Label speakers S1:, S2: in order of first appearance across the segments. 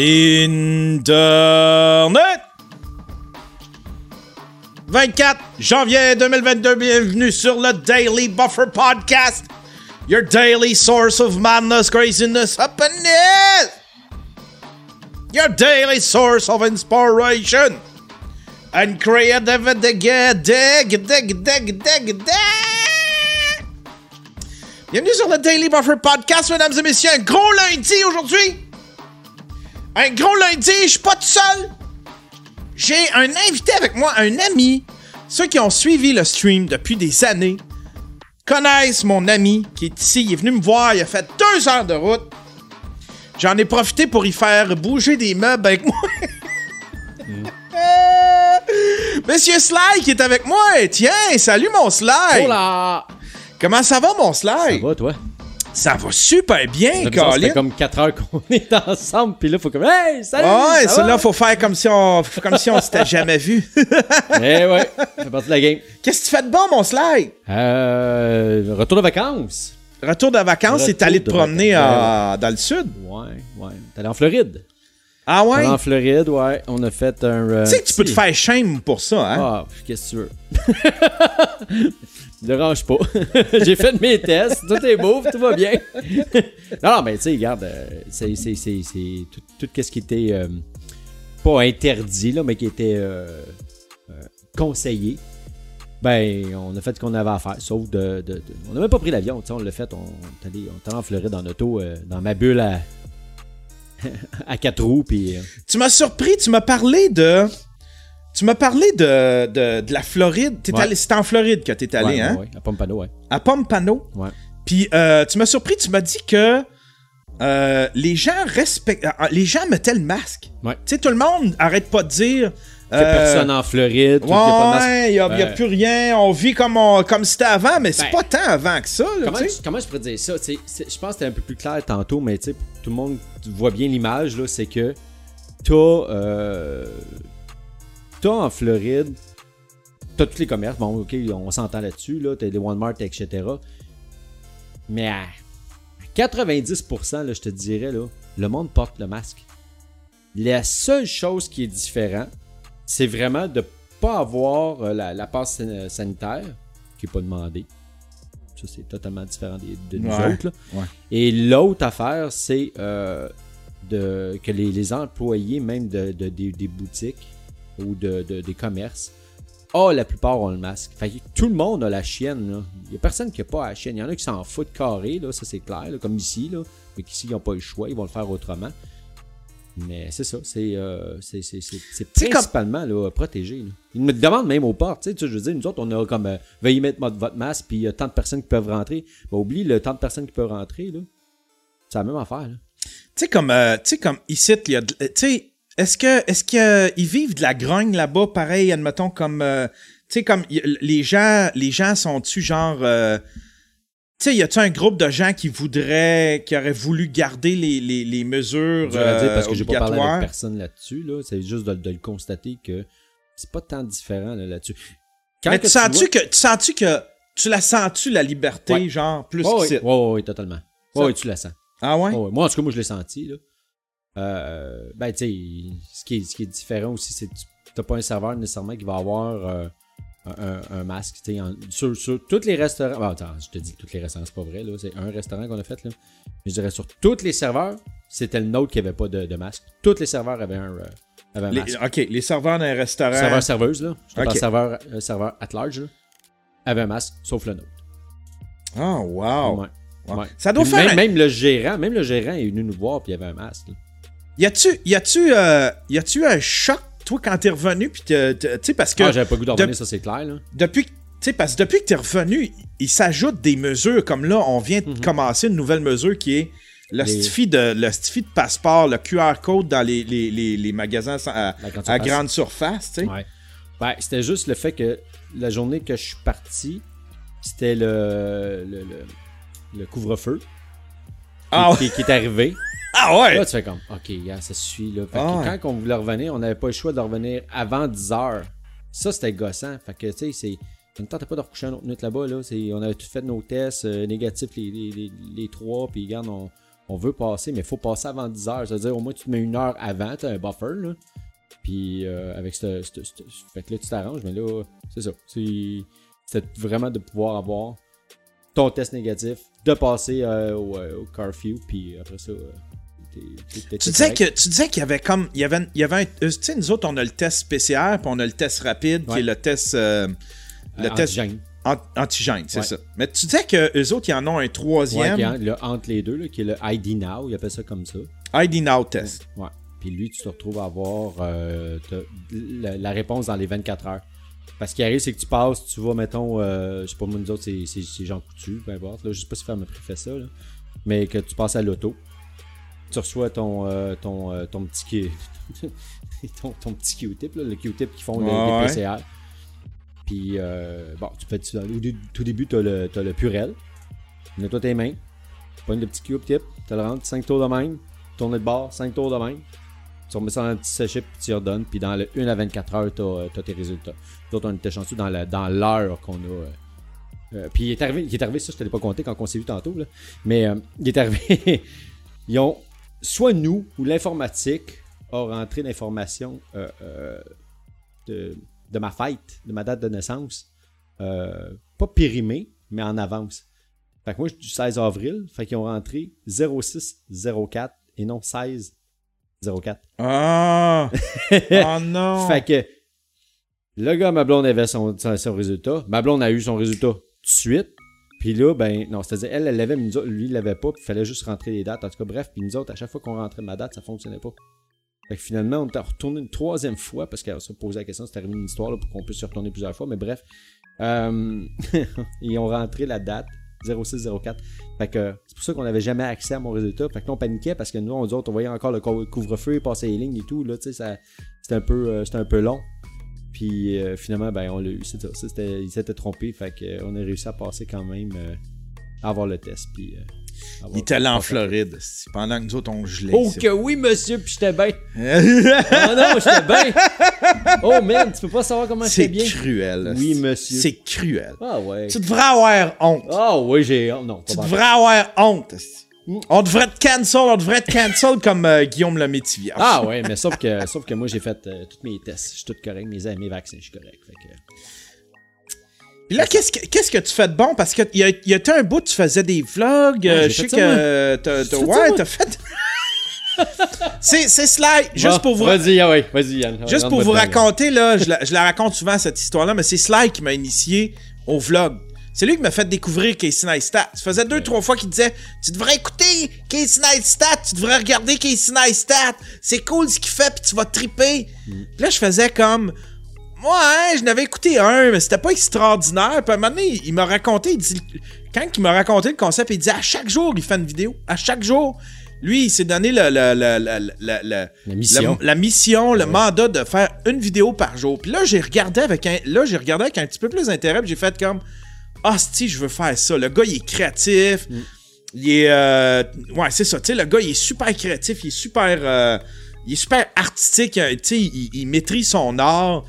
S1: Internet! 24 janvier 2022, bienvenue sur le Daily Buffer Podcast, your daily source of madness, craziness, happiness, your daily source of inspiration and creativity. Dig, dig, dig, dig, dig. Bienvenue sur le Daily Buffer Podcast, mesdames et messieurs. Un gros lundi aujourd'hui. Un gros lundi, je suis pas tout seul. J'ai un invité avec moi, un ami. Ceux qui ont suivi le stream depuis des années connaissent mon ami qui est ici. Il est venu me voir, il a fait deux heures de route. J'en ai profité pour y faire bouger des meubles avec moi. Monsieur Sly qui est avec moi. Tiens, salut mon Sly.
S2: Hola!
S1: Comment ça va mon
S2: Ça
S1: Sly?
S2: va, toi?
S1: Ça va super bien,
S2: Ça Ça
S1: Colin.
S2: fait comme 4 heures qu'on est ensemble, puis là, faut comme Hey, salut!
S1: Ouais,
S2: ça va?
S1: faut faire comme si on, comme si on s'était jamais vu.
S2: Eh ouais, ça fait partie de la game.
S1: Qu'est-ce que tu fais de bon, mon Sly?
S2: Euh, retour de vacances.
S1: Retour de vacances, c'est allé te promener à- dans le sud?
S2: Ouais, ouais. T'es allé en Floride.
S1: Ah ouais?
S2: en Floride, ouais. On a fait un. euh,
S1: Tu sais que tu peux te faire shame pour ça, hein?
S2: Ah, qu'est-ce que tu veux? Ne dérange pas. J'ai fait mes tests, tout est beau, tout va bien. non, mais tu sais, regarde, euh, c'est, c'est, c'est, c'est tout, ce qui était euh, pas interdit, là, mais qui était euh, conseillé. Ben, on a fait ce qu'on avait à faire, sauf de. on n'a même pas pris l'avion, on l'a fait, on, est allé, on en Floride en auto, dans ma bulle à, à quatre roues, euh,
S1: Tu m'as surpris, tu m'as parlé de. Tu m'as parlé de, de, de la Floride.
S2: Ouais.
S1: C'était en Floride que t'es allé,
S2: ouais,
S1: hein?
S2: ouais, à Pompano, ouais.
S1: À Pompano.
S2: Ouais.
S1: Puis euh, tu m'as surpris, tu m'as dit que euh, les gens respectent. euh, les gens mettaient le masque.
S2: Ouais.
S1: Tu sais, tout le monde arrête pas de dire.
S2: A personne en Floride.
S1: Ouais, il n'y a, plus rien. On vit comme, on- comme c'était avant, mais c'est
S2: Ben,
S1: pas tant avant que ça. là,
S2: Comment,
S1: tu sais.
S2: comment je pourrais dire ça? Tu sais, c'est- Je pense que c'était un peu plus clair tantôt, mais tu sais, tout le monde voit bien l'image, là, c'est que t'as, euh, t'as en Floride, t'as tous les commerces, bon, ok, on s'entend là-dessus, là, t'as des Walmart, etc. Mais à 90%, là, je te dirais, là, le monde porte le masque. La seule chose qui est différente, c'est vraiment de pas avoir euh, la, la passe san- sanitaire, qui n'est pas demandée. Ça, c'est totalement différent des- de nous
S1: Ouais,
S2: autres. là.
S1: ouais.
S2: Et l'autre affaire, c'est euh, que les, les employés, même de, de- des, des boutiques ou de, de- des commerces, ah, la plupart ont le masque. Fait que tout le monde a la chienne. là. Il n'y a personne qui n'a pas la chienne. Il y en a qui s'en foutent carré, là, ça c'est clair, là, comme ici. Là. Mais qu'ici, ils n'ont pas le choix, ils vont le faire autrement. Mais c'est ça, c'est euh,
S1: comme-
S2: principalement là, protégé. là. Ils me demandent même aux portes. Tu sais, je veux dire, nous autres, on a comme euh, veuillez mettre votre- masque, puis il y a tant de personnes qui peuvent rentrer. Mais oublie le tant de personnes qui peuvent rentrer. là. C'est la même affaire. Là.
S1: Tu sais, comme, euh, tu sais, comme ici, il y a. de- Tu sais, est-ce que est-ce qu'ils vivent de la grogne là-bas, pareil, admettons, comme. euh, tu sais, comme les gens, les gens sont-tu genre. euh, tu sais, y a-tu un groupe de gens qui voudraient, qui auraient voulu garder les, les, les mesures
S2: Je vais dire
S1: euh,
S2: parce que j'ai pas parlé avec personne là-dessus. Là. C'est juste de, de le constater que c'est pas tant différent là, là-dessus.
S1: Mais
S2: que
S1: tu sens-tu
S2: vois-
S1: que, tu sens-tu que, tu la sens-tu, la liberté,
S2: Ouais.
S1: genre, plus
S2: ouais, ouais, ouais, totalement. Ouais, ouais, tu la sens.
S1: Ah ouais.
S2: Moi, en tout cas, moi, je l'ai senti. Là. Euh, ben, tu sais, ce qui, est, ce qui est différent aussi, c'est que tu n'as pas un serveur nécessairement qui va avoir euh, un, masque. tu sur, sur tous les restaurants. Bon, attends, je te dis tous les restaurants, c'est pas vrai. là. C'est un restaurant qu'on a fait. Là. Mais je dirais sur tous les serveurs, c'était le nôtre qui avait pas de, de masque. Tous les serveurs avaient un, euh, avaient un
S1: Les-
S2: masque.
S1: ok, les serveurs d'un restaurant.
S2: Serveur serveuse, là. Je te
S1: Ok.
S2: parle serveur, euh, serveur at large, là. Avait un masque, sauf le nôtre.
S1: Oh, wow.
S2: Ouais.
S1: Wow.
S2: Ouais.
S1: Ça doit
S2: Puis
S1: faire
S2: même,
S1: un-
S2: même le gérant, même le gérant est venu nous voir puis il avait un masque. là.
S1: Y a-tu, y a-tu, euh, y a-tu un choc, toi, quand t'es revenu, puis tu sais, parce que
S2: Ah, j'avais pas le goût d'en revenir, ça c'est clair, là.
S1: depuis, tu sais, parce que depuis que t'es revenu, il s'ajoute des mesures, comme là, on vient de commencer une nouvelle mesure qui est le
S2: Mhm. Les-
S1: de, le stifi de passeport, le QR code dans les, les, les, les magasins à,
S2: grande
S1: à
S2: surface.
S1: grande surface, tu sais.
S2: Ouais. Ben, c'était juste le fait que la journée que je suis parti, c'était le, le, le, le couvre-feu qui,
S1: Ah, ouais.
S2: qui- qui est arrivé.
S1: Ah ouais!
S2: Là, tu fais comme, OK, yeah, ça suffit. Là. Fait que
S1: Ah ouais.
S2: quand on voulait revenir, on n'avait pas le choix de revenir avant 10 heures. Ça, c'était gossant. Fait que, tu sais, c'est. Ne tentait pas de recoucher un autre nuit là-bas. Là. On avait tout fait nos tests euh, négatifs, les, les, les- les trois. Puis, regarde, on, on veut passer, mais il faut passer avant 10 heures. C'est-à-dire, au moins, tu te mets une heure avant, tu as un buffer, là. Puis, euh, avec ce, Fait que là, tu t'arranges, mais là, c'est ça. C'est c'est vraiment de pouvoir avoir ton test négatif, de passer euh, au, au curfew, puis après ça,
S1: Tu disais, que, tu disais qu'il y avait comme. Il y avait, il y avait euh, Tu sais, nous autres, on a le test PCR, puis on a le test rapide, qui
S2: Ouais.
S1: est le test. euh, le
S2: Euh,
S1: test
S2: antigène.
S1: an- antigène, c'est
S2: Ouais.
S1: ça. Mais tu disais que eux autres, ils en ont un troisième.
S2: qui en- le- entre les deux, là, qui est le ID Now, ils appellent ça comme ça.
S1: ID Now test.
S2: Ouais. Puis lui, tu te retrouves à avoir euh, la, la réponse dans les 24 heures. Parce qu'il arrive, c'est que tu passes, tu vas, mettons, je sais pas, moi, nous autres, c'est- Jean Coutu, peu importe. Là, je sais pas si Ferme Prix fait ça, là. Mais que tu passes à l'auto. Tu reçois ton, euh, ton, euh, ton petit ton, ton petit Q-tip, le Q-tip qui font le, les
S1: ouais.
S2: PCR. Puis, euh, bon, tu fais, tu- au tout début, tu as le, t'as le purel. Nettoie tes mains. Tu prends le petit Q-tip, tu le rentres 5 tours de même. Tourner de bord, 5 tours de même. Tu remets ça dans un petit sachet, puis tu y redonnes. Puis dans le 1 à 24 heures, tu as, tes résultats. D'autres, on était chanceux dans la- dans l'heure qu'on a. euh, euh, puis il est arrivé, il est arrivé, ça je te l'ai pas compté quand on s'est vu tantôt, là. mais euh, il est arrivé, ils ont, soit nous ou l'informatique a rentré l'information euh, euh, de, de ma fête, de ma date de naissance, euh, pas périmée, mais en avance. Fait que moi, je suis du 16 avril, fait qu'ils ont rentré 0604 et non 16 04.
S1: Ah! oh non!
S2: Fait que le gars, ma blonde avait son, son, son résultat. Ma blonde a eu son résultat tout de suite. Puis là, ben, non, c'est-à-dire, elle, elle l'avait, mais lui, il l'avait pas. Puis il fallait juste rentrer les dates. En tout cas, bref, puis nous autres, à chaque fois qu'on rentrait ma date, ça fonctionnait pas. Fait que finalement, on est retourné une troisième fois parce qu'elle se posait la question, c'était arrivé une histoire là, pour qu'on puisse se retourner plusieurs fois. Mais bref, euh, ils ont rentré la date 0604. Fait que c'est pour ça qu'on n'avait jamais accès à mon résultat. Fait que là, on paniquait parce que nous, on, autres, on voyait encore le cou- couvre-feu, passer les lignes et tout. Là, tu sais, c'était un peu, euh, c'était un peu long. Puis euh, finalement, ben, on l'a eu. C'est ça. c'était- il s'était trompé. Fait que, euh, a réussi à passer quand même euh, à avoir le test. Puis, euh,
S1: Il était allé en Floride, c'est pendant que nous autres, on gelait.
S2: Oh que oui, monsieur, puis j'étais bien. Oh non, j'étais bien. Oh man, tu peux pas savoir comment j'étais
S1: c'est
S2: bien.
S1: cruel.
S2: Oui,
S1: c'est-
S2: monsieur.
S1: C'est cruel.
S2: Ah ouais.
S1: Tu devrais avoir honte.
S2: Ah oui, j'ai. oh, non,
S1: Tu devrais avoir honte. On devrait te cancel, on devrait te cancel comme euh, Guillaume le Métivier.
S2: Ah ouais, mais sauf que, sauf que moi j'ai fait euh, tous mes tests. Je suis tout correct. Mes, mes vaccins, je suis correct. Fait que...
S1: Puis là, qu'est-ce que, qu'est-ce que tu fais de bon? Parce qu'il y a, y a un bout, tu faisais des vlogs. euh, je sais que. t'as, t'as- ouais, t'as fait. c'est, c'est Sly. Juste
S2: Bon,
S1: pour vous,
S2: Vas-y, ah ouais, vas-y, Yann.
S1: juste pour vous raconter, là, je la, je la raconte souvent cette histoire-là, mais c'est Sly qui m'a initié au vlog. C'est lui qui m'a fait découvrir Casey Neistat. Ça faisait deux, trois fois qu'il disait Tu devrais écouter Casey Neistat, tu devrais regarder Casey Neistat. C'est cool ce qu'il fait, puis tu vas triper. Puis là, je faisais comme Ouais, je n'avais écouté un, mais c'était pas extraordinaire. Puis à un moment donné, il m'a raconté, il dit, quand il m'a raconté le concept, il dit à chaque jour, il fait une vidéo. À chaque jour. Lui, il s'est donné le, le- le-
S2: La mission.
S1: la, la mission, le mandat de faire une vidéo par jour. Puis là, j'ai regardé avec un, là, j'ai regardé avec un petit peu plus d'intérêt, puis j'ai fait comme, ah, si, je veux faire ça. Le gars, il est créatif. Il est, euh, ouais, c'est ça. Tu sais, le gars, il est super créatif, il est super, euh, il est super artistique. euh, Tu sais, il, il maîtrise son art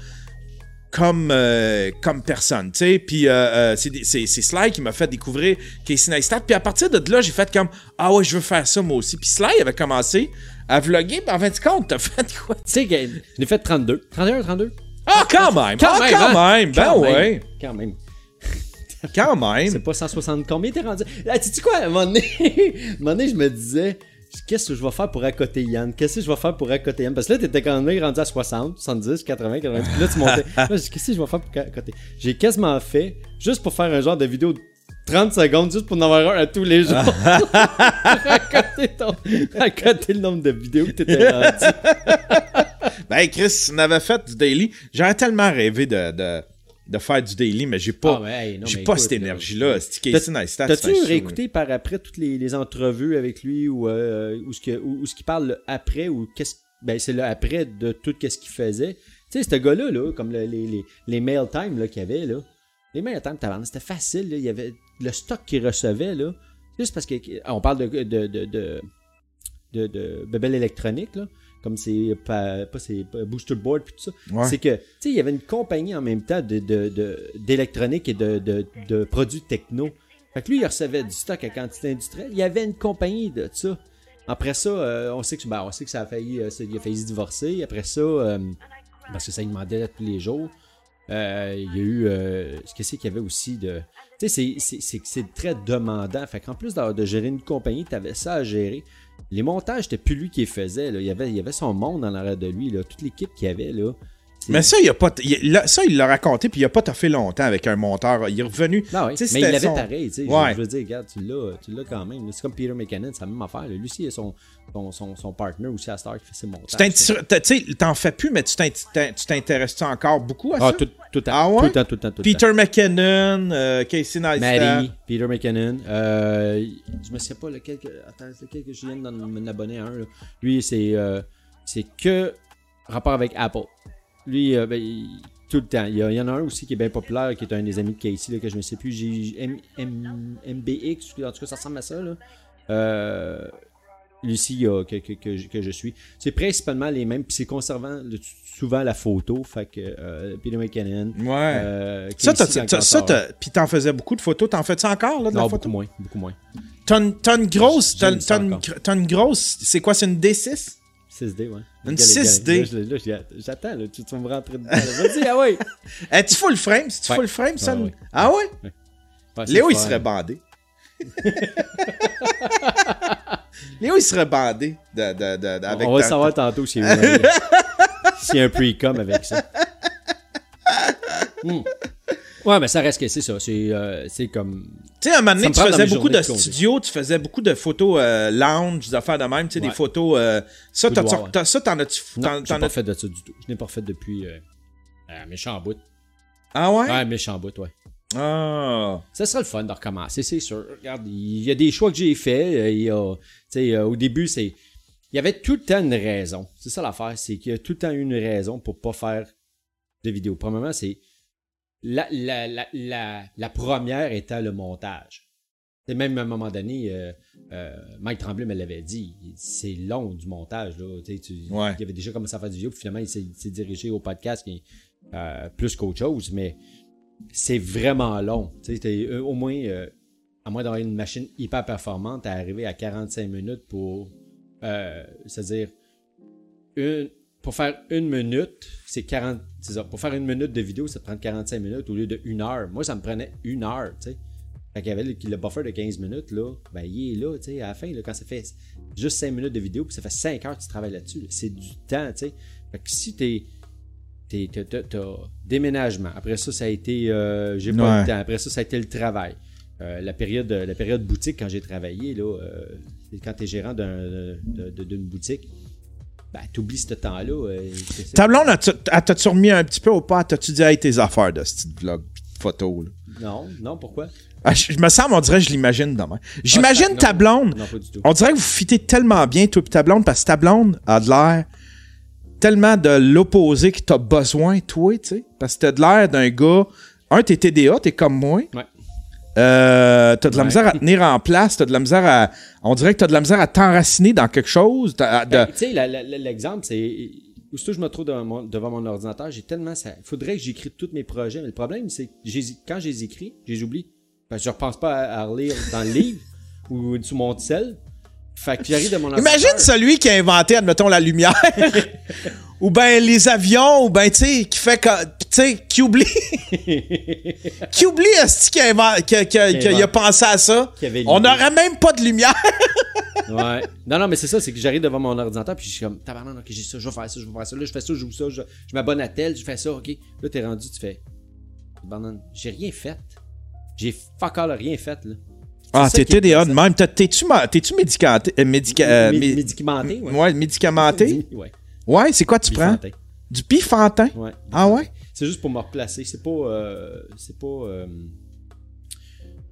S1: comme, euh, comme personne, tu sais. Puis euh, euh, c'est des- c'est c'est Sly qui m'a fait découvrir Casey Neistat. Puis à partir de là, j'ai fait comme ah ouais, je veux faire ça moi aussi. Puis Sly avait commencé à vlogger. Puis en fin de compte, t'as fait quoi?
S2: Tu sais, l'ai fait 32. 31, 32.
S1: Ah quand même,
S2: Quand
S1: ah,
S2: même,
S1: quand
S2: hein?
S1: même, ben
S2: Quand même.
S1: ouais,
S2: Quand même.
S1: Quand même.
S2: C'est pas 160 combien t'es rendu? Ah, tu sais quoi, à un moment donné, à un moment donné, je me disais, qu'est-ce que je vais faire pour accoter Yann? Qu'est-ce que je vais faire pour accoter Yann? Parce que là, t'étais quand même rendu à 60, 70, 80, 90. Puis là, tu montais. Là, je dis, qu'est-ce que je vais faire pour accoter? J'ai quasiment fait, juste pour faire un genre de vidéo de 30 secondes, juste pour en avoir un à tous les jours. accoter, ton, accoter le nombre de vidéos que t'étais rendu.
S1: Ben Chris, on avait fait du daily, j'aurais tellement rêvé de, de, de faire du daily, mais j'ai pas,
S2: Ah, ouais, hey, non,
S1: j'ai
S2: mais
S1: pas
S2: écoute,
S1: cette
S2: là,
S1: énergie-là. C'est Casey Neistat.
S2: T'as-tu réécouté par après toutes les, les entrevues avec lui ou euh, où ce que où ce qu'il parle le après ou qu'est-ce ben c'est le après de tout qu'est-ce qu'il faisait? Tu sais ce gars-là là, comme le- les les les mail time là qu'il y avait là. Les mail time c'était facile là, il y avait le stock qu'il recevait là. Juste parce que on parle de de de de de, de bebelles électroniques là, comme c'est pas pas c'est booster board puis tout ça.
S1: Ouais.
S2: C'est que, tu sais, il y avait une compagnie en même temps de, de, de- d'électronique et de, de, de produits techno. Fait que lui, il recevait du stock à quantité industrielle. Il y avait une compagnie de ça. Après ça, euh, on, sait que, ben, on sait que ça a failli, euh, ça- il a failli se divorcer. Après ça, euh, parce que ça lui demandait tous les jours. euh, il y a eu. euh, Qu'est-ce qu'il y avait aussi de. Tu sais, c'est- c'est- c'est c'est très demandant. Fait qu'en plus d'avoir de gérer une compagnie, tu avais ça à gérer. Les montages, c'était plus lui qui les faisait. Il, y avait, son monde en arrière de lui. Toute l'équipe qu'il y avait. Là.
S1: Mais ça, il a pas. il- ça, il l'a raconté, puis il a pas taffé longtemps avec un monteur. Il est revenu.
S2: Non, oui. Mais il l'avait
S1: son-
S2: pareil, tu sais. Je-
S1: Ouais.
S2: Je, veux dire, regarde, tu l'as, tu l'as quand même. C'est comme Peter McKinnon, c'est la même affaire. là. Lui aussi, il a son, son, son, son partner aussi à Star qui fait ses montages.
S1: Tu t'en fais plus, mais tu t'inti- t'in- tu t'intéresses-tu encore beaucoup à
S2: Ah,
S1: ça?
S2: tout, tout le temps.
S1: Ah ouais?
S2: Tout le temps, tout le temps, tout le temps.
S1: Peter McKinnon, euh, Casey Neistat.
S2: Peter McKinnon. Euh, je me sais pas lequel que. Attends, lequel que je viens de m'en abonner à un. là. Lui, c'est euh, c'est que rapport avec Apple. Lui, euh, ben, il- tout le temps. Il y, a- il y en a un aussi qui est bien populaire, qui est un des amis de Casey, là, que je ne sais plus. J'ai M- M- MBX, en tout cas, ça ressemble à ça. Là. Euh, euh, que, que, que, je- que je suis. C'est principalement les mêmes, puis c'est conservant le- souvent la photo. Fait que euh, Peter McKinnon.
S1: Ouais.
S2: euh,
S1: ça, puis t'en faisais beaucoup de photos. T'en fais-tu encore, là, de
S2: Non,
S1: la
S2: beaucoup
S1: photo?
S2: moins, beaucoup moins.
S1: Une, t'as une grosse. Une grosse. C'est quoi, c'est une D6?
S2: 6D, ouais.
S1: Une
S2: Regarde,
S1: 6D.
S2: regarde, Là, je- là, je- j'attends, là, tu, tu vas me rentrer dedans. Vas-y, ah ouais.
S1: Es-tu full frame? C'est-tu
S2: Ouais.
S1: full frame, ça?
S2: Ah ouais.
S1: Ah ouais? Léo, il serait bandé. Léo, il serait bandé de, de, de, avec
S2: On va le savoir tantôt a eu un- s'il y a un pre-com avec ça. Hmm. Ouais, mais ça reste que c'est ça. C'est euh, c'est comme.
S1: Tu sais, à un moment donné, tu faisais beaucoup de studios, tu faisais beaucoup de photos euh, lounge, des affaires de même, tu sais, des photos. euh, ça, t'en as-tu. T'en-
S2: pas
S1: as-
S2: fait de ça du tout. Je n'ai pas fait depuis. Euh, méchant bout.
S1: Ah ouais?
S2: Ouais, méchant bout, ouais.
S1: Ah.
S2: Ça sera le fun de recommencer, c'est sûr. Regarde, il y a des choix que j'ai faits. Il y a, tu sais, euh, au début, c'est. Il y avait tout le temps une raison. C'est ça l'affaire, c'est qu'il y a tout le temps une raison pour pas faire de vidéo. Premièrement, c'est. La, la, la, la, la première étant le montage. Même à un moment donné, euh, euh, Mike Tremblay me l'avait dit, c'est long du montage. Là, Tu sais, tu,
S1: Ouais.
S2: Il avait déjà commencé à faire du vidéo, puis finalement, il s'est il s'est dirigé au podcast qui euh, plus qu'autre chose, mais c'est vraiment long. T'es, au moins, à moins d'avoir une machine hyper performante, à arriver à 45 minutes pour, c'est-à-dire, une, pour faire une minute, c'est 40, c'est ça, pour faire une minute de vidéo, ça te prend 45 minutes au lieu de une heure. Moi, ça me prenait une heure, tu sais. Fait qu'il y avait le, le buffer de 15 minutes, là, ben, il est là, tu sais, à la fin, là, quand ça fait juste 5 minutes de vidéo, puis ça fait 5 heures que tu travailles là-dessus, là, c'est du temps, tu sais. Fait que si t'es, t'es, t'as, déménagement, après ça, ça a été, euh, j'ai pas le temps, après ça, ça a été le travail. Euh, la, période, la période boutique, quand j'ai travaillé, là, euh, quand t'es gérant d'un, de- de- d'une boutique, ben, t'oublies ce temps-là. euh.
S1: Ta blonde, t'as-tu remis un petit peu au pas? T'as-tu dit, hey, tes affaires de ce petit vlog, photos, là?
S2: Non, non, pourquoi?
S1: Ah, je, je me semble, on dirait, je l'imagine demain. J'imagine
S2: Ah, non.
S1: ta blonde.
S2: Non, pas du tout.
S1: On dirait que vous fitez tellement bien, toi et ta blonde, parce que ta blonde a de l'air tellement de l'opposé que t'as besoin, toi, tu sais. Parce que t'as de l'air d'un gars. Un, t'es TDA, t'es comme moi.
S2: Ouais.
S1: Euh, t'as de la
S2: Ouais.
S1: misère à tenir en place, t'as de la misère à. On dirait que t'as de la misère à t'enraciner dans quelque chose. de-
S2: Ben, tu sais, l'exemple, c'est. Aussitôt que je me trouve devant mon, devant mon ordinateur, j'ai tellement. ça faudrait que j'écris tous mes projets, mais le problème, c'est que quand je les écris, je les oublie. Parce que je repense pas à, à relire dans le livre ou sur mon sel. Fait que j'arrive de mon ordinateur.
S1: Imagine celui qui a inventé, admettons, la lumière. ou ben les avions, ou ben, tu sais, qui fait que. Tu sais, qui oublie? qui oublie, est-ce qu'il a, pensé à ça? On n'aurait même pas de lumière.
S2: Ouais. Non, non, mais c'est ça, c'est que j'arrive devant mon ordinateur, puis je suis comme, tabarnak, ok, j'ai ça, je vais faire ça, je vais faire ça, là, je fais ça, je joue ça, je, je m'abonne à tel, je fais ça, ok. Là, t'es rendu, tu fais, tabarnak, j'ai rien fait. J'ai fuck all rien fait, là.
S1: Ah, t'es TDA de même. T'es-tu médicanté? euh, médica- euh,
S2: Mé-
S1: mé-
S2: médicamenté, ouais.
S1: ouais, médicamenté?
S2: Ouais.
S1: Ouais, c'est quoi tu prends? Du bifantin?
S2: Ouais.
S1: Ah ouais?
S2: C'est juste pour me replacer. C'est pas. euh, c'est pas. euh,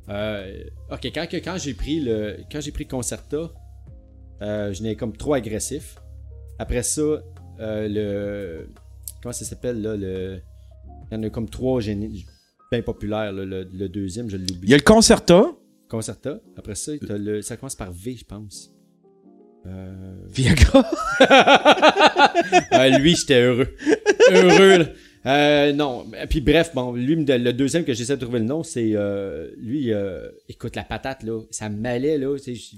S2: euh, ok, quand, quand j'ai pris le. Quand j'ai pris Concerta, je n'ai comme trop agressif. Après ça, le. Comment ça s'appelle là? Le. Il y en a comme trois génies bien populaires. là. Le, le deuxième, je
S1: Il y
S2: l'oublie.
S1: a le Concerta,
S2: Concerta. Après ça, le, ça commence par V, je pense. Euh...
S1: Viagra.
S2: Lui, j'étais heureux. Heureux, là. Euh, non. Puis bref, bon, lui, le deuxième que j'essaie de trouver le nom, c'est euh, lui, euh, écoute, la patate, là, ça m'allait, là.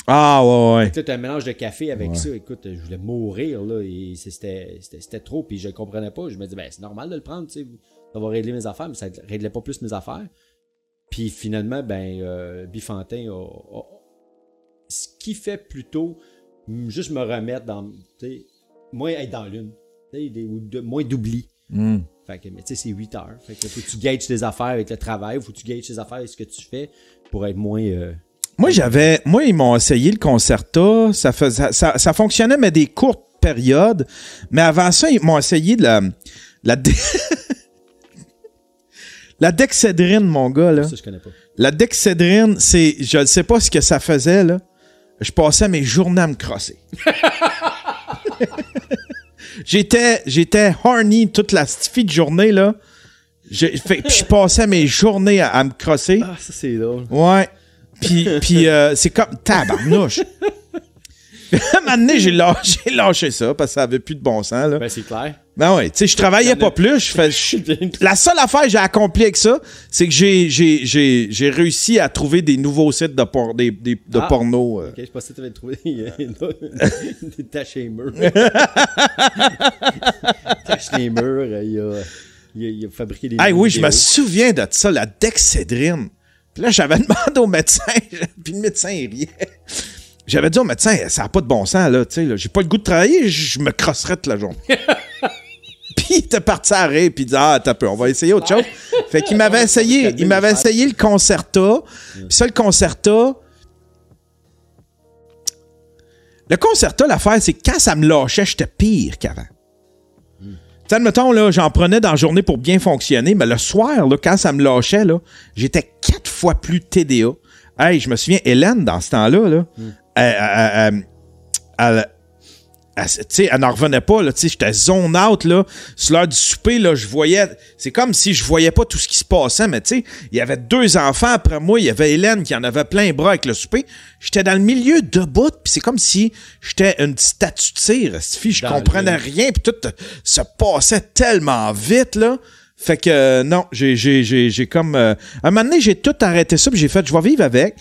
S1: Ah, ouais, ouais.
S2: C'était un mélange de café avec ça. Écoute, je voulais mourir, là. Et c'était, trop, puis je comprenais pas. Je me disais, ben, c'est normal de le prendre, tu sais. Ça va régler mes affaires, mais ça réglait pas plus mes affaires. Puis finalement, ben, euh, Bifantin a, Ce qui fait plutôt juste me remettre dans. Moins être dans l'une. Moins d'oubli.
S1: Hmm.
S2: Fait que, mais tu sais, c'est 8 heures. Fait que faut que tu gages tes affaires avec le travail, faut que tu gages tes affaires avec ce que tu fais pour être moins. Euh,
S1: moi, j'avais. Moi, ils m'ont essayé le concerto. Ça, faisait, ça, ça, fonctionnait, mais des courtes périodes. Mais avant ça, ils m'ont essayé de la. La, la dexédrine, mon gars, là.
S2: Ça, je connais pas.
S1: La dexédrine, c'est. Je ne sais pas ce que ça faisait, là. Je passais mes journées à me crosser. J'étais, j'étais horny toute la fille de journée, là. je passais mes journées à, me crosser.
S2: Ah, ça, c'est drôle.
S1: Ouais. Puis, puis euh, c'est comme tabarnouche. à un moment donné, j'ai lâché, lâché, ça parce que ça avait plus de bon sens. Là.
S2: Ben, c'est clair.
S1: Ben ouais, tu sais, je travaillais pas plus. La seule affaire que j'ai accompli avec ça, c'est que j'ai, j'ai, j'ai, j'ai réussi à trouver des nouveaux sites de, por des, des, de
S2: ah,
S1: porno.
S2: Euh. Ok, je pensais que tu avais trouvé des taches les murs. taches les murs, il a, il a, fabriqué des.
S1: Ah oui, je me souviens de ça, la dexédrine. Puis là, j'avais demandé au médecin, puis le médecin, il riait. J'avais dit au médecin, ça n'a pas de bon sens, là, tu sais, j'ai pas le goût de travailler, je me crosserais toute la journée. Puis il était parti à rire, puis il dit, ah, t'as peu, on va essayer autre chose. fait qu'il m'avait essayé, il m'avait essayé le concerta, puis ça, le concerta, le concerta, l'affaire, c'est que quand ça me lâchait, j'étais pire qu'avant. Hmm. Tu admettons, là, j'en prenais dans la journée pour bien fonctionner, mais le soir, là, quand ça me lâchait, là, j'étais quatre fois plus TDA. Hey, je me souviens, Hélène, dans ce temps-là, là, hmm elle, elle, elle n'en revenait pas. J'étais zone out. Là. Sur l'heure du souper, là, je voyais. C'est comme si je voyais pas tout ce qui se passait, mais il y avait deux enfants après moi. Il y avait Hélène qui en avait plein les bras avec le souper. J'étais dans le milieu debout, puis c'est comme si j'étais une statue de cire. Je comprenais rien, puis tout se passait tellement vite. là. Fait que non, j'ai, j'ai, comme. Euh, à un moment donné, j'ai tout arrêté ça, puis j'ai fait, je vais vivre avec.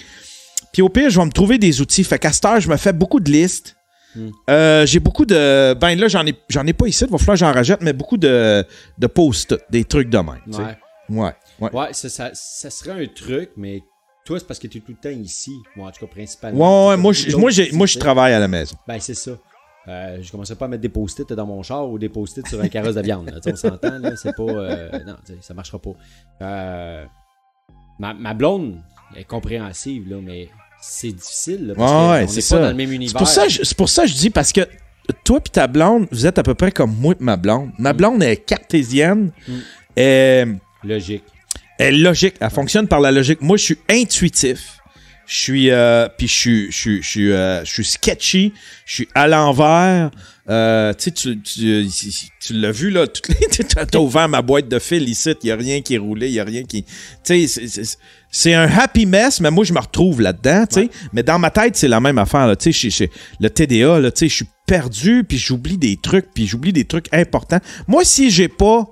S1: Puis au pire, je vais me trouver des outils. Fait qu'à cette heure, je me fais beaucoup de listes. Euh, j'ai beaucoup de. Ben là, j'en ai, j'en ai pas ici. Il va falloir que j'en rajoute, mais beaucoup de, de posts, des trucs de même.
S2: Ouais.
S1: Ouais.
S2: Ouais, ouais ça, ça, serait un truc, mais toi, c'est parce que tu es tout le temps ici. Moi, en tout cas, principalement.
S1: Ouais, ouais, moi, je, moi, moi, je travaille à la maison.
S2: Ben, c'est ça. Euh, je commençais pas à mettre des post-it dans mon char ou des post-it sur un carrosse de viande. on s'entend, là. C'est pas. Euh, non, ça marchera pas. Euh, ma, ma blonde est compréhensive, là, mais c'est difficile. parce ouais, c'est ça. Pas dans le même univers.
S1: C'est pour, ça, je, pour ça que je dis, parce que toi et ta blonde, vous êtes à peu près comme moi et ma blonde. Ma mm. blonde est cartésienne. Mm. Et,
S2: logique.
S1: Elle est logique. Elle fonctionne par la logique. Moi, je suis intuitif. Je suis, euh, puis je suis, je suis, je suis, euh, je suis sketchy. Je suis à l'envers. Euh, tu, tu, tu, tu l'as vu, là, t'as ouvert ma boîte de fil ici, il n'y a rien qui est roulé, il n'y a rien qui... Tu sais, c'est un happy mess, mais moi, je me retrouve là-dedans, tu sais. Mais dans ma tête, c'est la même affaire, tu sais. Le TDA, là, tu sais, je suis perdu, puis j'oublie des trucs, puis j'oublie des trucs importants. Moi, si j'ai pas...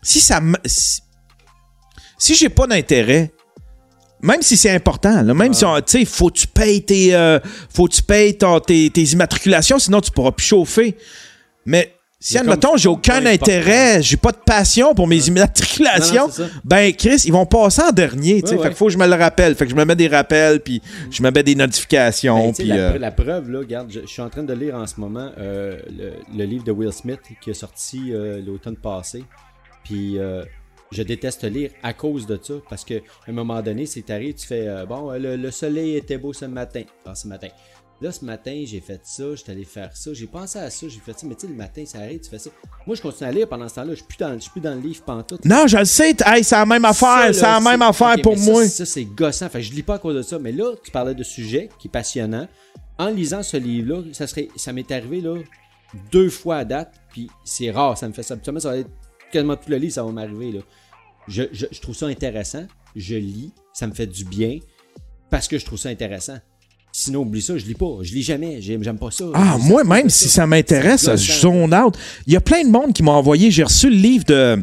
S1: Si ça Si, si j'ai pas d'intérêt même si c'est important, là, même si tu sais, faut que tu payes tes, euh, faut que tu payes tes, tes, immatriculations, sinon tu pourras plus chauffer. Mais si, admettons, j'ai aucun intérêt, j'ai pas de passion pour mes immatriculations, ben, Chris, ils vont passer en dernier, tu sais. Fait qu'il faut que je me le rappelle. Fait que je me mets des rappels, puis je me mets des notifications. Ben,
S2: euh, la, preuve, là, regarde, je, suis en train de lire en ce moment euh, le, livre de Will Smith qui est sorti l'automne passé. Puis je déteste lire à cause de ça. Parce qu'à un moment donné, c'est arrivé, tu fais euh, Bon, le, soleil était beau ce matin. Ah, ce matin. Là, ce matin, j'ai fait ça, j'étais allé faire ça, j'ai pensé à ça, j'ai fait ça, mais tu sais, le matin, ça arrive, tu fais ça. Moi, je continue à lire pendant ce temps-là, je suis plus dans, plus dans le livre pantoute.
S1: Non, je le sais, c'est la même affaire, c'est la même affaire pour moi.
S2: Ça, c'est gossant, fait je lis pas à cause de ça, mais là, tu parlais de sujet qui est passionnant. En lisant ce livre-là, ça serait, ça m'est arrivé, là, deux fois à date, puis c'est rare, ça me fait ça. ça va être quasiment tout le livre, ça va m'arriver, là je, trouve ça intéressant. Je lis, ça me fait du bien parce que je trouve ça intéressant. Sinon, oublie ça, je lis pas. Je lis jamais. J'aime pas ça.
S1: Ah, moi, même si ça m'intéresse, je zone out. Il y a plein de monde qui m'a envoyé. J'ai reçu le livre de.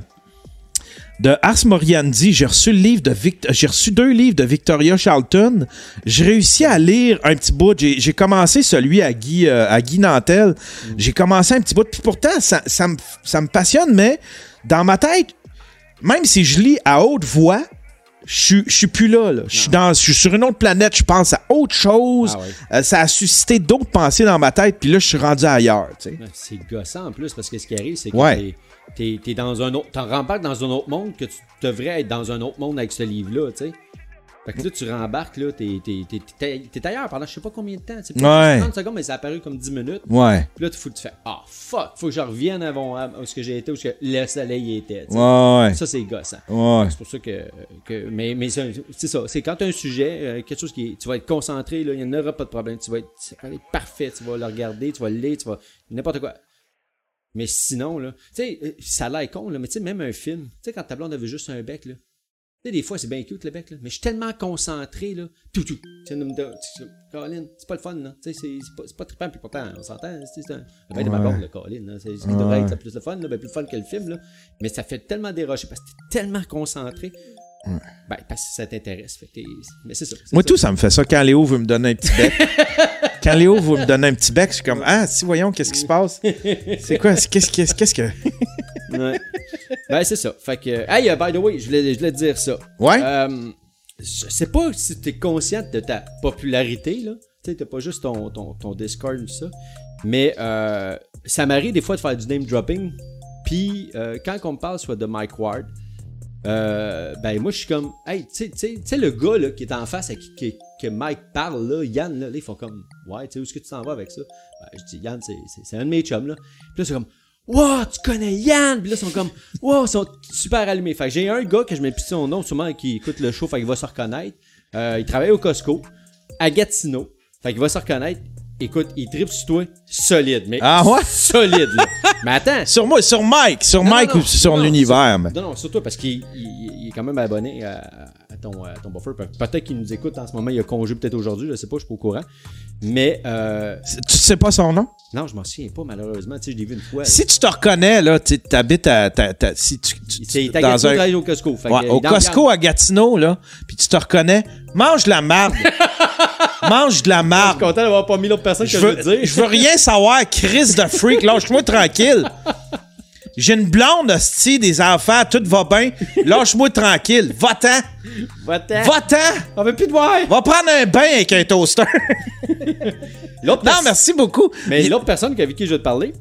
S1: De Ars Moriandi, j'ai reçu le livre de Vict- j'ai reçu deux livres de Victoria Charlton. J'ai réussi à lire un petit bout. J'ai commencé celui à Guy, euh, à Guy Nantel. J'ai commencé un petit bout. Puis pourtant, ça, ça me ça me passionne, mais dans ma tête, même si je lis à haute voix, je suis- plus là. là. Je suis dans- je suis sur une autre planète. Je pense à autre chose.
S2: Ah ouais.
S1: Euh, ça a suscité d'autres pensées dans ma tête. Puis là, je suis rendu ailleurs.
S2: C'est gossant en plus parce que ce qui arrive, c'est que
S1: Ouais.
S2: t'es- dans un autre. T'en rembarques dans un autre monde que tu devrais être dans un autre monde avec ce livre-là, tu sais. Fait que là, tu rembarques, là, t'es t'es- t'es- t'es- t'es ailleurs pendant je sais pas combien de temps. C'est
S1: Ouais.
S2: 30 secondes, mais ça a apparu comme 10 minutes.
S1: Ouais.
S2: Puis là, faut que tu fais Ah, fuck, faut que je revienne avant à où ce que j'ai été, où ce que le soleil était. tu.
S1: Ouais.
S2: Ça, c'est gossant.
S1: Ouais.
S2: C'est pour ça que. que mais mais c'est c'est ça. C'est quand tu as un sujet, euh, quelque chose qui est. Tu vas être concentré, là, il n'y en aura pas de problème. Tu vas être, ça va être parfait. Tu vas le regarder, tu vas le lire, tu vas. N'importe quoi. Mais sinon, là. Tu sais, euh, ça a l'air con, là, mais tu sais, même un film. Tu sais, quand ta blonde avait juste un bec, là. Tu sais, des fois, c'est bien cute le bec, là. Mais je suis tellement concentré, là. Tout, tout. Colin, c'est pas le fun, là. Tu sais, c'est pas, pas trippant, puis pourtant, on s'entend. C'est un. Bec de ma blonde, le Colin. C'est ce qui devrait être plus le fun, là. Ben, plus le fun que le film, là. Mais ça fait tellement dérocher parce que t'es tellement concentré. Ben, parce que ça t'intéresse. Mais c'est ça.
S1: Moi,
S2: ça.
S1: tout, ça me fait ça quand Léo veut me donner un petit bec. quand Léo veut me donner un petit bec, je suis comme Ah, si, voyons, qu'est-ce qui se passe? C'est quoi? Qu'est-ce que.
S2: Ouais. ben, c'est ça. Fait que. Hey, uh, by the way, je voulais, je voulais te dire ça.
S1: Ouais?
S2: Euh, je sais pas si t'es conscient de ta popularité, là. Tu sais, t'as pas juste ton, ton, ton Discord ou ça. Mais euh, ça m'arrive des fois de faire du name dropping. Puis euh, quand on me parle soit de Mike Ward, euh, ben moi je suis comme, hey, tu sais- le gars là, qui est en face à qui, qui- que Mike parle, là, Yann, là, là, ils font comme, ouais, tu sais, où est-ce que tu t'en vas avec ça? Ben, je dis, Yann, c'est un de mes chums, là. Puis là, c'est comme, wow, tu connais Yann! Puis là, ils sont comme, wow, ils sont super allumés. Fait que j'ai un gars que je mets plus son nom, sûrement, qui écoute le show, fait qu'il va se reconnaître. Euh, il travaille au Costco, à Gatineau. Fait qu'il va se reconnaître. Écoute, il tripe sur toi, solide. Mais
S1: Ah ouais?
S2: solide, là. Mais attends,
S1: Sur moi, sur Mike. Sur
S2: non,
S1: Mike
S2: non,
S1: ou sur l'univers. mais-
S2: non, non, surtout parce qu'il il- il est quand même abonné à, à ton, à ton buffer. Pe- Peut-être qu'il nous écoute en ce moment, il a congé peut-être aujourd'hui, je sais pas, je suis pas au courant. Mais, euh,
S1: Tu sais pas son nom?
S2: non, je m'en souviens pas, malheureusement. Tu sais, je l'ai vu une fois.
S1: Si tu te reconnais, là, tu habites à. si tu, tu- tu-
S2: t'as
S1: dans
S2: Gatineau,
S1: un.
S2: il travaille au Costco. Fait que,
S1: Ouais,
S2: il
S1: au
S2: est
S1: Costco à Gatineau, là, puis tu te reconnais, mange la marde. mange de la
S2: Je
S1: marde.
S2: suis content d'avoir pas mis l'autre personne que
S1: Je
S2: je
S1: veux,
S2: dire.
S1: je veux rien savoir, Chris de freak, lâche-moi tranquille. J'ai une blonde, hostie, des enfants, tout va bien. Lâche-moi tranquille. Va-t'en.
S2: Va-t'en.
S1: Va-t'en.
S2: On veut plus te voir.
S1: Va prendre un bain avec un toaster.
S2: L'autre
S1: non, merci beaucoup.
S2: Mais l'autre personne avec qui je veux te parler,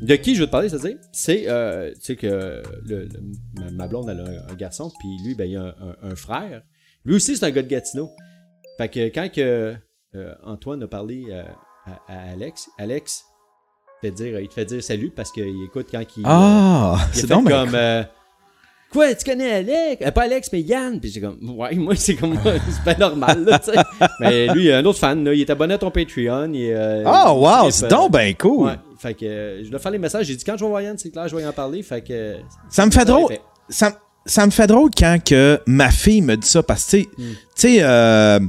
S2: de qui je veux te parler, c'est-à-dire, c'est, euh, tu sais que le, le- ma, ma blonde, elle a un, un garçon, puis lui, ben, il a un, un- un frère. Lui aussi, c'est un gars de Gatineau. Fait que quand que, euh, Antoine a parlé euh, à, à Alex, Alex, il te fait dire, il te fait dire salut parce qu'il écoute quand il.
S1: Ah,
S2: il a
S1: c'est
S2: fait
S1: donc
S2: comme. euh, Quoi, tu connais Alex? Euh, pas Alex, mais Yann. Puis j'ai comme, ouais, moi, c'est comme, c'est pas normal, là, tu sais. Mais lui, un autre fan, là. Il est abonné à ton Patreon. Euh,
S1: Ah,
S2: il
S1: wow, c'est
S2: euh,
S1: donc bien cool.
S2: Ouais. Fait que euh, je dois faire les messages. J'ai dit quand je vais voir Yann, c'est clair, je vais y en parler. Fait que. euh,
S1: Ça me fait drôle.
S2: fait.
S1: Ça, me- ça me fait drôle quand que ma fille me dit ça parce que, tu sais,
S2: Hmm.
S1: tu sais, euh, tu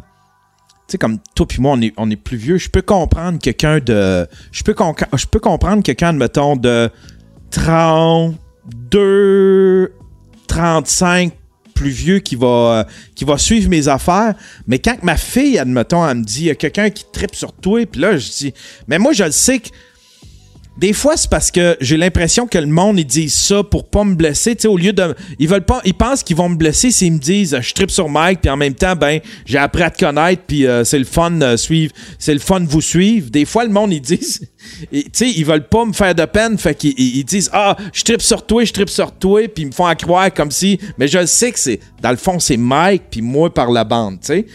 S1: sais, comme toi puis moi, on est, on est plus vieux. Je peux comprendre quelqu'un de. Je peux, peux comprendre quelqu'un, mettons, de 32, 35 plus vieux qui va, euh, qui va suivre mes affaires. Mais quand ma fille, admettons, elle me dit, il y a quelqu'un qui tripe sur toi, puis là, je dis, mais moi, je le sais que des fois, c'est parce que j'ai l'impression que le monde, ils disent ça pour pas me blesser. Tu sais, au lieu de. Ils veulent pas. Ils pensent qu'ils vont me blesser s'ils me disent je tripe sur Mike, puis en même temps, ben, j'ai appris à te connaître, puis euh, c'est le fun de suivre. C'est le fun vous suivre. Des fois, le monde, ils disent. Tu sais, ils veulent pas me faire de peine, fait qu'ils ils- disent Ah, je tripe sur toi, je tripe sur toi, puis ils me font en croire comme si. Mais je sais que c'est. Dans le fond, c'est Mike, puis moi par la bande, tu sais.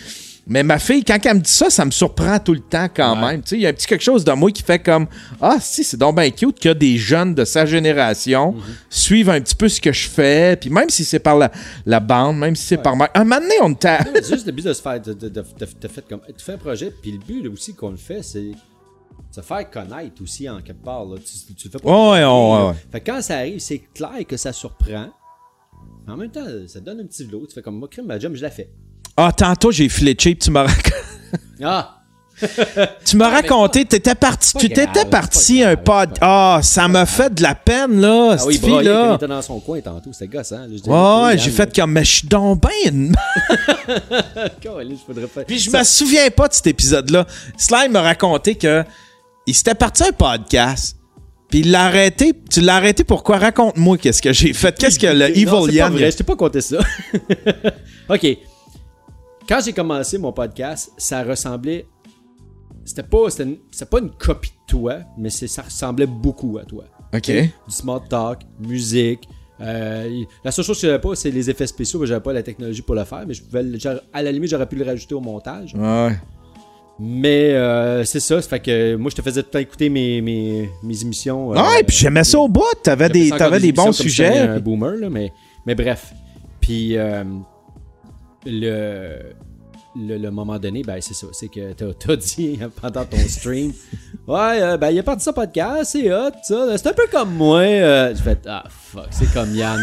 S1: Mais ma fille, quand elle me dit ça, ça me surprend tout le temps quand
S2: Ouais.
S1: même. Il y a un petit quelque chose de moi qui fait comme Ah, si, c'est donc bien cute que des jeunes de sa génération
S2: Mhm.
S1: suivent un petit peu ce que je fais. Puis même si c'est par la, la bande, même si c'est par moi. Un moment donné, on
S2: C'est juste le but de se faire. De, de, de, de- de fait comme, tu fais un projet, puis le but aussi qu'on le fait, c'est se faire connaître aussi en quelque part. Là. Tu, fais pas.
S1: Ouais, ouais, ouais.
S2: Fait que quand ça arrive, c'est clair que ça surprend. En même temps, ça donne un petit vlog. Tu fais comme moi, crime, ma job, je la fais.
S1: Ah, tantôt, j'ai cheap, tu m'as raconté.
S2: Ah!
S1: tu m'as raconté, t'étais parti, tu t'étais parti un pod. Ah, ça m'a fait de la peine, là,
S2: Ah oui,
S1: cette
S2: braillait quand il était dans son coin tantôt. C'était là. Je disais,
S1: Ouais,
S2: oh,
S1: j'ai fait comme, mais je suis donc ben Puis je me souviens pas de cet épisode-là. Sly m'a raconté que il s'était parti un podcast. Puis il l'a arrêté. Tu l'as arrêté pourquoi? Raconte-moi qu'est-ce que j'ai fait. Qu'est-ce que le Evil Yann...
S2: t'ai pas compté ça. OK. Quand j'ai commencé mon podcast, ça ressemblait... C'était pas, c'était pas une copie de toi, mais c'est- ça ressemblait beaucoup à toi.
S1: OK.
S2: Du smart talk, musique. euh, la seule chose que j'avais pas, c'est les effets spéciaux. J'avais pas la technologie pour le faire, mais je pouvais, à la limite, j'aurais pu le rajouter au montage.
S1: Ouais.
S2: Mais euh, c'est ça, ça fait que moi, je te faisais tout le temps écouter mes, mes, mes émissions. euh,
S1: Ouais, puis j'aimais ça au bout. T'avais des, t'avais des
S2: émissions
S1: bons sujets.
S2: un boomer, là, mais, mais bref. Puis, euh, le, le, le moment donné, ben, c'est ça. C'est que t'as, t'as dit pendant ton stream Ouais, euh, ben, il a parti ça podcast, c'est hot, ça. C'est un peu comme moi. Euh, j'ai fait Ah, fuck, c'est comme Yann.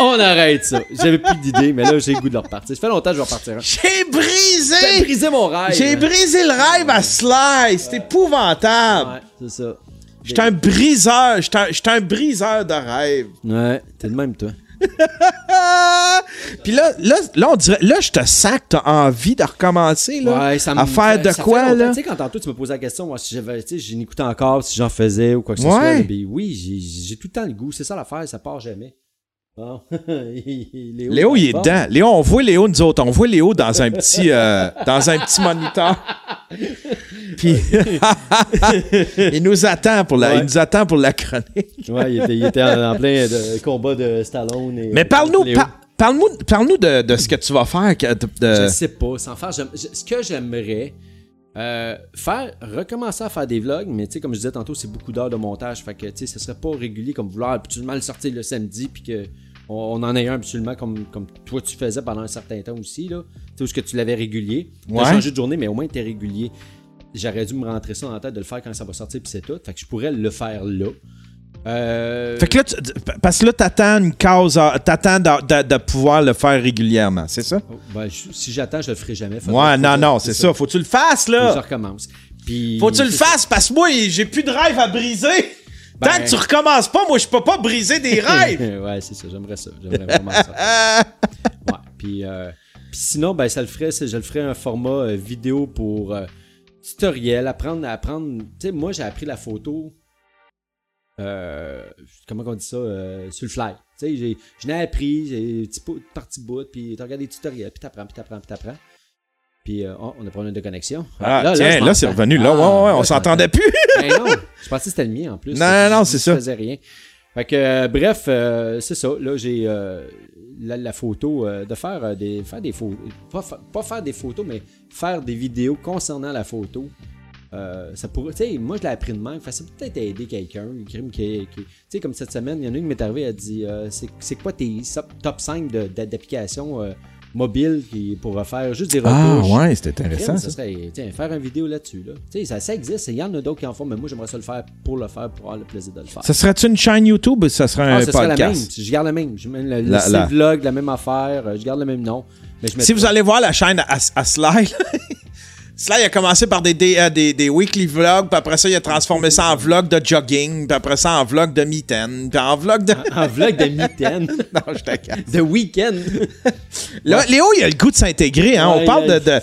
S2: On arrête ça. J'avais plus d'idée, mais là, j'ai le goût de le repartir. Ça fait longtemps que je vais repartir.
S1: J'ai
S2: J'ai
S1: brisé!
S2: brisé mon rêve.
S1: J'ai brisé le rêve à Sly. C'est épouvantable.
S2: Ouais, c'est ça.
S1: J'étais un briseur. J'étais un, un briseur de rêve.
S2: Ouais, t'es de même, toi.
S1: Puis là, là, là, on dirait, là, je te sens que t'as envie de recommencer, là.
S2: Ouais, ça me
S1: à faire de
S2: ça
S1: quoi,
S2: fait
S1: là?
S2: Tu sais, quand tantôt tu me posais la question, moi, si j'avais, tu sais, j'en écoutais encore, si j'en faisais ou quoi que ce soit.
S1: Ouais.
S2: ben oui, j'ai, j'ai tout le temps le goût. C'est ça l'affaire, ça part jamais. Bon. Léo,
S1: Léo, il est
S2: bon.
S1: dedans. Léo, on voit Léo, nous autres. On voit Léo dans un petit, euh, dans un petit moniteur. Puis, il nous attend pour la,
S2: Ouais.
S1: il nous attend pour la chronique.
S2: Ouais, il était, il était en, en plein de combat de Stallone. Et,
S1: Mais parle-nous, parle-nous, parle-nous de, de ce que tu vas faire. que- de-
S2: Je
S1: de-
S2: sais pas, sans faire. je- ce que j'aimerais, euh, faire, recommencer à faire des vlogs, mais tu sais, comme je disais tantôt, c'est beaucoup d'heures de montage. Fait que, tu sais, ce serait pas régulier comme vouloir absolument le sortir le samedi, puis que on, on en ait un absolument comme, comme toi tu faisais pendant un certain temps aussi, là. Tu sais, où ce que tu l'avais régulier. Tu
S1: Ouais.
S2: as changé de journée, mais au moins t'es régulier. J'aurais dû me rentrer ça dans la tête de le faire quand ça va sortir, puis c'est tout. Fait que je pourrais le faire là. Euh,
S1: Fait que là, tu- parce que là, t'attends une cause, à- t'attends de, de- de pouvoir le faire régulièrement, c'est ça?
S2: oh, ben, je- si j'attends, je le ferai jamais.
S1: Ouais, non, non, c'est ça. Faut que tu le fasses,
S2: je
S1: là.
S2: recommence. Puis,
S1: Faut que tu le fasses parce que moi, j'ai plus de rêve à briser. Tant
S2: Ben-
S1: que tu recommences pas, moi, je peux pas briser des rêves.
S2: ouais, c'est ça, j'aimerais ça. J'aimerais vraiment ça. Ouais, puis, euh, puis sinon, ben, ça le ferait, je le ferais un format euh, vidéo pour euh, tutoriel, apprendre à apprendre. Tu sais, moi, j'ai appris la photo. euh, comment on dit ça euh, Sur le fly. Tu sais, j'ai- je l'ai appris, j'ai petit bout, puis tu regardes des tutoriels, puis t'apprends, puis t'apprends, puis t'apprends. Puis, euh, oh, on a problème de connexion.
S1: Ah, tiens,
S2: je
S1: là, c'est revenu. Là,
S2: Ah,
S1: ouais, ouais, on
S2: là, je
S1: s'entendait plus.
S2: Ben non, je pensais que c'était le mien en plus.
S1: Non, non, non, c'est
S2: Je
S1: ça.
S2: faisais rien. Fait que, euh, bref, euh, c'est ça. Là, j'ai euh, la, photo, de faire des, faire des photos. Pas, pas faire des photos, mais faire des vidéos concernant la photo. Ça pourrait, moi je l'ai appris de même. Ça peut peut-être aider quelqu'un. qui- sais, comme cette semaine, il y en a une qui m'est arrivée, elle dit c'est, quoi tes top 5 de- de- d'applications mobiles qui, pour faire juste des
S1: Ah,
S2: retouches?
S1: ouais, c'était intéressant,
S2: ça
S1: ça.
S2: serait, tiens, faire une vidéo là-dessus. Là. Tu sais, Ça, ça existe, il y en a d'autres qui en font, mais moi j'aimerais ça le faire pour le faire, pour avoir le plaisir de le faire.
S1: Ça serait-tu une chaîne YouTube ou ça serait
S2: Ah,
S1: un
S2: ça serait la même.
S1: podcast?
S2: Je garde le même. Je mets le,
S1: La- la-
S2: vlog, la même affaire. euh, Je garde le même nom. Mais je
S1: Si vous allez voir la chaîne à, à Sly, Sly a commencé par des, des, euh, des, des weekly vlogs, puis après ça, il a transformé ça en vlog de jogging, puis après ça en vlog de mitaine, puis en vlog de...
S2: En vlog de mitaine,
S1: non, je te
S2: de week-end?
S1: Là, Léo, il a le goût de s'intégrer. Hein?
S2: Ouais,
S1: On parle de. de-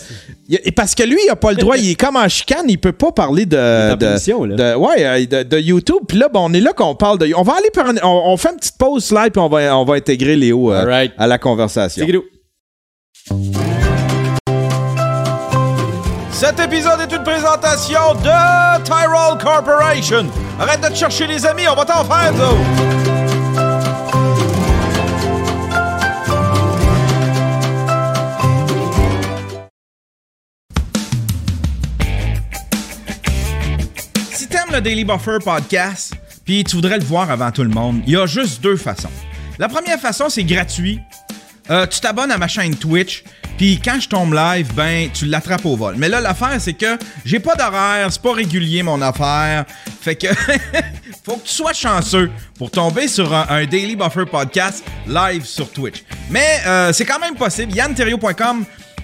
S1: il parce que lui, il a pas le droit. il est comme en chicane. Il peut pas parler de. de,
S2: là.
S1: de- ouais, euh, de, de YouTube. Puis là, ben, on est là qu'on parle de. On va aller par. on, on fait une petite pause slide, puis on va, on va intégrer Léo euh, à la conversation.
S2: C'est.
S1: Cet épisode est une présentation de Tyrol Corporation. Arrête de te chercher les amis, on va t'en faire, t'aimes le Daily Buffer podcast, puis tu voudrais le voir avant tout le monde, il y a juste deux façons. La première façon, c'est gratuit. Euh, tu t'abonnes à ma chaîne Twitch, puis quand je tombe live, ben tu l'attrapes au vol. Mais là, l'affaire, c'est que j'ai pas d'horaire, c'est pas régulier mon affaire. Fait que faut que tu sois chanceux pour tomber sur un, Daily Buffer podcast live sur Twitch. Mais euh, c'est quand même possible. YannTerrio.com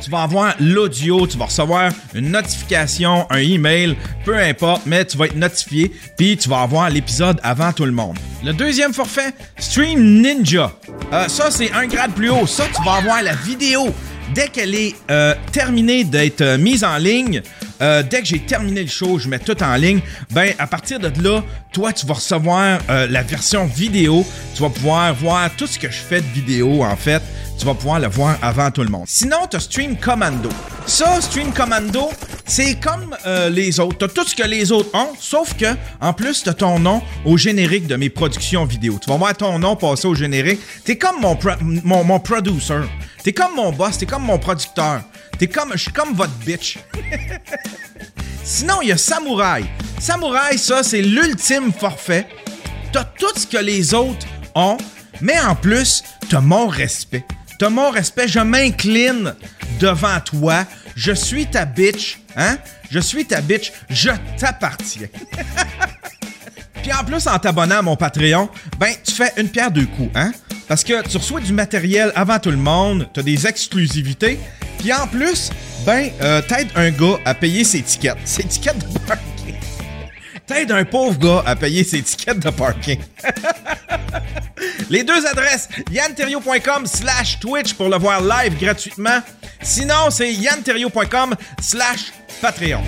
S1: tu vas avoir l'audio, tu vas recevoir une notification, un email, peu importe, mais tu vas être notifié, puis tu vas avoir l'épisode avant tout le monde. Le deuxième forfait, Stream Ninja. Euh, ça, c'est un grade plus haut. Ça, tu vas avoir la vidéo dès qu'elle est euh, terminée d'être euh, mise en ligne. Euh, dès que j'ai terminé le show, je mets tout en ligne. Ben, à partir de là, toi, tu vas recevoir euh, la version vidéo. Tu vas pouvoir voir tout ce que je fais de vidéo, en fait. Tu vas pouvoir le voir avant tout le monde. Sinon, tu as Stream Commando. Ça, Stream Commando, c'est comme euh, les autres. Tu as tout ce que les autres ont, sauf que, en plus, tu as ton nom au générique de mes productions vidéo. Tu vas voir ton nom passer au générique. Tu es comme mon, pro- mon, mon producer. T'es comme mon boss, t'es comme mon producteur. T'es comme, je suis comme votre bitch. Sinon, il y a Samouraï. Samouraï, ça, c'est l'ultime forfait. T'as tout ce que les autres ont, mais en plus, t'as mon respect. T'as mon respect, je m'incline devant toi. Je suis ta bitch, hein? Je suis ta bitch, je t'appartiens. Puis en plus, en t'abonnant à mon Patreon, ben, tu fais une pierre deux coups, hein? Parce que tu reçois du matériel avant tout le monde, t'as des exclusivités, puis en plus, ben, euh, t'aides un gars à payer ses tickets. Ses tickets de parking. T'aides un pauvre gars à payer ses tickets de parking. Les deux adresses, yanterio.com slash Twitch pour le voir live gratuitement. Sinon, c'est yanterio.com slash Patreon.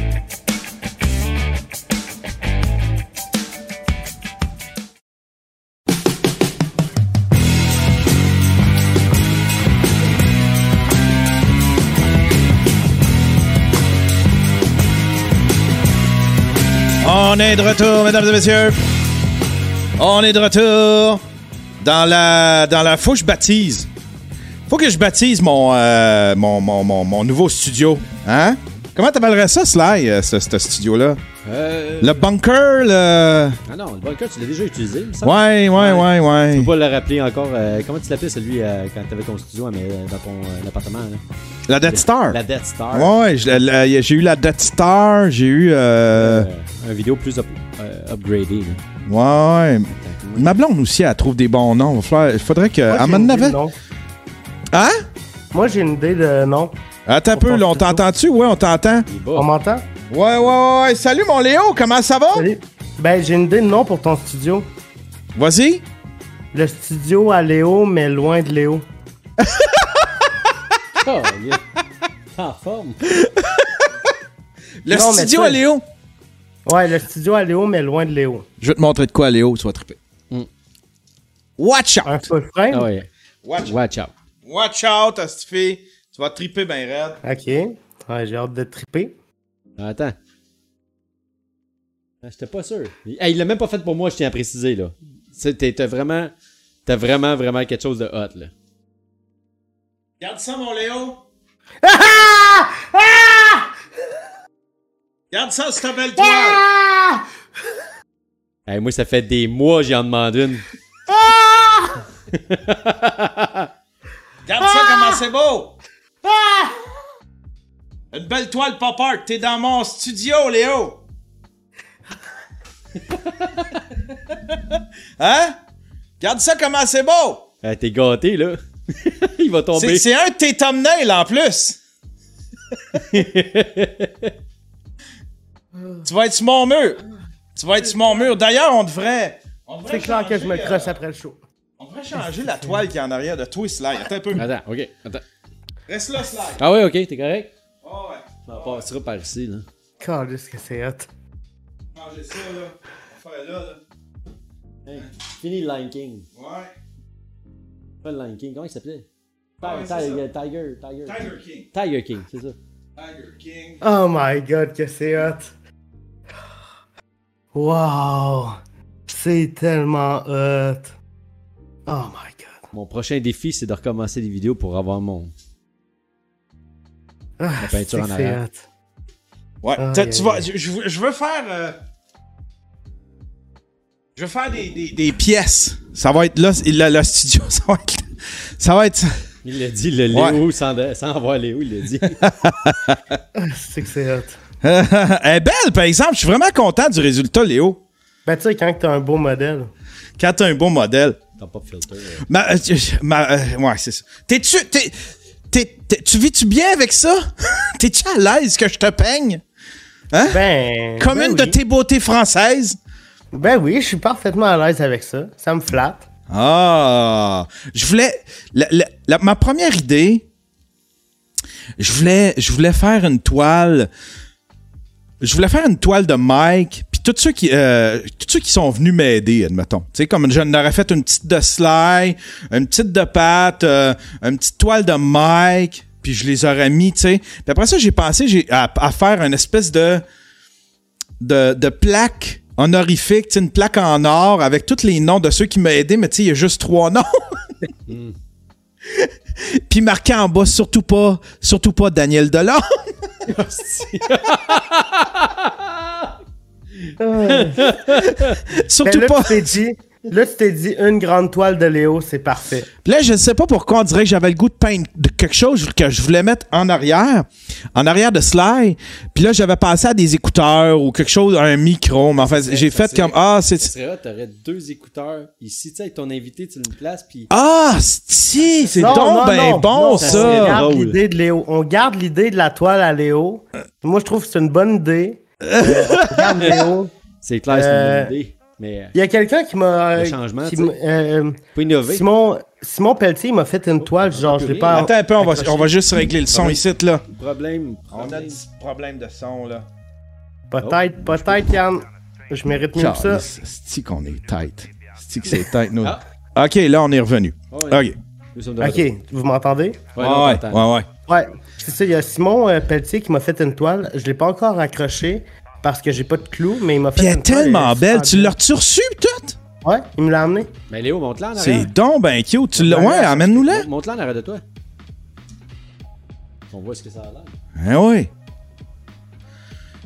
S1: On est de retour, mesdames et messieurs. On est de retour dans la dans la faut que je baptise. Faut que je baptise mon euh, mon, mon, mon, mon nouveau studio, hein? Comment t'appellerais ça, Sly, euh, ce, ce studio-là?
S2: Euh...
S1: Le bunker, le...
S2: Ah non, le bunker, tu l'as déjà utilisé, semble.
S1: Ouais, ouais, ouais, ouais.
S2: Tu peux pas le rappeler encore. comment tu l'appelais celui quand t'avais ton studio mais, dans ton appartement? Là?
S1: La Death Star.
S2: La Death Star.
S1: Ouais, je- la- la- j'ai eu la Death Star, j'ai eu... Euh...
S2: Euh, un vidéo plus up- euh, upgradé. là.
S1: Ouais, ouais. Ma blonde aussi, elle trouve des bons noms. Il faudrait, faudrait que...
S3: Moi,
S1: Elle
S3: j'ai
S1: m'en
S3: une idée
S1: avait...
S3: de nom.
S1: Hein?
S3: Moi, j'ai une idée de nom.
S1: Attends un peu, là, on
S3: studio.
S1: t'entend-tu? Ouais, on t'entend.
S3: On m'entend?
S1: Ouais, ouais, ouais, ouais. Salut, mon Léo, comment ça va?
S3: Salut. Ben, j'ai une idée de nom pour ton studio.
S1: Vas-y.
S3: Le studio à Léo, mais loin de Léo.
S2: Oh, il est en forme.
S1: Le
S3: Non,
S1: studio à Léo.
S3: Ouais, le studio à Léo, mais loin de Léo.
S1: Je vais te montrer de quoi, Léo, tu vas triper.
S2: Mm.
S1: Watch out.
S3: Un full frame?
S2: Ah ouais.
S1: Watch,
S2: Watch out.
S1: Watch out, Astifi. Tu vas triper bien raide.
S3: Ok. Ouais, j'ai hâte de triper.
S2: Attends. Ah, J'étais pas sûr. Il, hey, il l'a même pas fait pour moi, je tiens à préciser, là. T'as vraiment... T'as vraiment, vraiment quelque chose de hot, là.
S1: Garde ça, mon Léo. Garde ça, c'est ta belle toile.
S2: Hey, moi, ça fait des mois que j'en demande une.
S1: Garde ça, comment c'est beau. Une belle toile pop art. T'es dans mon studio, Léo. hein? Garde ça, comment c'est beau.
S2: Ah, T'es gâté, là. il va
S1: C'est
S2: tomber.
S1: c'est un de tes thumbnails en plus. tu vas être sur mon mur. Tu vas être sur mon mur. D'ailleurs, on devrait. on devrait
S3: C'est clair que je me crosse
S1: euh,
S3: après le show.
S1: On devrait changer la toile qui est en arrière de toi, Sly. Attends un peu.
S2: Attends, ok. Attends.
S1: Reste là, Sly.
S2: Ah ouais, ok, t'es correct?
S1: Oh, ouais.
S2: On passera par ici, là.
S3: Calisse que c'est hot.
S1: Changer ça, là. On va faire là, là.
S2: Hey, fini le Lion King.
S1: Ouais.
S2: Pas le Lion King, comment il s'appelait?
S1: Ah ouais,
S2: Tiger, Tiger, Tiger.
S1: Tiger King.
S2: Tiger King, c'est ça.
S1: Tiger King.
S3: Oh my god, que c'est hot. Wow. C'est tellement hot. Oh my god.
S2: Mon prochain défi, c'est de recommencer les vidéos pour avoir mon.
S3: Ah,
S2: La peinture
S3: c'est
S2: en arrière.
S3: hot.
S1: Ouais. Tu vas, je, veux- je veux faire. euh, Je vais faire des, des- des pièces. Ça va être là, le, le studio, ça va être. Ça va être.
S2: Il l'a dit, le Léo, sans, sans voir Léo, il l'a dit.
S3: C'est que c'est hot.
S1: Elle est belle, par exemple. Je suis vraiment content du résultat, Léo.
S3: Ben, tu sais, quand t'as un beau modèle.
S1: Quand t'as un beau modèle.
S2: T'as pas de filter. euh.
S1: Ma, euh, ma- euh, ouais, c'est ça. T'es-tu. T'es, t'es- t'es- tu vis-tu bien avec ça? T'es-tu à l'aise que je te peigne?
S3: Ben.
S1: Comme
S3: ben
S1: une de tes beautés françaises?
S3: Ben oui, je suis parfaitement à l'aise avec ça. Ça me flatte.
S1: Ah! Je voulais. la- la- la- ma première idée, je voulais, je voulais faire une toile. Je voulais faire une toile de Mike, puis tous ceux qui, euh, ceux qui sont venus m'aider, admettons. Tu sais, comme je n'aurais fait une petite de Sly, une petite de Pat, euh, une petite toile de Mike, puis je les aurais mis, tu sais. Puis après ça, j'ai pensé à, faire une espèce de, de plaque honorifique, une plaque en or avec tous les noms de ceux qui m'ont aidé, mais tu sais, il y a juste trois noms. Puis marqué en bas, surtout pas, surtout pas Daniel Delorme. surtout
S3: Ben là,
S1: pas.
S3: dit. Là, tu t'es dit une grande toile de Léo, c'est parfait.
S1: Puis là, je ne sais pas pourquoi on dirait que j'avais le goût de peindre de quelque chose que je voulais mettre en arrière, en arrière de Sly. Puis là, j'avais pensé à des écouteurs ou quelque chose, un micro. Mais en fait, j'ai fait
S2: serait-
S1: comme ah, c'est
S2: Ça serait t'aurais deux écouteurs ici, tu sais, avec ton invité, tu le places, puis.
S1: ah, si, c'est donc
S3: non,
S1: ben
S3: non,
S1: bon
S3: non,
S2: ça
S3: On garde l'idée de Léo. On garde l'idée de la toile à Léo. Moi, je trouve que c'est une bonne idée. Euh, on garde Léo.
S2: C'est clair, c'est
S3: Euh,
S2: une bonne idée. Mais euh,
S3: Il y a quelqu'un qui m'a.
S2: Le
S3: euh,
S2: changement,
S3: qui euh,
S2: innover.
S3: Simon, Simon Pelletier il m'a fait une toile, genre, je l'ai pas.
S1: Attends un peu, on va, on va juste régler le son ici, là.
S2: Problème.
S1: On a des problèmes de son, là.
S3: Peut-être, peut-être, Yann. Je mérite mieux que ça.
S1: C'est qu'on est tight? C'est que c'est tight, nous?
S2: Ah.
S1: OK, là, on est revenu.
S2: Ouais.
S1: OK.
S2: Nous sommes de
S3: Ok, vous m'entendez?
S2: Ouais,
S1: Ouais, ouais, ouais, ouais.
S3: Ouais. C'est ça, il y a Simon euh, Pelletier qui m'a fait une toile. Je l'ai pas encore accroché parce que j'ai pas de clous, mais il m'a fait
S1: Puis elle est tellement belle. Tu l'as-tu reçu, tout?
S3: Ouais, il me l'a amené.
S2: Mais Léo, monte-la en
S1: C'est
S2: arrière.
S1: donc ben cute. Tu l'as...
S3: Ouais,
S1: Ouais, amène-nous-la.
S2: Monte-la en arrière de toi. On voit ce que ça a l'air.
S1: Ah ouais.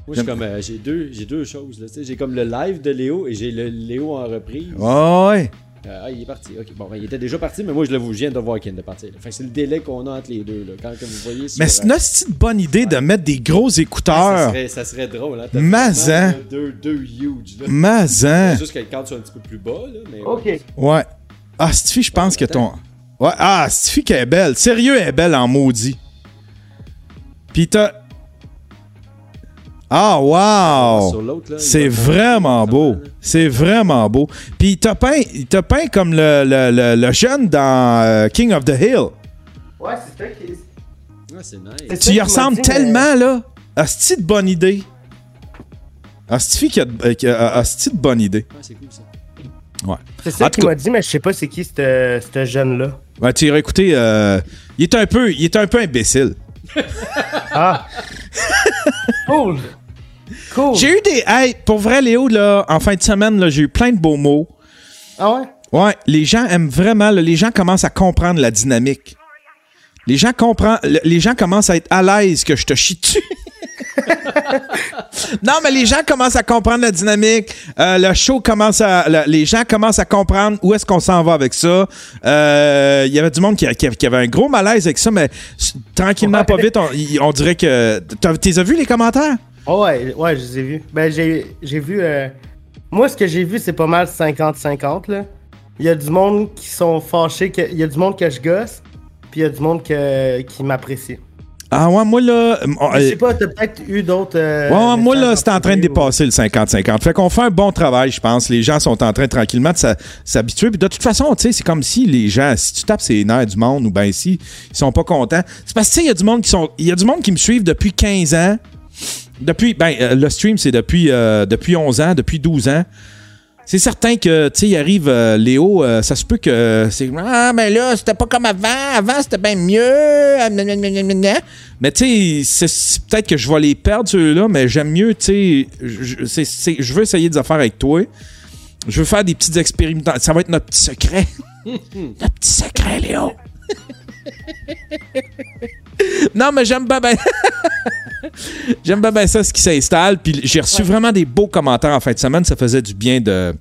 S2: Moi, suis comme, euh, j'ai deux, j'ai deux choses. Là, tu sais. j'ai comme le live de Léo et j'ai le Léo en reprise.
S1: Ouais, ouais.
S2: Euh, ah, il est parti. Ok, bon, ben, il était déjà parti, mais moi, je le je viens de voir qu'il est parti. là. Fait que c'est le délai qu'on a entre les deux. Là, quand que vous voyez sur,
S1: Mais c'est
S2: euh,
S1: une de bonne idée de mettre des gros
S2: ça,
S1: écouteurs.
S2: serait, ça serait drôle. Hein? Vraiment,
S1: hein.
S2: Deux, deux huge. Là.
S1: Mazan.
S2: C'est juste que le cadre soit un petit peu plus bas. Là, mais,
S3: Ok.
S1: Ouais. Ah, cette fille, je pense que ton. Ouais, ah, cette fille qui est belle. Sérieux, elle est belle en maudit. Pis t'as. Ah, wow!
S2: il
S1: C'est vraiment beau.
S2: là.
S1: C'est vraiment beau. Puis il t'a peint, il peint comme le, le, le, le jeune dans euh, King of the Hill.
S3: Ouais, c'est ça qui
S2: Ah, c'est nice.
S3: C'est ça
S1: Tu y ressembles
S3: dit, mais-
S1: tellement, là. Asti de bonne idée. Asti fille qui a, de- euh, a- asti de bonne idée.
S2: Ah, c'est cool ça.
S1: Ouais.
S3: C'est ça qu'il m'a dit, mais je sais pas c'est qui ce ce jeune-là.
S1: Ouais, tu iras écouter. euh, il est un peu, il est un peu imbécile.
S3: Ah! Cool! Cool!
S1: J'ai eu des. Hey, pour vrai, Léo, là, en fin de semaine, là, j'ai eu plein de beaux mots.
S3: Ah ouais?
S1: Ouais, les gens aiment vraiment, là, les gens commencent à comprendre la dynamique. Les gens comprennent, le- les gens commencent à être à l'aise que je te chie dessus. non, mais les gens commencent à comprendre la dynamique. Euh, le show commence à, le- les gens commencent à comprendre où est-ce qu'on s'en va avec ça. Euh, Il y avait du monde qui, qui- qui avait un gros malaise avec ça, mais tranquillement,
S3: Ouais.
S1: pas vite, on, y- on dirait que. T'as- as vu les commentaires?
S3: Oh ouais, ouais, je les ai vus. Ben, j'ai vu. euh, Moi, ce que j'ai vu, c'est pas mal 50-50, là. Il y a du monde qui sont fâchés, il y a du monde que je gosse, puis il y a du monde que... qui m'apprécie.
S1: Ah ouais, moi là. on-
S3: Je sais pas, t'as peut-être eu d'autres. euh,
S1: Ouais, moi, là, c'est en train de
S3: ou-
S1: dépasser le 50-50. Fait qu'on fait un bon travail, je pense. Les gens sont en train tranquillement de s'habituer. Puis de toute façon, tu sais, c'est comme si les gens, si tu tapes ces nerfs du monde ou ben si ils sont pas contents. C'est parce que, tu sais, il y a du monde qui sont. Il y a du monde qui me suivent depuis 15 ans. Depuis. Ben, euh, le stream, c'est depuis, euh, depuis 11 ans, depuis 12 ans. C'est certain que, tu sais, il arrive euh, Léo, euh, ça se peut que c'est Ah, mais là, c'était pas comme avant. Avant, c'était bien mieux. Ah. Mais, tu sais, c'est- peut-être que je vais les perdre, ceux-là, mais j'aime mieux, tu sais, je veux essayer des affaires avec toi. Je veux faire des petites expérimentations. Ça va être notre petit secret. notre petit secret, Léo. non, mais j'aime pas bien. J'aime bien, ben ça, ce qui s'installe. Puis j'ai reçu vraiment des beaux commentaires en fin de semaine. Ça faisait du bien de,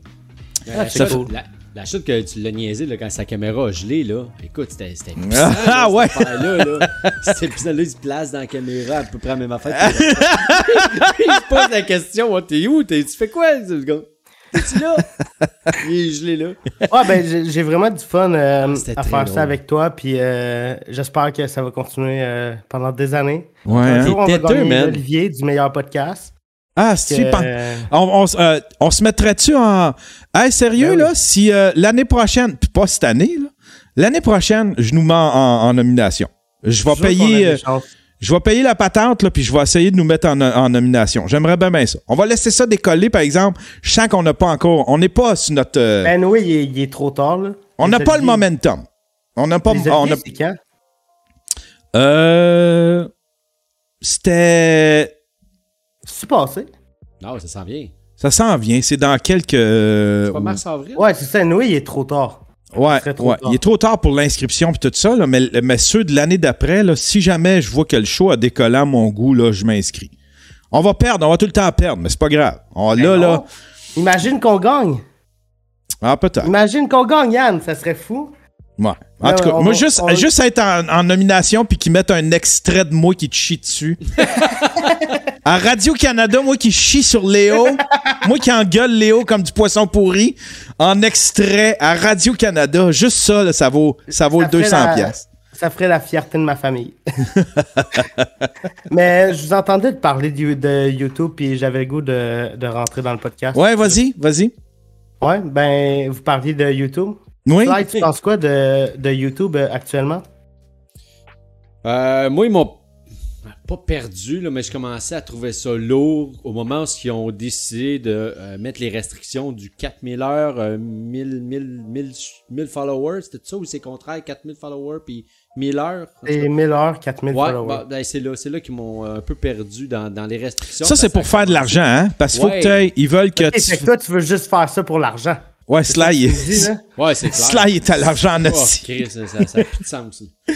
S2: La,
S3: Ah,
S2: la, la chute que tu l'as niaisé là, quand sa caméra a gelé, là. Écoute, c'était c'était puissant,
S1: Ah,
S2: là,
S1: ouais.
S2: cette affaire-là, là. Cet épisode-là, il se place dans la caméra à peu près à la même affaire. il se pose la question T'es où? T'es- Tu fais quoi gars T'es-tu là?
S3: Ouais, ben j'ai vraiment du fun euh,
S2: C'était
S3: à faire
S2: drôle.
S3: ça avec toi, puis euh, j'espère que ça va continuer euh, pendant des années.
S1: Ouais,
S3: Un
S1: hein?
S3: jour, on va gagner
S2: man.
S3: l'Olivier du meilleur podcast.
S1: Ah,
S3: euh,
S1: on, on euh, se mettrait-tu en. Hey, sérieux,
S3: Ben oui.
S1: là, si euh, l'année prochaine, puis pas cette année, là, l'année prochaine, je nous mets en, en nomination. Je vais
S3: je
S1: payer. Euh. Je vais payer la patente, là, puis je vais essayer de nous mettre en, en nomination. J'aimerais bien, bien ça. On va laisser ça décoller, par exemple. Je sens qu'on n'a pas encore. On n'est pas sur notre. euh,
S3: Ben oui, il est, il est trop tard. Là.
S1: on n'a pas le momentum. On n'a pas.
S3: Les
S1: on a-
S3: c'est quand?
S1: euh, C'était.
S3: C'est passé?
S2: Non, ça s'en vient.
S1: Ça s'en vient. C'est dans quelques.
S2: C'est pas mars-avril
S3: Ouais, c'est ça. Noé, il est trop tard.
S1: Ouais, ouais. il est trop tard pour l'inscription puis tout ça, là, mais, mais ceux de l'année d'après, là, si jamais je vois que le show a décollé à mon goût, là, je m'inscris. On va perdre, on va tout le temps perdre, mais c'est pas grave. On, là,
S3: Ben
S1: là,
S3: non. Imagine qu'on gagne.
S1: ah, peut-être.
S3: Imagine qu'on gagne, Yann. Ça serait fou.
S1: Ouais. En
S3: Ouais,
S1: tout cas,
S3: on
S1: moi,
S3: va-
S1: juste,
S3: va-
S1: juste être en, en nomination puis qu'ils mettent un extrait de moi qui te chie dessus. à Radio-Canada, moi qui chie sur Léo, moi qui engueule Léo comme du poisson pourri, en extrait à Radio-Canada, juste ça, là, ça vaut, ça vaut
S3: Ça
S1: le 200
S3: ferait la-
S1: piastres.
S3: Ça ferait la fierté de ma famille. Mais je vous entendais de parler de, de YouTube, puis j'avais le goût de, de rentrer dans le podcast.
S1: Ouais, vas-y, vas-y.
S3: Ouais, ben, vous parliez de YouTube?
S1: Oui.
S3: Tu penses quoi de, de YouTube euh, actuellement?
S2: Euh, moi, ils m'ont pas perdu, là, mais je commençais à trouver ça lourd au moment où ils ont décidé de euh, mettre les restrictions du 4000 heures, euh, 1000, 1000, 1000, 1000 followers. C'était ça ou c'est contraire, 4000 followers puis 1000 heures? Cas.
S3: 1000 heures, 4000
S2: Ouais,
S3: followers.
S2: bah, ben, c'est là, c'est là qu'ils m'ont un peu perdu dans, dans les restrictions.
S1: Ça, c'est pour faire de l'argent, hein? Parce qu'il faut que Ils veulent que
S3: Ok,
S1: tu.
S3: fait que toi, tu veux juste faire ça pour l'argent.
S1: Ouais, Sly,
S3: dis?
S2: Ouais, c'est clair.
S1: Sly est à l'argent en
S2: Oh,
S1: esti.
S2: Christ, ça, ça, ça a plus de sens. ça.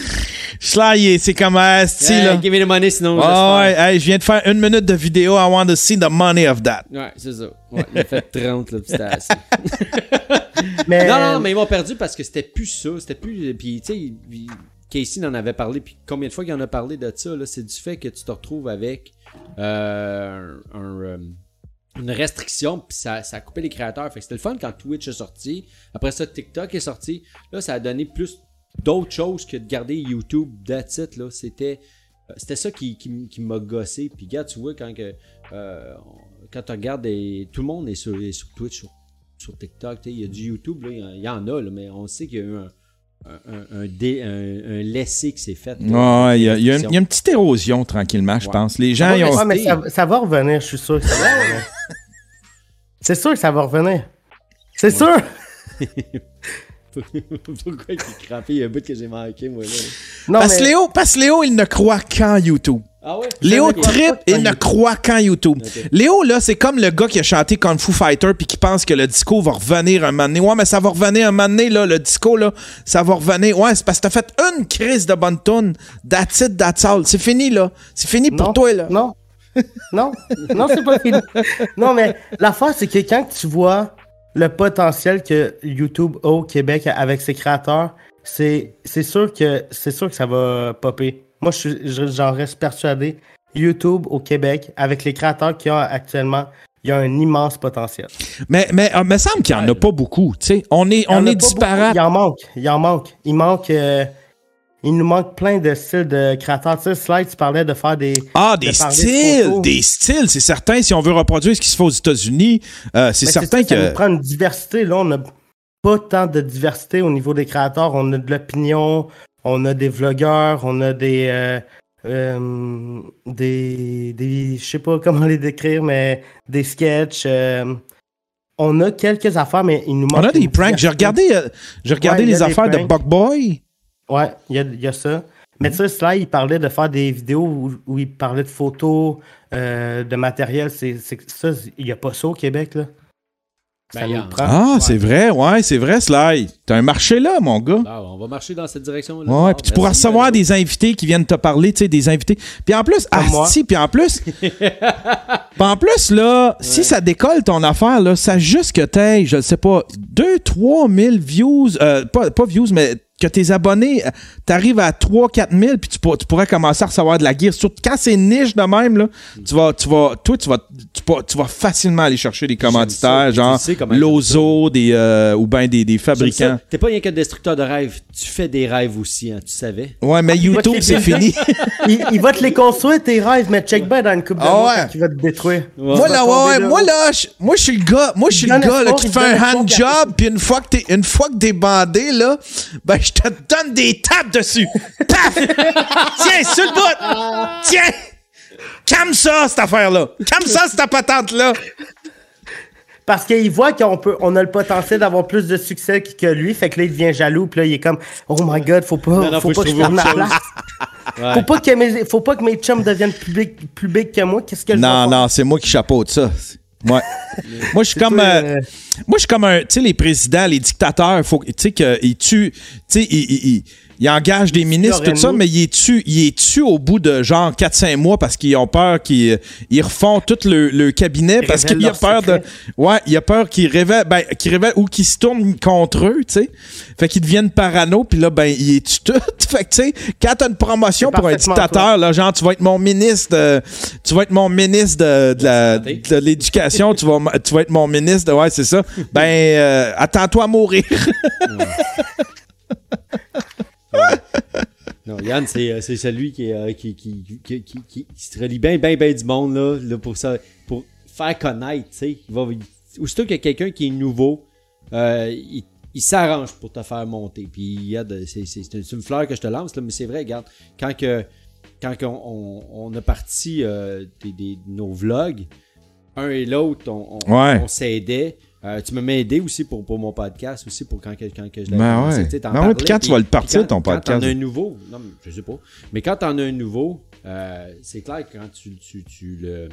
S1: Sly, est- c'est comme un esti,
S2: Hey,
S1: là.
S2: give me the money, sinon je
S1: Ah
S2: laisse
S1: ouais, hey, je viens de faire une minute de vidéo. I want to see the money of that.
S2: Ouais, c'est ça. Ouais, il a fait 30, là, puis c'était assez.
S3: Mais,
S2: Non, non, mais ils m'ont perdu parce que c'était plus ça. C'était plus. Puis, tu sais, Casey en avait parlé. Puis, combien de fois qu'il en a parlé de ça, là, c'est du fait que tu te retrouves avec euh, un, un, euh, une restriction. Puis, ça, ça a coupé les créateurs. Fait que c'était le fun quand Twitch est sorti. Après ça, TikTok est sorti. Là, ça a donné plus d'autres choses que de garder YouTube. That's it, là. C'était. euh, C'était ça qui, qui, qui m'a gossé. Puis, gars, tu vois, quand, que, euh, quand tu regardes, des- tout le monde est sur, sur Twitch, sur sur TikTok, il y a du YouTube, il y y, en a, là, mais on sait qu'il y a eu un, un, un, dé- un- un laissé qui s'est fait.
S1: Ouais, il y, y y a une petite érosion tranquillement, je
S2: Ouais.
S1: pense. Les gens, ils ont.
S3: Ouais, mais ça, ça va revenir, je suis sûr que ça va revenir. C'est sûr que ça va revenir. C'est sûr!
S2: Pourquoi il est crampé? Il y a un bout que j'ai manqué, moi. Là.
S3: Non,
S1: Parce que
S3: mais-
S1: Léo, parce que Léo, il ne croit qu'en YouTube.
S2: Ah ouais?
S1: Léo trip et ne
S3: YouTube.
S1: croit qu'en YouTube. Léo, là, c'est comme le gars qui a chanté Kung Fu Fighter puis qui pense que le disco va revenir un moment donné. Ouais, mais ça va revenir un moment donné, là, le disco, là, ça va revenir. Ouais, c'est parce que t'as fait une crise de bonne tune. That's it, that's all. C'est fini, là. C'est fini pour
S3: non,
S1: toi, là.
S3: Non. Non. Non, c'est pas fini. Non, mais l'affaire, c'est que quand tu vois le potentiel que YouTube a au Québec avec ses créateurs, c'est c'est sûr que c'est sûr que ça va popper. Moi, je suis- je- j'en reste persuadé. YouTube au Québec, avec les créateurs qu'il y a actuellement, il y a un immense potentiel.
S1: Mais, mais, euh, me semble qu'il n'y en a pas beaucoup. Tu sais, on est,
S3: Il y en
S1: on
S3: a
S1: est disparate.
S3: Il en manque. Il en manque. Il manque. euh, il nous manque plein de styles de créateurs. Tu sais, Slide, tu parlais de faire des.
S1: Ah,
S3: de
S1: des
S3: de
S1: styles, des styles, c'est certain. Si on veut reproduire ce qui se fait aux États-Unis, euh, c'est certain
S3: ça, ça
S1: que.
S3: nous prend une diversité. Là, on n'a pas tant de diversité au niveau des créateurs. On a de l'opinion, on a des vlogueurs, on a des. euh, euh, des, des je sais pas comment les décrire, mais des sketchs. on a quelques affaires, mais il nous manque.
S1: On a des pranks. J'ai regardé, j'ai regardé
S3: Ouais,
S1: les affaires de. Buck Boy.
S3: Ouais, il y y a ça. Mais tu sais, Sly, il parlait de faire des vidéos où, où il parlait de photos, euh, de matériel. C'est, c'est, ça, il n'y a pas ça au Québec, là. Ça
S2: Ben,
S3: prend.
S1: Ah,
S2: Ouais.
S1: c'est vrai, ouais, c'est vrai, Sly. T'as un marché là, mon gars.
S2: Ah, on va marcher dans cette direction-là.
S1: Ouais,
S2: Ah,
S1: puis tu pourras recevoir des invités qui viennent te parler, tu sais, des invités. Puis en plus, asti, puis en plus, Puis en plus, là, si ça décolle ton affaire, là, ça juste que t'aies, je sais pas, 2 3 000 views, euh, pas, pas views, mais que tes abonnés, euh, t'arrives à 3 4 000, puis tu, pour- tu pourrais commencer à recevoir de la gear. Surtout quand c'est niche de même, là, tu vas, tu vas, toi, tu vas, tu, vas- tu vas facilement aller chercher des commanditaires, genre
S2: Tu sais comment
S1: Lozo, des, euh, ou ben des, des fabricants.
S2: T'es pas rien que destructeur de rêves. Tu fais des rêves aussi, hein, tu savais.
S1: Ouais, mais YouTube,
S3: les
S1: c'est fini.
S3: il, il va te les construire, tes rêves, mais check bien dans une coupe de
S1: Ah ouais.
S3: il va te détruire.
S1: Moi là, ouais, ouais, moi là, je- moi je suis le gars, moi je suis le gars là, qui fait un hand job, puis une fois que t'es, une fois que t'es bandé là, ben je te donne des tapes dessus. Paf! Tiens, sur le bout! Tiens! Calme ça, cette affaire-là! Calme ça, cette patente-là!
S3: Parce qu'il voit qu'on peut, on a le potentiel d'avoir plus de succès que lui, fait que là, il devient jaloux, puis là, il est comme, oh my god, faut pas,
S2: Non, non,
S3: faut,
S2: faut
S3: pas
S2: que je
S3: ma
S2: autre
S3: place. Faut pas que mes, faut pas que mes chums deviennent plus big, plus big que moi. Qu'est-ce que je
S1: Non, non, c'est moi qui chapeaute ça. Ouais. moi, je suis comme. euh,
S3: euh,
S1: moi, je suis comme un. Tu sais, les présidents, les dictateurs, faut, tu sais, qu'ils tuent. Tu sais, ils, ils, ils- ils engagent des ministres, tout ça, mais ils les tuent, ils les tuent au bout de genre 4-5 mois parce qu'ils ont peur qu'ils ils refont tout le, le cabinet
S3: Ils
S1: parce qu'il a peur de. Ouais, il a peur qu'ils révèlent, ben, qu'ils révèlent ou qu'ils se tournent contre eux, tu sais. Fait qu'ils deviennent parano, puis là, ben, ils les tuent tout. fait que, tu sais, quand t'as une promotion pour un dictateur, là, genre, tu vas être mon ministre de, tu vas être mon ministre de, de la,
S2: santé.
S1: de l'éducation, tu vas, tu vas être mon ministre de, ouais, c'est ça. Ben, euh, attends-toi à mourir.
S2: Non, Yann, c'est, euh, c'est celui qui, euh, qui, qui, qui, qui, se relie bien, bien, bien du monde, là, là, pour ça, pour faire connaître, sais. Il va, il- aussitôt qu'il y a quelqu'un qui est nouveau, euh, il, il s'arrange pour te faire monter. Puis, il y a de- c'est, c'est, une, fleur que je te lance, là, mais c'est vrai, regarde, quand que, quand qu'on- on, on a parti euh, des, des- nos vlogs, un et l'autre, on, on,
S1: Ouais.
S2: Euh, tu m'as aidé aussi pour, pour mon podcast, aussi pour quand, quand que je l'avais
S1: Ben ouais.
S2: t'en
S1: Ben puis quand tu vas le partir,
S2: quand-
S1: ton
S2: Quand
S1: podcast.
S2: t'en as un nouveau, non, mais je sais pas, mais quand t'en as un nouveau, euh, c'est clair que quand tu, tu, tu le.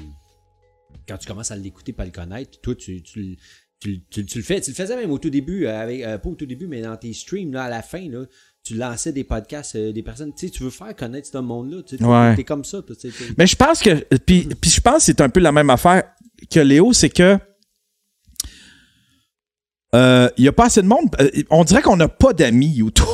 S2: Quand tu commences à l'écouter, pas le connaître, toi, tu, tu, tu, tu, le fais. Tu le faisais même au tout début, euh, avec, euh, pas au tout début, mais dans tes streams, là, à la fin, là, tu lançais des podcasts, euh, des personnes. Tu sais, tu veux faire connaître ce monde-là. Tu sais,
S1: Ouais.
S2: T'es comme ça.
S1: Mais je pense que. Puis, puis je pense que c'est un peu la même affaire que Léo, c'est que. Euh, Il y a pas assez de monde. euh, On dirait qu'on n'a pas d'amis YouTube.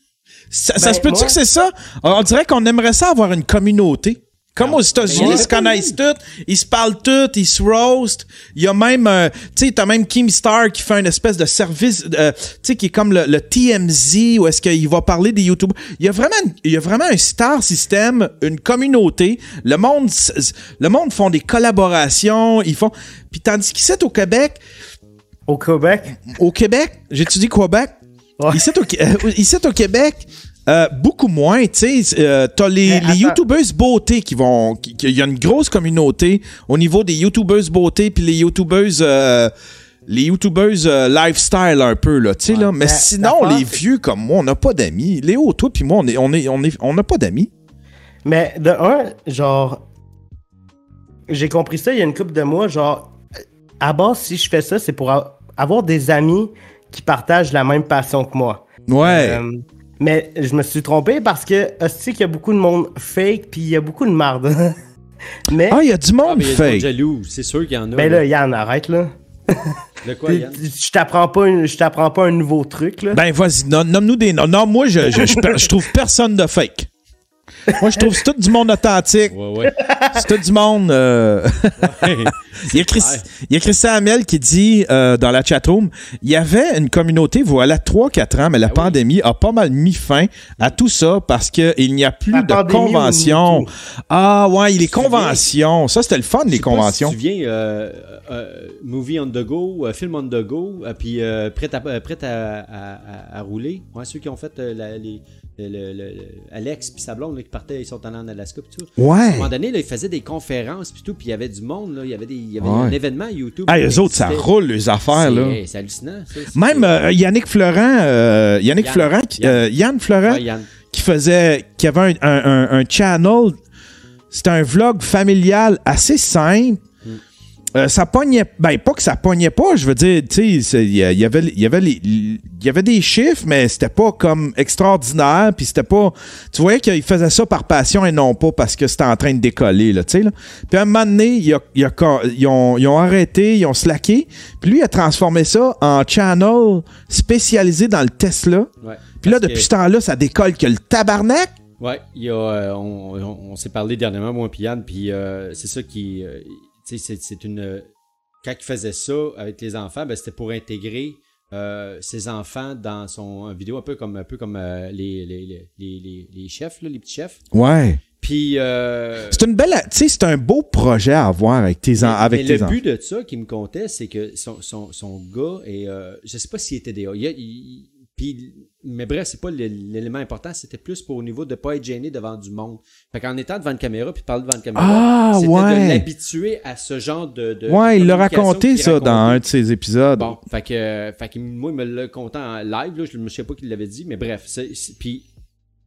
S1: ça ça
S3: Ben,
S1: se peut-tu que c'est ça? On dirait qu'on aimerait ça avoir une communauté. Comme aux États-Unis,
S2: ben,
S1: ils se connaissent tous, ils se parlent tous, ils se roast. Il y a même, euh, tu sais, t'as même Keemstar qui fait une espèce de service, euh, tu sais, qui est comme le, le TMZ, où est-ce qu'il va parler des YouTube. Il y a vraiment, il y a vraiment un star système, une communauté. Le monde, le monde font des collaborations, ils font. Puis tandis qu'ici au Québec,
S3: Au Québec?
S1: au Québec, j'étudie Québec?
S3: Ouais.
S1: Ici, au, euh, ici, au Québec, euh, beaucoup moins, tu sais. euh, T'as les, les. YouTubeuses beauté qui vont. Il y a une grosse communauté au niveau des YouTubeuses beauté puis les YouTubeuses. euh, les YouTubeuses lifestyle un peu, là, tu sais, là. Mais sinon, les vieux comme moi, on n'a pas d'amis. Léo, toi puis moi, on est, on est, on est, on n'a pas d'amis.
S3: Mais de un, genre, j'ai compris ça il y a une couple de mois. Genre, à base, si je fais ça, c'est pour avoir des amis qui partagent la même passion que moi.
S1: Ouais.
S3: Euh, mais je me suis trompé parce que hostie qu'il y a beaucoup de monde fake puis il y a beaucoup de marde. mais
S1: ah, il y a du
S2: Ah,
S1: monde
S2: mais il y a du monde
S1: fake.
S2: jaloux, c'est sûr qu'il y en a.
S3: ben là, Yann, arrête là.
S2: De quoi, Yann?
S3: Je t'apprends pas, une- je t'apprends pas un nouveau truc là.
S1: Ben, vas-y, nom- nomme-nous des noms. Non, moi, je, je, je, je trouve personne de fake. Moi, je trouve c'est tout du monde authentique.
S2: Ouais, ouais.
S1: C'est tout du monde. euh, il, y a Chris-
S2: clair.
S1: il y a Christian Hamel qui dit euh, dans la chatroom il y avait une communauté, voilà, 3-4 ans, mais la
S2: Ah oui.
S1: pandémie a pas mal mis fin à tout ça parce qu'il n'y a plus
S3: La
S1: de conventions. Ah, ouais, les conventions. Ça, c'était le fun, les conventions.
S2: Si tu te souviens, euh, euh, Movie on the go, euh, Film on the go, euh, puis euh, prêt, à, prêt à, à- à- à rouler. Ouais, ceux qui ont fait euh, la- les, le, le- le- Alex puis sa blonde là, qui partaient, ils sont allés en Alaska puis tout. À un
S1: Ouais.
S2: moment donné, là, ils faisaient des conférences puis tout, puis il y avait du monde, là, il y avait, des, il y avait
S1: Ouais.
S2: un événement YouTube.
S1: Ah, eux autres, ça roule, les affaires,
S2: C'est-
S1: là.
S2: C'est hallucinant. ça.
S1: Même euh, Yannick Florent, euh, Yannick
S2: Yann.
S1: Florent, qui-
S2: Yann.
S1: euh, Yann Florent,
S2: Ouais, Yann.
S1: qui faisait, qui avait un, un, un- un channel. C'était un vlog familial assez simple. Euh, ça pognait. Ben, pas que ça pognait pas, je veux dire, tu sais, il y, a- il y avait, y, avait y des chiffres, mais c'était pas comme extraordinaire, puis c'était pas. Tu voyais qu'il faisait ça par passion et non pas parce que c'était en train de décoller, là, tu sais, là. Puis à un moment donné, ils, ont, ils ont arrêté, ils ont slacké, puis lui, il a transformé ça en channel spécialisé dans le Tesla.
S2: Ouais.
S1: Puis là, depuis
S2: que-
S1: ce temps-là, ça décolle que le tabarnak.
S2: Ouais, il y a, euh, on, on- on s'est parlé dernièrement, moi et Yann, puis euh, c'est ça qui. C'est- une. Quand il faisait ça avec les enfants, ben, c'était pour intégrer euh, ses enfants dans son une vidéo un peu comme un peu comme euh, les, les, les, les, chefs, là, les petits chefs.
S1: Ouais.
S2: Puis euh,
S1: C'est une belle. Tu sais, c'est un beau projet à avoir avec tes,
S2: mais-
S1: avec
S2: mais
S1: tes
S2: le
S1: enfants.
S2: but de ça qui me comptait, c'est que son, son, son gars et je sais pas s'il était DA. Il- puis, mais bref, c'est pas l'élément important, c'était plus pour au niveau de pas être gêné devant du monde. Fait qu'en étant devant une caméra puis parler devant une caméra,
S1: Ah,
S2: c'était de
S1: ouais.
S2: l'habituer à ce genre de. de
S1: Ouais,
S2: de
S1: il l'a raconté ça dans un de ses épisodes.
S2: Bon, fait que, fait que moi, il me l'a conté en live, là, je ne sais pas qu'il l'avait dit, mais bref. Puis,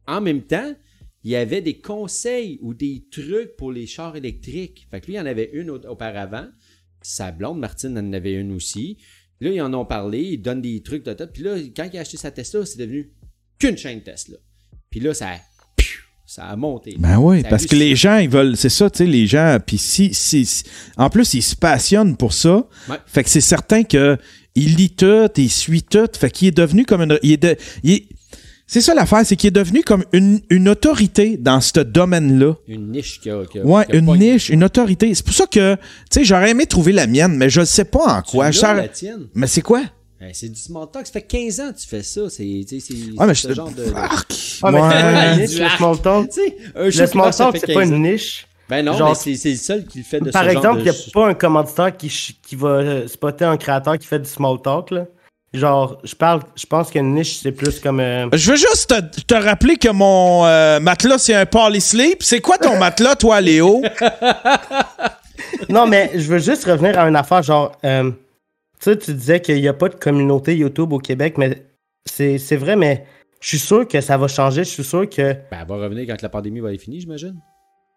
S2: en même temps, il y avait des conseils ou des trucs pour les chars électriques. Fait que lui, il en avait une au- auparavant. Sa blonde, Martine, en avait une aussi. Là, ils en ont parlé, ils donnent des trucs de. Puis là, quand il a acheté sa Tesla, c'est devenu qu'une chaîne Tesla. Puis là, ça a, ça a monté.
S1: Ben oui, parce que les gens, ils veulent, c'est ça, tu sais, les gens, puis si, si, si- en plus, ils se passionnent pour ça,
S2: Ouais.
S1: fait que c'est certain que il lit tout, il suit tout, fait qu'il est devenu comme une, il est de, il est- c'est ça l'affaire, c'est qu'il est devenu comme une, une autorité dans ce domaine-là.
S2: Une niche qui a. qui a-
S1: Ouais,
S2: qui a
S1: une niche, une autorité. C'est pour ça que, tu sais, j'aurais aimé trouver la mienne, mais je ne sais pas en
S2: Tu
S1: quoi. saurais-
S2: la tienne.
S1: Mais c'est quoi?
S2: Ben, c'est du small talk. Ça fait 15 ans que tu fais ça. C'est tu sais, c'est-
S1: Ouais, mais
S2: c'est
S1: je
S2: ce genre de.
S1: Fuck.
S3: Ah, mais
S1: Ouais.
S3: une niche, le small talk.
S2: Tu sais, un
S3: Le small talk, c'est pas
S2: 15 ans.
S3: une niche.
S2: Ben non,
S3: Genre-
S2: mais c'est c'est le seul qui le fait de
S3: Par
S2: ce
S3: exemple,
S2: genre
S3: il
S2: de...
S3: n'y a pas un commanditaire qui, qui va spotter un créateur qui fait du small talk. Là. Genre, je parle, je pense qu'une niche, c'est plus comme. euh,
S1: Je veux juste te, te rappeler que mon euh, matelas, c'est un Polysleep. C'est quoi ton matelas, toi, Léo?
S3: Non, mais je veux juste revenir à une affaire. Genre, euh, tu sais, tu disais qu'il n'y a pas de communauté YouTube au Québec, mais c'est c'est vrai, mais je suis sûr que ça va changer. Je suis sûr que
S2: Ben, elle va revenir quand la pandémie va être finie, j'imagine.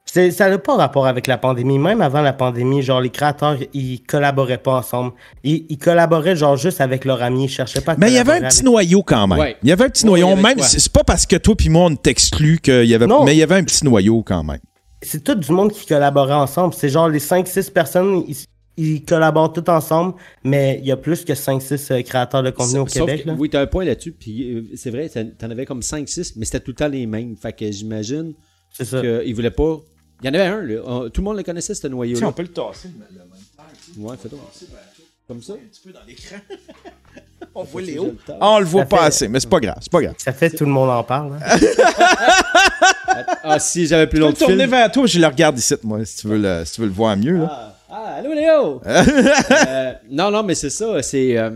S3: C'est- ça n'a pas rapport avec la pandémie. Même avant la pandémie, genre, les créateurs, ils collaboraient pas ensemble. Ils, ils collaboraient, genre, juste avec leurs amis. Ils cherchaient pas à
S1: Mais il y avait un petit
S3: avec-
S1: noyau quand même.
S2: Ouais.
S1: Il y avait un petit noyau.
S2: avait
S1: Même, c'est pas parce que toi puis moi, on t'exclut qu'il y avait.
S3: Non.
S1: Mais il y avait un petit noyau quand même.
S3: c'est tout du monde qui collaborait ensemble. C'est genre les 5-6 personnes, ils, ils collaborent tous ensemble, mais il y a plus que 5-6 euh, créateurs de contenu au Québec.
S2: que-
S3: là.
S2: oui, t'as un point là-dessus, puis euh, c'est vrai, t'en t'en avais comme 5-6, mais c'était tout le temps les mêmes. Fait que j'imagine
S3: C'est ça.
S2: qu'ils voulaient pas... Il y en avait un, là. On- Tout le monde le connaissait, ce noyau-là.
S1: peut le tasser.
S2: Ouais, fais-donc. Comme ça?
S1: Un petit peu dans l'écran. on voit Léo.
S2: je le tasse.
S1: Ah, on le voit
S3: Ça
S1: pas
S3: fait-
S1: assez, mais c'est pas grave. C'est pas grave.
S3: Ça fait tout le monde en parle. hein.
S2: Ah, si j'avais plus
S1: Je
S2: longtemps
S1: le tourner vers toi, je le regarde ici, moi, si tu veux le, si tu veux le voir mieux. Là.
S2: Ah, ah, allô Léo! Euh, non, non, mais c'est ça, c'est... euh,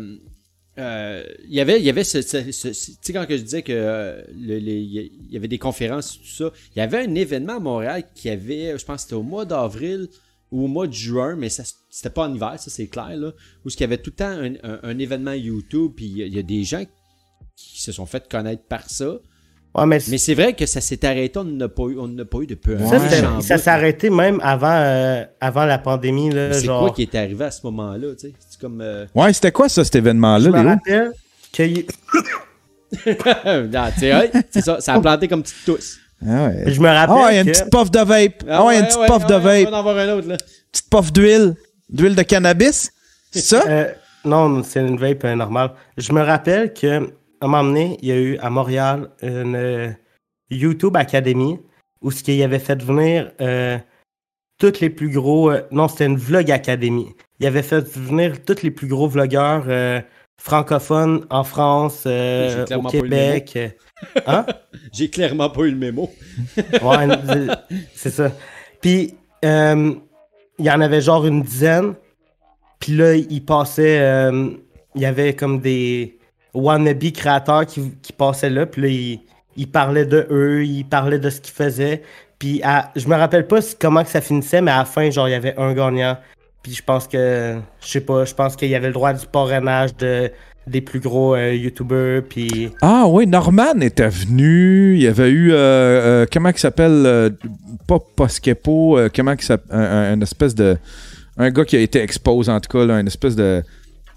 S2: euh, Il y avait, y avait ce, ce- ce- ce- tu sais, quand que je disais que euh, y avait des conférences, tout ça, il y avait un événement à Montréal qui avait, je pense c'était au mois d'avril ou au mois de juin, mais c'était pas en hiver, ça c'est clair, là, où il y avait tout le temps un, un- événement YouTube, puis il y, a des gens qui se sont fait connaître par ça.
S3: Ouais, mais,
S2: Mais c'est vrai que ça s'est arrêté, on n'a pas eu, on n'a pas eu depuis un
S3: ça,
S1: Ouais.
S3: ça s'est arrêté même avant, euh, avant la pandémie.
S2: C'est
S3: genre,
S2: quoi qui est arrivé à ce moment-là, tu sais? C'est comme... euh,
S1: Ouais, c'était quoi ça, cet
S3: je
S1: événement-là,
S3: me
S1: Léo?
S3: rappelle
S2: ouais, c'est ça, ça a planté comme petite tousse.
S1: Ah ouais.
S3: je me
S1: Ah
S3: rappelle
S1: ouais, une
S3: que...
S1: petite puff de vape. Ah ouais, une petite puff de
S2: On
S1: vape.
S2: va en avoir un autre, là.
S1: Petite puff d'huile. D'huile de cannabis. C'est ça?
S3: Euh, non, c'est une vape euh, normale. Je me rappelle que un moment donné, il y a eu à Montréal une euh, YouTube Academy où ce qu'il avait fait venir euh, tous les plus gros. euh, non, c'était une vlog académie. Il avait fait venir tous les plus gros vlogueurs euh, francophones en France, au Québec. Hein?
S2: J'ai clairement pas eu le mémo.
S3: Ouais, c'est ça. Puis, il y en avait genre une dizaine. Puis là, il passait. euh, il y avait comme des wannabe créateurs qui, qui passaient là. Puis là, il, il parlait de eux, il parlait de ce qu'ils faisaient. Puis, à- je me rappelle pas comment que ça finissait, mais à la fin, genre, il y avait un gagnant. Puis, je pense que. Je sais pas, je pense qu'il y avait le droit du parrainage de, des plus gros euh, YouTubers. Puis.
S1: Ah oui, Norman était venu. Il y avait eu. euh, euh, comment il s'appelle Pas Poskepo. comment il s'appelle un, un- espèce de. un gars qui a été exposé, en tout cas, une espèce de.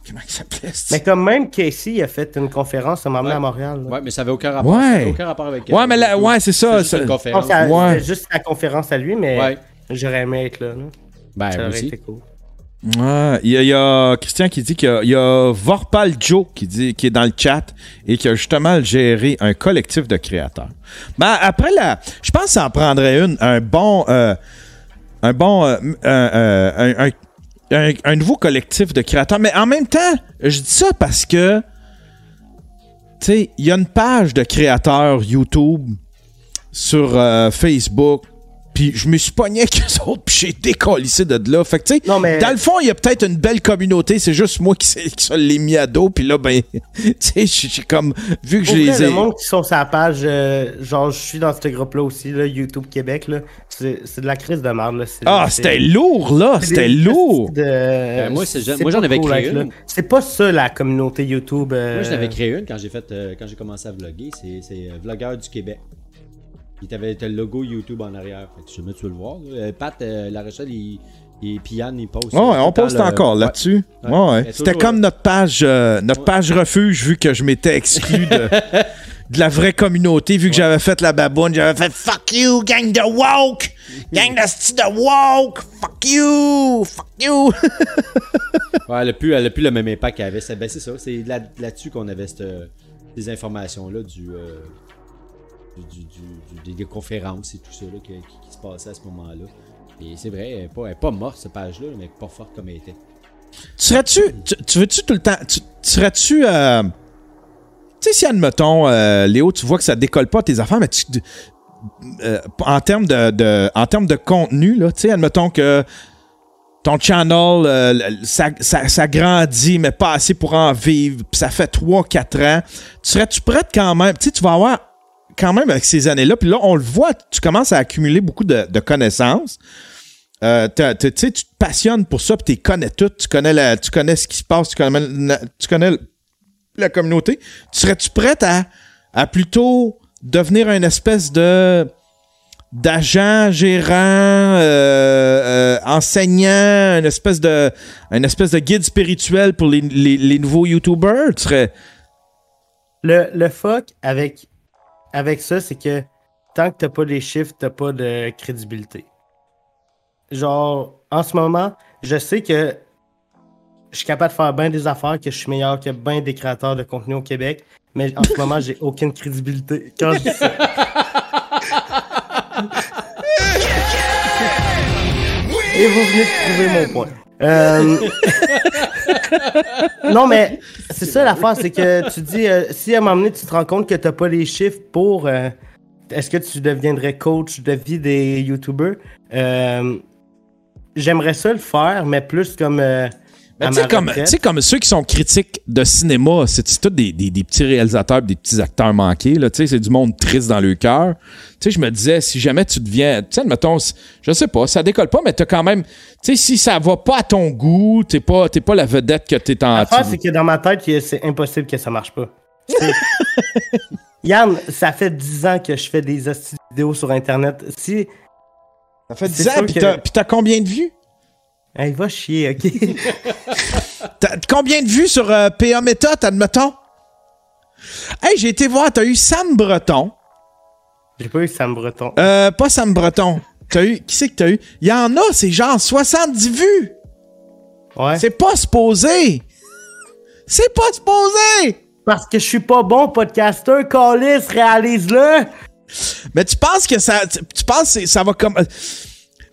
S1: Comment il s'appelait
S3: Mais comme même Casey a fait une conférence, ça m'a amené
S2: Ouais.
S3: à Montréal. là.
S2: Ouais, mais ça avait aucun rapport.
S1: Ouais.
S2: ça avait aucun rapport avec.
S1: Ouais, mais ouais, c'est ça.
S2: juste
S1: ça-
S2: une
S3: Non,
S2: conférence.
S3: ça-
S1: Ouais.
S3: C'était juste la conférence à lui, mais
S2: Ouais.
S3: j'aurais aimé être là. là.
S2: Ben,
S3: ça aurait
S2: aussi.
S3: été cool.
S1: Ouais, il y, a, il y a Christian qui dit qu'il y a, il y a Vorpal Joe qui dit qui est dans le chat et qui a justement géré un collectif de créateurs. Ben après la, je pense que ça en prendrait une un bon euh, un bon euh, euh, un- un- un- nouveau collectif de créateurs. Mais en même temps, je dis ça parce que tu sais, il y a une page de créateurs YouTube sur euh, Facebook. Puis je me suis pogné avec eux autres, puis j'ai décollissé de là. Fait que, tu sais,
S3: mais-
S1: dans le fond, il y a peut-être une belle communauté, c'est juste moi qui, qui se l'ai mis à dos, puis là, ben, tu sais, j'ai comme, vu que je les ai...
S3: Le monde qui sont sur la page, euh, genre, je suis dans ce groupe-là aussi, là, YouTube Québec, là. C'est c'est de la crise de merde, là.
S1: Ah, c'était lourd, là, c'était lourd.
S3: de-
S2: Ben, moi, j'en avais
S3: cool
S2: créé une.
S3: C'est pas ça, la communauté YouTube. euh,
S2: Moi, je l'avais créé une quand j'ai fait, euh, quand j'ai commencé à vlogger. C'est, c'est Vlogueur du Québec. Puis t'avais le logo YouTube en arrière. Fait que je sais tu veux le voir. là. Euh, Pat, euh, La Rochelle, il, il, puis Yann, il poste.
S1: Ouais,
S2: euh,
S1: on poste
S2: le-
S1: encore là-dessus.
S2: Ouais.
S1: Ouais, C'était
S2: toujours,
S1: comme notre page, euh, notre page refuge, vu que je m'étais exclu de, de la vraie communauté, vu que j'avais fait la baboune, j'avais fait fuck you, gang de woke, gang de sti de woke, fuck you, fuck you.
S2: Ouais, elle a plus, elle a plus le même impact qu'elle avait. C'est, ben, ça. C'est là, là-dessus qu'on avait cette, ces informations-là du, euh, des, conférences et tout ça là, qui, se passait à ce moment-là. Et c'est vrai, elle n'est pas, morte, cette page-là, mais pas forte comme elle était.
S1: Tu serais-tu, tu, tu veux-tu tout le temps, tu, tu serais-tu, euh, tu sais, si admettons, euh, Léo, tu vois que ça décolle pas tes affaires, mais tu, euh, en termes de, en termes de contenu, là, tu sais, admettons que ton channel, ça, ça, ça grandit, mais pas assez pour en vivre, puis ça fait 3-4 ans, tu serais-tu prête quand même, tu sais, tu vas avoir quand même avec ces années-là, puis là, on le voit, tu commences à accumuler beaucoup de, connaissances. Euh, t'as- tu te passionnes pour ça, puis tu connais tout, tu connais, la, tu connais ce qui se passe, tu connais, la- tu communauté. Tu serais-tu prête à, à plutôt devenir une espèce de d'agent, gérant, euh, euh, enseignant, une espèce de une espèce de guide spirituel pour les, les, les nouveaux YouTubers? Tu serais...
S3: Le, le fuck avec, avec ça, c'est que tant que t'as pas les chiffres, t'as pas de crédibilité. Genre, en ce moment, je sais que je suis capable de faire bien des affaires, que je suis meilleur que bien des créateurs de contenu au Québec, mais en ce moment, j'ai aucune crédibilité. Quand je dis ça. Et vous venez de prouver mon point. Euh, non, mais c'est ça l'affaire, c'est que tu dis, euh, si à un moment donné, tu te rends compte que tu n'as pas les chiffres pour. euh, Est-ce que tu deviendrais coach de vie des YouTubers? Euh, J'aimerais ça le faire, mais plus comme.
S1: Tu sais, comme, comme ceux qui sont critiques de cinéma, c'est tous des, des, des petits réalisateurs, des petits acteurs manqués. Là, c'est du monde triste dans le cœur. Tu sais, je me disais, si jamais tu deviens, tu sais, mettons, je sais pas, ça décolle pas, mais t'as quand même, tu sais, si ça va pas à ton goût, t'es pas, t'es pas la vedette que t'es en.
S3: L'affaire, c'est que dans ma tête, c'est impossible que ça marche pas. Yann, ça fait 10 ans que je fais des vidéos sur Internet. Si.
S1: Ça fait 10
S3: c'est
S1: ans,
S3: que-
S1: puis t'as combien de vues?
S3: Hey, va chier, ok?
S1: T'as combien de vues sur euh, PA Méthode, admettons? Hey, j'ai été voir, t'as eu Sam Breton.
S3: J'ai pas eu Sam Breton.
S1: Euh, pas Sam Breton. T'as eu, qui c'est que t'as eu? Il y en a, c'est genre 70 vues.
S3: Ouais.
S1: C'est pas supposé. C'est pas supposé.
S3: Parce que je suis pas bon podcaster, Callis, réalise-le!
S1: Mais tu penses que ça, tu, tu penses que ça va comme.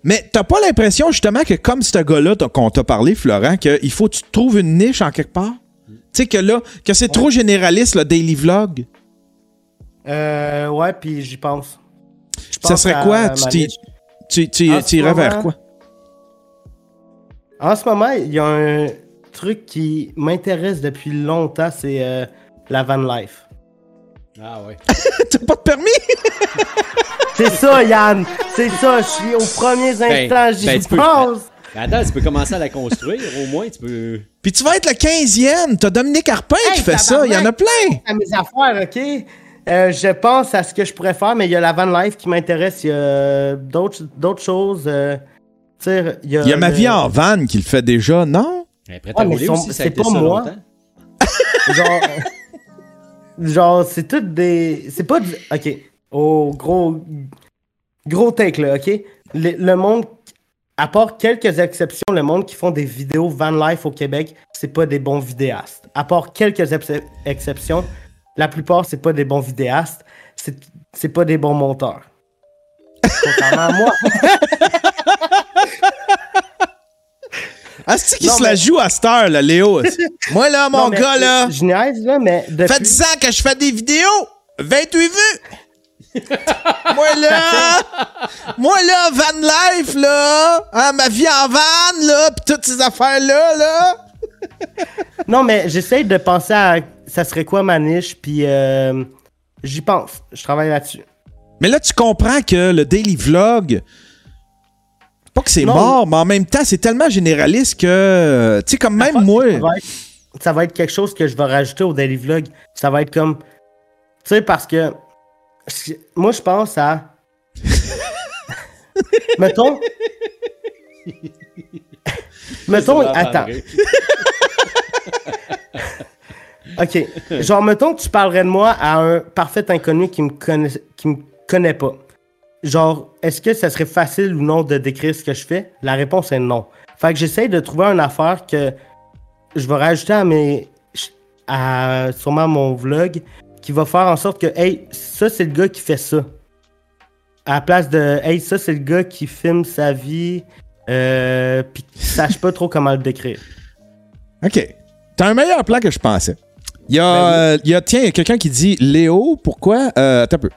S1: Mais t'as pas l'impression justement que comme ce gars-là qu'on t'a parlé, Florent, qu'il faut que tu trouves une niche en quelque part? Tu sais que là, que c'est trop généraliste le daily vlog?
S3: Euh, ouais, puis j'y pense.
S1: Ça serait quoi? Tu, tu, tu, tu irais vers quoi?
S3: En ce moment, il y a un truc qui m'intéresse depuis longtemps, c'est euh, la van life.
S2: Ah ouais.
S1: T'as pas de permis?
S3: C'est ça, Yann! C'est ça, je suis aux premiers
S2: Ben,
S3: instants, j'y
S2: ben, peux-
S3: pense!
S2: Mais attends, tu peux commencer à la construire, au moins, tu peux.
S1: Puis tu vas être le 15e. T'as Dominique Harpin qui fait ça. Il y en a plein.
S3: à mes affaires, ok? Euh, je pense à ce que je pourrais faire, mais il y a la van life qui m'intéresse. Il y a d'autres d'autres choses. euh, sais, il y a,
S1: Il y a ma vie en van qui le fait déjà, non?
S3: Son-
S2: a
S3: c'est pas
S2: ça
S3: moi. Genre, genre c'est tout des. C'est pas du. Ok. Au gros. Gros take là, ok? Le, monde. À part quelques exceptions, le monde qui font des vidéos van life au Québec, c'est pas des bons vidéastes. À part quelques ex- exceptions, la plupart, c'est pas des bons vidéastes. C'est pas des bons monteurs. Contrairement à moi.
S1: Ah, c'est qui
S3: Non,
S1: se la joue à cette heure, là, Léo? Moi, là, mon
S3: Non, mais
S1: gars, là,
S3: Je niaise, là, mais.
S1: fait
S3: Depuis...
S1: 10 ans que je fais des vidéos. 28 vues. moi, là, moi, là, van life, là, hein, ma vie en van, là, pis toutes ces affaires-là, là.
S3: Non, mais j'essaye de penser à ça serait quoi ma niche, puis euh, j'y pense. Je travaille là-dessus.
S1: Mais là, tu comprends que le daily vlog, pas que c'est mort, mais en même temps, c'est tellement généraliste que, tu sais, comme même moi.
S3: Ça va, être, ça va être quelque chose que je vais rajouter au daily vlog. Ça va être comme. Tu sais, parce que. Moi, je pense à. mettons. mettons. Attends. Ok. Genre, mettons que tu parlerais de moi à un parfait inconnu qui me connaît, qui me connaît pas. Genre, est-ce que ça serait facile ou non de décrire ce que je fais? La réponse est non. Fait que j'essaye de trouver une affaire que je vais rajouter à mes. à sûrement mon vlog qui va faire en sorte que, hey, ça, c'est le gars qui fait ça. À la place de, hey, ça, c'est le gars qui filme sa vie, euh, pis qui sache pas trop comment le décrire.
S1: OK. T'as un meilleur plan que je pensais. Il y a,
S3: Ben oui.
S1: euh, il y a tiens, il y a quelqu'un qui dit Léo, pourquoi. Euh, attends un peu.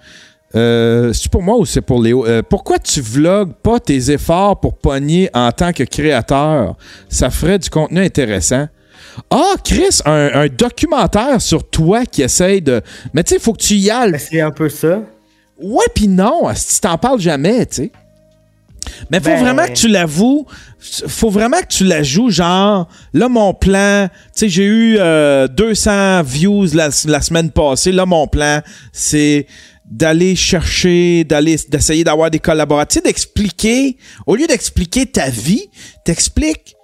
S1: Euh, c'est pour moi ou c'est pour Léo? Euh, pourquoi tu vlogs pas tes efforts pour pogner en tant que créateur? Ça ferait du contenu intéressant. Ah, Chris, un, un documentaire sur toi qui essaye de. Mais tu sais, il faut que tu y ailles.
S3: Ben, c'est un peu ça.
S1: Ouais, puis non, si tu t'en parles jamais, tu sais. Mais faut
S3: Ben-
S1: vraiment que tu l'avoues. Faut vraiment que tu la joues, genre, là, mon plan, tu sais, j'ai eu euh, 200 views la, la semaine passée. Là, mon plan, c'est d'aller chercher, d'aller, d'essayer d'avoir des sais, d'expliquer, au lieu d'expliquer ta vie, t'expliques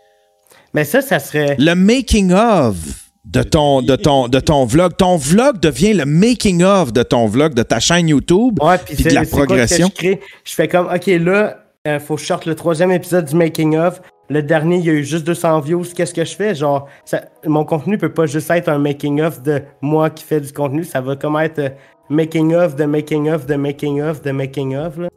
S3: Mais ça, ça serait.
S1: le making of de ton, de ton, de ton vlog. Ton vlog devient le making of de ton vlog, de ta chaîne YouTube,
S3: Ouais, puis
S1: de la
S3: c'est quoi que
S1: progression.
S3: je crée? Je fais comme, ok, là, euh, faut que je sorte le troisième épisode du Making of. Le dernier, il y a eu juste 200 views. Qu'est-ce que je fais? Genre, ça- mon contenu peut pas juste être un Making of de moi qui fais du contenu. Ça va comme être euh, Making of, de Making of, de Making of, de Making of. Là.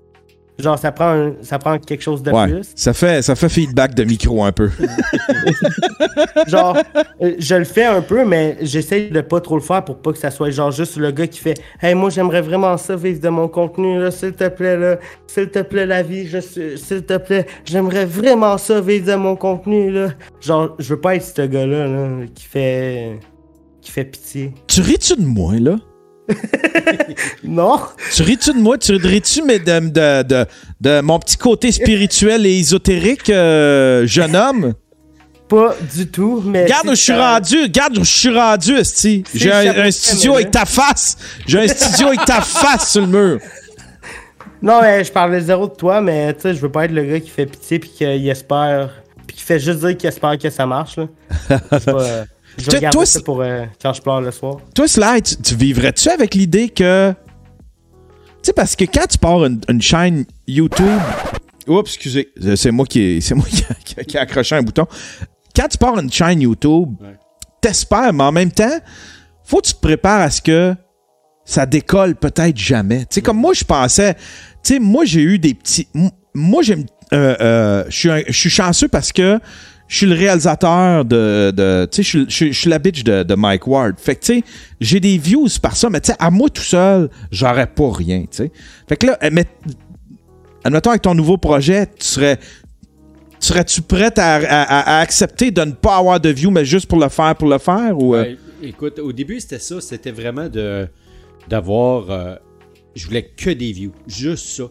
S3: Genre, ça prend, un- ça prend quelque chose de
S1: Ouais,
S3: plus.
S1: ça fait, ça fait feedback de micro un peu.
S3: Genre, euh, je le fais un peu, mais j'essaie de pas trop le faire pour pas que ça soit genre juste le gars qui fait Hey, moi j'aimerais vraiment ça vivre de mon contenu, là, s'il te plaît, là, s'il te plaît, la vie, s'il te plaît, j'aimerais vraiment ça vivre de mon contenu, là. Genre, je veux pas être ce gars-là, là, qui fait. qui fait pitié.
S1: tu ris-tu de moi, là?
S3: Non!
S1: Tu ris-tu de moi? Tu ris-tu de, de, de, de mon petit côté spirituel et ésotérique, euh, jeune homme?
S3: Pas du tout, mais.
S1: Regarde où je suis rendu, regarde où je suis rendu, esti. J'ai un, studio avec ta face. J'ai un studio avec ta face sur le mur.
S3: Non, mais je parlais zéro de toi, mais tu sais, je veux pas être le gars qui fait pitié puis qu'il espère. puis qui fait juste dire qu'il espère que ça marche, là. C'est pas, euh, je
S1: Toi-
S3: regarde
S1: toi,
S3: ça pour euh, quand je pleure le soir.
S1: Toi, Sly, tu, tu vivrais-tu avec l'idée que. Tu sais, parce que quand tu pars une, une chaîne YouTube. Oups, excusez, c'est moi qui, c'est moi qui, qui- accroché un bouton. Quand tu pars une chaîne YouTube,
S2: Ouais.
S1: t'espères, mais en même temps, faut que tu te prépares à ce que ça décolle peut-être jamais. Tu sais, comme moi, je pensais. Tu sais, moi, j'ai eu des petits. Moi, j'aime. euh, euh, je suis un- je suis chanceux parce que je suis le réalisateur de. tu sais, je suis- la bitch de, Mike Ward. Fait que, tu sais, j'ai des views par ça, mais tu sais, à moi tout seul, j'aurais pas rien, tu sais. Fait que là, euh, mais, admettons, avec ton nouveau projet, tu serais. Serais-tu prête à, accepter de ne pas avoir de views, mais juste pour le faire, pour le faire? Euh,
S2: écoute, au début, c'était ça. C'était vraiment de d'avoir. euh, je voulais que des views. Juste ça.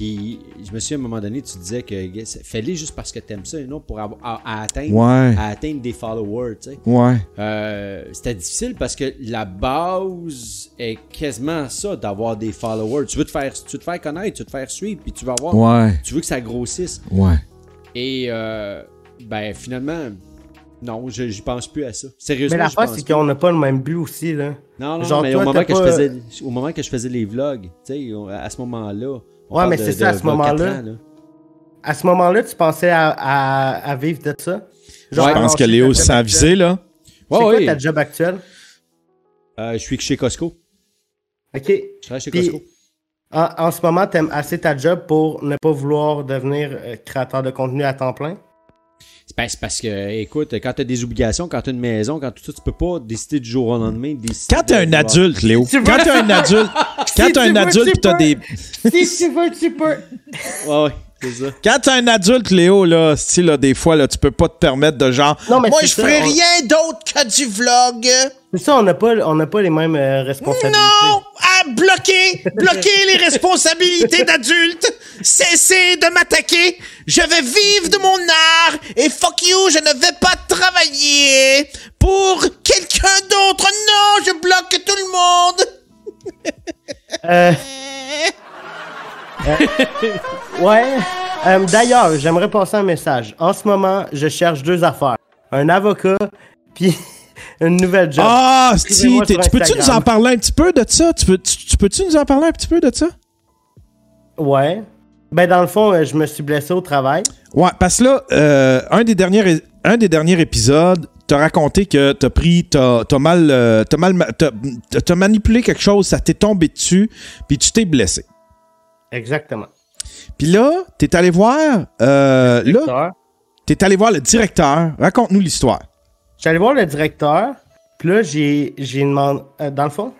S2: Puis, je me suis à un moment donné, tu disais que fallait juste parce que t'aimes ça et non pour avoir, à, à atteindre,
S1: Ouais.
S2: à atteindre des followers, tu sais.
S1: Ouais.
S2: Euh, c'était difficile parce que la base est quasiment ça, d'avoir des followers. Tu veux te faire, tu veux te faire connaître, tu veux te faire suivre, puis tu vas avoir.
S1: Ouais.
S2: Tu veux que ça grossisse.
S1: Ouais.
S2: Et euh, ben finalement, non, je- j'y pense plus à ça.
S3: Mais
S2: Sérieusement, j'y
S3: l'affaire,
S2: pense
S3: c'est qu'on n'a pas le même but aussi, là.
S2: Non, non,
S3: Genre,
S2: mais
S3: toi,
S2: au, moment que je faisais, au moment que je faisais les vlogs, tu sais, on- à ce moment-là.
S3: Ouais, mais c'est ça, à ce
S2: 24
S3: moment-là. À ce moment-là, tu pensais à, à, à vivre de ça? Genre,
S2: Ouais,
S1: Je pense que Léo
S3: ta
S1: se
S3: job
S1: sent
S3: actuelle.
S1: avisé, là.
S3: C'est
S2: Ouais,
S3: quoi
S2: ouais.
S3: ta job actuelle?
S2: Euh, je suis chez Costco.
S3: OK.
S2: Je travaille chez
S3: Puis-
S2: Costco.
S3: En, en ce moment, t'aimes assez ta job pour ne pas vouloir devenir euh, créateur de contenu à temps plein?
S2: C'est ben, c'est parce que, écoute, quand t'as des obligations, quand t'as une maison, quand tout ça, tu peux pas décider du jour au lendemain. décider
S1: Quand t'es un adulte, Léo. Quand t'es un adulte. Quand
S3: Si
S1: t'es un
S3: veux,
S1: adulte
S3: tu
S1: pis t'as des.
S3: si tu veux, tu peux.
S2: Ouais, ouais, c'est ça.
S1: Quand t'es un adulte, Léo, là, style, là, des fois, là, tu peux pas te permettre de genre.
S3: Non, mais
S1: Moi, je
S3: ça,
S1: ferai
S3: on-
S1: rien d'autre que du vlog.
S3: C'est ça, on n'a pas, on n'a pas les mêmes euh, responsabilités.
S1: Non! Bloquer! Bloquer les responsabilités d'adultes! Cessez de m'attaquer! Je vais vivre de mon art! Et fuck you, je ne vais pas travailler pour quelqu'un d'autre! Non! Je bloque tout le monde!
S3: Euh, ouais. Euh, D'ailleurs, j'aimerais passer un message. En ce moment, je cherche deux affaires. Un avocat, puis une nouvelle job.
S1: Ah, si, tu peux-tu nous en parler un petit peu de ça? Tu, peux, tu, tu peux-tu nous en parler un petit peu de ça?
S3: Ouais. Ben, dans le fond, euh, je me suis blessé au travail.
S1: Ouais, parce que là, euh, un, des derniers, un des derniers épisodes, t'as raconté que t'as pris, t'as, mal, euh, t'as mal, manipulé quelque chose, ça t'est tombé dessus, puis tu t'es blessé.
S3: Exactement.
S1: Puis là, t'es allé voir, euh, là, t'es allé voir le directeur. Raconte-nous l'histoire.
S3: Allé voir le directeur, puis là, j'ai, j'ai demandé. euh, dans le fond,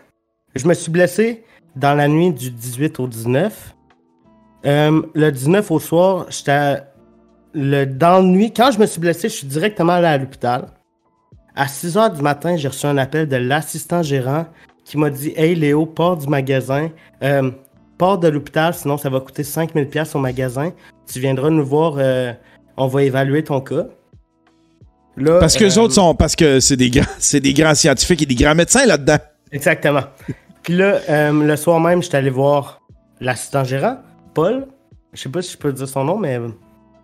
S3: je me suis blessé dans la nuit du 18 au 19. Euh, le 19 au soir, j'étais. Le, dans la nuit, quand je me suis blessé, je suis directement allé à l'hôpital. À 6 h du matin, j'ai reçu un appel de l'assistant gérant qui m'a dit Hey Léo, pars du magasin, euh, pars de l'hôpital, sinon ça va coûter 5000$ au magasin. Tu viendras nous voir, euh, on va évaluer ton cas. Là,
S1: Parce que les
S3: euh,
S1: autres sont, parce que c'est des grands, c'est des grands scientifiques et des grands médecins là-dedans.
S3: Exactement. Puis là, euh, le soir même, j'étais allé voir l'assistant gérant, Paul. Je sais pas si je peux dire son nom, mais.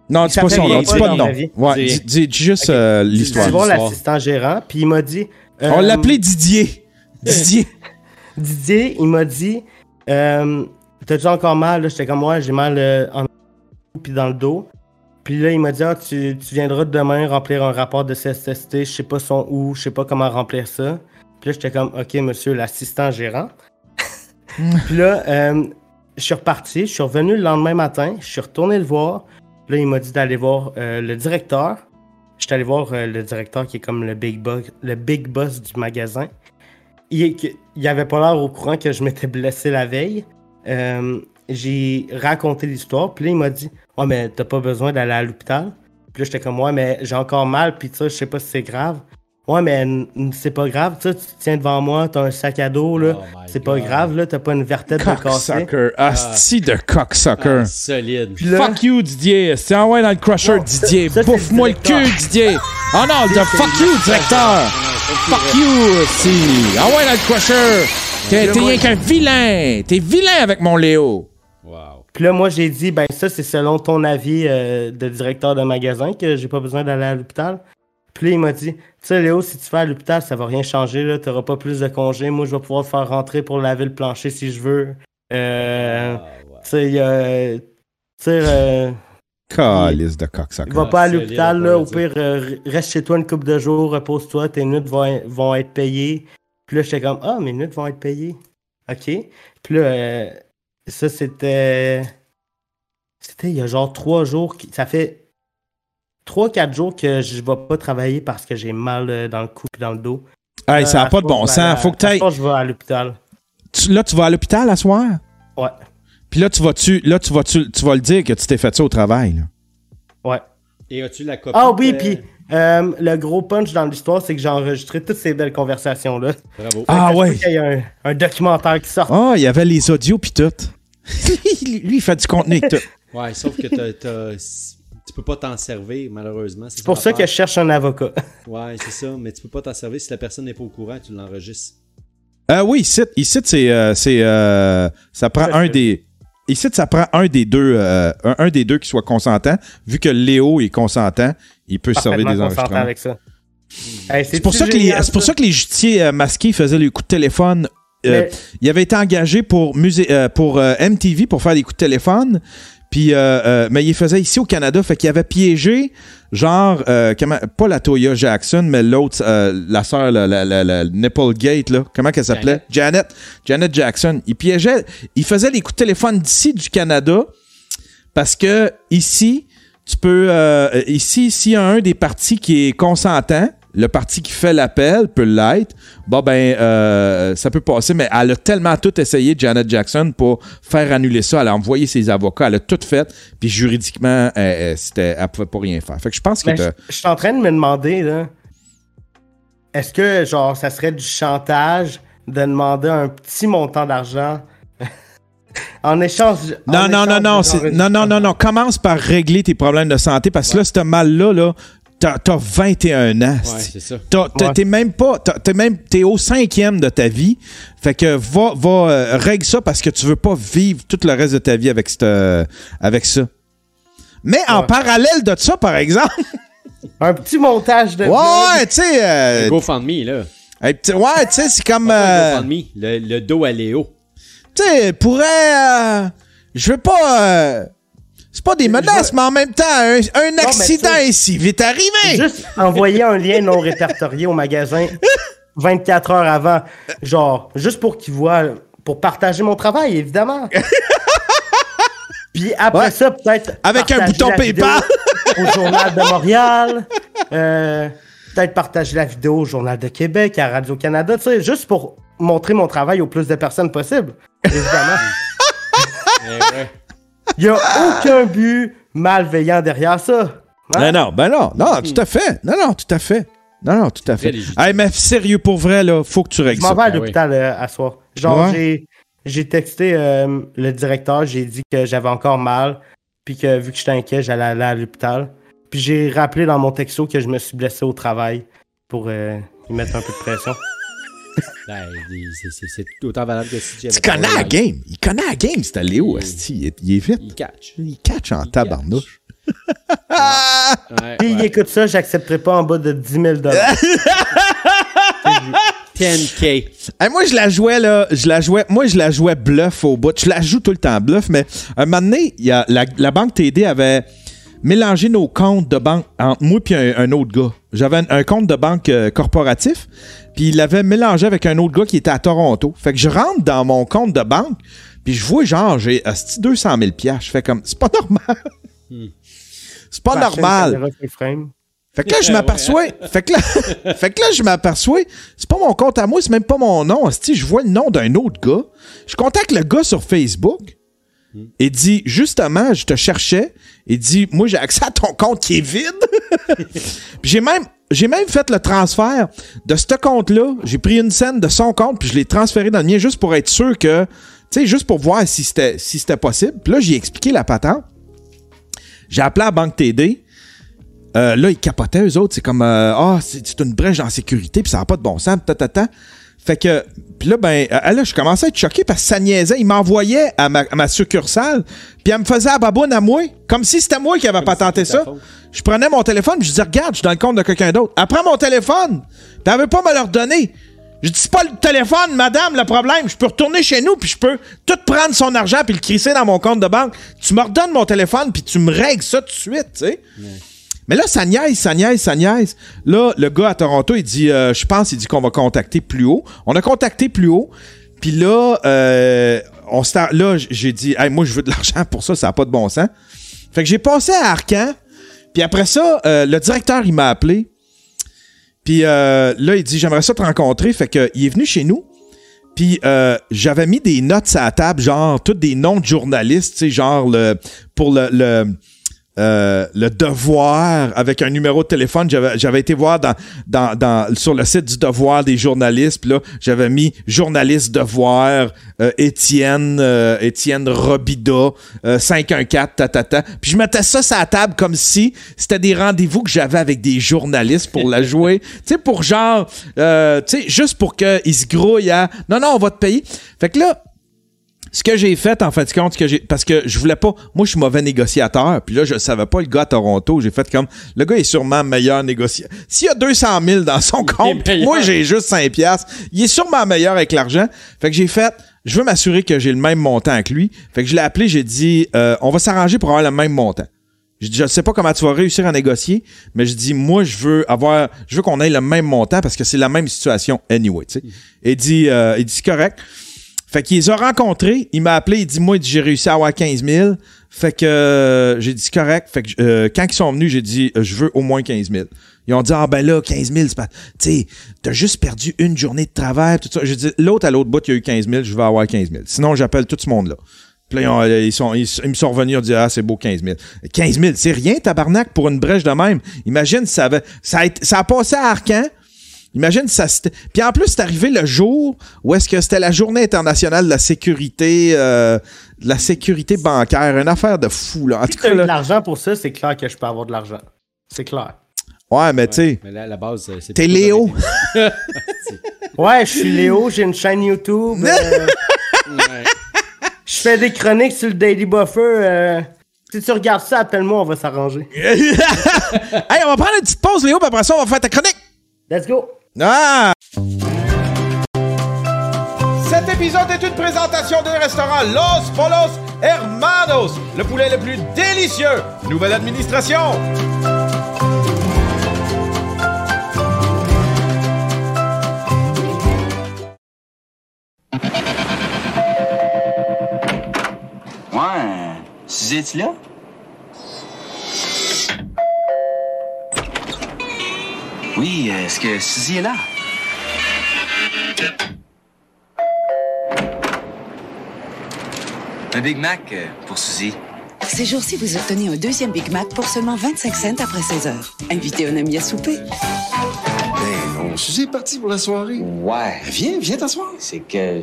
S1: Non,
S3: Il
S1: dis pas son nom, dis pas de nom. Ouais,
S2: Dis-
S1: dis, dis juste
S3: Ok.
S1: euh, l'histoire.
S3: allé voir l'assistant gérant, puis il m'a dit. euh,
S1: On l'appelait Didier. Didier.
S3: Didier, il m'a dit euh, T'as-tu encore mal? J'étais comme moi, j'ai mal euh, en puis dans le dos. Puis là, il m'a dit ah, tu, tu viendras demain remplir un rapport de CSST, je sais pas son où, je sais pas comment remplir ça. Puis là, j'étais comme Ok, monsieur l'assistant gérant. puis là, euh, je suis reparti, je suis revenu le lendemain matin, je suis retourné le voir. Là, il m'a dit d'aller voir euh, le directeur. J'étais allé voir euh, le directeur qui est comme le big boss, le big boss du magasin. Il, il avait pas l'air au courant que je m'étais blessé la veille. J'ai raconté l'histoire, puis là, il m'a dit Ouais, mais t'as pas besoin d'aller à l'hôpital? Puis là, j'étais comme Ouais, mais j'ai encore mal, puis ça, je sais pas si c'est grave. Ouais, mais c'est pas grave, tu sais, tu te tiens devant moi, t'as un sac à dos, là.
S2: Oh my
S3: c'est pas grave, là, t'as pas une vertèbre de cassée.
S1: Cocksucker. Asti de cocksucker.
S2: Ah, solide.
S3: Puis là,
S1: Fuck you, Didier. C'est envoyé dans le crusher,
S3: Non,
S1: Didier. Bouffe-moi
S3: le
S1: le cul. Didier. Oh non, de fuck you, directeur. Fuck you, si. Envoie dans le crusher. T'es t'es rien qu'un vilain. T'es vilain avec mon Léo.
S2: Wow.
S3: Puis là, moi, j'ai dit, ben ça, c'est selon ton avis euh, de directeur de magasin que j'ai pas besoin d'aller à l'hôpital. Puis là, il m'a dit, tu sais, Léo, si tu vas à l'hôpital, ça va rien changer, là, t'auras pas plus de congés. Moi, je vais pouvoir te faire rentrer pour laver le plancher si je veux. Euh,
S2: Ah, ouais.
S3: tu sais, il y a- tu sais, euh,
S1: Calice de cocksucker.
S3: va pas à l'hôpital, là, au pire, euh, reste chez toi une couple de jours, repose-toi, tes nuits vont, vont être payées. Puis là, j'étais comme, ah, mes nuits vont être payées. OK. Puis là, euh, ça, c'était. C'était il y a genre trois jours. qui- Ça fait trois, quatre jours que je vais pas travailler parce que j'ai mal euh, dans le cou et dans le dos.
S1: Hey, ça
S3: Euh,
S1: a pas de bon sens.
S3: à-
S1: Faut que t'ailles.
S3: je vais à l'hôpital.
S1: Tu- Là, tu vas à l'hôpital à soir?
S3: Ouais.
S1: Puis là, tu vas tu là tu vas tu, tu vas le dire que tu t'es fait ça au travail. là?
S3: Ouais.
S2: Et as-tu la copie?
S3: Ah oui,
S2: de-
S3: puis euh, le gros punch dans l'histoire, c'est que j'ai enregistré toutes ces belles conversations-là.
S2: Bravo.
S1: Ah ouais.
S3: qu'il y a un, un documentaire qui sort.
S1: Ah, il y avait les audios pis tout. Lui, il fait du contenu tout.
S2: Ouais, sauf que t'as, tu peux pas t'en servir, malheureusement.
S3: C'est pour ça que je cherche un avocat.
S2: Ouais, c'est ça, mais tu peux pas t'en servir si la personne n'est pas au courant, tu l'enregistres.
S1: Euh, oui, ici, ici c'est, euh, c'est, euh, ça prend un des, ici, ça prend un des deux, euh, un, un des deux qui soit consentant. Vu que Léo est consentant, il peut se servir
S3: Parfaitement
S1: des
S3: consentant
S1: enregistrements.
S3: avec ça. Hey,
S1: C'est pour, ça que les, c'est pour ça que les justiciers euh, masqués faisaient les coups de téléphone. Euh, il avait été engagé pour, musée, euh, pour euh, MTV pour faire des coups de téléphone. Puis, mais il faisait ici au Canada. Fait qu'il avait piégé, genre, euh, comment, pas la Toya Jackson, mais l'autre, euh, la sœur, la, la, la, la Nipplegate, là. Comment qu'elle s'appelait? Janet. Janet Jackson. Il piégeait, il faisait les coups de téléphone d'ici du Canada parce que ici, tu peux. euh, ici, s'il y a un des partis qui est consentant, le parti qui fait l'appel peut l'être, bon ben euh, ça peut passer, mais elle a tellement tout essayé, Janet Jackson, pour faire annuler ça. Elle a envoyé ses avocats, elle a tout fait, puis juridiquement, elle, elle, c'était, elle pouvait pas rien faire. Fait que je pense que
S3: Mais je, suis en train de me demander, là, est-ce que, genre, ça serait du chantage de demander un petit montant d'argent? En échange.
S1: Non,
S3: en
S1: non, non,
S3: échange
S1: non, c'est- non, non, non, non. Commence par régler tes problèmes de santé parce que là, ce mal-là, là, t'as, t'as 21 ans.
S2: Ouais.
S1: T'es même pas. T'es même. T'es au cinquième de ta vie. Fait que va, va euh, règle ça parce que tu veux pas vivre tout le reste de ta vie avec, cette, euh, avec ça. Mais en parallèle de ça, par exemple.
S3: Un petit montage de.
S1: ouais, tu sais. euh,
S2: Le GoFundMe, là.
S1: un petit- ouais, tu sais, c'est comme. Euh,
S2: le GoFundMe, le, le dos à Léo.
S1: tu sais, pourrait. euh, je veux pas. C'est pas des menaces, mais en même temps, un, un accident est si vite arrivé.
S3: Juste envoyer un lien non répertorié au magasin 24 heures avant. Genre, juste pour qu'ils voient. Pour partager mon travail, évidemment. Puis après
S1: Ouais.
S3: ça, peut-être.
S1: Avec un bouton PayPal.
S3: Au Journal de Montréal. Euh, peut-être partager la vidéo au Journal de Québec, à Radio-Canada, tu sais, juste pour montrer mon travail au plus de personnes possible. Évidemment.
S2: Eh ouais.
S3: Il n'y a aucun but malveillant derrière ça. Hein?
S1: Ben non, ben non, non, tout à fait. Non, non, tout à fait. Non, non, tout à fait. Hey, mais sérieux, pour vrai, là, faut que tu règles
S3: Je m'en vais à
S2: Ah oui.
S3: l'hôpital euh, à soir. Genre,
S1: Ouais.
S3: j'ai, j'ai texté euh, le directeur, j'ai dit que j'avais encore mal, puis que vu que j'étais inquiet, j'allais aller à l'hôpital. Puis j'ai rappelé dans mon texto que je me suis blessé au travail pour euh, y mettre un peu de pression.
S2: Ben, c'est- autant valable que si
S1: Tu connais la game. Il connaît la game, c'est Léo, esti. Il, est- il est vite.
S2: Il catch.
S1: Il catch en
S2: Il
S1: tabarnouche.
S2: Ouais,
S3: Puis il
S2: ouais.
S3: écoute ça, j'accepterai pas en bas de 10 000
S2: 10K.
S1: Hey, moi, je la jouais, là. Je la jouais. Moi, je la jouais bluff au bout. Je la joue tout le temps bluff, mais un moment donné, il y a, la, la banque TD avait mélangé nos comptes de banque entre moi et un, un autre gars. J'avais un, un compte de banque euh, corporatif, puis il l'avait mélangé avec un autre gars qui était à Toronto. Fait que je rentre dans mon compte de banque, puis je vois, genre, j'ai asti 200 000 piastres. Je fais comme, c'est pas normal. C'est pas normal. Fait que là, je
S2: Ouais,
S1: m'aperçois. Fait que là, fait que là, je m'aperçois. C'est pas mon compte à moi, c'est même pas mon nom. Si je vois le nom d'un autre gars. Je contacte le gars sur Facebook. Et dit, justement, je te cherchais. Et dit, moi, j'ai accès à ton compte qui est vide. puis j'ai même, j'ai même fait le transfert de ce compte-là. J'ai pris une scène de son compte, puis je l'ai transféré dans le mien juste pour être sûr que, tu sais, juste pour voir si c'était, si c'était possible. Puis là, j'ai expliqué la patente. J'ai appelé à la Banque TD. Euh, là, ils capotaient, eux autres. C'est comme, euh, ah, c'est c'est une brèche en sécurité, puis ça n'a pas de bon sens, ta, ta, ta. Fait que, puis là, ben, euh, là, je commençais à être choqué parce que ça niaisait. Il m'envoyait à ma, à ma succursale, puis elle me faisait à baboune à moi, comme si c'était moi qui avais patenté ça. Je prenais mon téléphone, puis je disais, regarde, je suis dans le compte de quelqu'un d'autre. Prend mon téléphone, veut pas me le redonner. Je dis, c'est pas le téléphone, madame, le problème. Je peux retourner chez nous, puis je peux tout prendre son argent, puis le crisser dans mon compte de banque. Tu me redonnes mon téléphone, puis tu me règles ça tout de suite, tu sais. Mais là, ça niaise, ça niaise, ça niaise. Là, le gars à Toronto, il dit, euh, je pense, il dit qu'on va contacter plus haut. On a contacté plus haut. Puis là, euh, on là, j'ai dit, hey, moi, je veux de l'argent pour ça, ça n'a pas de bon sens. Fait que j'ai passé à Arcan. Puis après ça, euh, le directeur, il m'a appelé. Puis euh, là, il dit, j'aimerais ça te rencontrer. Fait que il est venu chez nous. Puis euh, j'avais mis des notes à la table, genre, toutes des noms de journalistes, tu sais, genre, le, pour le, le, euh, le devoir avec un numéro de téléphone. J'avais, j'avais été voir dans, dans, dans, sur le site du devoir des journalistes. Puis là, j'avais mis journaliste devoir, euh, Étienne, euh, Étienne Robida, euh, 514, ta, ta, ta. Puis je mettais ça sur la table comme si c'était des rendez-vous que j'avais avec des journalistes pour la jouer. tu sais, pour genre, euh, tu sais, juste pour qu'ils se grouillent à non, non, on va te payer. Fait que là, ce que j'ai fait, en fait, compte, que j'ai, parce que je voulais pas, moi, je suis mauvais négociateur, puis là, je savais pas le gars à Toronto, j'ai fait comme, le gars est sûrement meilleur négociateur. S'il y a 200 000 dans son compte, moi, j'ai juste 5 piastres, il est sûrement meilleur avec l'argent. Fait que j'ai fait, je veux m'assurer que j'ai le même montant que lui. Fait que je l'ai appelé, j'ai dit, euh, on va s'arranger pour avoir le même montant. Je dis, je sais pas comment tu vas réussir à négocier, mais je dis, moi, je veux avoir, je veux qu'on ait le même montant parce que c'est la même situation anyway, tu sais. Il dit, euh, il dit, c'est correct. Fait qu'il les a rencontrés, il m'a appelé, il dit, moi, j'ai réussi à avoir 15 000. Fait que euh, j'ai dit, correct. Fait que euh, quand ils sont venus, j'ai dit, euh, je veux au moins 15 000. Ils ont dit, ah ben là, 15 000, c'est pas. Tu sais, t'as juste perdu une journée de travail, tout ça. J'ai dit, l'autre à l'autre bout, il y a eu 15 000, je vais avoir 15 000. Sinon, j'appelle tout ce monde-là. Puis là, euh, ils sont, ils, ils me sont revenus, ils ont dit, ah, c'est beau, 15 000. 15 000, c'est rien, tabarnak, pour une brèche de même. Imagine ça avait, ça a, ça a passé à Arcan. Imagine ça Puis en plus, c'est arrivé le jour où est-ce que c'était la journée internationale de la sécurité, euh, de la sécurité bancaire. Une affaire de fou, là. En
S3: Si
S1: tout cas,
S3: de l'argent pour ça, c'est clair que je peux avoir de l'argent. C'est clair.
S1: ouais, mais tu sais,
S2: Mais là, à la base, euh, c'est.
S1: t'es Léo.
S3: Ouais, je suis Léo, j'ai une chaîne YouTube. euh,
S2: Ouais.
S3: je fais des chroniques sur le Daily Buffer. euh, si tu regardes ça, appelle-moi, on va s'arranger.
S1: hey, on va prendre une petite pause, Léo, puis après ça, on va faire ta chronique.
S3: Let's go!
S1: Ah! Cet épisode est une présentation du restaurant Los Polos Hermanos, le poulet le plus délicieux. Nouvelle administration.
S4: Ouais. Suzy, es-tu là? Oui, est-ce que Suzy est là? Un Big Mac euh, pour Suzy.
S5: Ces jours-ci, vous obtenez un deuxième Big Mac pour seulement 25 cents après 16 heures. Invitez un ami à souper.
S6: Ben non, Suzy est partie pour la soirée.
S4: Ouais.
S6: Viens, viens t'asseoir.
S4: C'est que.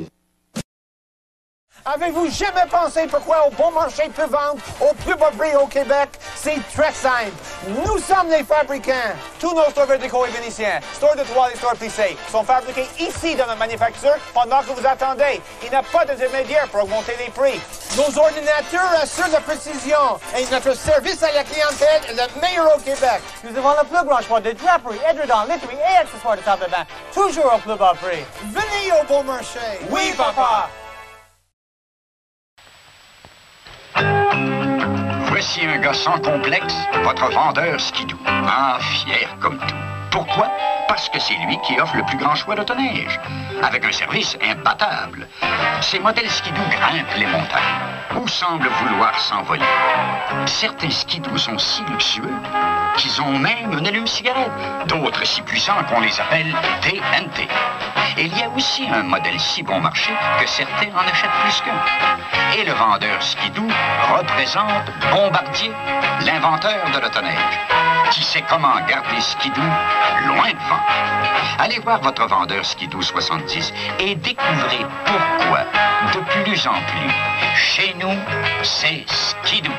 S7: Avez-vous jamais pensé pourquoi au bon marché peut vendre au plus bas prix au Québec? C'est très simple. Nous sommes les fabricants. Tous nos stores verticaux et vénitiens, stores de toiles et stores plissés, sont fabriqués ici dans notre manufacture pendant que vous attendez. Il n'y a pas d'intermédiaire pour augmenter les prix. Nos ordinateurs assurent la précision et notre service à la clientèle est le meilleur au Québec. Nous avons le plus grand choix de draperies, édredons, literies et accessoires de table de bain, toujours au plus bas prix. Venez au bon marché. Oui, papa.
S8: Voici un gars sans complexe, votre vendeur skidoo. Ah, fier comme tout. Pourquoi? Parce que c'est lui qui offre le plus grand choix d'autoneige, avec un service imbattable. Ces modèles skidoo grimpent les montagnes ou semblent vouloir s'envoler. Certains skidoo sont si luxueux qu'ils ont même une allume-cigarette. D'autres si puissants qu'on les appelle TNT. Il y a aussi un modèle si bon marché que certains en achètent plus qu'un. Et le vendeur skidoo représente Bombardier, l'inventeur de l'autoneige, qui sait comment garder skidoo loin devant. Allez voir votre vendeur skidoo 70 et découvrez pourquoi, de plus en plus, chez nous, c'est skidoo.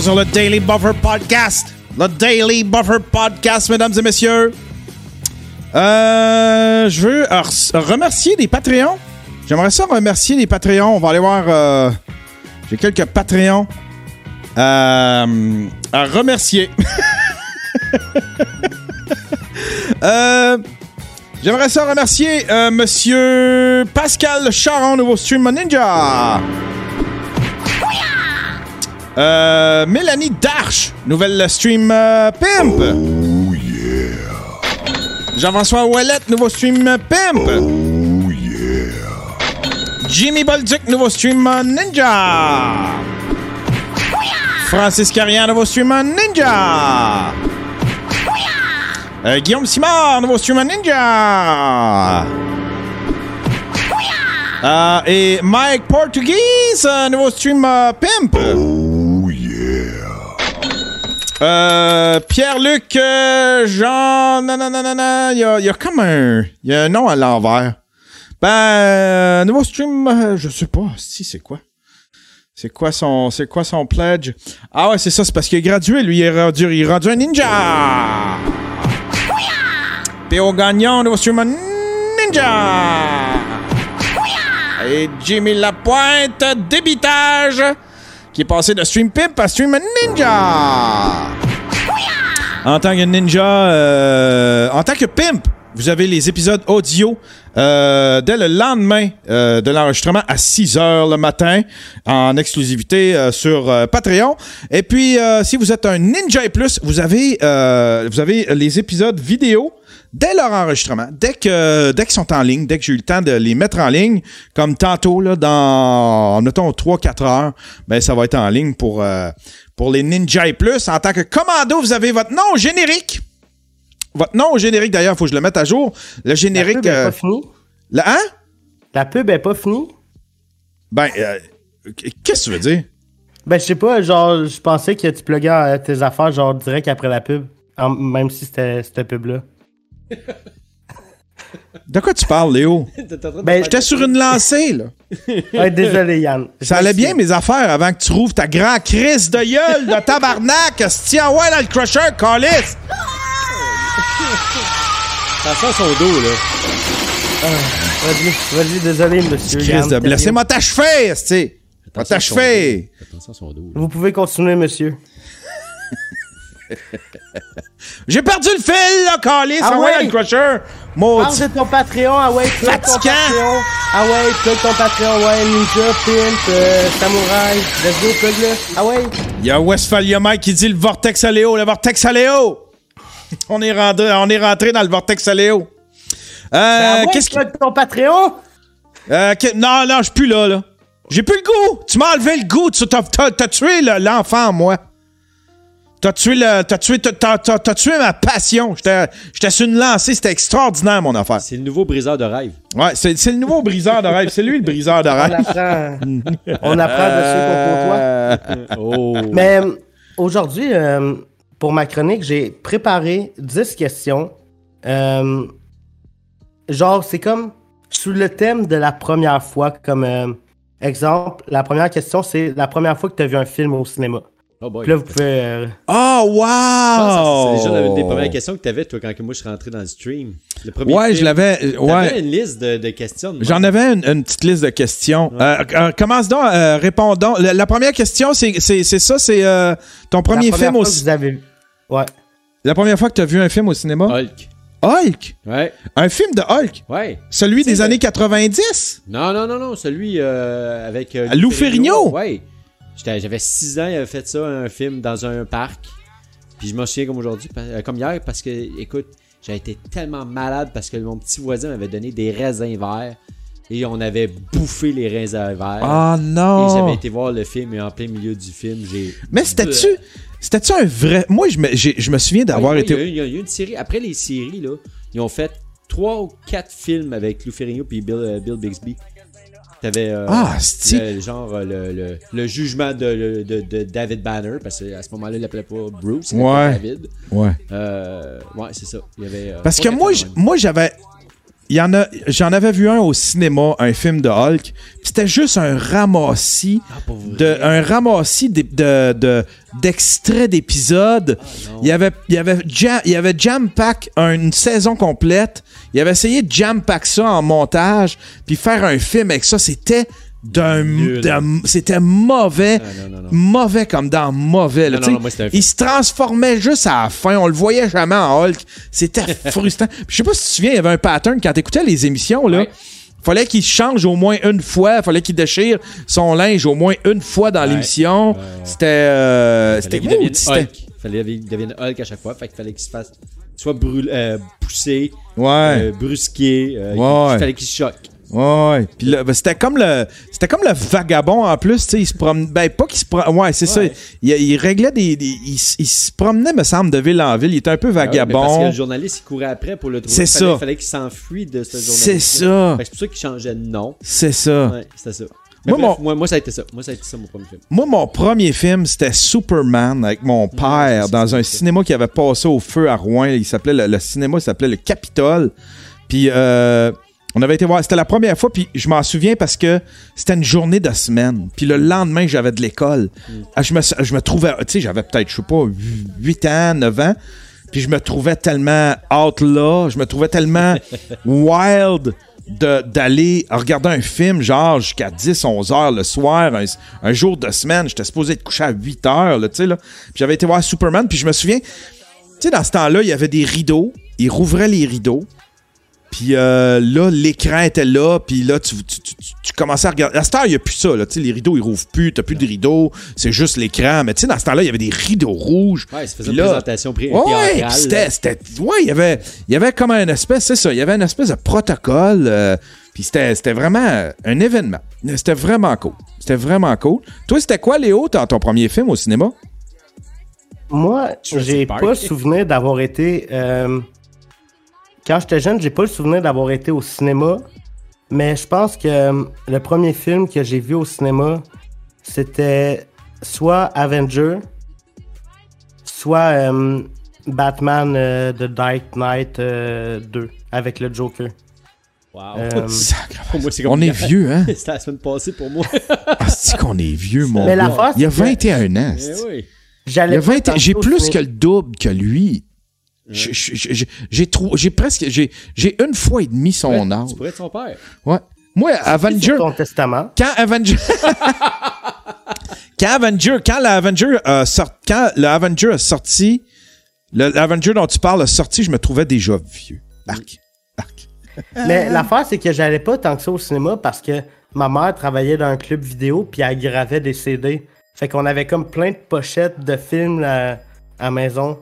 S1: Sur le Daily Buffer Podcast. Le Daily Buffer Podcast, mesdames et messieurs. Euh, je veux re- remercier les Patreons. J'aimerais ça remercier les Patreons. On va aller voir. euh, J'ai quelques Patreons euh, à remercier. Euh, J'aimerais ça remercier euh, Monsieur Pascal Charon, nouveau stream Ninja. Euh, Mélanie Darche, nouvelle stream euh, Pimp. Oh yeah. Jean-François Ouellette, nouveau stream euh, Pimp. Oh yeah. Jimmy Bolduc, nouveau stream euh, Ninja. Francis Carrière, nouveau stream Ninja. Euh, Guillaume Simard, nouveau stream Ninja. Et Mike Portuguese, nouveau stream Pimp. Euh, Pierre-Luc euh, Jean... Non, non, non. Il y a, y a comme un... Il y a un nom à l'envers. Ben, euh, nouveau stream, je sais pas. Si, c'est quoi? C'est quoi son, c'est quoi son pledge? Ah ouais, c'est ça, c'est parce qu'il est gradué, lui, il est rendu, il est rendu un ninja! P.O. Gagnon, nouveau stream, ninja! Et Jimmy Lapointe, débitage, qui est passé de stream pimp à stream ninja! En tant que ninja, euh, en tant que pimp, vous avez les épisodes audio euh, dès le lendemain euh, de l'enregistrement à 6 heures le matin en exclusivité euh, sur euh, Patreon. Et puis, euh, si vous êtes un Ninja et Plus, vous avez, vous avez les épisodes vidéo dès leur enregistrement, dès que dès qu'ils sont en ligne, dès que j'ai eu le temps de les mettre en ligne, comme tantôt là dans mettons 3-4 heures, ben ça va être en ligne pour euh, pour les Ninja et Plus. En tant que commando, vous avez votre nom au générique. Votre nom au générique, d'ailleurs, il faut que je le mette à jour. Le
S3: La
S1: générique.
S3: pub est
S1: euh,
S3: pas finie.
S1: le- hein?
S3: La pub est pas finie.
S1: Ben, euh, qu'est-ce que tu veux dire?
S3: Ben, je sais pas, genre, je pensais que tu pluguais euh, tes affaires, genre, direct après la pub. Même si c'était cette pub-là.
S1: De quoi tu parles, Léo?
S3: Ben,
S1: J'étais sur une lancée, là.
S3: Ouais, désolé, Yann.
S1: Ça allait bien, mes affaires, avant que tu rouvres ta grand crise de gueule de tabarnak. Tiens, ouais, dans le crusher, calice!
S2: Ça sent son dos, là.
S3: Vas-y, vas-y, désolé, monsieur.
S1: Crise de Laissez-moi t'achever,
S2: à son
S1: t'achever!
S2: dos. Attention à son dos. là.
S3: Vous pouvez continuer, monsieur.
S1: J'ai perdu le fil, là, calice!
S3: Ah
S1: ouais, le crusher!
S3: Parle de ton Patreon, ah ouais, plug ton. Patreon. Ah ouais, plug ton Patreon, ouais, Ninja, Pimp, euh, Samouraï, let's go, plug-le. Ah ouais?
S1: Il y a Westphalia Mike qui dit le vortex à Léo, le vortex à Léo! On est rentré, on est rentré dans le vortex à Léo. Euh,
S3: ouais,
S1: qu'est-ce
S3: plug ton Patreon?
S1: Euh, que- non, non, je suis plus là, là. J'ai plus le goût. Tu m'as enlevé le goût. Tu t'as, tué le- l'enfant, en moi. T'as tué le, t'as tué, t'as, t'as- t'as- tué ma passion. J'étais, sur une lancée. C'était extraordinaire, mon affaire.
S2: C'est le nouveau briseur de rêve.
S1: Ouais, c'est, c'est le nouveau briseur de rêve. C'est lui, le briseur de
S3: On
S1: rêve.
S3: apprend, on apprend de ceux qu'on côtoie.
S2: Oh.
S3: Mais euh, aujourd'hui, euh, pour ma chronique, j'ai préparé 10 questions. Euh, genre, c'est comme sous le thème de la première fois. Comme euh, exemple, la première question, c'est la première fois que tu as vu un film au cinéma.
S2: Oh boy.
S3: Puis là, vous pouvez. euh,
S1: Oh, wow!
S2: C'est déjà une des premières questions que tu avais, toi, quand que moi je suis rentré dans le stream. Le premier
S1: Ouais,
S2: film.
S1: je l'avais. euh,
S2: T'avais
S1: Ouais.
S2: une liste de, de questions.
S1: J'en avais une, une petite liste de questions. Euh, euh, commence donc, euh, répondons. La, la première question, c'est, c'est, c'est ça, c'est euh, ton premier
S3: la première
S1: film au
S3: fois que
S1: ci-
S3: vous avez vu. Ouais.
S1: La première fois que tu as vu un film au cinéma?
S2: Hulk.
S1: Hulk!
S2: Ouais.
S1: Un film de Hulk?
S2: Ouais.
S1: Celui des années 90?
S2: Non, non, non, non. Celui euh, avec. euh,
S1: Lou Ferrigno?
S2: Ouais. J'étais- J'avais 6 ans, il avait fait ça, un film dans un parc. Puis je m'en souviens comme aujourd'hui, euh, comme hier, parce que, écoute, j'ai été tellement malade parce que mon petit voisin m'avait donné des raisins verts. Et on avait bouffé les raisins verts.
S1: Ah
S2: Et
S1: non!
S2: j'avais été voir le film et en plein milieu du film, j'ai.
S1: Mais c'était-tu, c'était-tu un vrai. Moi, je me, je me souviens d'avoir
S2: Ouais,
S1: été.
S2: Il y, a eu- une série. Après les séries, là, ils ont fait 3 ou 4 films avec Lou Ferrigno puis Bill, euh, Bill Bixby. T'avais. euh,
S1: Ah,
S2: le- genre euh, le, le, le jugement de, de, de David Banner, parce qu'à ce moment-là, il l'appelait pas Bruce, il l'appelait
S1: Ouais.
S2: David.
S1: Ouais.
S2: Euh, ouais, c'est ça. Il y avait, euh,
S1: Parce que moi, moi j'avais. Il y en a, j'en avais vu un au cinéma, un film de Hulk. C'était juste un ramassis
S2: Ah,
S1: de, un ramassis de, de- de- d'extraits d'épisodes.
S2: Ah,
S1: il y avait, il y avait, jam, il y avait jam pack une saison complète. Il avait essayé de jam pack ça en montage, puis faire un film avec ça. C'était d'un, c'était mauvais,
S2: non, non, non.
S1: mauvais comme dans mauvais. là,
S2: moi,
S1: il se transformait juste à la fin. On le voyait jamais en Hulk. C'était frustrant. Je sais pas si tu te souviens, il y avait un pattern quand t'écoutais les émissions, là.
S2: Ouais.
S1: Fallait qu'il change au moins une fois. Fallait qu'il déchire son linge au moins une fois dans
S2: Ouais.
S1: l'émission.
S2: Ouais.
S1: C'était. euh, c'était.
S2: Fallait qu'il devienne Hulk à chaque fois. Fait qu'il fallait qu'il se fasse soit brûler, euh, pousser,
S1: Ouais.
S2: euh, brusquer. euh. Il fallait qu'il se choque.
S1: Ouais. Puis là, ben, c'était comme le. C'était comme le vagabond en plus, tu sais. Il se promenait. Ben, pas qu'il se promenait. Ouais, c'est ça.
S2: Ouais.
S1: Il, il réglait des. des- il, il se promenait, me semble, de ville en ville. Il était un peu
S2: Ah ouais, mais parce que
S1: vagabond.
S2: le journaliste, il courait après pour le trouver.
S1: C'est
S2: Fallait-
S1: ça.
S2: fallait qu'il s'enfuit de ce journaliste.
S1: C'est ça.
S2: C'est pour ça qu'il changeait de nom.
S1: C'est ça.
S2: Ouais, c'était ça.
S1: Moi,
S2: bref,
S1: mon-
S2: moi, moi, ça a été ça. Moi, ça a été ça, mon premier film.
S1: Moi, mon premier film, c'était Superman avec mon père dans un cinéma qui avait passé au feu à Rouen. Il s'appelait le, le cinéma s'appelait le Capitole. Puis euh, On avait été voir, c'était la première fois, puis je m'en souviens parce que c'était une journée de semaine. Puis le lendemain, j'avais de l'école. Ah, Je, me, je me trouvais, tu sais, j'avais peut-être, je sais pas, 8 ans, 9 ans. Puis je me trouvais tellement out là, je me trouvais tellement wild de- d'aller regarder un film, genre jusqu'à 10, 11 heures le soir, un, un jour de semaine. J'étais supposé être couché à 8 heures, tu sais, là. Puis j'avais été voir Superman, puis je me souviens, tu sais, dans ce temps-là, il y avait des rideaux. Ils rouvraient les rideaux. Puis euh, là, l'écran était là, puis là, tu, tu, tu- tu- tu commençais à regarder. À ce temps, il n'y a plus ça, là. Tu sais, les rideaux, ils rouvrent plus, t'as plus de rideaux, c'est juste l'écran. Mais tu sais, dans ce temps-là, il y avait des rideaux rouges.
S2: Ouais, ça faisait une
S1: là-
S2: présentation pré-
S1: Ouais, c'était, ouais, il y avait, il y avait comme un espèce, c'est ça, il y avait une espèce de protocole, euh, puis c'était, c'était vraiment un événement. C'était vraiment cool. C'était vraiment cool. Toi, c'était quoi, Léo, dans ton premier film au cinéma?
S3: Moi, j'ai pas souvenir d'avoir été. euh, Quand j'étais jeune, j'ai pas le souvenir d'avoir été au cinéma. Mais je pense que euh, le premier film que j'ai vu au cinéma, c'était soit Avenger, soit euh, Batman euh, The Dark Knight euh, 2 avec le Joker.
S2: Wow.
S3: Euh.
S2: Pour moi,
S1: On est vieux, hein?
S2: C'était la semaine passée pour moi.
S1: Ah, c'est qu'on est vieux, mon
S3: Mais
S1: gars. Il y a
S3: c'est que
S1: 21 ans.
S2: Eh oui.
S1: Il y
S3: J'allais
S1: a
S3: pas
S1: 20
S3: tant
S1: J'ai plus que le double que lui. J'ai trop, j'ai presque, j'ai, j'ai une fois et demi son
S2: Ouais,
S1: âge.
S2: Tu pourrais être son père.
S1: Ouais. Moi, Avenger,
S3: ton testament.
S1: quand Avenger, quand Avenger, quand l'Avenger a sorti, quand le Avenger a sorti, le l'Avenger dont tu parles a sorti, je me trouvais déjà vieux. Marc, Marc.
S3: Mais l'affaire, c'est que j'allais pas tant que ça au cinéma parce que ma mère travaillait dans un club vidéo puis elle gravait des CD. Fait qu'on avait comme plein de pochettes de films à, à maison.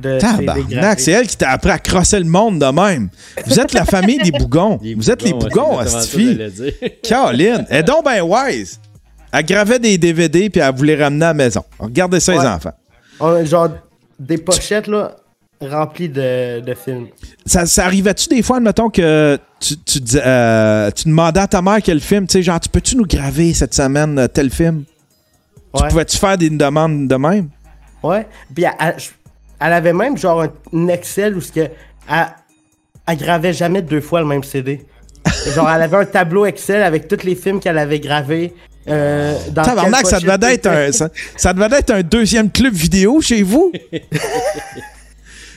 S1: Tabarnak, c'est elle qui t'a appris à crosser le monde de même. Vous êtes la famille des bougons. Vous êtes les bougons, Astifi. Caroline, elle est donc ben wise. Elle gravait des DVD puis elle voulait ramener à la maison. Regardez ça, les enfants.
S3: On a genre des pochettes là remplies de, de films.
S1: Ça, ça arrivait-tu des fois, admettons, que tu, tu, dis- euh, tu demandais à ta mère quel film, tu sais, genre, tu peux-tu nous graver cette semaine euh, tel film? Tu pouvais-tu faire des demandes de même?
S3: Ouais. Puis elle, elle- elle avait même genre un, un Excel où ce que elle, elle gravait jamais deux fois le même CD. genre elle avait un tableau Excel avec tous les films qu'elle avait gravés. Euh, dans
S1: Tabarnak, ça devait, être un, ça, ça devait être un deuxième club vidéo chez vous?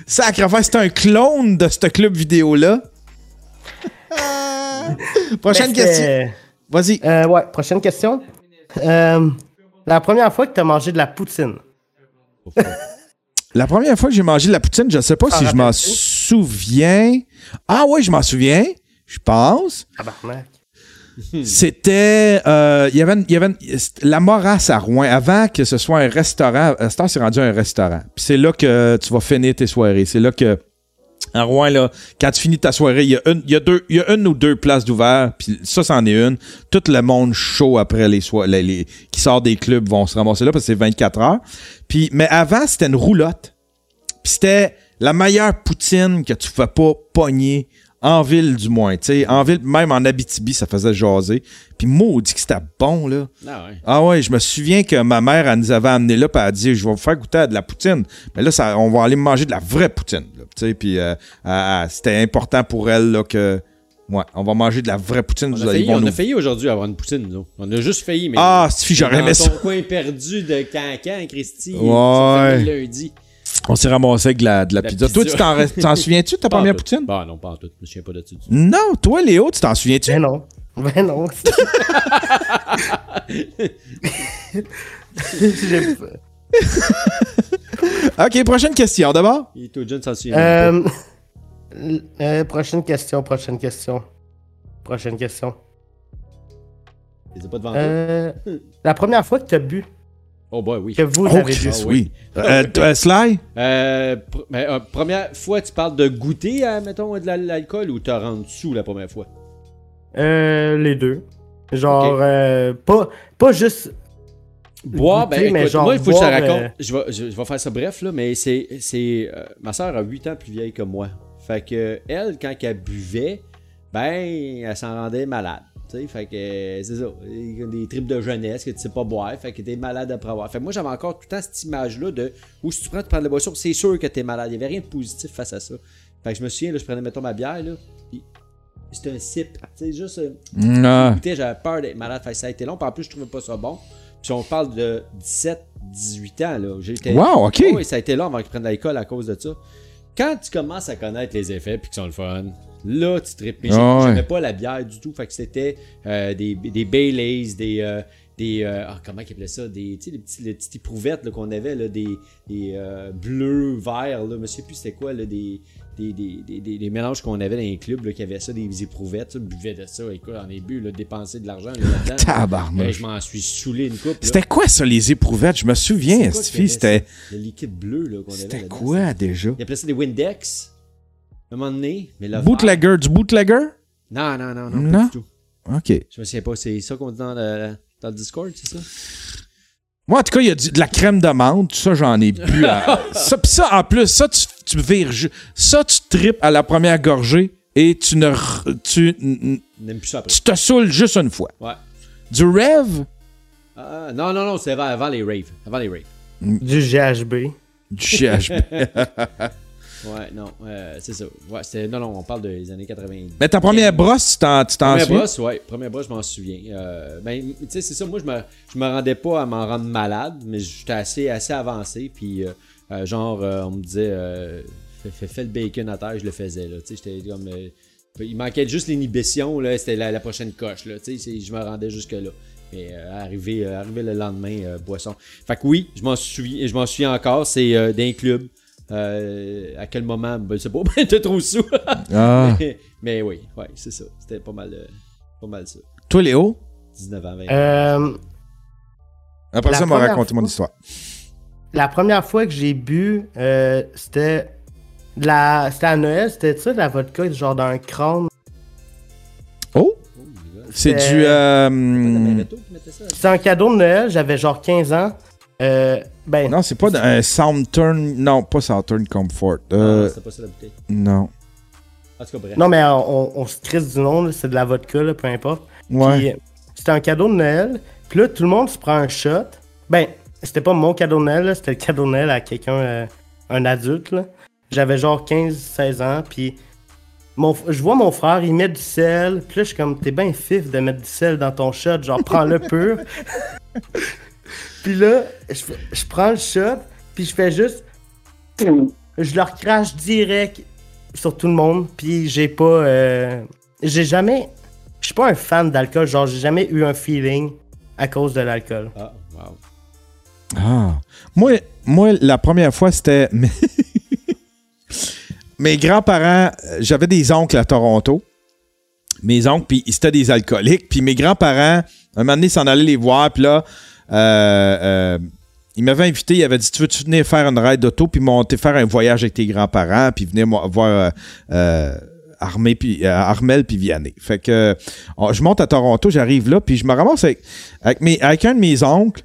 S1: Sacrifice, c'est un clone de ce club vidéo-là. Prochaine
S3: Mais
S1: question. Vas-y.
S3: Euh, ouais, prochaine question. Euh, la première fois que tu as mangé de la poutine.
S1: La première fois que j'ai mangé de la poutine, je sais pas si je m'en souviens. Ah oui, je m'en souviens. Je pense.
S3: Tabarnak.
S1: C'était. euh, Il y avait, une- il y avait une- la Morasse à Rouen. Avant que ce soit un restaurant, à cette heure, c'est rendu un restaurant. Puis c'est là que tu vas finir tes soirées. C'est là que. À Rouen, là, quand tu finis ta soirée, il y a une, y a deux, y a une ou deux places d'ouvert, puis ça, c'en est une. Tout le monde chaud après les soirées, les, qui sort des clubs vont se ramasser là parce que c'est 24 heures. Puis, mais avant, c'était une roulotte. Puis c'était la meilleure poutine que tu fais pas pogner en ville du moins. sais. En ville, même en Abitibi, ça faisait jaser. Puis maudit que c'était bon, là.
S2: Ah ouais.
S1: Ah ouais, je me souviens que ma mère, elle nous avait amené là, puis elle a dit, je vais vous faire goûter à de la poutine. Mais là, ça, on va aller manger de la vraie poutine. là. Puis euh, c'était important pour elle là, que, ouais, on va manger de la vraie poutine.
S2: On a failli, on a failli aujourd'hui avoir une poutine, nous. On a juste failli, mais.
S1: Ah, si j'aurais aimé ça.
S2: coin perdu de Cancan, Christy.
S1: Ouais.
S2: lundi.
S1: On s'est ramassé avec de la, de la
S2: La
S1: pizza.
S2: pizza.
S1: Toi, tu t'en, souviens-tu de ta première
S2: tout.
S1: poutine?
S2: Bah non, pas en tout. Je me souviens pas de tout.
S1: Non, toi, Léo, tu t'en souviens-tu?
S3: Ben non. Ben non. J'ai-
S1: OK, prochaine question d'abord.
S2: Il est au jeune, s'en souvient. même pas.
S3: Euh, euh, prochaine question, prochaine question. Prochaine question.
S2: Il les a pas devant.
S3: Euh, la première fois que tu as bu,
S2: Oh, bah oui.
S3: que vous
S1: Oh,
S3: avez bu.
S1: Chris,
S2: Ah
S1: oui.
S2: oui.
S1: Euh, toi, Sly?
S2: Euh, pr- ben, euh, première fois, tu parles de goûter à, mettons, de la- l'alcool ou te rendre sous la première fois?
S3: Euh, les deux. Genre, euh, pas, pas juste.
S2: Boire,
S3: Goûter,
S2: ben,
S3: mais
S2: écoute,
S3: genre
S2: moi, il faut que je te
S3: boire,
S2: raconte.
S3: euh,
S2: Je, vais, je, je vais faire ça bref, là, mais c'est. c'est euh, ma soeur a 8 ans plus vieille que moi. Fait que, elle, quand elle buvait, ben, elle s'en rendait malade. Tu sais, fait que, c'est ça. Il y a Des tripes de jeunesse que tu sais pas boire, fait que t'es malade après avoir. Fait que moi, j'avais encore tout le temps cette image-là de où si tu prends, tu prends de la boisson, c'est sûr que t'es malade. Il y avait rien de positif face à ça. Fait que je me souviens, là, je prenais, mettons, ma bière, là. c'était un sip. Tu sais, juste. goûter, j'avais peur d'être malade. Fait que ça a été long. Puis en plus, je trouvais pas ça bon. Puis on parle de 17, 18 ans. Là. J'étais-
S1: Wow, ok.
S2: Oui, ça a été long avant qu'ils prennent l'alcool à cause de ça. Quand tu commences à connaître les effets puis qu'ils sont le fun, là, tu tripes. Mais j'ai-
S1: Ah ouais.
S2: j'aimais pas la bière du tout. Fait que c'était euh, des, des Baileys, des. euh, des euh, ah, comment ils appelaient ça? Des, tu sais, les, petits, les petites éprouvettes là, qu'on avait, là, des, des euh, bleus, verts, là, je sais plus c'était quoi, là, des, des, des, des, des- mélanges qu'on avait dans les clubs là, qui avaient ça, des éprouvettes, ça, buvais de ça, écoute, en début, là, dépenser de l'argent. Euh, je m'en suis saoulé une coupe.
S1: C'était quoi ça, les éprouvettes? Je me souviens, c'était.
S2: Le liquide bleu là, qu'on avait
S1: C'était quoi déjà?
S2: Ils appelaient ça des Windex. Un moment donné, mais le
S1: Bootlegger, du bootlegger?
S2: Non, non, non, non,
S1: Non?
S2: pas du tout.
S1: Ok.
S2: Je me souviens pas, c'est ça qu'on dit dans le, dans le Discord, c'est ça?
S1: Moi, en tout cas, il y a du- de la crème de menthe. Ça, j'en ai bu. à- ça, pis ça, en plus, ça, tu, tu vires. Ça, tu tripes à la première gorgée et tu ne. Tu,
S2: plus ça après.
S1: tu te saoules juste une fois.
S2: Ouais.
S1: Du rêve,
S2: Ah, non, non, non, c'est avant, avant les raves. Avant les raves.
S3: Du GHB.
S1: du GHB.
S2: Ouais, non, euh, c'est ça. Ouais, c'était, non, non, on parle des années 90.
S1: Mais ta première brosse, tu t'en, tu t'en
S2: Première
S1: souviens?
S2: brosse, ouais. Première brosse, je m'en souviens. Euh, ben, tu sais, c'est ça. Moi, je me, je me rendais pas à m'en rendre malade, mais j'étais assez, assez avancé. Puis, euh, euh, genre, euh, on me disait, euh, fais, fais- fais le bacon à terre, je le faisais. Là. Tu sais, j'étais comme. il manquait juste l'inhibition, là. C'était la, la prochaine coche, là. Tu sais, je me rendais jusque-là. Mais euh, arrivé, euh, arrivé le lendemain, euh, boisson. Fait que oui, je m'en souviens, je m'en souviens encore. C'est euh, d'un club. Euh, à quel moment, ben, je sais pas, ben, t'es trop sous.
S1: Ah.
S2: mais, mais oui, ouais, c'est ça. C'était pas mal, euh, pas mal ça.
S1: Toi, Léo?
S2: 19 ans, 20 ans.
S3: Euh,
S1: Après ça, m'a raconté mon histoire.
S3: la première fois que j'ai bu, euh, c'était la, c'était à Noël, c'était ça, de la vodka, genre d'un crâne.
S1: Oh!
S2: Oh.
S1: C'est
S3: C'est-
S1: du. euh?
S3: C'était un cadeau de Noël, j'avais genre 15 ans. Euh, ben,
S1: non, c'est pas un Soundturn. Non, pas Soundturn Comfort.
S2: Non,
S1: Euh,
S2: c'était pas ça la bouteille.
S1: non.
S2: En tout cas, bref.
S3: non, mais on, on se crisse du nom, c'est de la vodka, là, peu importe.
S1: Ouais.
S3: Puis, c'était un cadeau de Noël. Puis là, tout le monde se prend un shot. Ben, c'était pas mon cadeau de Noël, c'était le cadeau de Noël à quelqu'un, euh, un adulte. là. J'avais genre 15-16 ans. Puis mon, je vois mon frère, il met du sel. Puis là, je suis comme, t'es bien fif de mettre du sel dans ton shot. Genre, prends-le pur. puis là, je, je prends le shot. Puis je fais juste. Je leur crache direct sur tout le monde. Puis j'ai pas. euh, j'ai jamais. Je suis pas un fan d'alcool. Genre, j'ai jamais eu un feeling à cause de l'alcool.
S2: Ah, wow.
S1: Ah. Moi, moi, la première fois, c'était. Mes, Mes grands-parents, euh, j'avais des oncles à Toronto. Mes oncles, puis c'était des alcooliques. Puis mes grands-parents, un moment donné, s'en allaient les voir. Puis là, euh, euh, ils m'avaient invité. Ils avaient dit Tu veux-tu venir faire une ride d'auto, puis monter faire un voyage avec tes grands-parents, puis venir voir. euh, Armé puis Armel puis Vianney. Fait que je monte à Toronto, j'arrive là, puis je me ramasse avec, avec, un de mes oncles.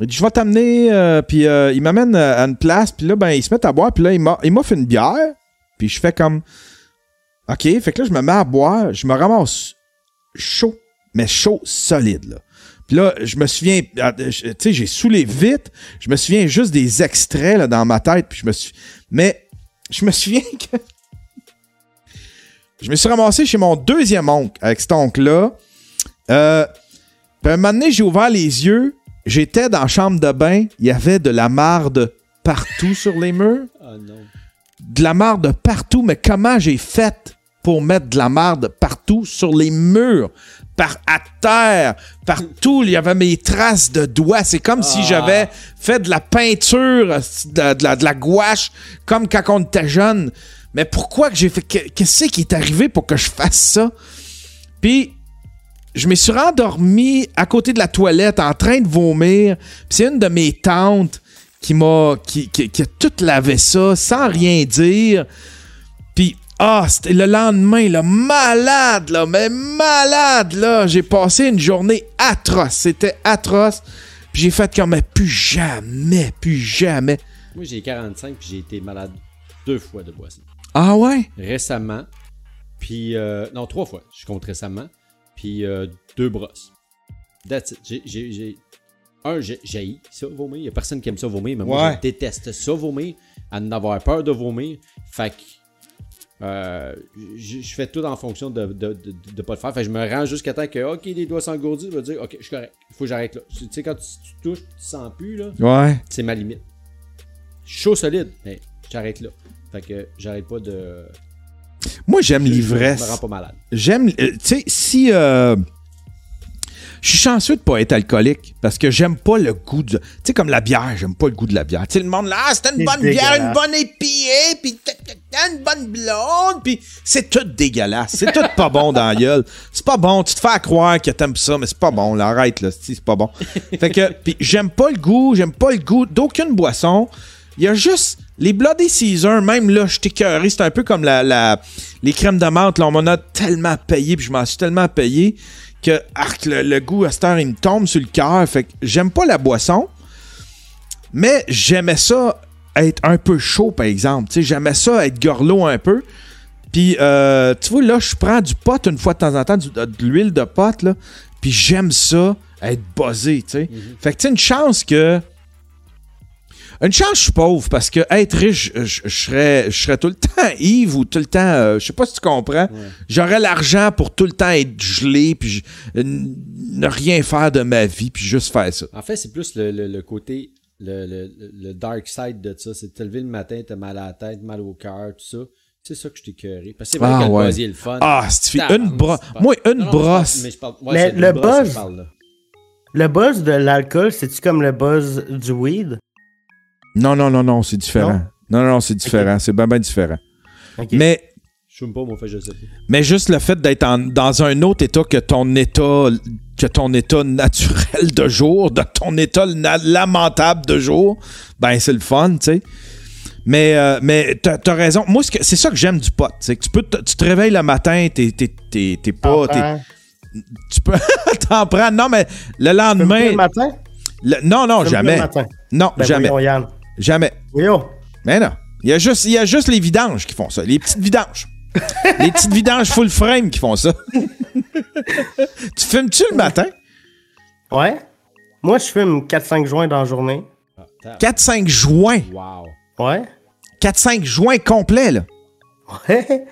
S1: Il dit, je vais t'amener, puis il m'amène à une place, puis là, ben, ils se mettent à boire, puis là, il il m'offre une bière, puis je fais comme, OK, fait que là, je me mets à boire, je me ramasse chaud, mais chaud solide, là. Puis là, je me souviens, ah, tu sais, j'ai saoulé vite, je me souviens juste des extraits, là, dans ma tête, puis je me suis... Mais, je me souviens que... Je me suis ramassé chez mon deuxième oncle, avec cet oncle-là. Euh, puis un moment donné, j'ai ouvert les yeux, j'étais dans la chambre de bain, il y avait de la marde partout sur les murs.
S2: Ah non.
S1: De la marde partout, mais comment j'ai fait pour mettre de la marde partout sur les murs, par à terre, partout, il y avait mes traces de doigts. C'est comme si
S2: Ah.
S1: j'avais fait de la peinture, de, de la, de la gouache, comme quand on était jeune. Mais pourquoi que j'ai fait... que- Qu'est-ce qui est arrivé pour que je fasse ça? Puis, je me suis rendormi à côté de la toilette en train de vomir. Puis c'est une de mes tantes qui m'a qui, qui- qui a tout lavé ça sans rien dire. Puis ah, c'était le lendemain là, malade là, mais malade là, j'ai passé une journée atroce, c'était atroce. Puis j'ai fait comme mais plus jamais, plus jamais.
S2: Moi, j'ai 45 puis j'ai été malade deux fois de boisson.
S1: Ah ouais?
S2: Récemment. Puis, euh, non, trois fois. Je compte récemment. Puis, euh, deux brosses. That's it. J'ai- J'ai. j'ai- Un, j'ai ça, vomir. Il y a personne qui aime ça, vomir. Mais moi, je déteste ça, vomir. À en avoir peur de vomir. Fait que. Euh, je fais tout en fonction de, de, de, de pas le faire. Fait que je me rends jusqu'à temps que, ok, les doigts s'engourdissent, je vais dire, ok, je suis correct. Il faut que j'arrête là. Tu sais, quand tu, tu touches, tu sens plus, là,
S1: Ouais.
S2: c'est ma limite. Chaud solide, mais j'arrête là. Fait que j'arrête pas de.
S1: Moi, j'aime l'ivresse.
S2: me rends pas malade.
S1: J'aime. euh, Tu sais, si. euh, je suis chanceux de pas être alcoolique parce que j'aime pas le goût de. Tu sais, comme la bière, j'aime pas le goût de la bière. Tu sais, le monde là, ah, c'était une bonne bière, une bonne épillée, puis une bonne blonde, puis c'est tout dégueulasse. C'est tout pas bon dans la gueule. C'est pas bon. Tu te fais croire que t'aimes ça, mais c'est pas bon. Là, arrête, là. C'est c'est pas bon. Fait que, puis j'aime pas le goût, j'aime pas le goût d'aucune boisson. Il y a juste les Bloody Caesar, même là, je t'écœuré. C'est un peu comme la, la- les crèmes de menthe. Là, on m'en a tellement payé, puis je m'en suis tellement payé que arc, le, le goût à cette heure, il me tombe sur le cœur. Fait que j'aime pas la boisson, mais j'aimais ça être un peu chaud, par exemple. J'aimais ça être gorlot un peu. Puis, euh, tu vois, là, je prends du pot une fois de temps en temps, du- de, l'huile de pot, là. Puis j'aime ça, être buzzé, tu sais. Fait que, tu une chance que. Une chance, je suis pauvre parce que être riche, je, je- serais, je serais tout le temps Yves ou tout le temps. euh, je sais pas si tu comprends. J'aurais l'argent pour tout le temps être gelé puis je- n- ne rien faire de ma vie puis juste faire ça.
S2: En fait, c'est plus le, le- le côté, le, le- le dark side de ça. C'est de te lever le matin, t'as mal à la tête, mal au cœur, tout ça. C'est ça que je t'ai cœuré. Parce que c'est vrai
S1: Ah,
S2: que le
S1: ouais.
S2: buzz, il est le fun.
S1: Ah, c'est une brosse. Moi, une
S2: Non, non, mais je parle-
S1: brosse.
S2: mais je parle- ouais,
S3: Mais le buzz-
S2: je parle, là.
S3: Le buzz de l'alcool, c'est-tu comme le buzz du weed?
S1: Non, non, non, non, c'est différent. Non, non, non, c'est différent. C'est bien, bien différent. Mais,
S2: Je pas, moi, fait, je sais pas.
S1: mais juste le fait d'être dans un autre état que ton état que ton état naturel de jour, de ton état lamentable de jour, ben c'est le fun, tu sais. Mais, euh, mais t'as as raison. Moi, ce que- c'est ça que j'aime du pot. C'est que tu peux te, tu te réveilles le matin, t'es t'es- t'es- t'es pas. tu peux t'en prends. Non, mais le lendemain.
S3: le matin?
S1: le- non, non,
S3: Fumes-tu
S1: jamais.
S3: Le matin?
S1: Non,
S3: Ben
S1: jamais. Jamais.
S3: Voyons.
S1: Mais non. Il y a juste, il y a juste les vidanges qui font ça. Les petites vidanges. les petites vidanges full frame qui font ça. tu fumes-tu le matin?
S3: Ouais. Moi, je fume 4-5 joints dans la journée.
S2: Ah, tab-
S1: 4-5 joints?
S2: Wow.
S3: Ouais.
S1: 4-5 joints complets, là.
S3: Ouais.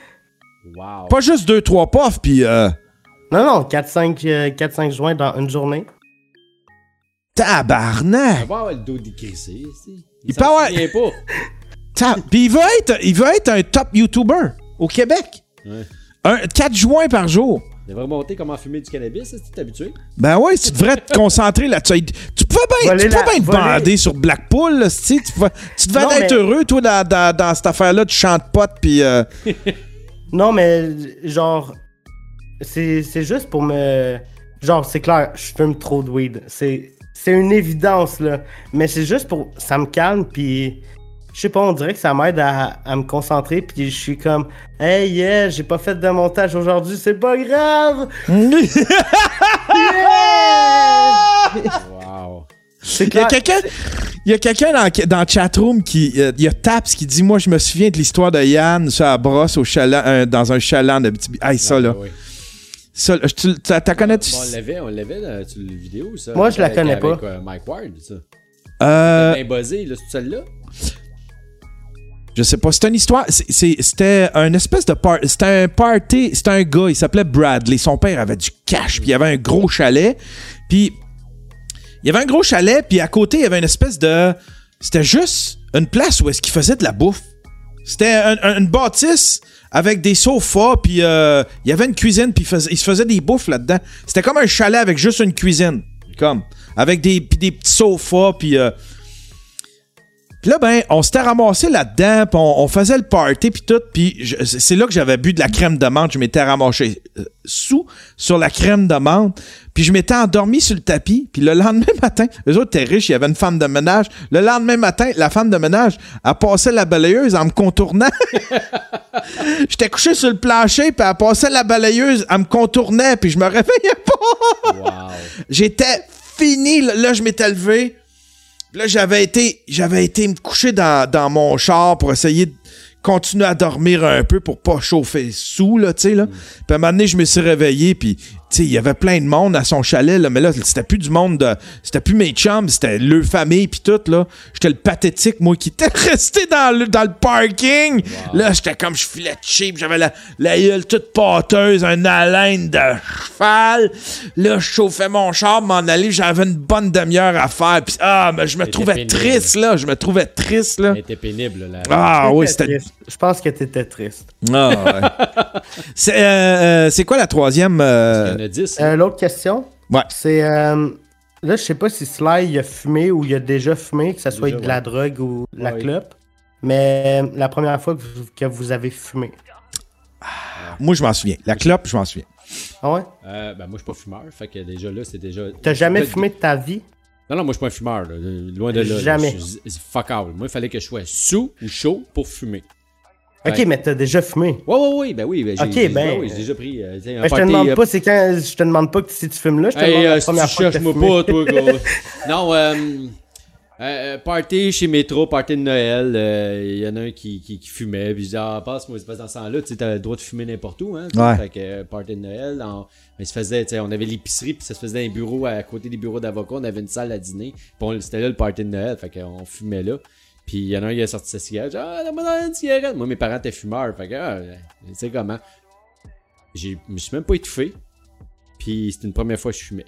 S2: Wow.
S1: Pas juste 2-3 puffs, puis euh,
S3: Non, non, 4-5 euh, 4-5 joints dans une journée.
S1: tabarnak.
S2: Va avoir le dos décrissé. ici.
S1: Il
S2: s'en
S1: peut avoir-
S2: pas.
S1: Puis il veut être, il veut être un top YouTuber au Québec.
S2: Ouais.
S1: Un, 4 joints par jour.
S2: Il devrait montrer comment fumer du cannabis, que t'es habitué?
S1: Ben ouais, tu devrais te concentrer là-dessus. Tu pouvais bien, tu pouvais
S3: la-
S1: bien te bander sur Blackpool, là, tu, tu devais
S3: Non,
S1: être
S3: mais-
S1: heureux, toi, dans, dans, dans cette affaire-là, tu chantes pot, puis... euh,
S3: Non, mais genre, c'est c'est juste pour me. Genre, c'est clair, je fume trop de weed. C'est c'est une évidence, là. Mais c'est juste pour. Ça me calme, puis. Je sais pas, on dirait que ça m'aide à, à me concentrer, puis je suis comme, hey, yeah, j'ai pas fait de montage aujourd'hui, c'est pas grave!
S2: Wow.
S3: C'est
S1: Il y a quelqu'un il y a quelqu'un dans, dans le chatroom qui. euh, il y a Taps qui dit Moi, je me souviens de l'histoire de Yann sur la brosse au chaland, euh, dans un chaland de petit. Hey, ça, là.
S2: Ah, ouais.
S1: Ça, là, tu t'as t'as connais-tu?
S2: Bon, on l'avait, on l'avait dans sur la vidéo, ça.
S3: Moi, je la connais
S2: avec,
S3: pas.
S2: euh, Mike Ward, ça.
S1: Euh,
S2: Bien buzzé, là, c'est celle-là?
S1: je sais pas. C'est une histoire. c'est- c'est- C'était un espèce de party. C'était un party. C'était un gars, il s'appelait Bradley. Son père avait du cash, puis il avait un gros chalet. Puis. Il y avait un gros chalet, puis à côté, il y avait une espèce de. C'était juste une place où est-ce qu'il faisait de la bouffe. C'était un- un- une bâtisse avec des sofas, puis euh, il y avait une cuisine, puis il, se faisait des bouffes là-dedans. C'était comme un chalet avec juste une cuisine. Comme. Avec des, puis des petits sofas, puis. euh, puis là, ben, on s'était ramassé là-dedans, puis on, on faisait le party, puis tout. Puis je- c'est là que j'avais bu de la crème de menthe. Je m'étais ramassé euh, sous sur la crème de menthe. Puis je m'étais endormi sur le tapis. Puis le lendemain matin, eux autres étaient riches, il y avait une femme de ménage. Le lendemain matin, la femme de ménage, elle passait la balayeuse en me contournant. J'étais couché sur le plancher, puis elle passait la balayeuse, elle me contournait, puis je me réveillais pas.
S2: Wow.
S1: J'étais fini. Là, je m'étais levé. Là, j'avais été, j'avais été me coucher dans, dans mon char pour essayer de continuer à dormir un peu pour pas chauffer sous, là, tu sais, là. Puis à un moment donné, je me suis réveillé, puis, tu sais, il y avait plein de monde à son chalet, là, mais là, c'était plus du monde de... C'était plus mes chums, c'était leur famille, puis tout, là. J'étais le pathétique, moi, qui était resté dans le, dans le parking. Là, j'étais comme, je filais cheap, j'avais la, la gueule toute pâteuse, un haleine de cheval. Là, je chauffais mon char, m'en aller, j'avais une bonne demi-heure à faire, puis ah, mais je me
S2: C'était
S1: trouvais
S2: pénible.
S1: triste, là, je me trouvais triste, là.
S2: Elle était pénible, là.
S1: Ah oui, c'était...
S3: Je pense que t'étais triste.
S1: Ah, ouais. c'est, euh, euh, c'est quoi la troisième? euh,
S2: Il y en a 10.
S3: Euh, L'autre question,
S1: Ouais.
S3: c'est. euh, là, je sais pas si Sly il a fumé ou il a déjà fumé, que ce soit
S2: Déjà,
S3: de la
S2: ouais.
S3: drogue ou de la
S2: Ouais.
S3: clope. Mais la première fois que vous, que vous avez fumé.
S1: Moi, je m'en souviens. La clope, je m'en souviens.
S3: Ah ouais?
S2: Euh, ben, moi, je suis pas fumeur. Fait que déjà là, c'est déjà.
S3: T'as jamais fumé de ta vie?
S2: Non, non, moi, je suis pas un fumeur. là. Loin de là. là.
S3: Jamais.
S2: Je suis- Fuck out. Moi, il fallait que je sois sous ou chaud pour fumer.
S3: Ok, mais t'as déjà fumé.
S2: Ouais, ouais, ouais. Ben oui. Ben, j'ai,
S3: Ok,
S2: j'ai-
S3: ben,
S2: ouais, j'ai déjà pris. euh,
S3: Ben, je te
S2: party,
S3: demande
S2: euh,
S3: pas, c'est quand. Je te demande pas que si tu fumes là, je te
S2: Hey,
S3: demande
S2: euh,
S3: la
S2: si
S3: première
S2: tu
S3: fois que
S2: cherches
S3: t'as
S2: moi
S3: fumé.
S2: pas, toi, gros. non, euh, euh, party chez Métro, party de Noël. euh, Il y en a un qui, qui, qui fumait. Puis je dis, ah, passe-moi, c'est pas dans ce temps-là. Tu sais, t'as le droit de fumer n'importe où. Hein.
S1: Ouais.
S2: Fait que euh, party de Noël. on- il se faisait, tu sais, on avait l'épicerie, puis ça se faisait dans les bureaux, à côté des bureaux d'avocats. On avait une salle à dîner. Puis c'était là le party de Noël. Fait qu'on fumait là. Puis il y en a un qui a sorti sa cigarette. Ah, donne-moi une cigarette. Moi, mes parents étaient fumeurs. Fait que, ah, tu sais comment. J'ai- Je me suis même pas étouffé. Puis c'était une première fois que je fumais.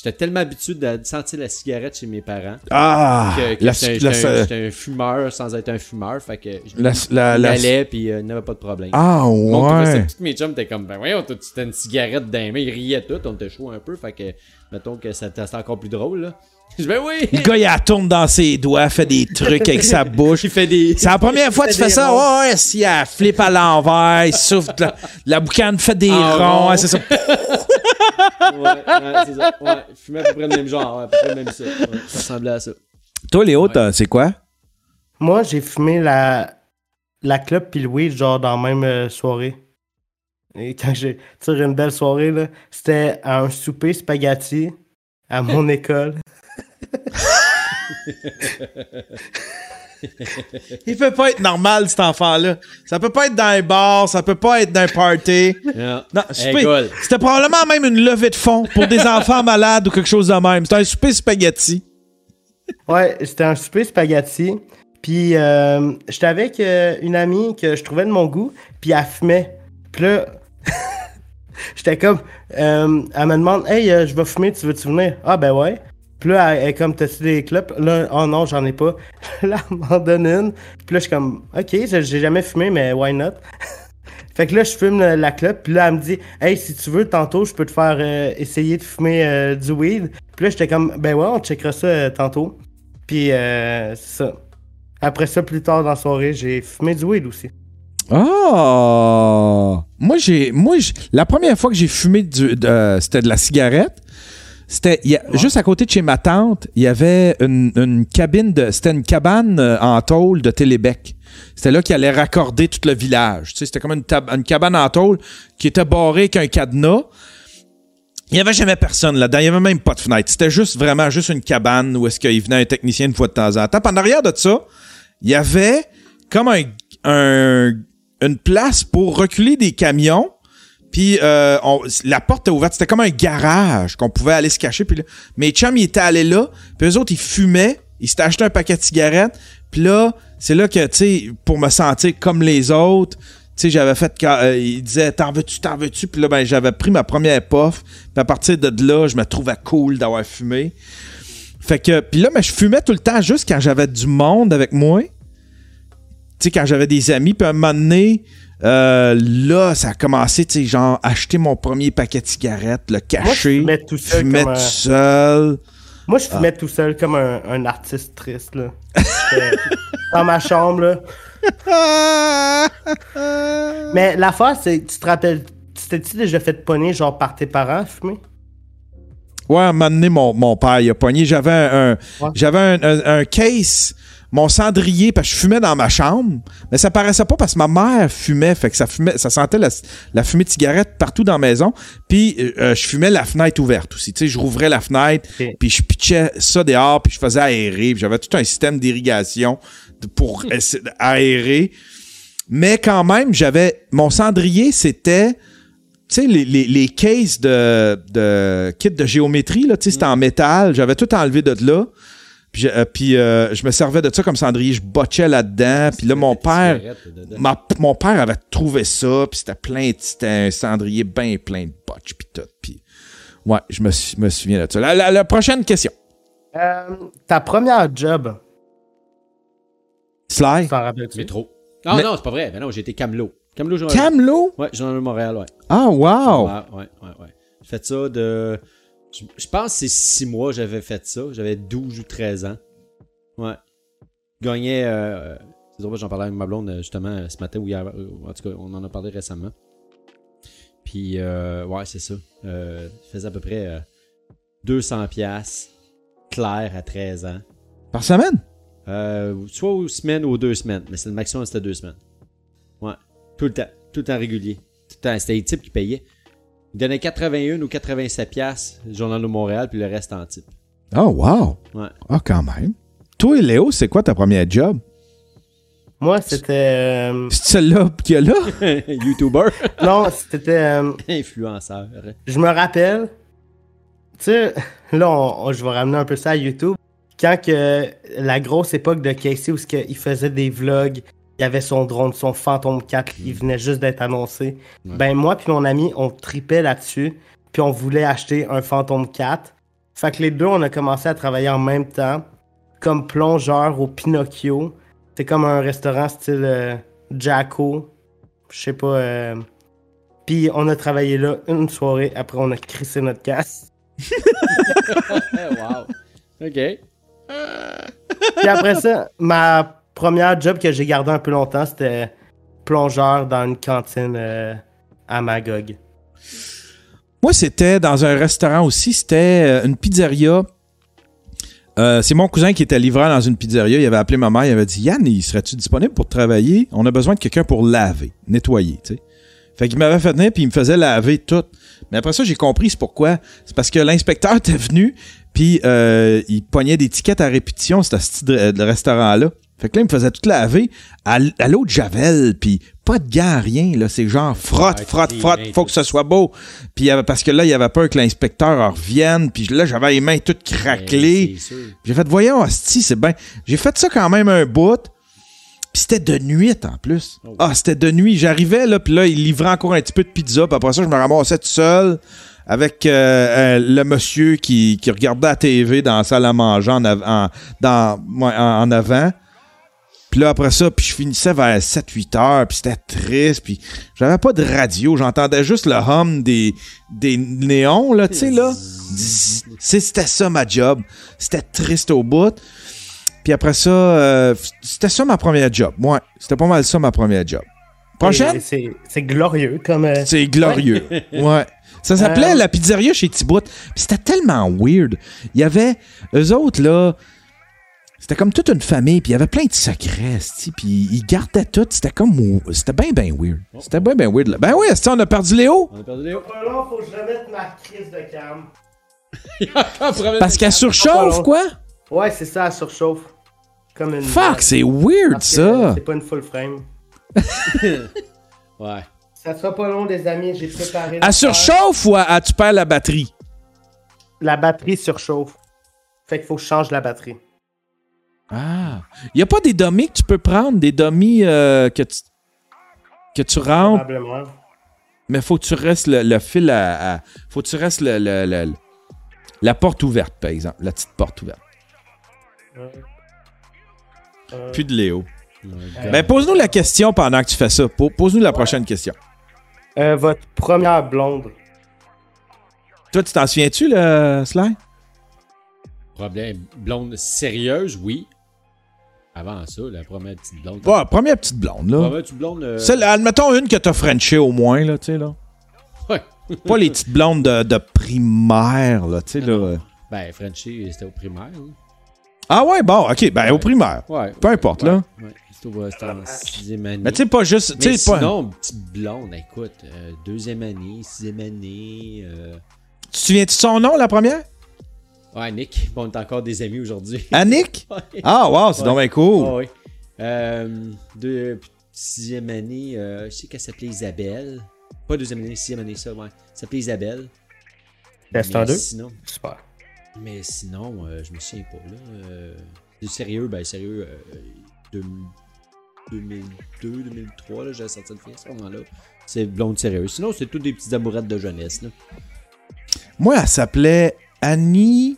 S2: J'étais tellement habitué de sentir la cigarette chez mes parents
S1: Ah!
S2: que, j'étais un, fumeur sans être un fumeur. Fait que je
S1: la- la-
S2: j'y
S1: la-
S2: allais puis euh, il n'y avait pas de problème.
S1: Ah, ouais.
S2: tous mes chums étaient comme, ben voyons, tu t'as une cigarette dans les mains, ils riaient tout, on était chaud un peu, fait que, mettons que ça- c'était encore plus drôle, là. Je ben oui!
S1: Le gars, il la tourne dans ses doigts, fait des trucs avec sa bouche.
S2: Il fait des.
S1: C'est la première fois que tu fais ça.
S3: ronds.
S1: Ouais, ouais, si elle flippe à l'envers, il souffle. La, la boucane fait des ronds. ouais, c'est ça.
S2: Ouais, ouais, c'est ça. Ouais, je fumais à peu près le même genre, ouais, à peu près le même ça. Ouais, ça ressemblait à ça.
S1: Toi, Léo, t'as- c'est quoi?
S3: Moi, j'ai fumé la, la clope puis le weed, genre dans la même euh, soirée. Et quand j'ai tiré une belle soirée, là, c'était à un souper spaghetti à mon école.
S1: Il peut pas être normal, cet enfant-là. Ça peut pas être dans un bar, ça peut pas être dans un party.
S2: Yeah.
S1: Non,
S2: Hey.
S1: C'était probablement même une levée de fonds pour des enfants malades ou quelque chose de même. C'était un souper spaghetti.
S3: Ouais, c'était un souper spaghetti. Puis euh, j'étais avec euh, une amie que je trouvais de mon goût, puis elle fumait. Puis là, j'étais comme, euh, elle me demande, hey, euh, je vais fumer, tu veux-tu venir? Ah ben ouais. Puis là, elle, est comme, t'as-tu des clopes? Là, oh non, j'en ai pas. là, elle m'en donne une. Puis là, je suis comme, ok, j'ai jamais fumé, mais why not? fait que là, je fume la, la clope, puis là, elle me dit, hey, si tu veux, tantôt, je peux te faire euh, essayer de fumer euh, du weed. Puis là, j'étais comme, ben ouais, on checkera ça euh, tantôt. Puis, c'est ça. Après ça, plus tard dans la soirée, j'ai fumé du weed aussi.
S1: Oh! Moi, j'ai. Moi, la première fois que j'ai fumé du, c'était de la cigarette. C'était il y a- juste à côté de chez ma tante, il y avait une, une cabine de. C'était une cabane euh, en tôle de Télébec. C'était là qu'il allait raccorder tout le village. Tu sais, c'était comme une, tab- une cabane en tôle qui était barrée avec un cadenas. Il n'y avait jamais personne là-dedans. Il n'y avait même pas de fenêtre. C'était juste vraiment juste une cabane où est-ce qu'il venait un technicien une fois de temps en temps. Puis en arrière de ça, il y avait comme un, un- une place pour reculer des camions. Euh, la porte était ouverte. C'était comme un garage qu'on pouvait aller se cacher. Puis là, mes chums, ils étaient allés là. Puis eux autres, ils fumaient. Ils s'étaient acheté un paquet de cigarettes. Puis là, c'est là que, tu sais, pour me sentir comme les autres, tu sais, j'avais fait... quand, euh, ils disaient, t'en veux-tu, t'en veux-tu? Puis là, ben, j'avais pris ma première puff. Puis à partir de là, je me trouvais cool d'avoir fumé. Fait que, puis là, je fumais tout le temps juste quand j'avais du monde avec moi. Tu sais, quand j'avais des amis. Puis à un moment donné, euh, là, ça a commencé, tu sais, genre, acheter mon premier paquet de cigarettes, le
S3: Moi, je
S1: cacher,
S3: tout seul.
S1: tout seul.
S3: Moi, je fumais tout seul comme un, un artiste triste, là. Dans ma chambre, là. Mais l'affaire, c'est, tu te rappelles, tu t'es-tu déjà fait pogner, genre, par tes parents, fumer?
S1: Ouais, à un moment donné, mon, mon père, il a pogné. J'avais un, un-
S3: Ouais.
S1: j'avais un, un- un case, mon cendrier, parce que je fumais dans ma chambre. Mais ça paraissait pas parce que ma mère fumait. Fait que ça fumait, ça sentait la, la fumée de cigarette partout dans la maison. Puis euh, je fumais la fenêtre ouverte aussi. Tu sais, je rouvrais la fenêtre, puis je pitchais ça dehors, puis je faisais aérer. J'avais tout un système d'irrigation pour essa- aérer. Mais quand même, j'avais. Mon cendrier, c'était. Tu sais, les, les, les cases de, de kit de géométrie, là, tu sais, c'était en métal. J'avais tout enlevé de là. Puis, je- euh, puis euh, je me servais de ça comme cendrier. Je botchais là-dedans. Puis là, mon père. Ma- mon père avait trouvé ça, puis c'était plein, de- c'était un cendrier bien plein de botch, puis tout. Puis, ouais, je me, souviens de ça. La, la- la prochaine question.
S3: Euh, ta première job,
S1: Sly?
S3: tu t'en rappelles-tu?
S2: Métro. Non,
S1: Mais-
S2: non, c'est pas vrai. Mais non, j'ai été Camelot. Camelot.
S1: Camelot?
S2: Ouais, de Montréal, ouais.
S1: Ah, wow!
S2: Ouais, ouais, ouais, ouais. J'ai fait ça de. Je, je pense que c'est 6 mois j'avais fait ça. J'avais 12 ou 13 ans. Ouais. Je gagnais. Euh, c'est drôle, j'en parlais avec ma blonde euh, justement euh, ce matin ou hier. euh, En tout cas, on en a parlé récemment. Puis, euh, ouais, c'est ça. Euh, je faisais à peu près euh, 200$ piastres, clair à 13 ans.
S1: Par semaine?
S2: Euh, soit aux semaines ou aux deux semaines. Mais c'est le maximum, c'était deux semaines. Ouais. Tout le temps. Tout le temps régulier. Tout le temps. C'était les types qui payaient. Ils donnaient 81 ou 87 piastres, le Journal de Montréal, puis le reste en type.
S1: Oh, wow!
S2: Ouais.
S1: Ah, quand même. Toi, Léo, c'est quoi ta première job?
S3: Moi, c'était. euh,
S1: C'est celle-là qu'il y a là?
S2: YouTuber.
S3: non, c'était. euh,
S2: Influenceur.
S3: je me rappelle. Tu sais, là, on- on- je vais ramener un peu ça à YouTube. Quand que la grosse époque de Casey où il faisait des vlogs, il avait son drone, son Phantom 4, il venait juste d'être annoncé.
S2: Ouais.
S3: Ben moi puis mon ami, on tripait là-dessus, puis on voulait acheter un Phantom 4. Fait que les deux, on a commencé à travailler en même temps, comme plongeur au Pinocchio. C'est comme un restaurant style euh, Jacko. Je sais pas. euh, Puis on a travaillé là une soirée, après on a crissé notre casse.
S2: wow. OK.
S3: Puis après ça, ma première job que j'ai gardé un peu longtemps, c'était plongeur dans une cantine euh, à Magog.
S1: Moi, c'était dans un restaurant aussi. C'était euh, une pizzeria. Euh, c'est mon cousin qui était livreur dans une pizzeria. Il avait appelé ma mère. Il avait dit Yann, il serait-tu disponible pour travailler? On a besoin de quelqu'un pour laver, nettoyer, sais. Fait qu'il m'avait fait venir puis il me faisait laver tout. Mais après ça, j'ai compris c'est pourquoi. C'est parce que l'inspecteur était venu puis il pognait des tickets à répétition, c'était ce restaurant-là. Fait que là, il me faisait tout laver à, l'eau de Javel, puis pas de gants, rien. Là, c'est genre frotte, frotte, frotte, faut que ce soit beau. Puis parce que là, il y avait peur que l'inspecteur en revienne, puis là, j'avais les mains toutes craquelées.
S2: Ben, sûr.
S1: J'ai fait, voyons, hostie, c'est bien. J'ai fait ça quand même un bout. Puis c'était de nuit en plus.
S2: Oh.
S1: Ah, c'était de nuit. J'arrivais, là, puis là, il livrait encore un petit peu de pizza. Puis après ça, je me ramassais tout seul avec euh, euh, le monsieur qui, qui regardait la TV dans la salle à manger en, av- en- dans, ouais, en, en avant. Puis là, après ça, puis je finissais vers 7-8 heures, puis c'était triste, puis j'avais pas de radio, j'entendais juste le hum des, des néons, là, tu sais, là. C'était ça ma job. C'était triste au bout. Puis après ça, euh, c'était ça ma première job. Ouais, c'était pas mal ça ma première job. Prochaine?
S3: C'est glorieux comme. euh,
S1: C'est glorieux. Ouais. Ça s'appelait
S3: Euh,
S1: la pizzeria chez Thibaut. Puis c'était tellement weird. Il y avait eux autres là. C'était comme toute une famille, puis il y avait plein de secrets, puis ils gardaient tout. C'était comme. C'était bien, bien weird. C'était bien, bien weird. là. Ben oui, on a perdu Léo.
S2: On a perdu Léo.
S3: Pas long, faut que je remette ma crise de cam.
S1: Parce qu'elle surchauffe, quoi?
S3: Ouais, c'est ça, elle surchauffe. Comme une.
S1: Fuck, c'est weird, ça.
S3: C'est pas une full frame.
S2: Ouais.
S3: Ça sera pas long, les amis, j'ai préparé.
S1: Elle surchauffe ou elle- tu perds la batterie?
S3: La batterie surchauffe. Fait qu'il faut que je change la batterie.
S1: Ah. Il y a pas des dummies que tu peux prendre, des dummies euh, que tu. que tu rentres?
S3: Probablement.
S1: Mais faut que tu restes le, le fil à, à- Faut que tu restes le, le- le- la porte ouverte, par exemple. La petite porte ouverte.
S3: Euh,
S1: Plus de Léo.
S2: Ouais.
S1: Ben, pose-nous la question pendant que tu fais ça. Po- Pose-nous la prochaine question.
S3: euh, votre première blonde.
S1: Toi, tu t'en souviens-tu, le Sly?
S2: Problème. Blonde sérieuse, oui. Avant ça, la première petite blonde.
S1: Ouais, première petite blonde, là.
S2: Première petite blonde. euh,
S1: Celle, admettons une que t'as Frenché au moins, là, tu sais, là.
S2: Ouais.
S1: Pas les petites blondes de, de primaire, là, tu sais, là.
S2: Ben, Frenchie, c'était au primaire. hein.
S1: Ah ouais, bon, ok, ben au primaire.
S2: Ouais.
S1: Peu importe,
S2: Ouais,
S1: là.
S2: Ouais. C'était en sixième année.
S1: Mais tu sais, pas juste.
S2: Mais
S1: pas.
S2: sinon, petite blonde, écoute, euh, deuxième année, sixième année. euh,
S1: Tu te souviens-tu de son nom, la première?
S2: Ouais, Nick, bon, on est encore des amis aujourd'hui.
S1: Annick?
S2: Ouais.
S1: Ah, wow, c'est
S2: Ouais.
S1: donc bien cool.
S2: Ouais, ouais. Euh, deux- sixième année, euh, je sais qu'elle s'appelait Isabelle. Pas deuxième année, sixième année, ça, ouais. Elle s'appelait Isabelle.
S3: Test en
S2: Mais
S3: deux?
S2: Sinon,
S3: Super.
S2: mais sinon euh, je me souviens pas, là. Euh, du sérieux, ben sérieux, euh, deux- 2002, 2003, là, j'ai sorti le film à ce moment-là. C'est blonde sérieux. Sinon, c'est toutes des petites amourettes de jeunesse, là.
S1: Moi, elle s'appelait Annie.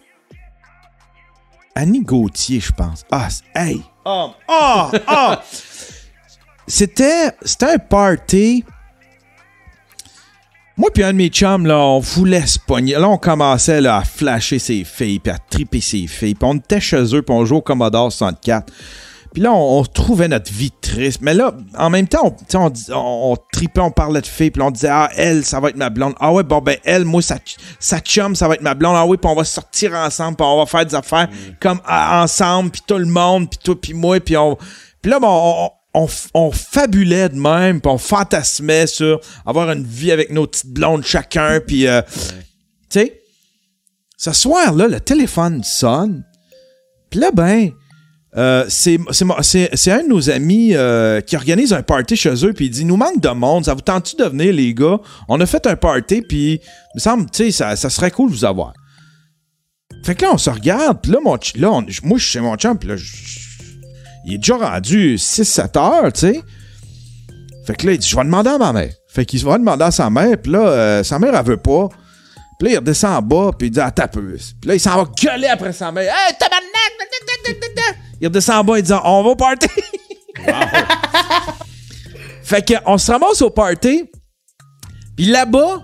S1: Annie Gauthier, je pense. Ah, hey! Oh! Oh! oh! C'était. C'était un party. Moi puis un de mes chums, là, on voulait se pogner. Là, on commençait là, à flasher ses filles, puis à triper ses filles. Puis on était chez eux, puis on jouait au Commodore 64. Puis là, on, on trouvait notre vie triste. Mais là, en même temps, on, on, on, on tripait, on parlait de filles, puis on disait, ah, elle, ça va être ma blonde. Ah ouais, bon, ben, elle, moi, sa, ch- sa chum, ça va être ma blonde. Ah oui, puis on va sortir ensemble, puis on va faire des affaires comme ah, ensemble, puis tout le monde, puis toi, puis moi, puis on... Puis là, bon, on, on, f- on fabulait de même, puis on fantasmait sur avoir une vie avec nos petites blondes chacun, puis... euh, Tu sais, ce soir-là, le téléphone sonne, puis là, ben... Euh, c'est un de nos amis euh, qui organise un party chez eux, puis il dit nous manque de monde, ça vous tente-tu de venir, les gars? On a fait un party, puis il me semble, tu sais, ça, serait cool de vous avoir. Fait que là, on se regarde, puis là, mon, là on- moi, je suis chez mon chum, puis là, il est déjà rendu 6-7 heures, tu sais. Fait que là, il dit Je vais demander à ma mère. Fait qu'il va demander à sa mère, puis là, euh, sa mère, elle veut pas. Puis là, il redescend en bas, puis il dit Ah, t'as. Puis là, il s'en va gueuler après sa mère Hey, tabarnak! Il redescend en bas, il dit On va au party! fait qu'on se ramasse au party, puis là-bas,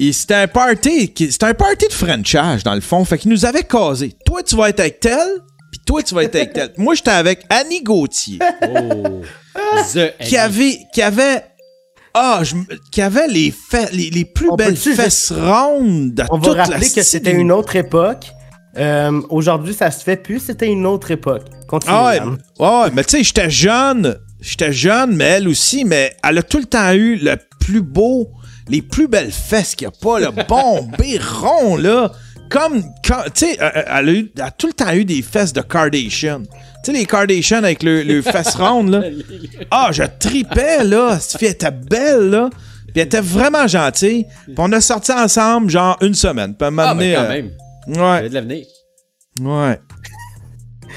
S1: et c'était un party, c'était un party de Frenchage, dans le fond. Fait qu'il nous avait casé. Toi, tu vas être avec tel, puis toi, tu vas être avec tel. Moi, j'étais avec Annie Gauthier,
S2: Oh! The
S1: qui avait, qui avait, ah, je qui avait les, les, les plus
S3: On
S1: belles fesses rondes de
S3: On
S1: toute
S3: va rappeler
S1: la
S3: que c'était une autre époque. Euh, Aujourd'hui, ça se fait plus. C'était une autre époque. Continue.
S1: Ah ouais,
S3: Madame.
S1: ouais, ouais, mais tu sais, j'étais jeune, j'étais jeune, mais elle aussi, mais elle a tout le temps eu le plus beau, les plus belles fesses qu'il n'y a pas, le bombé rond, là. Comme, quand- tu sais, elle, a eu- elle a tout le temps eu des fesses de Kardashian. Tu sais, les Kardashian avec le, le fesses rondes, là. Ah, je tripais, là. Cette fille était belle, là. Puis elle était vraiment gentille. Puis on a sorti ensemble, genre, une semaine. Puis elle m'a
S2: Ah,
S1: amené,
S2: ben quand
S1: euh,
S2: même. Il y
S1: Ouais.
S2: avait de l'avenir.
S1: Ouais.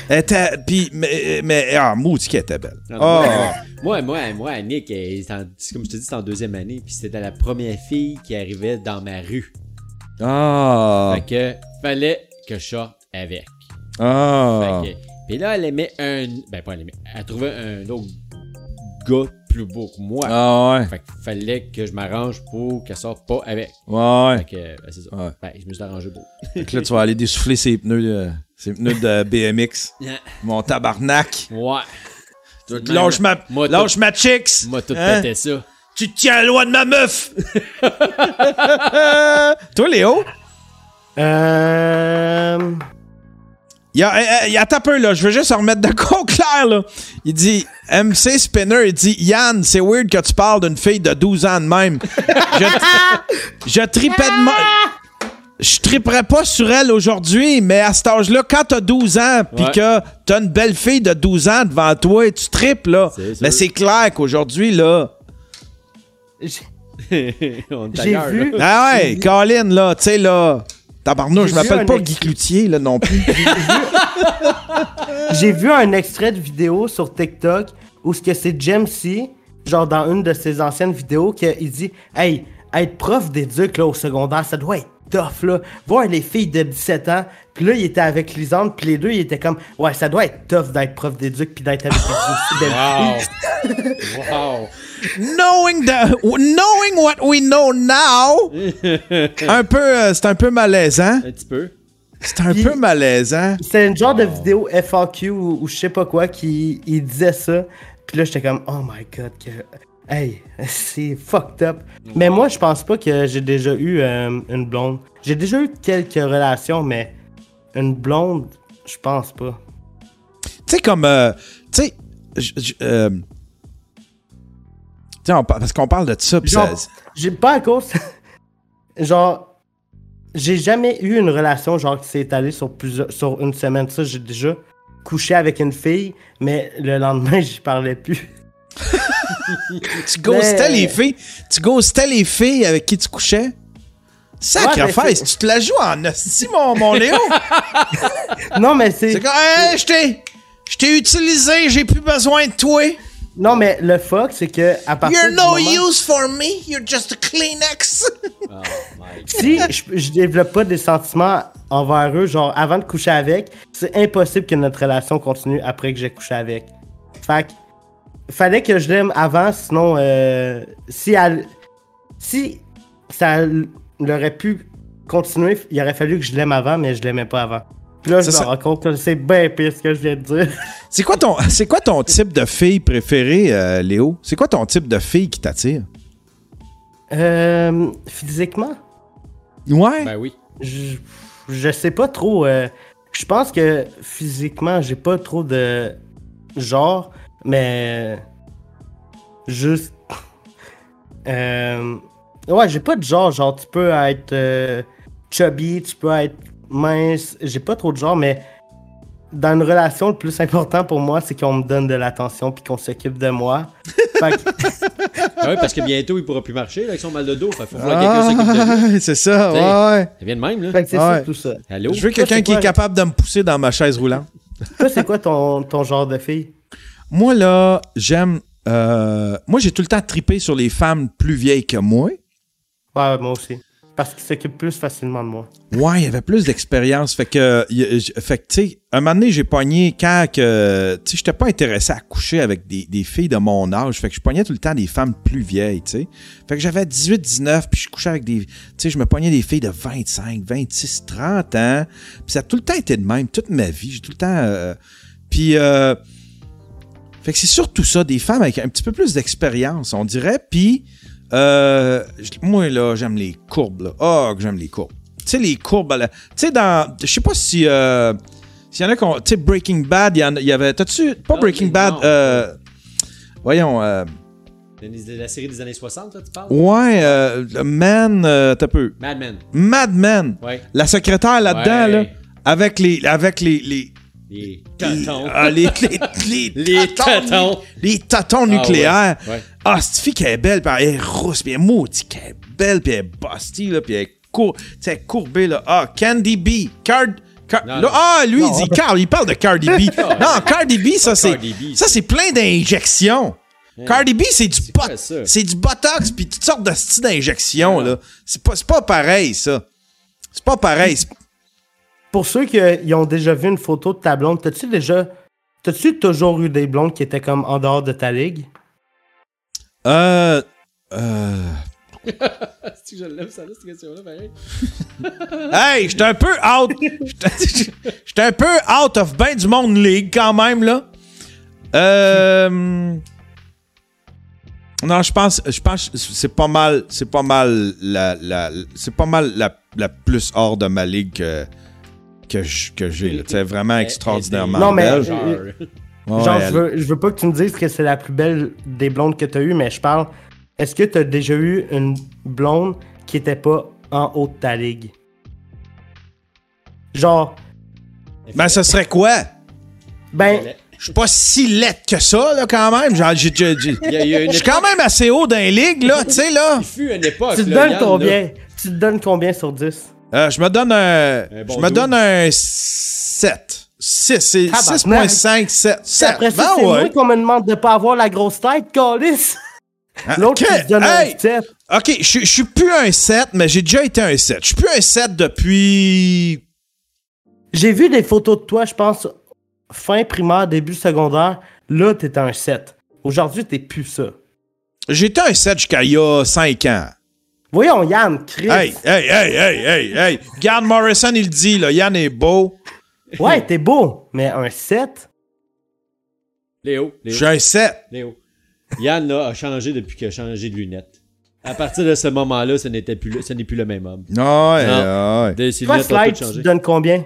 S1: Elle était. Puis, mais, mais. Ah, maudit qu'elle était belle.
S2: Ah,
S1: Ah.
S2: Moi, moi, moi, Annick, elle en- c'est comme je te dis, c'est en deuxième année, puis c'était la première fille qui arrivait dans ma rue.
S1: Ah.
S2: Fait que fallait que je sorte avec.
S1: Ah.
S2: Fait que- puis là, elle aimait un. Ben, pas elle aimait. Elle trouvait un autre gars plus beau que moi.
S1: Ah ouais.
S2: Fait qu'il fallait que je m'arrange pour qu'elle sorte pas avec.
S1: Ouais.
S2: Fait que, ben, c'est ça.
S1: Ouais.
S2: Ben, je me suis arrangé beau.
S1: Fait que là, tu vas aller dessouffler ses pneus, de, ses pneus de BMX. Mon tabarnak.
S2: Ouais.
S1: Tu- Lâche ma,
S2: Moi,
S1: lâche ma chicks.
S2: Moi, tout
S1: Hein?
S2: pétait ça.
S1: Tu te tiens loin de ma meuf. Toi, Léo?
S3: Euh...
S1: Il y a, euh, euh, il y a peu, là. Je veux juste en remettre de quoi au clair, là. Il dit, MC Spinner, il dit, Yann, c'est weird que tu parles d'une fille de 12 ans de même. Je, je tripais de Je triperais pas sur elle aujourd'hui, mais à cet âge-là, quand t'as 12 ans, pis
S2: Ouais.
S1: que t'as une belle fille de 12 ans devant toi, et tu tripes, là. Mais c'est clair qu'aujourd'hui, là.
S3: j'ai- vu-
S2: là.
S1: Ah ouais, Colin, là, tu sais, là. Tabarnouche, je m'appelle pas
S3: ex-
S1: Guy Cloutier, là, non plus.
S3: J'ai vu un extrait de vidéo sur TikTok où ce que c'est Jamesy, genre dans une de ses anciennes vidéos, qu'il dit Hey, être prof d'éduc là, au secondaire, ça doit être tough là. Voir les filles de 17 ans, puis là il était avec Lisande, puis les deux ils étaient comme Ouais, ça doit être tough d'être prof d'éduc puis d'être avec des aussi.
S2: Wow. wow.
S1: knowing the knowing what we know now un peu euh, c'est un peu malaisant
S2: Un petit peu.
S1: c'est un
S3: Puis-
S1: peu malaisant
S3: C'est une genre de vidéo FAQ ou, ou je sais pas quoi qui il disait ça. Puis là, j'étais comme, oh my god, que... hey, c'est fucked up. Mais moi, je pense pas que j'ai déjà eu euh, une blonde. J'ai déjà eu quelques relations, mais une blonde, je pense pas.
S1: tu sais comme euh, tu sais euh, parce qu'on parle de ça, pis
S3: j'ai pas à cause. genre, j'ai jamais eu une relation genre qui s'est étalée sur plusieurs, sur une semaine. Ça, j'ai déjà couché avec une fille, mais le lendemain, j'y parlais plus.
S1: Tu ghostais
S3: Mais-
S1: les filles. Tu ghostais les filles avec qui tu couchais? Sacrifice,
S3: Ouais,
S1: tu te la joues en hostie, mon, mon Léo.
S3: Non, mais c'est.
S1: C'est comme, hey, je t'ai, je t'ai utilisé, j'ai plus besoin de toi.
S3: Non, mais le fuck, c'est que à partir
S1: You're
S3: du
S1: no
S3: moment-
S1: use for me, you're just a Kleenex.
S2: Oh my
S3: Si je, je développe pas des sentiments envers eux, genre avant de coucher avec, c'est impossible que notre relation continue après que j'ai couché avec. Fait que, fallait que je l'aime avant, sinon, euh, si elle, si ça l- aurait pu continuer, il aurait fallu que je l'aime avant, mais je l'aimais pas avant. Puis là, je me rends compte que c'est bien pire ce que je viens de dire.
S1: C'est quoi ton, c'est quoi ton type de fille préférée, euh, Léo? C'est quoi ton type de fille qui t'attire?
S3: Euh, physiquement?
S1: Ouais.
S2: Ben oui.
S3: Je, je sais pas trop. euh, je pense que physiquement, j'ai pas trop de genre, mais juste. Euh, ouais, j'ai pas de genre. Genre, tu peux être euh, chubby, tu peux être mince. J'ai pas trop de genre, mais dans une relation, le plus important pour moi, c'est qu'on me donne de l'attention puis qu'on s'occupe de moi. Fait que-
S2: Ah oui, parce que bientôt, il pourra plus marcher là, avec son mal de dos. Fait faut voir quelqu'un s'occupe de lui.
S1: Ah, c'est ça,
S2: T'sais.
S1: ouais.
S2: Ça vient de même, là.
S3: fait que c'est
S1: Ouais.
S3: surtout ça.
S2: Allô?
S1: Je veux quelqu'un qui est capable de me pousser dans ma chaise roulante.
S3: Toi, c'est quoi ton, ton genre de fille?
S1: Moi, là, j'aime. euh, moi, j'ai tout le temps trippé sur les femmes plus vieilles que moi.
S3: Ouais, moi aussi. Parce qu'ils s'occupent plus facilement de moi.
S1: Ouais, il y avait plus d'expérience. Fait que, fait que, tu sais, un moment donné, j'ai pogné quand que, tu sais, j'étais pas intéressé à coucher avec des, des filles de mon âge. Fait que je pognais tout le temps des femmes plus vieilles, tu sais. Fait que j'avais 18, 19, puis je couchais avec des, tu sais, je me pognais des filles de 25, 26, 30 ans. Puis ça a tout le temps été de même, toute ma vie. J'ai tout le temps, euh, puis, euh, fait que c'est surtout ça, des femmes avec un petit peu plus d'expérience, on dirait. Puis, euh, moi, là, j'aime les courbes, là. Oh, que j'aime les courbes. Tu sais, les courbes, à la- tu sais, dans. Je sais pas si. euh, S'il y en a qui ont. Tu sais, Breaking Bad, il y, avait. T'as-tu. Pas
S2: Non,
S1: Breaking Bad, euh, Voyons. euh,
S2: De la série des années 60, là, tu parles?
S1: ouais, euh, Man. euh, T'as peu.
S2: Mad Men.
S1: Mad Men.
S2: Ouais.
S1: La secrétaire là-dedans,
S2: Ouais.
S1: là. Avec les. Avec les. les
S2: Les tatons.
S1: ah, les, les, les,
S2: Les tatons.
S1: Les tatons
S2: Ah,
S1: nucléaires.
S2: ouais, ouais.
S1: Ah, cette fille qui est belle, puis elle est rousse, puis elle est maudite, qu'elle est belle, puis elle est busty, là, puis elle est, cour... courbée, là. Ah, Candy B. Card... Car-
S2: Non,
S1: là,
S2: non.
S1: ah, lui, il dit Carl, il parle de Cardi B. non, Cardi B, ça, c'est... Ça, c'est plein d'injections. Cardi B, c'est du
S2: ça?
S1: C'est du botox, puis toutes sortes de styles d'injections, là. C'est pas, c'est pas pareil, ça. C'est pas pareil.
S3: Pour ceux qui euh, ils ont déjà vu une photo de ta blonde, t'as-tu déjà. T'as-tu toujours eu des blondes qui étaient comme en dehors de ta ligue?
S1: Euh... Euh...
S2: Si je l'aime, ça, là, cette question-là, pareil.
S1: Hey, j'étais un peu out. J'étais un peu out of ben du monde league quand même là. Euh, non, je pense, je pense, que c'est pas mal, c'est pas mal la, la c'est pas mal la, la plus hors de ma ligue que que j'ai. là. C'est vraiment extraordinairement
S3: Non, mais-
S1: belle.
S2: Genre,
S1: Ouais,
S3: Genre,
S1: elle-
S3: je veux, je veux pas que tu me dises que c'est la plus belle des blondes que t'as eues, mais je parle. Est-ce que t'as déjà eu une blonde qui était pas en haut de ta ligue? Genre,
S1: Ben, ce serait quoi?
S3: ben,
S1: Je suis pas si laide que ça, là, quand même. Genre, Je suis quand même assez haut dans les ligues, là, tu sais, là.
S2: Il fut une époque.
S3: tu te donnes combien? Tu te donnes combien sur 10?
S1: Euh, je me donne un.
S2: Un bon
S1: je me
S2: douze.
S1: donne un 7. 6, c'est
S3: Tabarnak.
S1: 6.5, 7. 7.
S3: Après ça,
S1: Ben
S3: c'est
S1: ouais.
S3: moi qu'on me demande de pas avoir la grosse tête, Calis!
S1: Ah,
S3: L'autre
S1: ok,
S3: qui se donne
S1: hey!
S3: un 7.
S1: Ok, je je suis plus un 7, mais j'ai déjà été un 7. Je suis plus un 7 depuis.
S3: J'ai vu des photos de toi, je pense, fin primaire, début secondaire. Là, t'étais un 7. Aujourd'hui, t'es plus ça.
S1: J'étais un 7 jusqu'à il y a 5 ans.
S3: Voyons, Yann, Chris.
S1: Hey, hey, hey, hey, hey, hey. Garde Morrison, il dit, là. Yann est beau.
S3: Ouais, t'es beau, mais un 7?
S2: Léo,
S1: Je
S2: Léo,
S1: suis un 7.
S2: Léo. Yann là, a changé depuis qu'il a changé de lunettes. À partir de ce moment-là, ce n'était plus, le- ce n'est plus le même homme.
S1: Non, ouais,
S2: Non.
S1: ouais.
S2: De-
S3: Toi, Slide, tu donnes combien?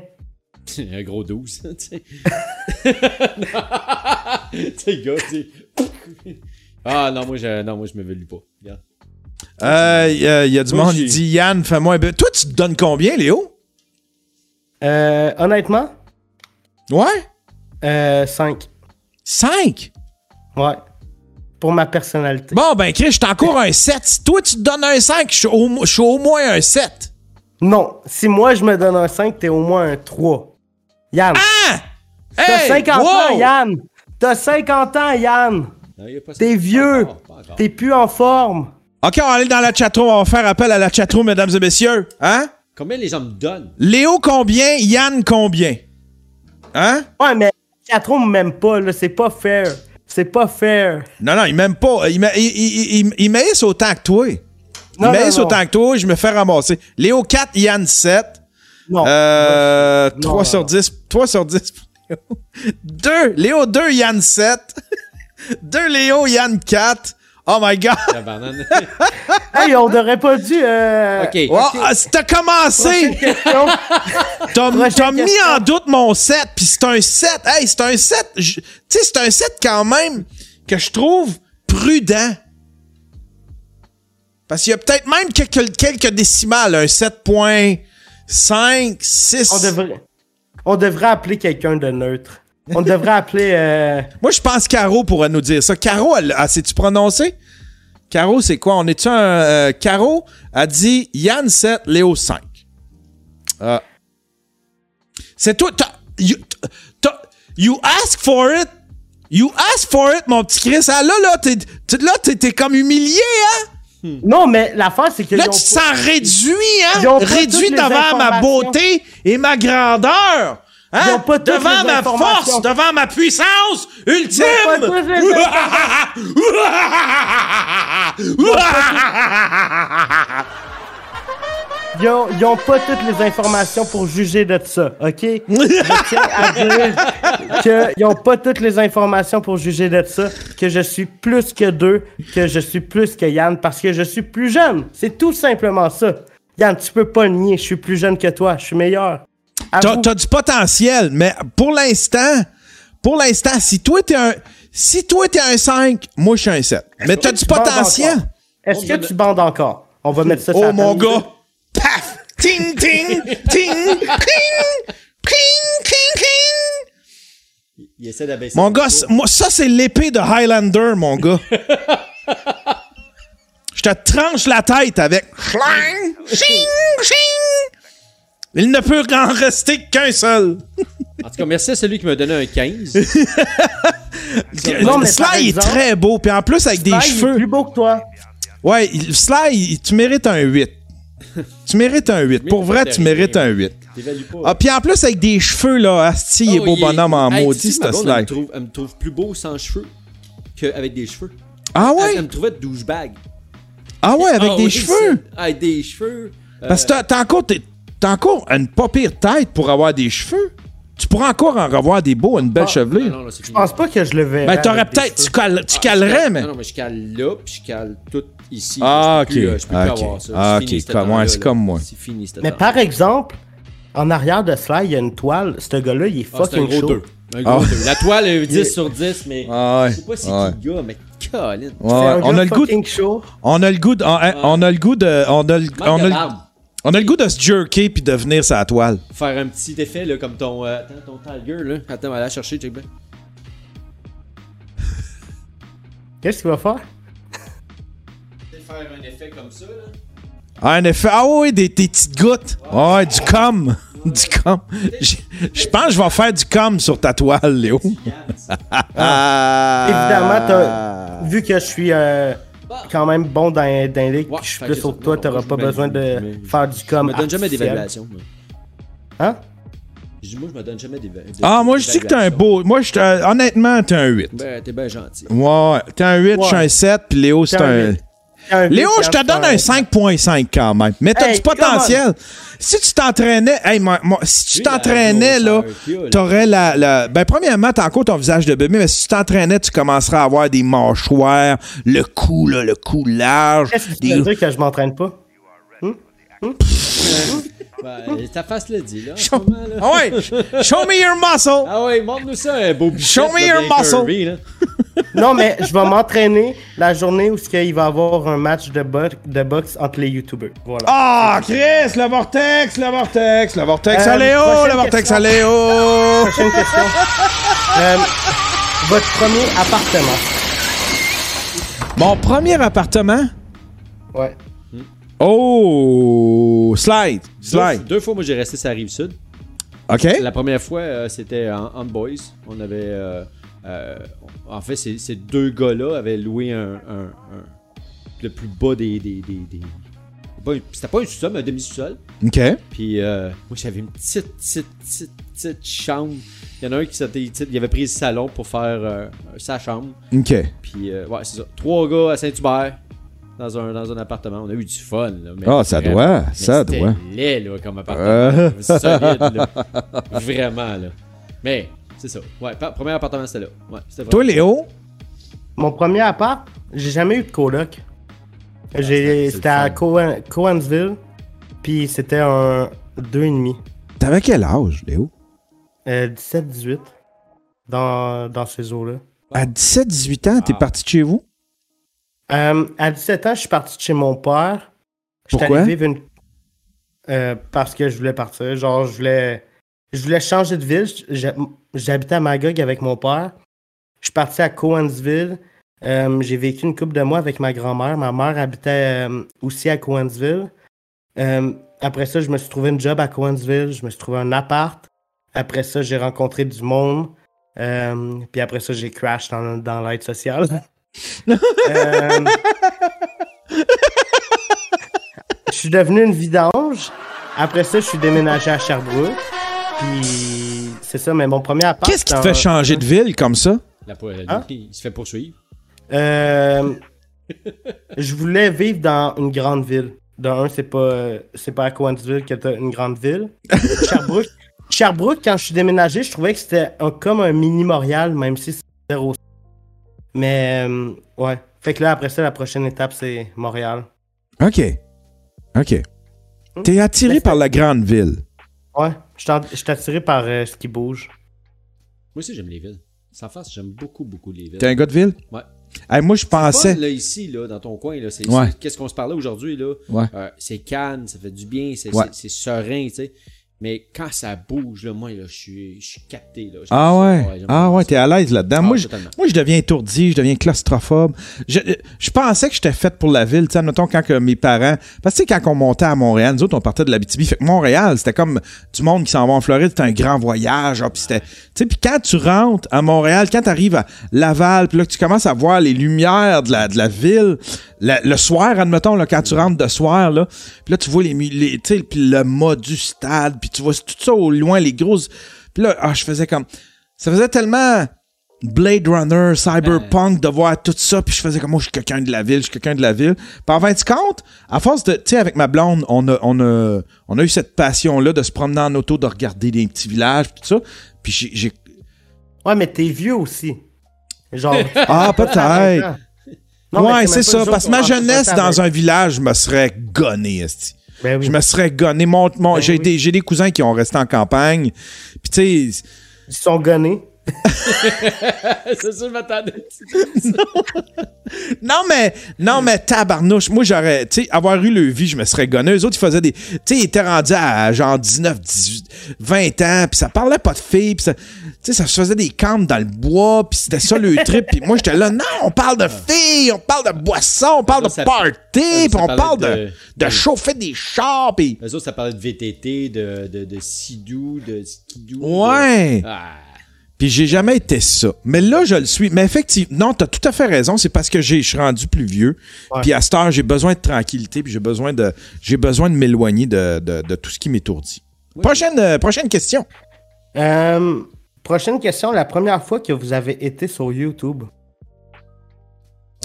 S2: Un gros 12, tu sais. Tu sais, gars, tu. Ah non, moi je, non, moi, je me velue pas. Regarde.
S1: Euh, Il y, a- il y a du
S2: Moi,
S1: monde qui dit Yann, fais-moi un. Toi, tu te donnes combien, Léo?
S3: Euh, honnêtement,
S1: Ouais?
S3: euh, 5.
S1: 5?
S3: Ouais. pour ma personnalité.
S1: Bon, ben, Chris, je t'encours un 7. Si toi, tu te donnes un 5, je suis au, au moins un 7.
S3: Non, si moi je me donne un 5, t'es au moins un 3. Yann,
S1: Ah!
S3: t'as
S1: Hey!
S3: 50
S1: wow!
S3: ans, Yann! T'as 50 ans, Yann!
S2: Y.
S3: T'es vieux! T'es plus en forme!
S1: OK, on va aller dans la chatroom. On va faire appel à la chatroom, mesdames et messieurs. Hein?
S2: Combien les gens me donnent?
S1: Léo, combien? Yann, combien? Hein?
S3: Ouais, mais Chatroom m'aime pas, là, c'est pas fair. C'est pas fair.
S1: Non, non, il m'aime pas. Il, m'a- il, il, il, il m'haïsse autant que toi. Il
S3: Non, non, non.
S1: autant que toi, je me fais ramasser. Léo 4, Yann 7.
S3: Non.
S1: Euh,
S3: Non,
S1: 3
S3: non,
S1: sur
S3: non.
S1: 10. 3 sur 10 pour Léo. 2. Léo 2, Yann 7. 2 Léo, Yann 4. Oh my god.
S2: La banane.
S3: Hey, on n'aurait pas dû. Euh...
S2: ok.
S1: Oh, ah, T'as commencé. T'as mis en doute mon 7, puis c'est un 7. Hey, c'est un 7. je- Tu sais, c'est un 7 quand même que je trouve prudent. Parce qu'il y a peut-être même quelques, quelques décimales, un 7.5, 6.
S3: On devrait, on devrait appeler quelqu'un de neutre. On devrait appeler. Euh...
S1: Moi, je pense Caro pourrait nous dire ça. Caro, elle, elle sais-tu prononcer? Caro, c'est quoi? On est-tu un. euh, Caro a dit Yann 7, Léo 5. Ah. C'est toi. t'as- You, t'as- you ask for it. You ask for it, mon petit Chris. Ah, là, là, t'es, là, t'es, t'es comme humilié, hein?
S3: Non, mais l'affaire, c'est que.
S1: Là, tu te sens réduit, hein? Réduit devant ma beauté et ma grandeur. Hein?
S3: Pas toutes
S1: devant ma force, devant ma puissance ultime.
S3: Ils ont pas toutes les Ils ont, pas toutes les informations pour juger de ça, OK? Je tiens à dire qu'ils ont pas toutes les informations pour juger de ça, que je suis plus que deux, que je suis plus que Yann, parce que je suis plus jeune. C'est tout simplement ça. Yann, tu peux pas nier, je suis plus jeune que toi, je suis meilleur.
S1: T'as, t'as du potentiel, mais pour l'instant, pour l'instant, si toi t'es un, si toi t'es un 5, moi je suis un 7. Mais t'as du potentiel.
S3: Est-ce que tu bandes encore? On va mettre ça sur
S1: Oh mon gars. Paf! Ting, ting, ting, ting, ting, ting, ting.
S2: Il essaie d'abaisser.
S1: Mon gars, moi, ça c'est l'épée de Highlander, mon gars. Je te tranche la tête avec. Schlang, ching, ching. Il ne peut en rester qu'un seul.
S2: En tout cas, merci à celui qui m'a donné un 15.
S3: Non, mais
S1: Sly est très beau, puis en plus avec des
S3: Ah, il est
S1: cheveux.
S3: plus beau que toi.
S1: Ouais, il- Sly, il- tu mérites un 8. tu mérites un 8. Pour vrai, tu mérites un 8.
S2: T'évalues pas.
S1: Ah, puis en plus avec des cheveux, là, Asti, il est
S2: Oh,
S1: beau bonhomme en
S2: Hey,
S1: maudit,
S2: ma
S1: ce
S2: Elle me,
S1: Sly.
S2: trouve, elle me trouve plus beau sans cheveux qu'avec des cheveux.
S1: Ah ouais?
S2: elle me trouvait douchebag.
S1: Ah ouais, avec
S2: Ah
S1: des
S2: oui,
S1: cheveux?
S2: Avec des cheveux. euh,
S1: Parce que t'as- t'as encore, t'es- t'as encore une pas pire tête pour avoir des cheveux. Tu pourras encore en revoir des beaux, une belle
S3: Ah,
S1: chevelure.
S2: non, non, là,
S3: Je pense pas que je le verrai.
S1: Ben, t'aurais peut-être, tu, tu
S2: Ah,
S1: calerais, mais.
S2: Non, non, mais je cale là, puis je cale tout ici.
S1: Ah,
S2: plus,
S1: ok.
S2: euh, Je peux
S1: Ah,
S2: plus
S1: ok.
S2: avoir ça.
S1: Ah, Comme- ouais, c'est comme moi.
S2: C'est fini, ce
S3: Mais
S2: temps.
S3: par exemple, en arrière de cela, il y a une toile. Ce gars-là, il est
S2: Ah, un
S3: fucking
S2: gros
S3: chaud.
S2: 2. Un gros
S1: Ah.
S2: 2. La toile, est 10 sur 10, mais.
S1: Ah ouais.
S2: Je sais pas c'est
S1: Ouais.
S2: qui le gars, mais Colin.
S1: Ouais, on a le goût, de-
S3: chaud.
S1: on a le goût, de, on, on a le goût de, on a le, on a le, goût de se jerker puis de venir sa toile.
S2: Faire un petit effet, là, comme ton. euh, attends, ton Tiger, là. Attends, on va aller la chercher, check bien.
S3: Qu'est-ce qu'il va faire?
S2: Faire un effet comme ça, là.
S1: Ah, en effet, ah oui, des, des petites gouttes. Ah ouais, du com. Du com. Je je pense que je vais faire du com sur ta toile, Léo. Ah.
S3: Évidemment, t'as- vu que je suis euh, quand même bon dans, dans les
S2: Ouais,
S3: je suis plus
S2: que
S3: toi, t'auras
S2: je
S3: pas besoin de
S2: mais-
S3: faire du
S2: Je
S3: com.
S2: me donne jamais d'évaluation.
S3: Hein?
S2: Je dis, moi, je me donne jamais d'évaluation.
S1: Ah, moi, je dis que t'es un beau. Moi, je te- honnêtement, t'es un 8.
S2: Ben, t'es bien gentil.
S1: Ouais, t'es un 8, je suis un 7, puis Léo, c'est.
S3: Un
S1: Léo, je te donne un 5.5 quand même. Mais t'as
S3: Hey,
S1: du potentiel. Si tu t'entraînais, hey, moi, moi, si tu t'entraînais, là, t'aurais la, la- Ben, premièrement, t'as encore ton visage de bébé, mais si tu t'entraînais, tu commencerais à avoir des mâchoires, le cou, là, le cou large.
S3: Qu'est-ce que tu
S1: des-
S3: veux dire que je m'entraîne pas?
S2: Ben, ta face le dit, là.
S1: Show,
S2: moment, là.
S1: ah ouais, show me your muscle.
S2: Ah ouais, montre-nous ça, un beau bichette,
S1: Show me
S2: là,
S1: your muscle.
S2: là.
S3: Non, mais je vais m'entraîner la journée où il va y avoir un match de, bo- de boxe entre les YouTubers. Voilà.
S1: Ah, Chris, le vortex, le vortex, le vortex
S3: Euh,
S1: à Léo,
S3: prochaine
S1: le vortex
S3: question.
S1: à Léo.
S3: Prochaine question. Euh, votre premier appartement.
S1: Mon premier appartement?
S3: Ouais.
S1: Oh! Slide! Slide!
S2: Deux, deux fois, moi, j'ai resté sur la rive sud.
S1: OK?
S2: La première fois, euh, c'était en, en boys. On avait. euh, euh, en fait, ces, ces deux gars-là avaient loué un, un- un- le plus bas des. des, des, des- pas un- C'était pas un sous-sol, mais un demi-sous-sol.
S1: OK.
S2: Puis euh, moi, j'avais une petite, petite, petite, petite chambre. Il y en a un qui s'était. Il avait pris le salon pour faire euh, sa chambre.
S1: OK.
S2: Puis, ouais, c'est ça. Trois gars à Saint-Hubert dans un, dans un appartement. On a eu du fun. Là, mais
S1: Ah, ça
S2: vraiment-
S1: doit,
S2: mais
S1: ça
S2: c'était
S1: doit.
S2: laid, là, comme appartement.
S1: Euh.
S2: Solide, là. Vraiment, là. Mais, c'est ça. Ouais, pa- premier appartement, c'était là. Ouais, c'était
S1: Toi, Léo?
S3: Mon premier appart, j'ai jamais eu de coloc.
S2: c'est
S3: C'était à. Cohen- Cowansville, puis c'était un 2,5.
S1: T'avais quel âge, Léo?
S3: Euh, 17-18. Dans, dans ces eaux-là.
S1: À 17-18 ans, t'es
S2: Ah.
S1: parti de chez vous?
S3: Euh, à 17 ans, je suis parti de chez mon père. J'étais
S1: Pourquoi?
S3: allé vivre une... Euh, parce que je voulais partir. Genre, je voulais... Je voulais changer de ville. J'habitais à Magog avec mon père. Je suis parti à Cowansville. Euh, j'ai vécu une couple de mois avec ma grand-mère. Ma mère habitait euh, aussi à Cowansville. Euh, après ça, je me suis trouvé une job à Cowansville. Je me suis trouvé un appart. Après ça, j'ai rencontré du monde. Puis après ça, j'ai crash dans, dans l'aide sociale. Je suis devenu une vidange. Après ça, je suis déménagé à Sherbrooke. Puis c'est ça, mais mon premier appart.
S1: Qu'est-ce qui te fait changer de ville comme ça?
S2: La po-
S3: Hein?
S2: Il se fait poursuivre.
S3: Euh, je voulais vivre dans une grande ville. De un, c'est pas, euh, c'est pas à Cowansville que t'as une grande ville. Sherbrooke, Sherbrooke, quand je suis déménagé, je trouvais que c'était un- comme un mini Montréal, même si c'était zéro. Mais, euh, ouais. Fait que là, après ça, la prochaine étape, c'est Montréal.
S1: OK. OK. T'es attiré par la grande ville.
S3: Ouais, je suis attiré par euh, ce qui bouge.
S2: Moi aussi, j'aime les villes. Sans face, j'aime beaucoup, beaucoup les villes.
S1: T'es un gars de ville?
S2: Ouais.
S1: Hey, moi, je pensais.
S2: Fun, là, ici, là, dans ton coin, là, c'est,
S1: Ouais.
S2: c'est- qu'est-ce qu'on se parlait aujourd'hui, là?
S1: Ouais.
S2: Euh, c'est calme, ça fait du bien, c'est,
S1: Ouais.
S2: c'est, c'est serein, tu sais. Mais quand ça bouge, là, moi, là, je suis, je suis capté, là.
S1: Ah ouais? Ah ouais, t'es à l'aise là-dedans.
S2: Ah,
S1: moi, je, moi, je deviens étourdi, je deviens claustrophobe. Je, je pensais que j'étais fait pour la ville. Tu sais, admettons, quand que mes parents. Parce que, tu sais, quand on montait à Montréal, nous autres, on partait de la BTB. Fait que Montréal, c'était comme du monde qui s'en va en Floride. C'était un grand voyage. ah, puis c'était. Tu sais, puis quand tu rentres à Montréal, quand tu arrives à Laval, puis là, que tu commences à voir les lumières de la, de la ville, la- le soir, admettons, là, quand tu rentres de soir, là, puis là, tu vois les, les tu sais, le mât du stade, puis tu vois tout ça au loin, les grosses. Puis là, ah, je faisais comme. Ça faisait tellement Blade Runner, Cyberpunk, de voir tout ça, puis je faisais comme moi, je suis quelqu'un de la ville, je suis quelqu'un de la ville. Puis en fin de compte, à force de, tu sais, avec ma blonde, on a, on a, on a eu cette passion-là de se promener en auto, de regarder des petits villages, tout ça. Puis j'ai,
S3: Ouais, mais t'es vieux aussi. Genre.
S1: ah peut-être. ouais, c'est ça, parce que ma jeunesse dans un village, je me serais gonné, esti.
S3: Ben oui.
S1: Je me serais gonné. Mon, mon-
S3: Ben
S1: j'ai,
S3: oui.
S1: des, j'ai des cousins qui ont resté en campagne. Puis tu sais,
S3: Ils sont gonnés.
S2: c'est je m'attendais.
S1: Non, mais, non, mais tabarnouche. Moi, j'aurais, tu sais, avoir eu le vie, je me serais gonné. Eux autres, ils faisaient des. Tu sais, ils étaient rendus à genre 19, 18, 20 ans, puis ça parlait pas de filles, puis ça. Tu sais, ça se faisait des camps dans le bois, puis c'était ça le trip. Puis moi, j'étais là, non, on parle de filles, on parle de boissons, on parle de party, puis on parle de,
S2: de-
S1: de
S2: de-
S1: chauffer des chars, puis.
S2: Eux autres, ça parlait de VTT, de, de, de Sidou, de Skidou.
S1: Ouais.
S2: Ah.
S1: Puis j'ai jamais été ça. Mais là, je le suis. Mais effectivement, non, t'as tout à fait raison. C'est parce que j'ai- je suis rendu plus vieux.
S3: Ouais.
S1: Puis à cette heure, j'ai besoin de tranquillité. Puis j'ai besoin de, j'ai besoin de m'éloigner de, de- de tout ce qui m'étourdit. Prochaine, euh, prochaine question.
S3: Euh, prochaine question. La première fois que vous avez été sur YouTube.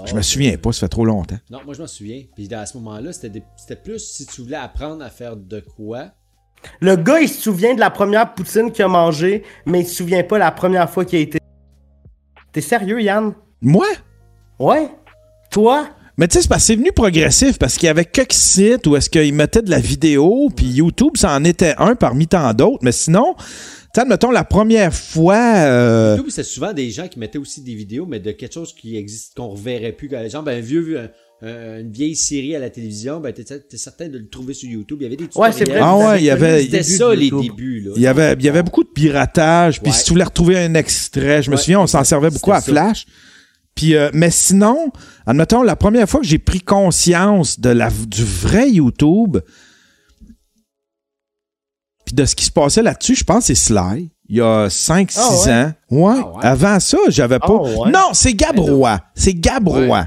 S1: Je me souviens pas, ça fait trop longtemps.
S2: Non, moi, je m'en souviens. Puis à ce moment-là, c'était plus si tu voulais apprendre à faire de quoi.
S3: Le gars, il se souvient de la première poutine qu'il a mangée, mais il se souvient pas la première fois qu'il a été. T'es sérieux, Yann?
S1: Moi?
S3: Ouais? Toi?
S1: Mais tu sais, c'est parce que c'est venu progressif parce qu'il y avait quelques sites où est-ce qu'ils mettaient de la vidéo, puis YouTube, ça en était un parmi tant d'autres. Mais sinon, tu sais, admettons, la première fois. euh,
S2: YouTube, c'est souvent des gens qui mettaient aussi des vidéos, mais de quelque chose qui existe, qu'on reverrait plus. Par exemple, un vieux, un- un- une vieille série à la télévision, ben, t'es, t'es certain de le trouver sur YouTube. Il y avait des
S3: Ouais, c'est
S2: tutoriels.
S3: vrai.
S1: Ah ouais, il y avait-
S2: C'était ça, les débuts, là.
S1: Il y avait, il y avait beaucoup de piratage. Puis si tu voulais retrouver un extrait, je me souviens, on s'en servait beaucoup à. Flash. Puis, euh, mais sinon, admettons, la première fois que j'ai pris conscience de la, du vrai YouTube, puis de ce qui se passait là-dessus, je pense que c'est Sly. Il y a 5-6
S3: Ah ouais?
S1: ans. Ouais.
S2: Ah ouais?
S1: Avant ça, j'avais pas.
S3: Ouais?
S1: Non, c'est Gabrois. C'est Gabrois.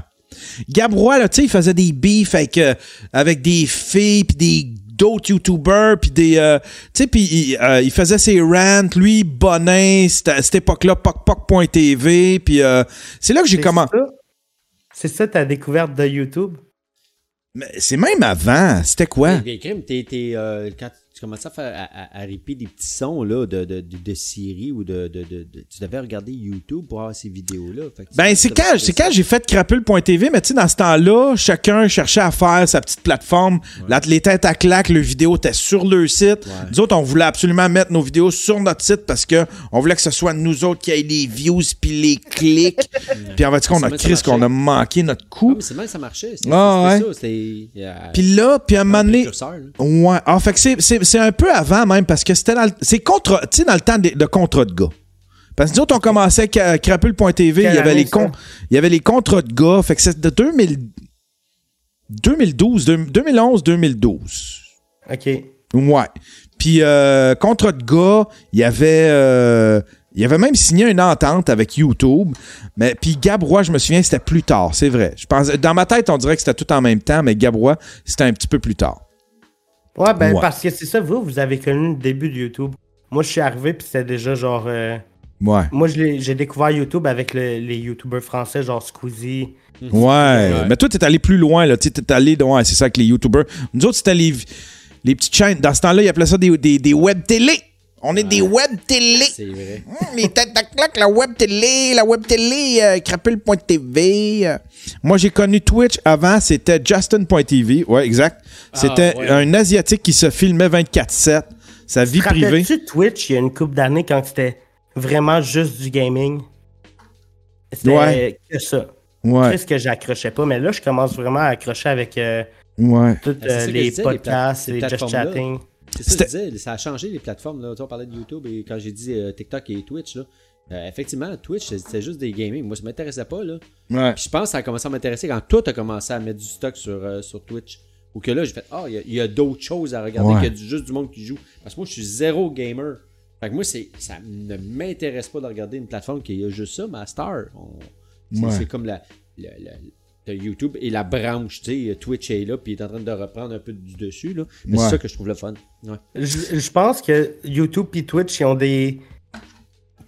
S1: Gabrois, là, tu sais, il faisait des beefs avec, euh, avec des filles, puis des d'autres YouTubers, puis des... euh, tu sais, puis il, euh, il faisait ses rants. Lui, Bonin, c'était à cette époque-là, pocpoc.tv, puis euh, c'est là que j'ai commencé...
S3: ça? C'est ça ta découverte de YouTube?
S1: Mais c'est même avant. C'était quoi?
S2: T'es, t'es, euh, quand tu commençais à faire à, à, des petits sons là, de, de, de, de Siri ou de, de, Tu devais regarder YouTube pour avoir ces vidéos-là.
S1: Ben, c'est quand, c'est quand j'ai fait crapule.tv, mais tu sais, dans ce temps-là, chacun cherchait à faire sa petite plateforme. Là, les têtes à claque, le vidéo était sur le site. Nous autres, on voulait absolument mettre nos vidéos sur notre site parce que on voulait que ce soit nous autres qui aient les views puis les clics. puis en fait, on a crise qu'on a manqué notre
S2: Ah,
S1: coup.
S2: mais c'est même que ça marchait.
S1: Ah, ouais.
S2: ça. Euh,
S1: Puis là, puis à un moment donné. Ouais. Ah, fait que c'est, c'est, un peu avant même parce que c'était dans le, c'est contre, tu sais, dans le temps de, de contrats de gars. Parce que nous autres, on commençait à crapule.tv, il y avait les con- il y avait les contrats de gars. Fait que c'est de 2000, 2012, 2011, 2012.
S3: OK.
S1: Ouais. Puis euh, contrat de gars, il y avait euh, il avait même signé une entente avec YouTube. Mais puis Gabrois, je me souviens, c'était plus tard, c'est vrai. Je pense dans ma tête, on dirait que c'était tout en même temps, mais Gabrois, c'était un petit peu plus tard.
S3: Ouais, ben
S1: Ouais.
S3: parce que c'est ça, vous, vous avez connu le début de YouTube. Moi, je suis arrivé, puis c'était déjà genre. euh,
S1: Ouais.
S3: Moi, je l'ai- j'ai découvert YouTube avec le- les YouTubers français, genre Squeezie.
S1: Ouais, mais toi, t'es allé plus loin, là. Tu sais, t'es allé, ouais, c'est ça, avec les YouTubers. Nous autres, c'était les, les petites chaînes. Dans ce temps-là, ils appelaient ça des, des, des web télé. On est des web télé.
S2: C'est vrai.
S1: Hum, les têtes à claque, la web télé, la web télé, euh, crapule.tv. euh. Moi, j'ai connu Twitch avant, c'était Justin.tv. Ouais, exact. C'était
S2: ouais.
S1: un Asiatique qui se filmait 24-7. Sa vie privée.
S3: rappelles-tu Twitch, il y a une couple d'années, quand c'était vraiment juste du gaming? C'était
S1: Ouais.
S3: que ça.
S1: Ouais,
S3: Qu'est-ce que j'accrochais pas, mais là, je commence vraiment à accrocher avec euh,
S1: ouais.
S3: toutes
S2: Ben, c'est
S3: euh,
S2: ça que
S3: les
S2: je disais, les
S3: podcasts,
S2: pla-
S3: les
S2: ces
S3: just
S2: plateformes-là.
S3: chatting.
S2: C'est ça que je disais, ça a changé les plateformes. Là. Tu sais, on parlait de YouTube et quand j'ai dit euh, TikTok et Twitch, là, euh, effectivement, Twitch, c'était juste des gaming. Moi, ça m'intéressait pas. Là.
S1: Ouais.
S2: Puis je pense que ça a commencé à m'intéresser quand toi, tu as commencé à mettre du stock sur, euh, sur Twitch. Ou que là, j'ai fait, ah, il y a- il y a, d'autres choses à regarder
S1: Ouais.
S2: du- juste du monde qui joue. Parce que moi, je suis zéro gamer. Fait que moi, c'est, ça ne m'intéresse pas de regarder une plateforme qui a juste ça, ma star. On- c'est,
S1: Ouais.
S2: comme la, la- la- de YouTube et la branche, tu sais, Twitch est là, puis il est en train de reprendre un peu du dessus, là. Mais
S1: Ouais.
S2: c'est ça que je trouve le fun. Ouais.
S3: Je, je pense que YouTube et Twitch, ils ont des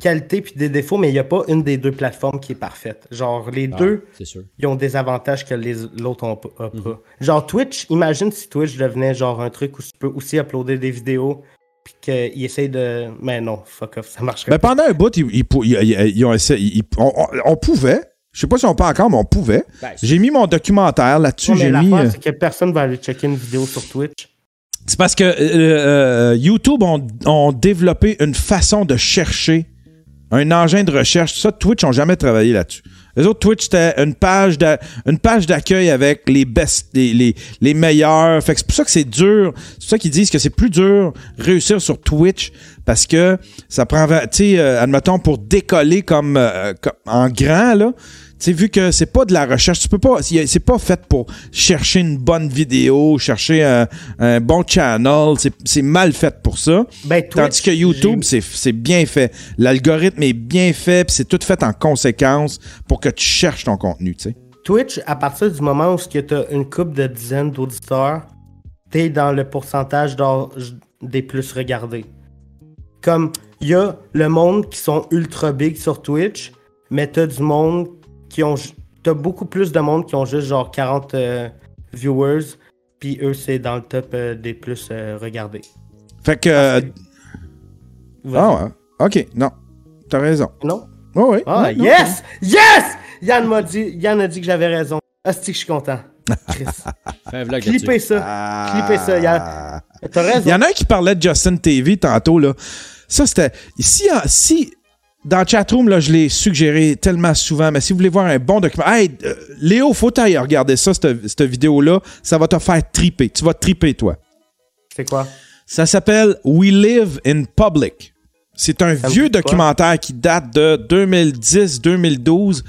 S3: qualités puis des défauts, mais il n'y a pas une des deux plateformes qui est parfaite. Genre, les
S2: Ah,
S3: deux,
S2: sûr.
S3: ils ont des avantages que les l'autre ont pas.
S1: Mhm.
S3: pas. Genre, Twitch, imagine si Twitch devenait genre un truc où tu peux aussi uploader des vidéos puis qu'ils essayent de... Mais non, fuck off, ça marcherait
S1: Ben, pendant un bout, ils, ils pou- ils- ils- ils ont essayé- ils- on, on- on pouvait. Je sais pas si on peut encore, mais on pouvait.
S2: Ben,
S1: J'ai mis mon documentaire là-dessus. J'ai mis. euh,
S3: c'est que personne va aller checker une vidéo sur Twitch.
S1: C'est parce que euh, euh, YouTube ont, ont développé une façon de chercher un engin de recherche. Ça, Twitch n'ont jamais travaillé là-dessus. Les autres, Twitch, c'était une page d'a- une page d'accueil avec les best, les, les, les meilleurs. Fait que c'est pour ça que c'est dur. C'est pour ça qu'ils disent que c'est plus dur réussir sur Twitch parce que ça prend, tu sais, euh, admettons, pour décoller comme, euh, comme en grand, là. Tu sais, vu que c'est pas de la recherche, tu peux pas, c'est pas fait pour chercher une bonne vidéo, chercher un, un bon channel, c'est mal fait pour ça.
S3: Ben, Twitch,
S1: Tandis que YouTube, c'est bien fait. L'algorithme est bien fait, puis c'est tout fait en conséquence pour que tu cherches ton contenu, tu sais.
S3: Twitch, à partir du moment où tu as une coupe de dizaines d'auditeurs, t'es dans le pourcentage des plus regardés. Comme il y a le monde qui sont ultra big sur Twitch, mais t'as du monde qui ont. T'as beaucoup plus de monde qui ont juste genre 40 euh, viewers, puis eux, c'est dans le top euh, des plus euh, regardés.
S1: Fait que. ah ouais. Ok, non. T'as raison.
S3: Non?
S1: Oh, oui.
S3: Ah,
S1: non,
S3: yes! Yes! Yann m'a dit, Yann a dit que j'avais raison. Asti que je suis content. Chris.
S2: Fais un vlog
S3: Clippez
S2: là-dessus.
S3: ça.
S1: Ah.
S3: Clippez ça. Yann. T'as raison.
S1: Il y en a un qui parlait de Justin TV tantôt, là. Ça, c'était. Si, si dans le chatroom, là, je l'ai suggéré tellement souvent, mais si vous voulez voir un bon document. Hey, euh, Léo, faut t'aille regarder ça, cette, cette vidéo-là. Ça va te faire triper. Tu vas triper, toi.
S3: C'est quoi?
S1: Ça s'appelle We Live in Public. C'est un
S3: Ça
S1: vieux documentaire qui date de 2010-2012.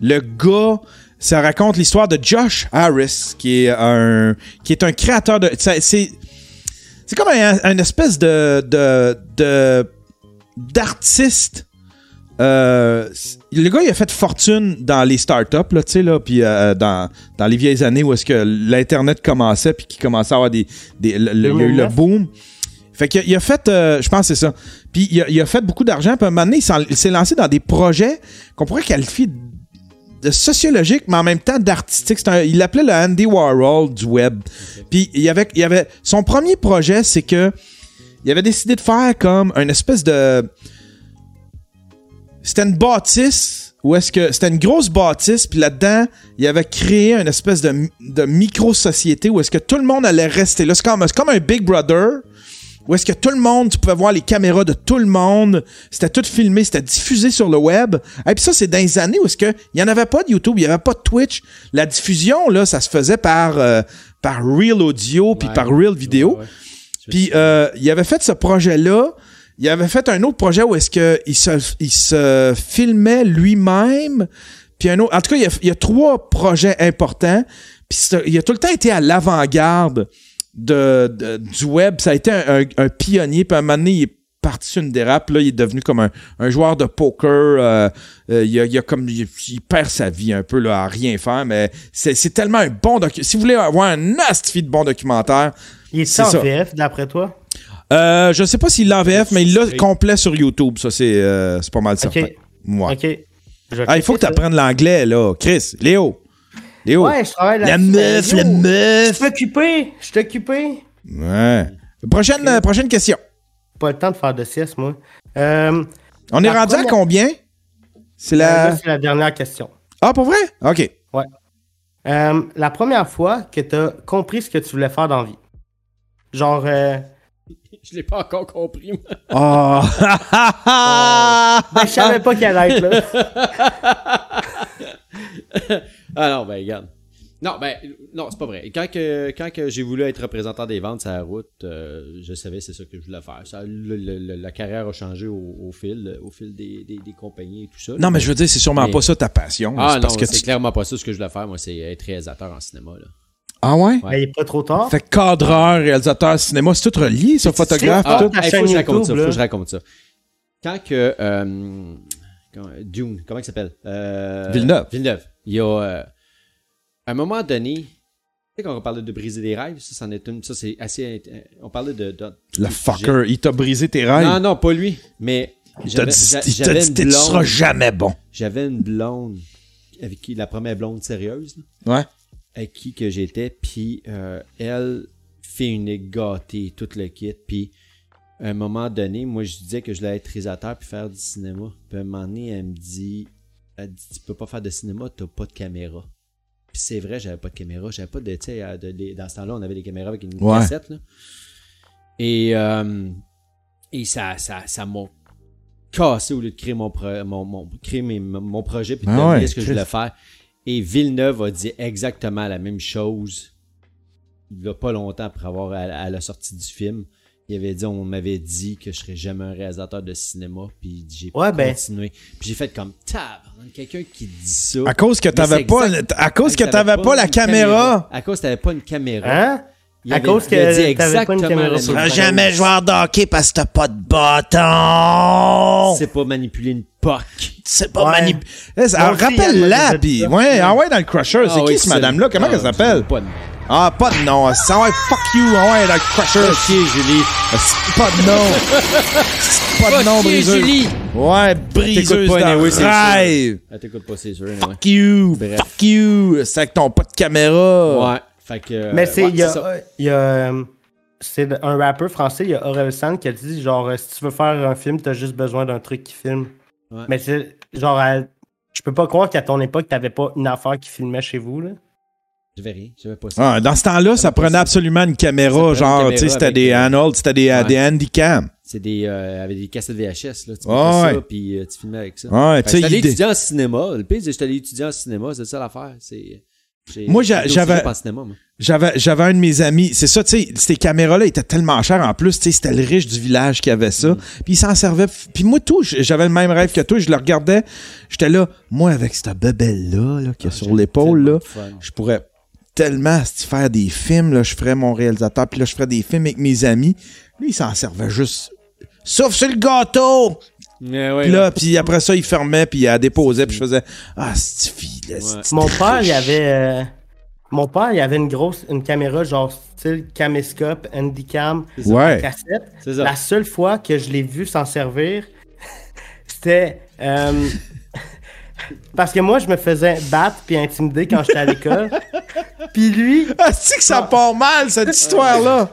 S1: le gars, ça raconte l'histoire de Josh Harris, qui est un, qui est un créateur de. C'est, c'est comme un, un espèce de, de, de d'artiste. Euh, le gars, il a fait fortune dans les startups, là, tu sais, là, puis euh, dans, dans les vieilles années où est-ce que l'Internet commençait, puis qu'il commençait à avoir des... des le- le- il y a eu le
S3: 2009.
S1: boom. Fait qu'il a, il a fait, euh, je pense que c'est ça. Puis il a, il a fait beaucoup d'argent, puis à un moment donné, il s'est lancé dans des projets qu'on pourrait qualifier de sociologique, mais en même temps d'artistique. Il l'appelait le Andy Warhol du web. Puis il y avait, il y avait son premier projet, c'est que il avait décidé de faire comme une espèce de c'était une bâtisse où est-ce que c'était une grosse bâtisse puis là-dedans il avait créé une espèce de, de micro société où est-ce que tout le monde allait rester là c'est comme, c'est comme un Big Brother où est-ce que tout le monde, tu pouvais voir les caméras de tout le monde, c'était tout filmé, c'était diffusé sur le web. Et puis ça, c'est dans les années où est-ce que il y en avait pas de YouTube, il y avait pas de Twitch. La diffusion là, ça se faisait par euh, par Real Audio puis
S2: Ouais.
S1: par Real Vidéo. Puis euh, il avait fait ce projet-là. Il avait fait un autre projet où est-ce que il se, il se filmait lui-même. Puis un autre. En tout cas, il y a, il y a trois projets importants. Puis il a tout le temps été à l'avant-garde de, de- du web. Ça a été un, un- un pionnier. Puis à un moment donné, il est parti sur une dérape. Là, il est devenu comme un, un joueur de poker. euh, euh, il, a, il a comme il, il perd sa vie un peu là, à rien faire. Mais c'est tellement un bon documentaire. Si vous voulez avoir un nasty de bon documentaire,
S3: Il est
S1: ça.
S3: VF, d'après toi?
S1: Euh, je sais pas s'il l'a en VF, mais il l'a complet sur YouTube. Ça, c'est euh, c'est pas mal certain.
S3: Ok.
S1: Ouais. Ah, il faut que tu apprennes l'anglais, là. Chris, Léo. Léo.
S3: Ouais, je travaille
S1: la meuf,
S3: mais
S1: la
S3: yo, Je
S1: meuf.
S3: suis occupé. Je suis occupé.
S1: Ouais. Prochaine, prochaine question.
S3: Pas le temps de faire de sieste, moi. Euh,
S1: On est rendu à combien? C'est la.
S3: c'est la dernière question.
S1: Ah, pour vrai? OK.
S3: Euh, la première fois que tu as compris ce que tu voulais faire dans la vie. Genre, euh,
S2: Je l'ai pas encore compris. moi.
S1: Oh.
S3: ben, je savais pas qu'elle allait être là.
S2: ah non, ben regarde. Non, ben non, c'est pas vrai. Quand que, quand que j'ai voulu être représentant des ventes sur la route, euh, je savais c'est ça que je voulais faire. Ça, le- le- le- la carrière a changé au, au fil, au fil des, des, des compagnies et tout ça.
S1: non, mais je veux dire, c'est sûrement
S2: Mais-
S1: pas ça ta passion.
S2: Ah
S1: c'est
S2: non,
S1: parce que
S2: c'est
S1: tu-
S2: clairement pas ça ce que je voulais faire. Moi, c'est être réalisateur en cinéma. Là.
S1: Ah ouais?
S2: Ouais.
S3: Il est pas trop tard.
S1: Fait que cadreur, réalisateur, cinéma, c'est tout relié, ça, photographe,
S3: Ah,
S1: tout.
S2: hey, faut que je raconte ça. Faut que je raconte ça. Quand que euh, comment- Dune, comment il s'appelle? Euh,
S1: Villeneuve.
S2: Villeneuve. Il y a euh, à un moment donné, tu sais quand on parlait de briser des rêves, ça, c'en est une. Ça c'est assez. On parlait de. de-
S1: Le fucker, il t'a brisé tes rêves?
S2: Non, non, pas lui. Mais
S1: il t'a
S2: j'avais
S1: dit, il t'a
S2: j'avais
S1: dit
S2: une
S1: que tu seras jamais bon.
S2: J'avais une blonde avec qui la première blonde sérieuse. là,
S1: Ouais.
S2: Avec qui que j'étais, puis euh, elle fait une gâtée, tout le kit, puis à un moment donné, moi je disais que je voulais être réalisateur puis faire du cinéma. Puis à un moment donné, elle me dit, elle dit tu peux pas faire de cinéma, t'as pas de caméra. Puis c'est vrai, j'avais pas de caméra, j'avais pas de, tu sais, euh, de- dans ce temps-là, on avait des caméras avec une
S1: Ouais.
S2: cassette, là. Et, euh, et ça, ça, ça m'a cassé au lieu de créer mon, pro- mon, mon, créer mes- mon projet puis de
S1: Ah ouais,
S2: ce que je voulais faire. Et Villeneuve a dit exactement la même chose il y a pas longtemps après avoir à, à la sortie du film. Il avait dit, on m'avait dit que je serais jamais un réalisateur de cinéma, puis j'ai
S3: Ouais, ben.
S2: continué. Puis j'ai fait comme tab, quelqu'un qui dit ça.
S1: À cause que t'avais pas,
S2: exact-
S1: à cause que
S2: T'avais
S1: t'avais pas la
S2: une
S1: caméra.
S2: À cause que t'avais pas une caméra.
S3: Hein?
S2: Il
S3: À
S2: avait-
S3: cause que
S2: dit
S3: t'avais pas une
S2: exactement
S3: caméra
S2: la
S3: sur le
S1: jamais joueur de hockey parce que t'as pas de bâton.
S2: C'est pas manipuler une POC.
S1: C'est pas
S3: Ouais.
S1: manip... Eh, ça- Rappelle-la, pis...
S3: ça.
S1: Ouais, ah ouais, dans le Crusher. C'est
S2: Ah
S1: qui, cette madame-là? Comment
S2: Ah,
S1: elle s'appelle?
S2: Pas de
S1: Ah, pas de nom. Ah ouais, fuck you. Ah ouais, dans le Crusher.
S2: Ok, Julie.
S1: C'est Pas de nom. C'est pas de nom, briseuse.
S2: Julie.
S1: Ouais, briseuse
S2: pas, anyway, c'est
S1: rêve.
S2: Elle t'écoute pas, c'est sûr.
S1: Fuck you. Fuck you. C'est avec ton pas de caméra.
S2: Ouais. Fait que.
S3: Mais
S2: euh,
S3: c'est,
S2: ouais,
S3: il y a,
S2: c'est ça.
S3: il y a, euh, c'est un rappeur français, il y a Aurel San qui a dit genre euh, si tu veux faire un film, t'as juste besoin d'un truc qui filme.
S2: Ouais.
S3: Mais c'est genre à- je peux pas croire qu'à ton époque t'avais pas une affaire qui filmait chez vous là.
S2: Je vais rien. Je vais pas ça.
S1: Ah, dans ce temps-là, ça prenait
S2: ça.
S1: absolument une caméra, genre, tu sais, c'était des Arnold, c'était des,
S2: ouais.
S1: des handicaps.
S2: C'est des. Euh, avec des cassettes VHS, là. Tu
S1: Ouais,
S2: mettais
S1: ouais.
S2: ça, puis euh, tu filmais avec ça.
S1: Ouais, tu sais,
S2: J'étais allé étudier en cinéma. Le pire, c'est que j'étais allé étudier en cinéma, c'est ça l'affaire. C'est.
S1: Moi, j'avais-. J'avais, j'avais un de mes amis, c'est ça, tu sais, ces caméras-là étaient tellement chères en plus, tu sais, c'était le riche du village qui avait ça. Puis il s'en servait. Puis moi, tout, j'avais le même rêve que toi, je le regardais, j'étais là, moi, avec cette bebelle-là, là, qu'il y a sur l'épaule, là, je pourrais tellement faire des films, là, je ferais mon réalisateur, puis là, je ferais des films avec mes amis. Lui, il s'en servait juste. Sauf sur le gâteau!
S2: Mais ouais,
S1: Puis là, puis après ça, il fermait, puis il la déposait, puis je faisais Ah, c'est fille, là,
S3: Mon père, il avait. euh, Mon père, il avait une grosse une caméra genre style caméscope, handycam,
S1: Ouais.
S3: cassette.
S2: Ça.
S3: La seule fois que je l'ai vu s'en servir, c'était euh, parce que moi, je me faisais battre puis intimider quand j'étais à l'école. Puis lui,
S1: Ah, c'est que ça part mal, cette histoire-là!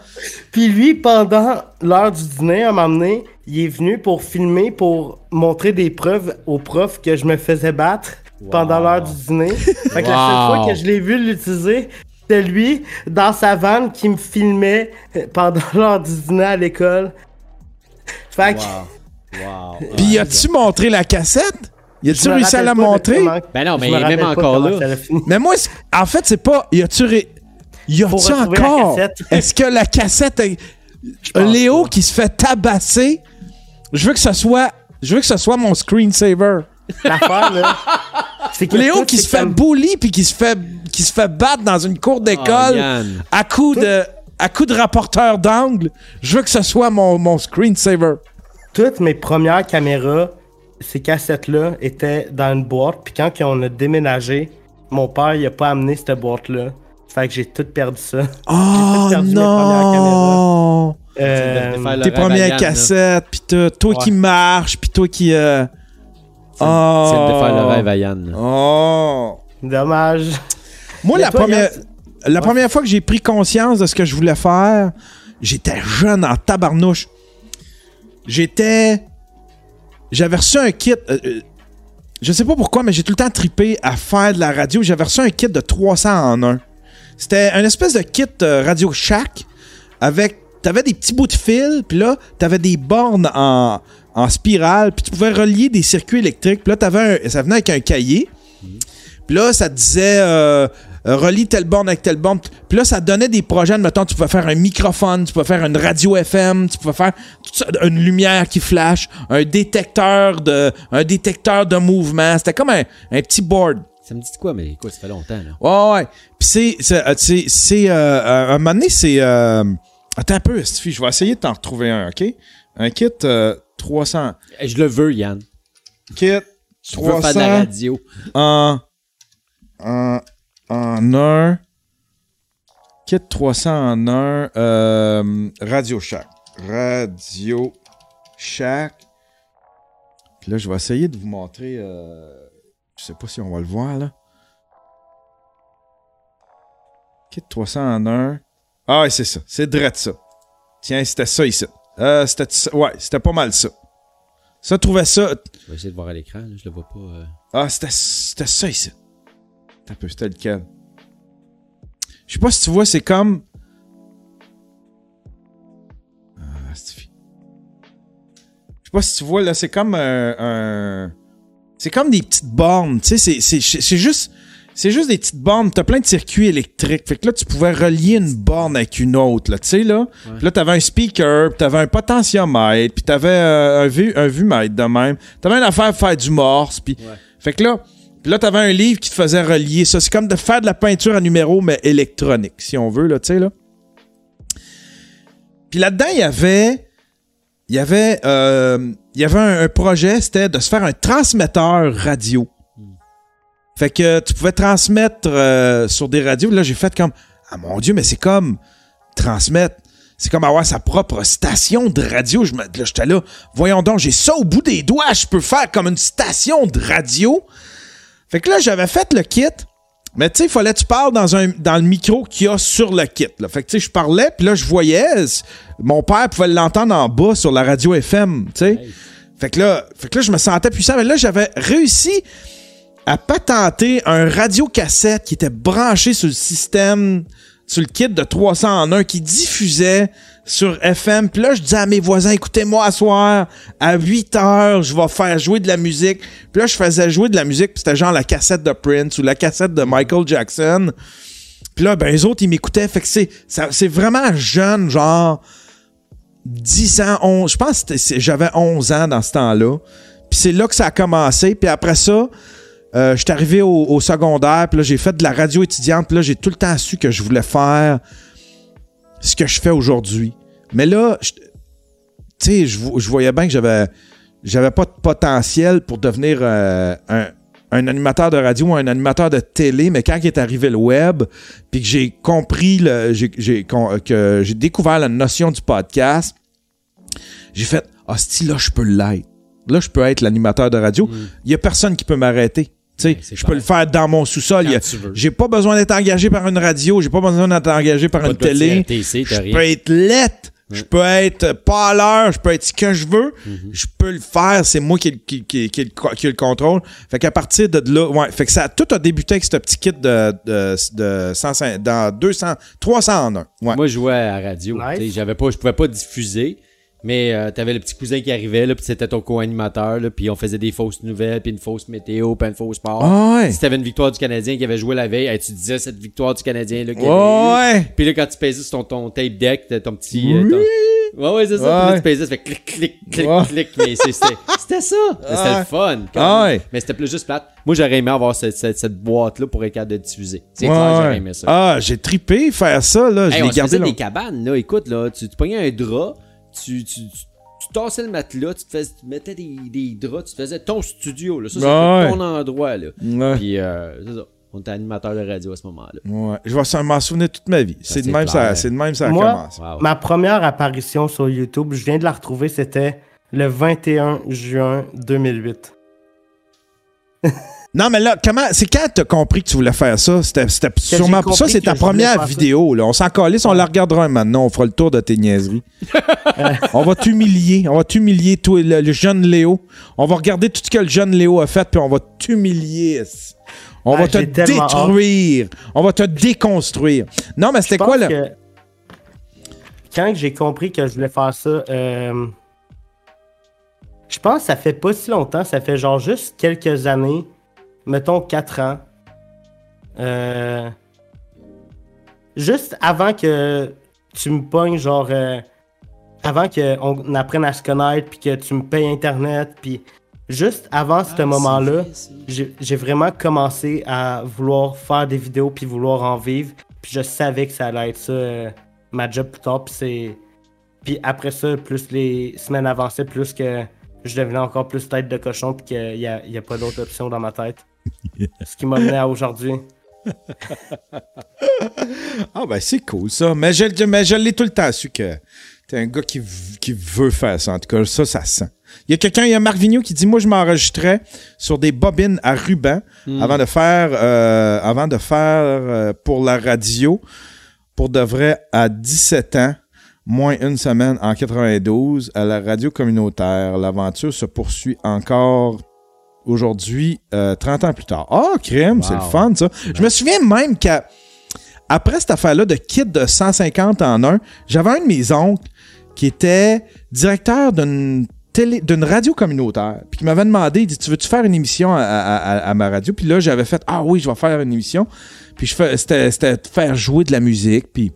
S3: puis lui, pendant l'heure du dîner, à un moment donné, il est venu pour filmer, pour montrer des preuves aux profs que je me faisais battre pendant l'heure du dîner. Fait que la seule fois que je l'ai vu l'utiliser, c'était lui, dans sa vanne, qui me filmait pendant l'heure du dîner à l'école. Fait que...
S2: Wow. Wow.
S1: Puis as-tu montré la cassette? Y a-tu réussi à la montrer?
S3: comment-
S2: Ben non, mais
S3: me
S2: même
S3: rappelle pas
S2: encore là.
S1: Mais moi, en fait, c'est pas. Y a-tu. ré- Y encore? Est-ce que la cassette. est- Léo
S3: pas.
S1: qui se fait tabasser. Je veux que ce soit. Je veux que ce soit mon screensaver.
S3: L'affaire, là, que
S1: Léo
S3: tout,
S1: qui se fait
S3: comme-
S1: bully puis qui se fait qui se fait battre dans une cour d'école
S2: Oh,
S1: à coup de à coup de rapporteur d'angle. Je veux que ce soit mon, mon screensaver.
S3: toutes mes premières caméras, ces cassettes-là, étaient dans une boîte. Puis quand on a déménagé, mon père, il a pas amené cette boîte-là. Fait que j'ai tout perdu ça.
S1: Oh
S3: perdu mes premières
S1: non!
S3: Euh,
S1: Tes premières cassettes, puis toi, toi qui marches, puis toi qui. euh,
S2: C'est de faire le
S1: Oh.
S2: rêve à Yann.
S1: Oh!
S3: dommage.
S1: Moi,
S3: Mais
S1: la,
S3: toi,
S1: première,
S3: Yann,
S1: la première fois que j'ai pris conscience de ce que je voulais faire, j'étais jeune en tabarnouche. J'étais. J'avais reçu un kit. euh, euh, je sais pas pourquoi, mais j'ai tout le temps tripé à faire de la radio. J'avais reçu un kit de 300 en 1. C'était un espèce de kit euh, Radio Shack avec. T'avais des petits bouts de fil, puis là, t'avais des bornes en, en spirale, puis tu pouvais relier des circuits électriques. Puis là, t'avais un- ça venait avec un cahier. Puis là, ça te disait euh, euh, relie telle borne avec telle borne. Puis là, ça te donnait des projets. Mettons, tu pouvais faire un microphone, tu pouvais faire une radio FM, tu pouvais faire une lumière qui flash, un détecteur de, un détecteur de mouvement. C'était comme un, un petit board.
S2: Ça me dit quoi, mais quoi, ça fait longtemps, là.
S1: Ouais, ouais. Puis c'est, c'est, euh, c'est, c'est, euh, euh, un moment donné, c'est, euh, attends un peu, Stevie, je vais essayer de t'en retrouver un, ok? Un kit euh, 300,
S2: Eh, Je le veux, Yann.
S1: kit
S2: Je veux faire de la
S1: 300
S2: radio.
S1: en, en, en un, kit 300 en un, euh, Radio Shack, Radio Shack. Puis là, je vais essayer de vous montrer, euh, je sais pas si on va le voir, là. Kit 300 en un. Ah, ouais, c'est ça. C'est direct ça. Tiens, c'était ça ici. Euh, c'était ça. Ouais, c'était pas mal ça. Ça, trouvait ça.
S2: Je vais essayer de voir à l'écran, là, je le vois pas. euh.
S1: Ah, c'était, c'était ça ici. Un peu, c'était lequel? Je sais pas si tu vois, c'est comme. Ah, c'est- Je sais pas si tu vois, là, c'est comme un. un- C'est comme des petites bornes, tu sais, c'est, c'est, c'est juste. C'est juste des petites bornes, t'as plein de circuits électriques. Fait que là, tu pouvais relier une borne avec une autre, là, tu sais, là. Puis là, t'avais un speaker, puis t'avais un potentiomètre, puis t'avais euh, un, vu, un vumètre de même. T'avais une affaire à faire du morse, puis... Fait que là, puis là, t'avais un livre qui te faisait relier ça. C'est comme de faire de la peinture à numéro, mais électronique, si on veut, là, tu sais, là. Puis là-dedans, il y avait... Il y avait... euh, il y avait un, un projet, c'était de se faire un transmetteur radio. Fait que tu pouvais transmettre euh, sur des radios. Là, j'ai fait comme Ah mon Dieu, mais c'est comme transmettre. C'est comme avoir sa propre station de radio. Je me, là, j'étais là. Voyons donc, j'ai ça au bout des doigts. Je peux faire comme une station de radio. Fait que là, j'avais fait le kit. Mais tu sais, il fallait que tu parles dans, un, dans le micro qu'il y a sur le kit. Là. Fait que tu sais, je parlais, puis là, je voyais. Mon père pouvait l'entendre en bas sur la radio FM, tu sais. Fait que là, fait que là, je me sentais puissant. Mais là, j'avais réussi à patenter un radio-cassette qui était branché sur le système, sur le kit de 300 en 1, qui diffusait sur FM. Puis là, je disais à mes voisins, écoutez-moi à soir, à 8 heures, je vais faire jouer de la musique. Puis là, je faisais jouer de la musique, puis c'était genre la cassette de Prince ou la cassette de Michael Jackson. Puis là, ben, les autres, ils m'écoutaient. Fait que c'est, vraiment jeune, genre 10 ans, 11. Je pense que j'avais 11 ans dans ce temps-là. Puis c'est là que ça a commencé. Puis après ça, euh, j'étais arrivé au, au secondaire. Puis là, j'ai fait de la radio étudiante. Puis là, j'ai tout le temps su que je voulais faire ce que je fais aujourd'hui. Mais là, je- tu sais, je, vo- je voyais bien que j'avais, j'avais pas de potentiel pour devenir euh, un, un animateur de radio ou un animateur de télé. Mais quand est arrivé le web, puis que j'ai compris, le, que j'ai découvert la notion du podcast, j'ai fait, ah, si là, je peux l'être. Là, je peux être l'animateur de radio. Il y a personne qui peut m'arrêter. Tu sais,
S2: c'est
S1: je peux le faire dans mon sous-sol. J'ai pas besoin d'être engagé par une radio. J'ai pas besoin d'être engagé par
S2: Pas
S1: une télé. Je peux être lettre. Je peux être pas à l'heure. Je peux être ce que je veux.
S2: Mhm.
S1: Je peux le faire. C'est moi qui, qui, qui, qui, qui ai le contrôle. Fait qu'à partir de là, ouais. Fait que ça, tout a débuté avec ce petit kit de, de, de 105 dans 200, 300 en un. Ouais.
S2: Moi, je jouais à la radio.
S3: Nice.
S2: J'avais pas, je pouvais pas diffuser, mais euh, t'avais le petit cousin qui arrivait, là, puis c'était ton co-animateur, là, puis on faisait des fausses nouvelles, puis une fausse météo, puis une fausse sport.
S1: Ah ouais.
S2: Si t'avais une victoire du Canadien qui avait joué la veille, hey, tu disais cette victoire du Canadien là, avait eu.
S1: Ouais.
S2: Puis là, quand tu pesais sur ton, ton tape deck, t'as ton petit. euh, ton- Ouais, ouais, c'est ça. Puis là,
S1: Ouais.
S2: tu pesais, ça fait clic, clic, clic,
S1: Ouais.
S2: clic. Mais c'était c'était ça. C'était
S1: Ouais.
S2: le fun. quand
S1: Ah
S2: même.
S1: ouais.
S2: Mais c'était plus juste plate. Moi, j'aurais aimé avoir cette, cette, cette boîte-là pour être capable de diffuser. C'est
S1: Ouais,
S2: clair, j'aurais
S1: ouais.
S2: aimé ça.
S1: Ah, j'ai tripé faire ça, là. Je
S2: Hey,
S1: l'ai gardé
S2: faisait
S1: là.
S2: des cabanes, là. Écoute, là, tu, tu prenais un drap, tu, tu, tu, tu tassais le matelas, tu, te fais- tu mettais des, des draps, tu faisais ton studio, là. Ça, c'était
S1: Ouais.
S2: ton endroit, là.
S1: Ouais.
S2: Puis, euh, c'est ça. On était animateur de radio à ce moment-là.
S1: Ouais. Je vais m'en souvenir toute ma vie. C'est de même ça, c'est de même ça
S3: Moi,
S1: commencé.
S2: Wow.
S3: Ma première apparition sur YouTube, je viens de la retrouver, c'était le 21 juin 2008.
S1: Non, mais là, comment, c'est quand t'as compris que tu voulais faire ça? C'était, sûrement, ça, c'est ta première vidéo, là. On s'en calisse, on la regardera maintenant. On fera le tour de tes niaiseries. on va t'humilier. On va t'humilier, toi, le, le jeune Léo. On va regarder tout ce que le jeune Léo a fait, puis on va t'humilier. On
S3: Ah,
S1: va te détruire. On va te déconstruire. Non, mais c'était quoi, là?
S3: que Quand j'ai compris que je voulais faire ça, euh, je pense que ça fait pas si longtemps, ça fait genre juste quelques années, mettons 4 ans. Euh, juste avant que tu me pognes, genre, euh, avant qu'on apprenne à se connaître, puis que tu me payes Internet, puis juste avant
S2: Ah,
S3: ce moment-là, j'ai vraiment commencé à vouloir faire des vidéos puis vouloir en vivre. Puis je savais que ça allait être ça, euh, ma job plus tard. Puis c'est. Puis après ça, plus les semaines avançaient, plus que je devenais encore plus tête de cochon puis qu'il n'y a, il y a pas d'autre option dans ma tête. Ce qui m'a mené à aujourd'hui.
S1: Ah, ben, c'est cool, ça. Mais je, mais je l'ai tout le temps su que t'es un gars qui, veut faire ça. En tout cas, ça, ça se sent. Il y a quelqu'un, il y a Marc Vigneault qui dit Moi, je m'enregistrais sur des bobines à ruban avant de faire, euh, avant de faire euh, pour la radio, pour de vrai, à 17 ans, moins une semaine en 92, à la radio communautaire. L'aventure se poursuit encore aujourd'hui, euh, 30 ans plus tard. Ah, crème, c'est le fun, ça. Je me souviens même qu'à après cette affaire-là de kit de 150 en un, j'avais un de mes oncles qui était directeur d'une télé, d'une radio communautaire, puis qui m'avait demandé, il dit, tu veux-tu faire une émission à, à- à- à ma radio? Puis là, j'avais fait, ah oui, je vais faire une émission. Puis je fais, c'était, faire jouer de la musique, puis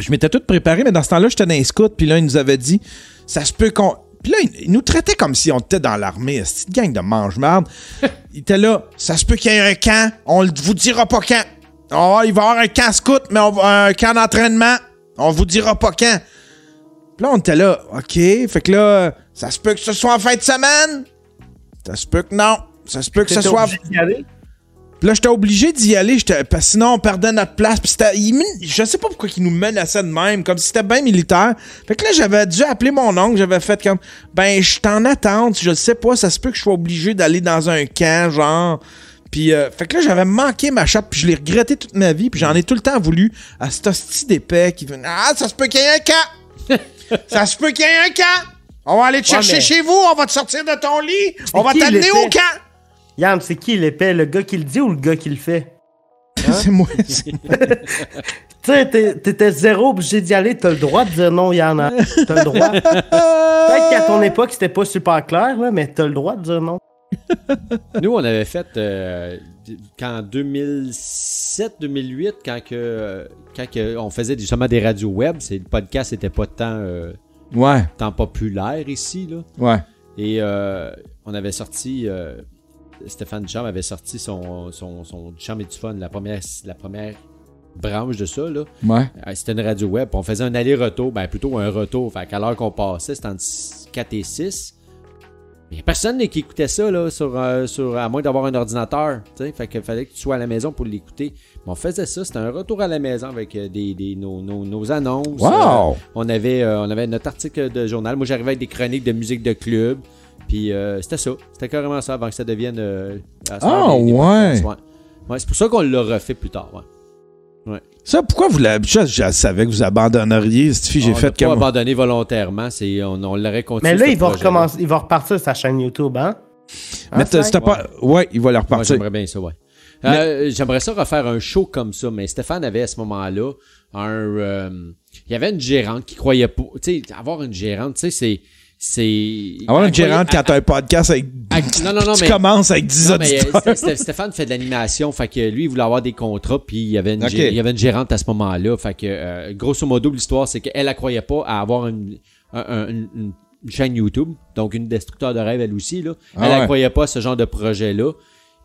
S1: je m'étais tout préparé, mais dans ce temps-là, j'étais dans les scouts, puis là, il nous avait dit, ça se peut qu'on... Puis là, il nous traitait comme si on était dans l'armée, cette gang de mange-marde. il était là, ça se peut qu'il y ait un camp, on vous dira pas quand. Oh, il va y avoir un camp scout, mais on va- un camp d'entraînement, on vous dira pas quand. Puis là, on était là, OK, fait que là, ça se peut que ce soit en fin de semaine? Ça se peut que non. Ça se peut que ce soit...
S3: obligé
S1: là, j'étais obligé d'y aller, j'étais- parce que sinon on perdait notre place. Puis c'était, il je sais pas pourquoi il nous menaçait de même, comme si c'était bien militaire. Fait que là, j'avais dû appeler mon oncle, j'avais fait comme, ben, je suis en attente, je sais pas, ça se peut que je sois obligé d'aller dans un camp, genre. Puis, euh, fait que là, j'avais manqué ma chatte, puis je l'ai regretté toute ma vie, puis j'en ai tout le temps voulu à cet hostie d'épais qui venait, ah, ça se peut qu'il y ait un camp! ça se peut qu'il y ait un camp! On va aller te chercher
S3: mais-
S1: chez vous, on va te sortir de ton lit, on va t'amener au camp!
S3: Yann, c'est qui l'épais? Le gars qui le dit ou le gars qui le fait?
S1: c'est moi. c'est-
S3: Tu sais, t'étais zéro obligé d'y aller, t'as le droit de dire non, il y en a. T'as le droit. Peut-être qu'à ton époque, c'était pas super clair, là, mais t'as le droit de dire non.
S2: Nous, on avait fait euh, quand 2007-2008, quand, que, quand que on faisait justement des radios web, c'est, le podcast n'était pas tant, euh,
S1: Ouais,
S2: tant populaire ici. Là.
S1: ouais.
S2: Et euh, on avait sorti, euh, Stéphane Duchamp avait sorti son, son, son Duchamp et du Fun, la première, la première branche de ça. Là.
S1: Ouais.
S2: Euh, C'était une radio web. On faisait un aller-retour, ben plutôt un retour. Fait qu'à l'heure qu'on passait, c'était entre 4 et 6. Il n'y a personne qui écoutait ça là, sur, euh, sur, à moins d'avoir un ordinateur. tu sais. Fait qu'il fallait que tu sois à la maison pour l'écouter. Mais on faisait ça, c'était un retour à la maison avec euh, des, des- nos, nos- nos annonces.
S1: Wow!
S2: Euh, on, avait, euh, on avait notre article de journal. Moi, j'arrivais avec des chroniques de musique de club. Puis euh, c'était ça. C'était carrément ça avant que ça devienne. euh,
S1: Ah,
S2: moment, des- des
S1: ouais.
S2: ouais. Ouais, c'est pour ça qu'on l'a refait plus tard. Ouais.
S1: Ça, pourquoi vous l'avez. Je, je savais que vous abandonneriez. Cette fille, j'ai fait
S2: l'a pas
S1: comme.
S2: abandonné volontairement. C'est, on, on l'aurait continué.
S3: Mais là, il va recommencer, il va repartir sa chaîne YouTube, hein?
S1: Mais
S3: Hein,
S1: c'était pas. Ouais, il va leur
S2: Moi,
S1: repartir.
S2: j'aimerais bien ça, ouais. Euh, j'aimerais ça refaire un show comme ça, mais Stéphane avait à ce moment-là un. euh, il y avait une gérante qui croyait pas. Tu sais, avoir une gérante, tu sais, c'est. C'est
S1: Avoir une
S2: elle croyait-
S1: gérante quand t'as un podcast avec.
S2: non, non, non,
S1: tu
S2: mais-
S1: commences avec 10
S2: Non, euh,
S1: auditeurs.
S2: Stéphane fait de l'animation, fait que lui, il voulait avoir des contrats, puis il y avait une,
S1: Ok.
S2: gé- il y avait une gérante à ce moment-là. Fait que, euh, grosso modo, l'histoire, c'est qu'elle, elle croyait pas à avoir une, un- un- une, une- une chaîne YouTube, donc une destructeur de rêve, elle aussi, là.
S1: Ah
S2: elle, elle
S1: ouais.
S2: croyait pas à ce genre de projet-là.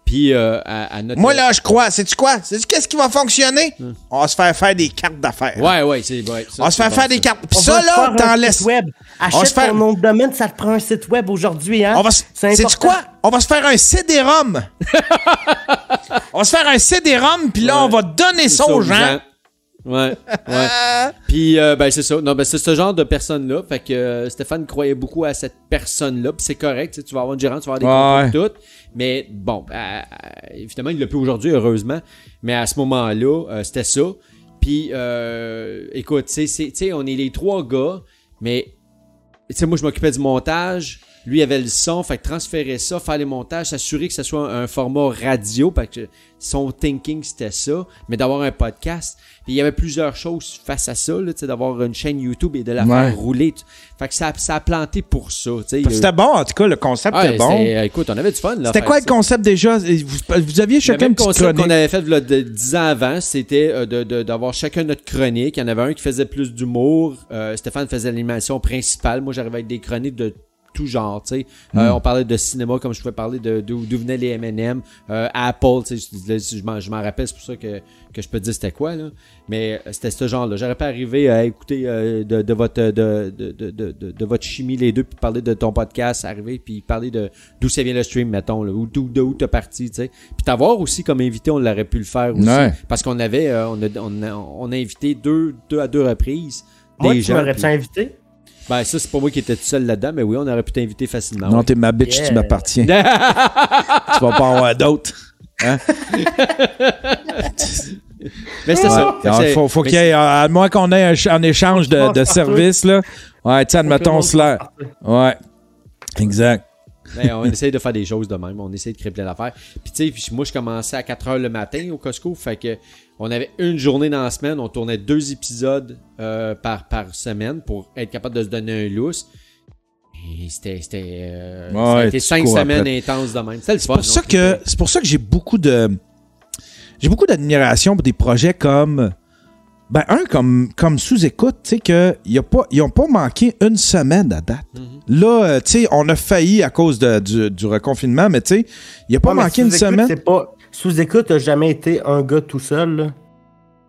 S2: Puis, euh, à, à notre...
S1: Moi, là, je crois. Sais-tu quoi? Sais-tu qu'est-ce qui va fonctionner? On va se faire faire des cartes d'affaires.
S2: Ouais, ouais, c'est vrai.
S1: On va se faire faire des cartes. Puis
S3: On
S1: ça,
S3: va se
S1: là,
S3: faire un
S1: t'en
S3: site
S1: laisses.
S3: web.
S1: On va se
S3: Achète
S1: faire-
S3: ton nom de domaine, ça te prend un site web aujourd'hui, hein?
S1: On va se...
S3: C'est
S1: Sais-tu quoi? On va se faire un CD-ROM. on va se faire un CD-ROM, puis là, on va donner ça aux gens.
S2: Ouais, ouais. Puis, euh, ben, c'est ça. Non, ben, c'est ce genre de personne-là. Fait que euh, Stéphane croyait beaucoup à cette personne-là. Puis c'est correct. tu sais, Tu vas avoir une gérante, tu vas avoir des
S1: Ouais.
S2: contrats, tout. Mais bon, euh, euh, évidemment, il l'a plus aujourd'hui, heureusement. Mais à ce moment-là, euh, c'était ça. Puis, euh, écoute, tu sais, on est les trois gars, mais tu sais, moi, je m'occupais du montage. Lui avait le son, fait que transférer ça, faire les montages, s'assurer que ce soit un, un format radio, parce que son thinking c'était ça, mais d'avoir un podcast. Puis il y avait plusieurs choses face à ça, d'avoir une chaîne YouTube et de la
S1: Ouais.
S2: faire rouler. Fait que ça, ça a planté pour ça.
S1: C'était bon, en tout cas, le concept
S2: Ah,
S1: était bon.
S2: euh, écoute, on avait du fun. là,
S1: C'était quoi le concept déjà? Vous, vous aviez
S2: Le
S1: chacun petite
S2: concept qu'on avait fait là, de 10 ans avant, c'était euh, de- de- d'avoir chacun notre chronique. Il y en avait un qui faisait plus d'humour. euh, Stéphane faisait l'animation principale. Moi, j'arrivais avec des chroniques de tout genre, tu sais. Euh,
S1: Hmm.
S2: on parlait de cinéma, comme je pouvais parler de d'où d'où venaient les M&M, euh, Apple, tu sais, je- je je m'en rappelle, c'est pour ça que, que je peux te dire c'était quoi, là. Mais euh, c'était ce genre-là. J'aurais pas arrivé à écouter euh, de, de votre de, de, de, de, de- de votre chimie les deux, puis parler de ton podcast, arriver, puis parler de d'où ça vient le stream, mettons, là, ou d'où de où t'es parti, tu sais. Puis t'avoir aussi comme invité, on l'aurait pu le faire aussi.
S1: Ouais.
S2: Parce qu'on avait, euh, on, a, on, a, on a invité deux, deux à deux reprises.
S3: Moi,
S2: des
S3: tu
S2: gens,
S3: m'aurais-tu
S2: puis-
S3: invité?
S2: Ben, ça, c'est pas moi qui étais tout seul là-dedans, mais oui, on aurait pu t'inviter facilement.
S1: Non,
S2: ouais.
S1: t'es ma bitch,
S3: Yeah.
S1: tu m'appartiens. tu vas pas en avoir d'autres. Hein?
S2: Mais c'est ça.
S1: Alors, faut, qu'il y ait, à moins qu'on ait un, échange de, de services, là. Ouais, tu sais, admettons cela. Ouais. Exact.
S2: Mais on essaye de faire des choses de même. On essaye de créer plein d'affaires. Puis tu sais, puis moi, je commençais à 4 heures le matin au Costco. Fait que on avait une journée dans la semaine. On tournait deux épisodes euh, par, par semaine pour être capable de se donner un lousse. Et c'était... c'était euh, ça a
S1: Ouais,
S2: été
S1: tu
S2: cinq semaines
S1: après.
S2: intenses de même.
S1: C'est pour ça que c'est pour ça que j'ai beaucoup de j'ai beaucoup d'admiration pour des projets comme ben un comme comme sous écoute, tu sais y a pas ils ont pas manqué une semaine à date.
S2: Mm-hmm.
S1: Là, euh, tu sais, on a failli à cause de- du, du reconfinement, mais tu sais, il a pas
S3: Ouais,
S1: manqué une
S3: sous-écoute,
S1: semaine.
S3: c'est Pas... Sous-écoute a jamais été un gars tout seul, là?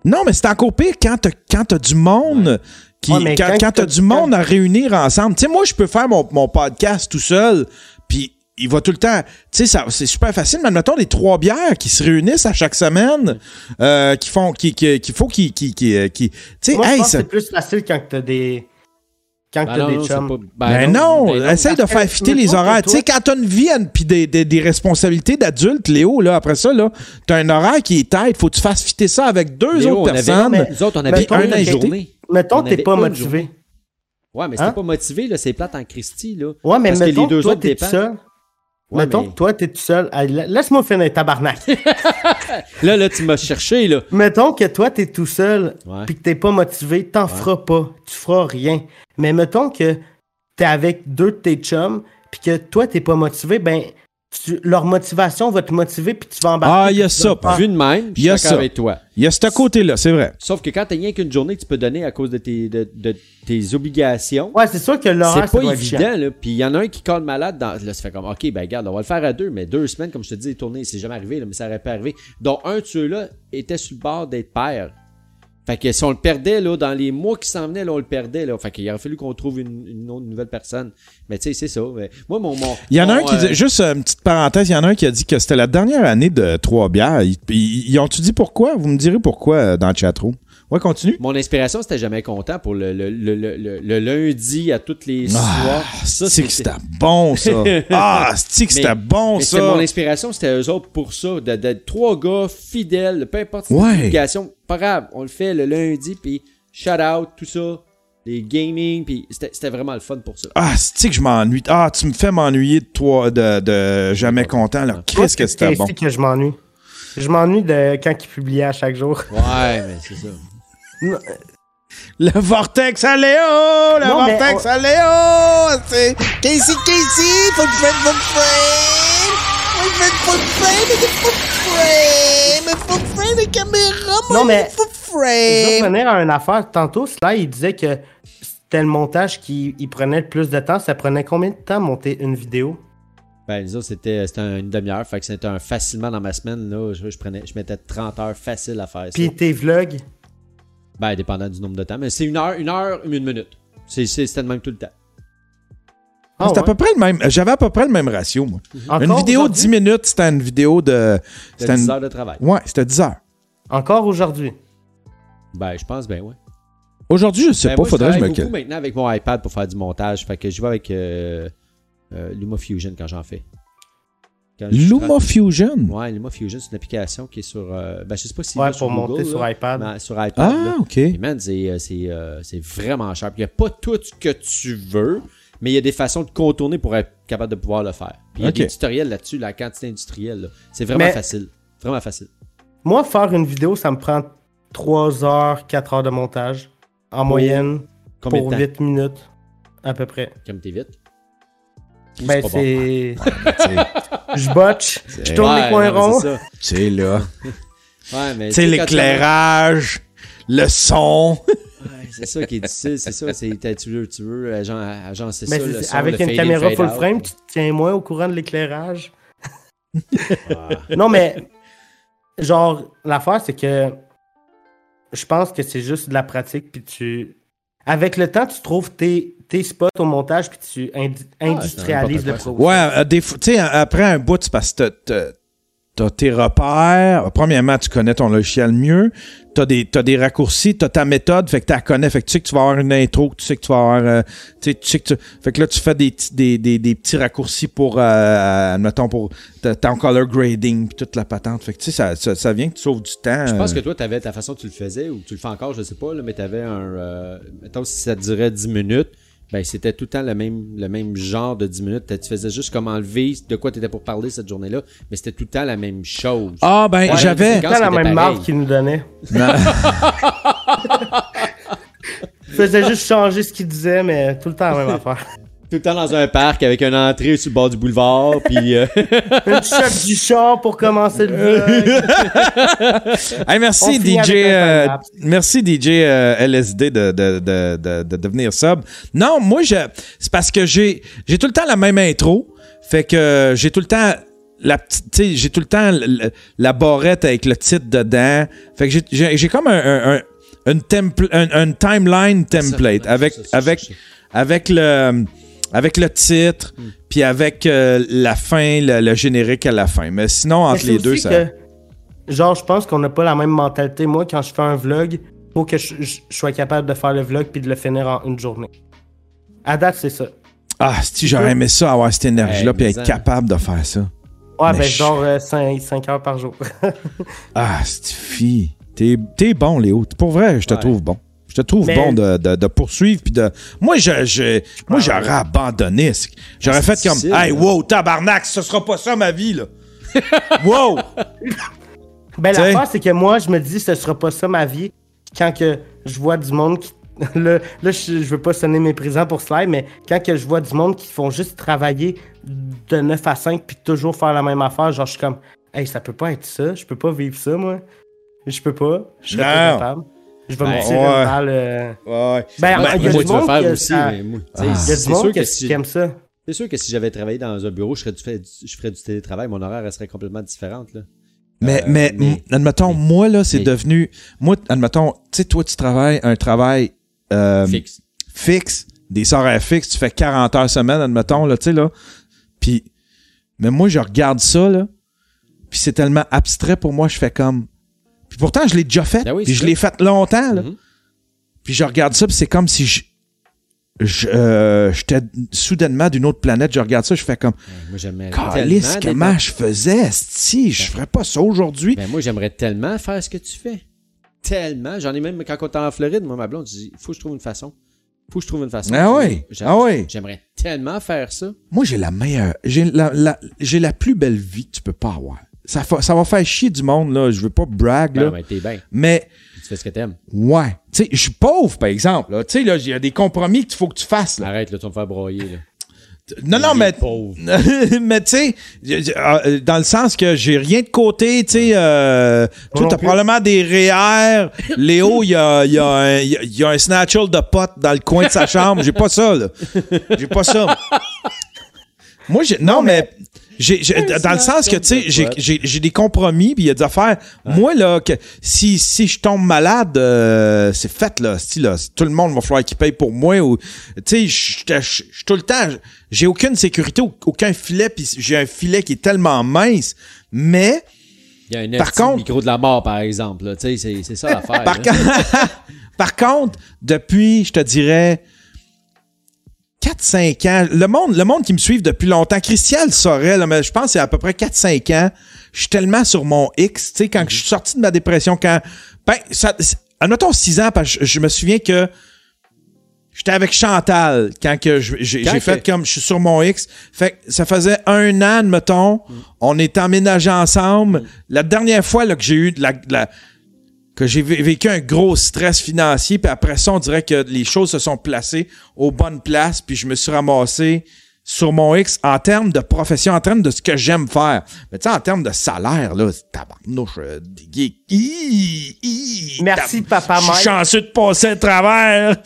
S1: Non, mais c'est encore pire quand t'as, quand t'as du monde qui.
S3: Ouais,
S1: quand,
S3: quand
S1: quand t'as du monde à réunir ensemble. Tu sais, moi, je peux faire mon, mon podcast tout seul, puis il va tout le temps. Tu sais, c'est super facile, mais admettons des trois bières qui se réunissent à chaque semaine, euh, qui font. qui, qui, qu'il faut qui. qui, qui, euh, qui- tu sais, hey,
S3: c'est plus facile quand t'as des... Quand
S2: Ben
S3: t'as
S2: non,
S3: des
S2: non,
S3: chums.
S2: pas-
S1: Ben, non,
S2: ben non.
S1: essaye de
S3: que
S1: faire fitter les
S3: que
S1: horaires. Tu sais, quand t'as une vie and- puis des, des, des responsabilités d'adulte, Léo, là, après ça, là, t'as un horaire qui est tête, faut que tu fasses fitter ça avec deux
S2: Léo,
S1: autres
S2: avait-
S1: personnes.
S3: mais-
S2: Nous autres, on avait
S3: Mettons
S2: une
S3: que t'es-
S2: journée.
S3: Mettons
S2: On
S3: que t'es pas motivé.
S2: journée. Ouais, mais c'était
S3: Hein?
S2: pas motivé, là. C'est plate en Christie, là.
S3: Ouais, mais
S2: Parce que
S3: mettons
S2: les deux
S3: toi,
S2: autres
S3: t'es
S2: dépendent. Ouais,
S3: Mettons
S2: mais-
S3: que toi, t'es tout seul. Laisse-moi finir, tabarnak.
S2: Là, là, tu m'as cherché, là.
S3: Mettons que toi, t'es tout seul, puis que t'es pas motivé, t'en feras pas. Tu feras rien. Mais mettons que t'es avec deux de tes chums, puis que toi, t'es pas motivé, ben, tu- leur motivation va te motiver, puis tu vas embarquer.
S1: Ah, il y a ça,
S2: Vu de même, je
S1: Il y a
S2: suis d'accord
S1: ça.
S2: avec toi.
S1: Il y a ce côté-là, c'est vrai.
S2: Sauf que quand t'as rien qu'une journée que tu peux donner à cause de tes, de, de tes obligations,
S3: Ouais, c'est sûr que l'horaire,
S2: c'est pas évident. Là. Puis il y en a un qui colle malade. Dans... Là, ça fait comme, OK, ben regarde, on va le faire à deux, mais deux semaines, comme je te dis, les tournées, c'est jamais arrivé, là, mais ça aurait pas arrivé. Donc, un de ceux-là était sur le bord d'être père. Fait que si on le perdait, là, dans les mois qui s'en venaient, là, on le perdait, là. Fait qu'il aurait fallu qu'on trouve une, une autre nouvelle personne. Mais tu sais, c'est ça. Mais moi, mon, mon-
S1: Il y en a un qui
S2: euh,
S1: dit, juste euh, une petite parenthèse, il y en a un qui a dit que c'était la dernière année de Trois Bières. Ils, ils- ils ont-tu dit pourquoi? Vous me direz pourquoi euh, dans le chatroom. Ouais, continue.
S2: Mon inspiration, c'était jamais content pour le, le, le, le, le- le lundi à toutes les soirs.
S1: Ah,
S2: Ça,
S1: c'est que c'était bon, ça? Ah, c'est que c'était bon,
S2: mais c'était
S1: ça?
S2: mon inspiration, c'était eux autres pour ça, de- d'être trois gars fidèles, peu importe si
S1: Ouais.
S2: obligation, pas grave, on le fait le lundi, puis shout out, tout ça, les gaming, puis c'était c'était vraiment le fun pour ça.
S1: Ah, c'est que je m'ennuie? Ah, tu me fais m'ennuyer de toi, de, de jamais content. Là, qu'est-ce que
S3: c'est
S1: c'était bon?
S3: que je m'ennuie. Je m'ennuie de quand ils publiaient à chaque jour.
S2: Ouais, mais c'est ça.
S1: Le vortex à Léo! Le
S3: Non,
S1: vortex
S3: on-
S1: à Léo! C'est...
S9: Casey, Casey, faut que frame, faut que frame. Faut que frame, faut que frame, mais faut que frame. Faut que frame les caméras,
S3: Non, mais-
S9: faut que
S3: Je veux
S9: frame.
S3: revenir à une affaire. Tantôt, là, il disait que c'était le montage qui il prenait le plus de temps. Ça prenait combien de temps monter une vidéo?
S2: Ben, les autres, c'était c'était une demi-heure, fait que c'était un facilement dans ma semaine, là, je, je prenais, je mettais 30 heures facile à faire ça.
S3: Puis tes vlogs?
S2: Ben, dépendant du nombre de temps, mais c'est une heure, une heure, une minute. C'est- c'est- C'était le même tout le temps.
S3: Ah,
S1: c'est à peu près le même. J'avais à peu près le même ratio, moi.
S3: Encore
S1: une vidéo de
S3: aujourd'hui?
S1: 10 minutes, c'était une vidéo de.
S2: C'était
S1: une-
S2: 10 heures de travail.
S1: Ouais, c'était 10 heures.
S3: Encore aujourd'hui?
S2: Ben, je pense, ben ouais.
S1: Aujourd'hui, je sais
S2: Ben,
S1: pas,
S2: moi,
S1: faudrait que je me
S2: beaucoup maintenant avec mon iPad pour faire du montage. Fait que je vais avec euh, euh, LumaFusion quand j'en fais. Quand je
S1: LumaFusion?
S2: Ouais, LumaFusion, c'est une application qui est sur. euh, ben, je sais pas si
S3: Ouais, pour
S2: sur
S3: monter
S2: Google,
S3: sur
S2: là,
S3: iPad.
S2: sur iPad.
S1: Ah,
S2: là.
S1: ok.
S2: Et man, c'est euh, c'est, euh, c'est vraiment cher. Puis Il n'y a pas tout ce que tu veux, mais il y a des façons de contourner pour être capable de pouvoir le faire. Puis il y a des tutoriels là-dessus, la quantité industrielle. là. C'est vraiment
S3: Mais-
S2: facile. Vraiment facile.
S3: Moi, faire une vidéo, ça me prend 3 heures, 4 heures de montage. En moyenne,
S2: Combien
S3: pour
S2: de temps?
S3: 8 minutes, à peu près.
S2: Comme t'es vite.
S3: Ben, c'est. Je botche, je tourne
S2: Ouais,
S3: les coins ronds.
S2: c'est ça.
S1: C'est là.
S2: Ouais, mais
S1: Tu sais, l'éclairage, le son.
S2: Ouais, c'est ça qui est difficile, c'est ça. C'est, t'as- tu veux, tu veux agent, ça.
S3: c'est-
S2: le son,
S3: avec
S2: le
S3: une caméra
S2: fade
S3: full
S2: out.
S3: frame, tu te tiens moins au courant de l'éclairage.
S2: Ah.
S3: Non, mais genre, l'affaire, c'est que je pense que c'est juste de la pratique, puis tu. Avec le temps, tu trouves tes, tes spots au montage, puis tu indi- industrialises le projet.
S1: Ouais, euh, des fois- tu sais, après un bout, c'est parce que t'as- t'as- t'as tes repères. Premièrement, tu connais ton logiciel mieux. T'as des, t'as des raccourcis, t'as ta méthode, fait que la connais, fait que tu sais que tu vas avoir une intro, que tu sais que tu vas avoir, euh, tu sais, tu sais que tu, fait que là, tu fais des, petits- des, des, des petits raccourcis pour, euh, admettons, pour ton color grading, puis toute la patente. Fait que tu sais, ça, ça, ça vient que tu sauves du temps.
S2: Je pense
S1: euh.
S2: que toi, tu avais ta façon que tu le faisais, ou tu le fais encore, je sais pas, là, mais tu avais un. Euh, mettons, si ça durait 10 minutes, ben c'était tout le temps le même, le même genre de 10 minutes. Tu faisais juste comme enlever de quoi tu étais pour parler cette journée-là, mais c'était tout le temps la même chose.
S1: Ah, ben,
S2: Ouais,
S1: j'avais.
S2: c'est
S3: Tout le temps la
S2: c'était
S3: même marque qu'ils nous donnaient.
S1: Non.
S3: Je faisais juste changer ce qu'ils disaient, mais tout le temps la même affaire.
S2: Tout le temps dans un parc avec une entrée sur le bord du boulevard, puis. euh,
S3: Une choc du char pour commencer le vlog.
S1: Hey, merci DJ, euh, merci DJ euh, LSD de, de, de, de, de devenir sub. Non, moi je, c'est parce que j'ai, j'ai tout le temps la même intro, fait que j'ai tout le temps la petite, tu sais, j'ai tout le temps la barrette avec le titre dedans, fait que j'ai, j'ai, j'ai comme un, un, un- une, templ- un, un timeline template
S2: Ça,
S1: avec
S2: ça, ça, ça,
S1: avec
S2: ça.
S1: avec le avec le titre,
S2: Hmm.
S1: puis avec euh, la fin, le, le générique à la fin. Mais sinon entre les deux, ça.
S3: que, genre, je pense qu'on n'a pas la même mentalité. Moi, quand je fais un vlog, faut que je, je- je sois capable de faire le vlog puis de le finir en une journée. À date, c'est ça.
S1: Ah, si j'aurais aimé ça, avoir cette énergie-là,
S2: Hey,
S1: puis être capable de faire ça.
S3: Ouais,
S1: Mais
S3: ben,
S1: je-
S3: genre 5, heures par jour.
S1: Ah, fille? T'es, t'es bon, Léo. Pour vrai, je te
S2: Ouais.
S1: trouve bon. Je te trouve
S3: Mais-
S1: bon de, de, de poursuivre. Puis de... Moi, je, je- moi j'aurais abandonné. J'aurais
S2: Ah,
S1: fait comme Hey,
S2: hein.
S1: wow, tabarnak, ce sera pas ça ma vie, là. wow!
S3: Ben,
S1: T'sais.
S3: l'affaire, c'est que moi, je me dis, ce sera pas ça ma vie. Quand que je vois du monde qui. Là, là, je, je veux pas sonner méprisant pour Slide, mais quand que je vois du monde qui font juste travailler de 9 à 5 puis toujours faire la même affaire, genre, je suis comme, hey, ça peut pas être ça. Je peux pas vivre ça, moi. Je peux pas. Je serais pas capable. Je vais
S2: Ben,
S3: me tirer
S1: ouais.
S3: une balle. euh.
S1: Ouais.
S3: Ben, il y a
S2: moi,
S3: du
S2: tu vas
S3: monde
S2: faire aussi,
S3: ça-
S2: mais moi, tu sais,
S3: Il y a
S2: c'est
S3: du
S2: sûr
S3: monde
S2: que si-
S3: qui aime ça.
S2: C'est sûr que si j'avais travaillé dans un bureau, je ferais du, fait- je ferais du télétravail, mon horaire elle serait complètement différente. Là.
S1: Mais,
S2: Euh,
S1: mais, admettons, moi, là, c'est
S2: mais-
S1: devenu. Moi, admettons, tu sais, toi, tu travailles un travail euh,
S2: Fixe.
S1: fixe, des horaires fixes, tu fais 40 heures semaine, admettons, là, tu sais, là. Puis, mais moi, je regarde ça, là, puis c'est tellement abstrait pour moi, je fais comme. Puis pourtant, je l'ai déjà fait,
S2: Ben oui,
S1: puis je l'ai fait longtemps, là.
S2: Mhm.
S1: Puis je regarde ça, puis c'est comme si je. euh, J'étais soudainement d'une autre planète, je regarde ça, je fais comme.
S2: Moi, j'aimerais
S1: Calice, comment je faisais, si je ferais pas ça aujourd'hui.
S2: Ben, moi, j'aimerais tellement faire ce que tu fais. Tellement. J'en ai même, quand on était en Floride, moi, ma blonde, je dis, faut que je trouve une façon. Faut que je trouve une façon.
S1: Ah oui, ah oui.
S2: J'aimerais tellement faire ça.
S1: Moi, j'ai la meilleure. J'ai la, la- j'ai la plus belle vie que tu peux pas avoir. Ça, fa- ça va faire chier du monde, là. Je veux pas brag, là.
S2: Ben, ben, bien.
S1: Mais,
S2: Tu fais ce que t'aimes.
S1: ouais. Tu sais, je suis pauvre, par exemple. là. Tu sais, là, il y a des compromis qu'il faut que tu fasses, là.
S2: Arrête, là, tu vas me faire broyer, là.
S1: Non, non, mais. mais tu sais, j- euh, dans le sens que j'ai rien de côté, tu sais, euh, toi, t'as probablement des REER. Léo, il y a, il y, a un- il y a- il y a un snatchel de potes dans le coin de sa chambre. J'ai pas ça, là. J'ai pas ça. Moi, j'ai, non, mais, dans le sens que, tu sais, j'ai, des compromis, puis il y a des affaires. Moi, là, que, si, si je tombe malade, euh, c'est fait, là, là. Tout le monde va falloir qu'il paye pour moi, ou, tu sais, je je- tout le temps, j'ai aucune sécurité, au- aucun filet, puis j'ai un filet qui est tellement mince, mais,
S2: Il y a un
S1: Par contre-
S2: micro de la mort, par exemple. Tu sais, c'est, c'est ça l'affaire.
S1: Par contre, depuis, je te dirais, 4-5 ans, le monde, le monde qui me suit depuis longtemps, Christian le saurait, là, mais je pense c'est à peu près 4-5 ans, je suis tellement sur mon X, tu sais, quand je suis sorti de ma dépression, quand, ben, ça, c'est- admettons 6 ans, parce que je, je me souviens que j'étais avec Chantal quand que j'ai
S2: que-
S1: fait comme je suis sur mon X. Fait que ça faisait un an, mettons, on était emménagés ensemble. La dernière fois là, que j'ai eu de la, de la- que j'ai vé- vécu un gros stress financier, puis après ça, on dirait que les choses se sont placées aux bonnes places, puis je me suis ramassé sur mon X en termes de profession, en termes de ce que j'aime faire. Mais tu sais, en termes de salaire, là, c'est tabarnouche, euh,
S3: Merci,
S1: tab-
S3: papa
S1: Je suis
S3: Mike.
S1: chanceux de passer à travers.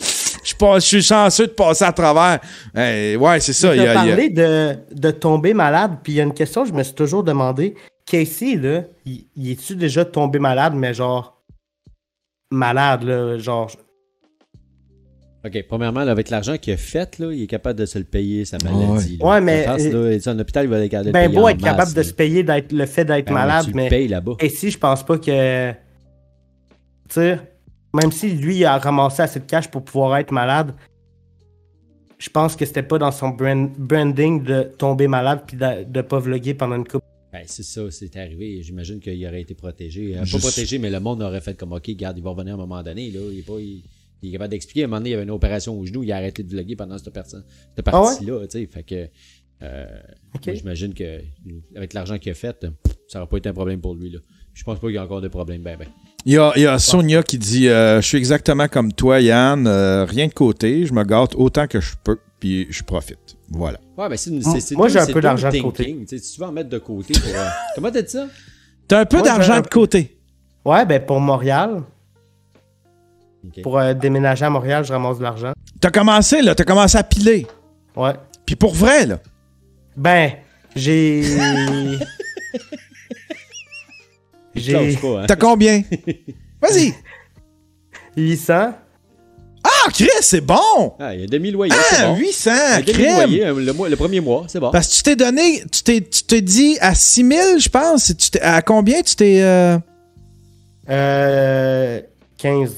S1: Je suis je suis chanceux de passer à travers. Eh, ouais, c'est ça.
S3: Tu
S1: il y
S3: as
S1: y a-
S3: parlé de, de tomber malade, puis il y a une question que je me suis toujours demandé. Casey, là, il est-tu déjà tombé malade, mais genre. Malade, là, genre.
S2: OK, premièrement, là, avec l'argent qu'il a fait, là, il est capable de se le payer, sa maladie. là.
S3: Ouais, mais,
S2: En face, là, il est en hôpital, il va
S3: Ben beau être capable de
S2: là.
S3: se payer d'être le fait d'être
S2: Ben
S3: malade,
S2: tu le
S3: mais.
S2: payes là-bas.
S3: Casey, je pense pas que. Tu sais, même si lui il a ramassé assez de cash pour pouvoir être malade, je pense que c'était pas dans son brand- branding de tomber malade puis de, de pas vlogger pendant une coupe.
S2: Ben, c'est ça, c'est arrivé. J'imagine qu'il aurait été protégé. Euh, Pas protégé, mais le monde aurait fait comme, OK, garde, il va revenir à un moment donné. Là. Il, est pas, il, il est capable d'expliquer. À un moment donné, il y avait une opération au genou, il a arrêté de vlogger pendant cette, personne, cette
S3: Ah ouais?
S2: partie-là. tu sais. Fait que, euh, j'imagine que avec l'argent qu'il a fait, ça n'aurait pas été un problème pour lui. Là. Je pense pas qu'il y a encore des problèmes. Ben, ben.
S1: Il y a, il y a Sonia qui dit euh, Je suis exactement comme toi, Yann, euh, rien de côté, je me gâte autant que je peux, puis je profite. Voilà.
S2: Ouais, ben, c'est, une- c'est, c'est
S3: Moi, j'ai un
S2: c'est
S3: peu d'argent de côté.
S2: Tu sais, tu vas en mettre de côté pour. euh, Comment t'as dit ça?
S1: T'as un peu
S3: Moi,
S1: d'argent
S3: un-
S1: de côté.
S3: Ouais, ben pour Montréal, pour euh, déménager à Montréal, je ramasse de l'argent.
S1: T'as commencé, là, t'as commencé à piler.
S3: Ouais.
S1: Puis pour vrai, là.
S3: Ben, j'ai. j'ai
S2: hein?
S1: T'as combien? Vas-y.
S3: 800.
S1: Ah, Chris, c'est bon!
S2: Ah, il y a demi-loyer, c'est
S1: Ah,
S2: bon.
S1: 800,
S2: Il y a
S1: crème!
S2: demi-loyer, le, mois- le premier mois, c'est bon.
S1: Parce que tu t'es donné, tu t'es, tu t'es dit à 6 000, je pense. Tu t'es- à combien tu t'es. euh,
S3: Euh. 15.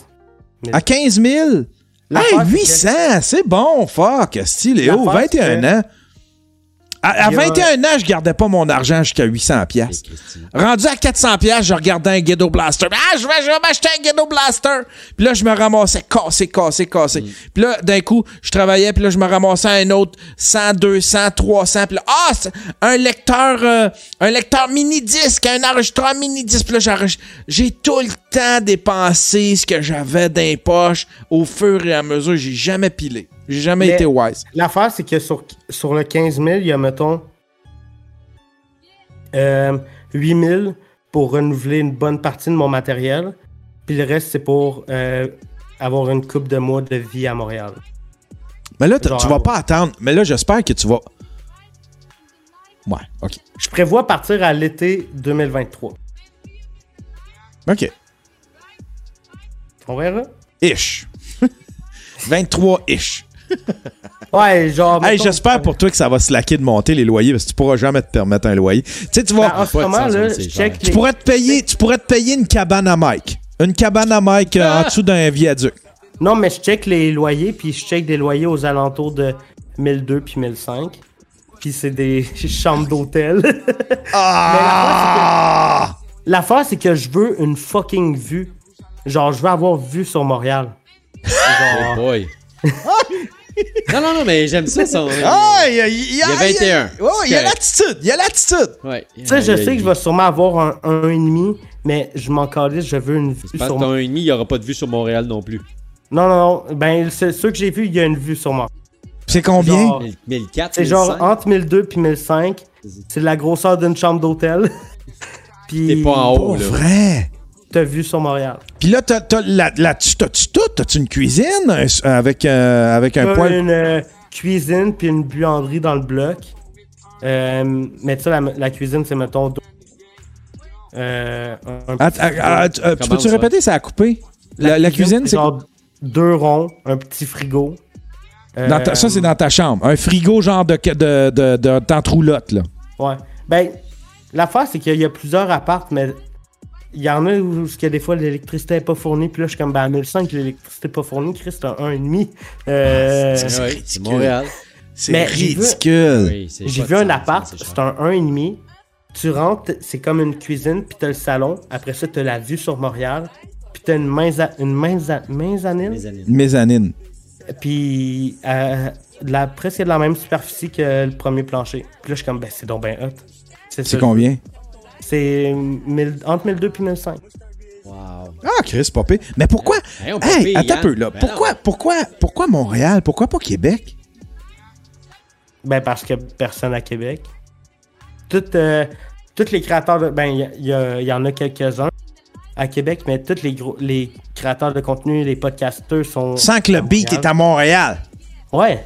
S1: à 15 000? Hey,
S3: L'affaire, c'est
S1: 800, c'est bon, fuck, style, Léo,
S3: L'affaire, c'est
S1: 21
S3: que-
S1: ans. À, à
S3: Il y a-
S1: 21 ans, je gardais pas mon argent jusqu'à 800 pièces. Rendu à 400 pièces, je regardais un Ghetto Blaster. Ah, je vais, je vais m'acheter un Ghetto Blaster. Puis là, je me ramassais cassé, cassé, cassé. Puis là, d'un coup, je travaillais, puis là, je me ramassais un autre 100, 200, 300. Puis là, ah, un lecteur, euh, un lecteur mini-disque, un enregistreur mini-disque. Puis là, j'ai tout le temps dépensé ce que j'avais dans les poches au fur et à mesure. J'ai jamais pilé. J'ai jamais
S3: Mais-
S1: été wise.
S3: L'affaire, c'est que sur, sur le 15 000, il y a, mettons, euh, 8 000 pour renouveler une bonne partie de mon matériel. Puis le reste, c'est pour euh, avoir une coupe de mois de vie à Montréal.
S1: Mais là,
S3: Genre-
S1: tu vas pas attendre. Mais là, j'espère que tu vas. Ouais, OK.
S3: Je prévois partir à l'été 2023.
S1: OK.
S3: On verra.
S1: Ish. 23-ish.
S3: Ouais, genre.
S1: Hey,
S3: mettons-
S1: j'espère pour toi que ça va se laquer de monter les loyers parce que tu pourras jamais te permettre un loyer. Tu sais, tu vas.
S3: Ben, en ce
S2: pas de
S3: moment,
S2: sens,
S3: là,
S2: c'est
S3: je
S2: cher.
S3: check
S1: tu
S3: les...
S1: pourrais te payer, tu pourrais te payer une cabane à Mike. Une cabane à Mike euh, en dessous d'un viaduc.
S3: Non, mais je check les loyers, puis je check des loyers aux alentours de 1002 puis 1005. Puis c'est des chambres d'hôtel.
S1: Ah!
S3: L'affaire, c'est que je veux une fucking vue. Genre, je veux avoir vue sur Montréal.
S2: Oh boy. Non, non, non, mais j'aime ça. Son...
S1: Ah, il y a, il y a-
S2: Il y a 21.
S1: Oh, il y a l'attitude. Il y a l'attitude.
S2: Ouais.
S3: tu sais, je sais que je vais sûrement avoir un 1,5, mais je m'en calisse, je veux une vue sur
S2: que ton 1,5, il n'y aura pas de vue sur Montréal non plus.
S3: Non, non, non. Ben, c'est ceux que j'ai vus, il y a une vue sur moi.
S1: C'est combien?
S3: Genre,
S2: 1004,
S3: c'est genre
S2: 1005.
S3: entre 1002 puis 1005. C'est la grosseur d'une chambre d'hôtel. puis
S2: T'es pas en haut,
S1: Pour
S2: là.
S1: vrai?
S3: T'as vue sur Montréal.
S1: Puis là, t'as, t'as, t'as-tu tout? T'as-tu une cuisine? Un- avec, euh, avec un
S3: T'as
S1: poêle?
S3: une euh, cuisine puis une buanderie dans le bloc. Euh, mais tu sais, la, la cuisine, c'est mettons. deux- Euh, un,
S1: ah, tu- euh, peux-tu répéter? Ça a coupé. La, la cuisine, c'est.
S3: genre deux ronds, un petit frigo. Euh,
S1: Dans ta- ça, c'est dans ta chambre. Un frigo genre de, de, de, de, d'entre-roulotte, là.
S3: Ouais. Ben, l'affaire, c'est qu'il y a plusieurs apparts, mais il y en a où, où il y a des fois l'électricité n'est pas fournie, puis là, je suis comme, ben, à 1005, l'électricité n'est pas fournie, Chris, c'est un 1,5. Euh,
S1: c'est-
S2: Ouais,
S1: ridicule.
S2: c'est Montréal.
S1: C'est
S3: Mais j'ai vu-
S1: ridicule.
S3: J'ai vu un
S2: sens,
S3: appart,
S2: c'est
S3: un 1,5. Tu rentres, c'est comme une cuisine, puis t'as le salon. Après ça, t'as la vue sur Montréal. Puis t'as une, maisa- une maisa- mezzanine.
S2: Années.
S1: Mezzanine.
S3: Puis euh, la, presque de la même superficie que le premier plancher. Puis là, je suis comme, ben, c'est donc ben hot.
S1: C'est combien?
S3: C'est 1000 entre 1002 puis 1005.
S2: Wow.
S1: Ah, Chris, pas pire. Mais pourquoi?
S2: Hey,
S1: Hey,
S2: payer,
S1: attends un peu, là.
S2: Ben
S1: pourquoi, pourquoi, pourquoi Montréal? Pourquoi pas Québec?
S3: Ben, parce que personne à Québec. Toutes, euh, tous les créateurs de. Ben, y, y il y en a quelques-uns à Québec, mais tous les, gros, les créateurs de contenu, les podcasteurs sont.
S1: Sans que le beat est à Montréal.
S3: Ouais,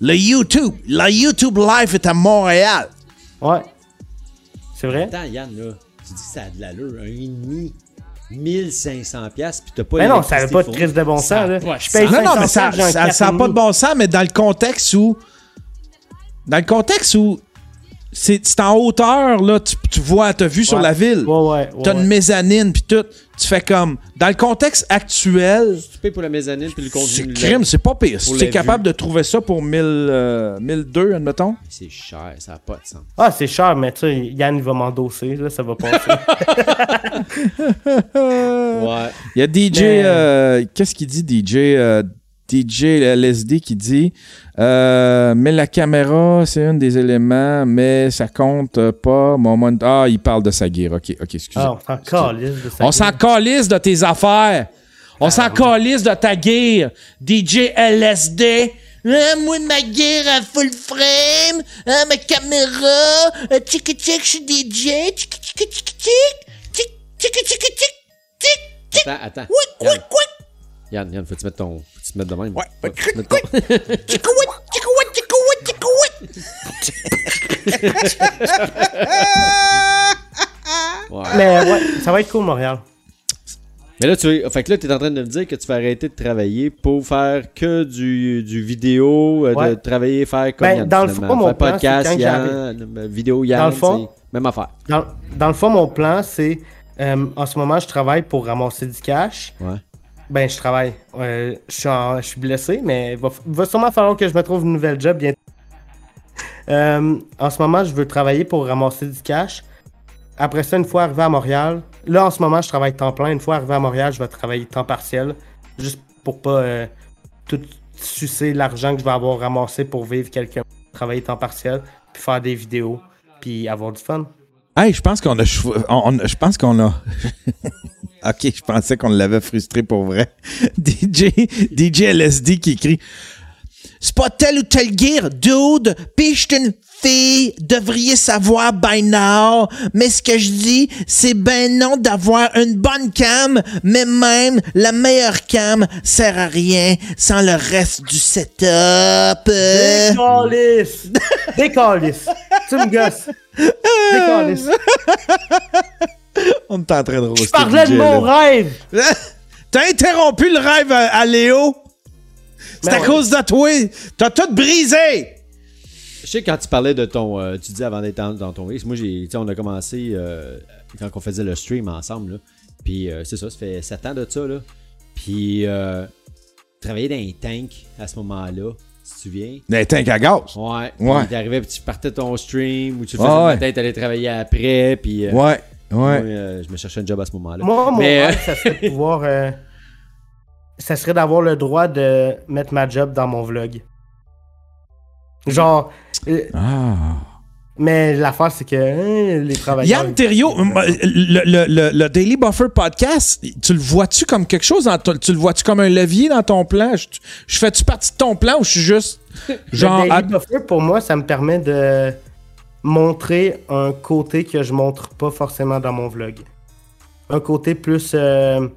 S1: Le YouTube, le YouTube Live est à Montréal.
S3: ouais. C'est vrai?
S2: Attends, Yann, là, tu dis que ça a de l'allure. Un et demi, 1500 pièces puis t'as pas
S3: Mais non, ça
S2: l'électricité
S3: pas de crise de bon sens, là. Je paye.
S1: Non, non, mais
S3: 500
S1: ça
S3: j'ai un
S1: ça, ça a
S3: 4,5.
S1: pas de bon sens, mais dans le contexte où. Dans le contexte où. C'est c'est en hauteur, là, tu, tu vois, t'as vu sur la ville.
S3: Ouais, ouais. ouais,
S1: T'as
S3: ouais.
S1: une mezzanine, puis tout. Tu fais comme. Dans le contexte actuel,
S2: Tu payes pour la mezzanine puis le contenu.
S1: c'est crime, c'est pas pire. Si
S2: Pour
S1: tu es
S2: la
S1: capable de trouver ça pour 1000, euh, 1002, admettons.
S2: C'est cher, ça a pas de sens.
S3: Ah, c'est cher, mais tu sais, Yann, il va m'endosser, là, ça va passer.
S2: Ouais.
S1: Il y a DJ.
S3: Mais-
S1: euh, Qu'est-ce qu'il dit, DJ euh, DJ LSD qui dit euh, Mais la caméra, c'est un des éléments, mais ça compte pas. Moment... Ah, il parle de sa gear. Ok, ok, excusez.
S3: ah, on s'en calisse de ça.
S1: On s'en calisse de tes affaires. On s'en calisse de ta gear. DJ LSD. Ah, moi, ma gear à full frame. Ah, ma caméra. Euh, Tchic, tchic, je suis DJ. Tchic, tchic, tchic, tchic. Tchic, tchic, tchic, tchic, tchic.
S2: Attends, attends.
S1: Quick, quick.
S2: Yann, Yann, faut-tu mettre ton. Faut-tu te mettre de même?
S1: Ouais.
S3: Mais ouais, ça va être cool, Montréal.
S2: Mais là, tu es, fait que là, t'es en train de me dire que tu vas arrêter de travailler pour faire que du, du vidéo, euh, de travailler, faire comme
S3: Ben,
S2: Yann,
S3: dans le fond, mon
S2: faire
S3: plan,
S2: podcast, Yann, euh, vidéo, Yann,
S3: Dans le fond-
S2: tu même affaire.
S3: Dans, dans le fond, mon plan, c'est. euh, en ce moment, je travaille pour ramasser du cash.
S2: Ouais.
S3: Ben, je travaille. Euh, je, suis blessé, mais il va, sûrement falloir que je me trouve une nouvelle job bientôt. Euh, en ce moment, je veux travailler pour ramasser du cash. Après ça, une fois arrivé à Montréal, là en ce moment, je travaille temps plein. Une fois arrivé à Montréal, je vais travailler temps partiel, juste pour pas euh, tout sucer l'argent que je vais avoir ramassé pour vivre quelqu'un. Travailler temps partiel, puis faire des vidéos, puis avoir du fun.
S1: Hey, je pense qu'on a. je pense qu'on a. ok, je pensais qu'on l'avait frustré pour vrai. DJ, DJ LSD qui écrit C'est pas tel ou tel gear, dude, pis je une fille, devriez savoir by now. Mais ce que je dis, c'est ben non d'avoir une bonne cam, mais même la meilleure cam sert à rien sans le reste du setup.
S3: Décalisse! Décalisse! tu me gosses! Décalisse!
S1: On est en train de roaster
S3: Je parlais de mon rêve!
S1: T'as interrompu le rêve à, à Léo? C'est
S3: Ben
S1: à
S3: ouais.
S1: cause de toi! T'as tout brisé!
S2: Je sais quand tu parlais de ton. euh, tu disais avant d'être dans, ton X, moi, j'ai, on a commencé euh, quand on faisait le stream ensemble. Là. Puis euh, c'est ça, ça fait 7 ans de ça. Là. Puis travailler dans les tanks à ce moment-là, si tu te souviens.
S1: Des tanks à gaz?
S2: Ouais.
S1: Ouais.
S2: Puis t'arrivais, puis tu partais ton stream, ou tu faisais
S1: ouais.
S2: matin, t'allais travailler après. Puis. euh,
S1: Ouais,
S2: moi,
S1: ouais.
S2: euh, je me cherchais un job à ce moment-là.
S3: Moi, mon
S2: Mais, euh,
S3: rêve, ça serait de pouvoir. euh, ça serait d'avoir le droit de mettre ma job dans mon vlog. Genre. euh,
S1: Ah.
S3: mais l'affaire, c'est que hein, les travailleurs.
S1: Yann Terriot, euh, le, le- le- le Daily Buffer podcast, tu le vois-tu comme quelque chose? dans ton- tu le vois-tu comme un levier dans ton plan? Je, je fais-tu partie de ton plan ou je suis juste genre.
S3: le Daily Buffer, pour moi, ça me permet de montrer un côté que je montre pas forcément dans mon vlog. Un côté plus. euh,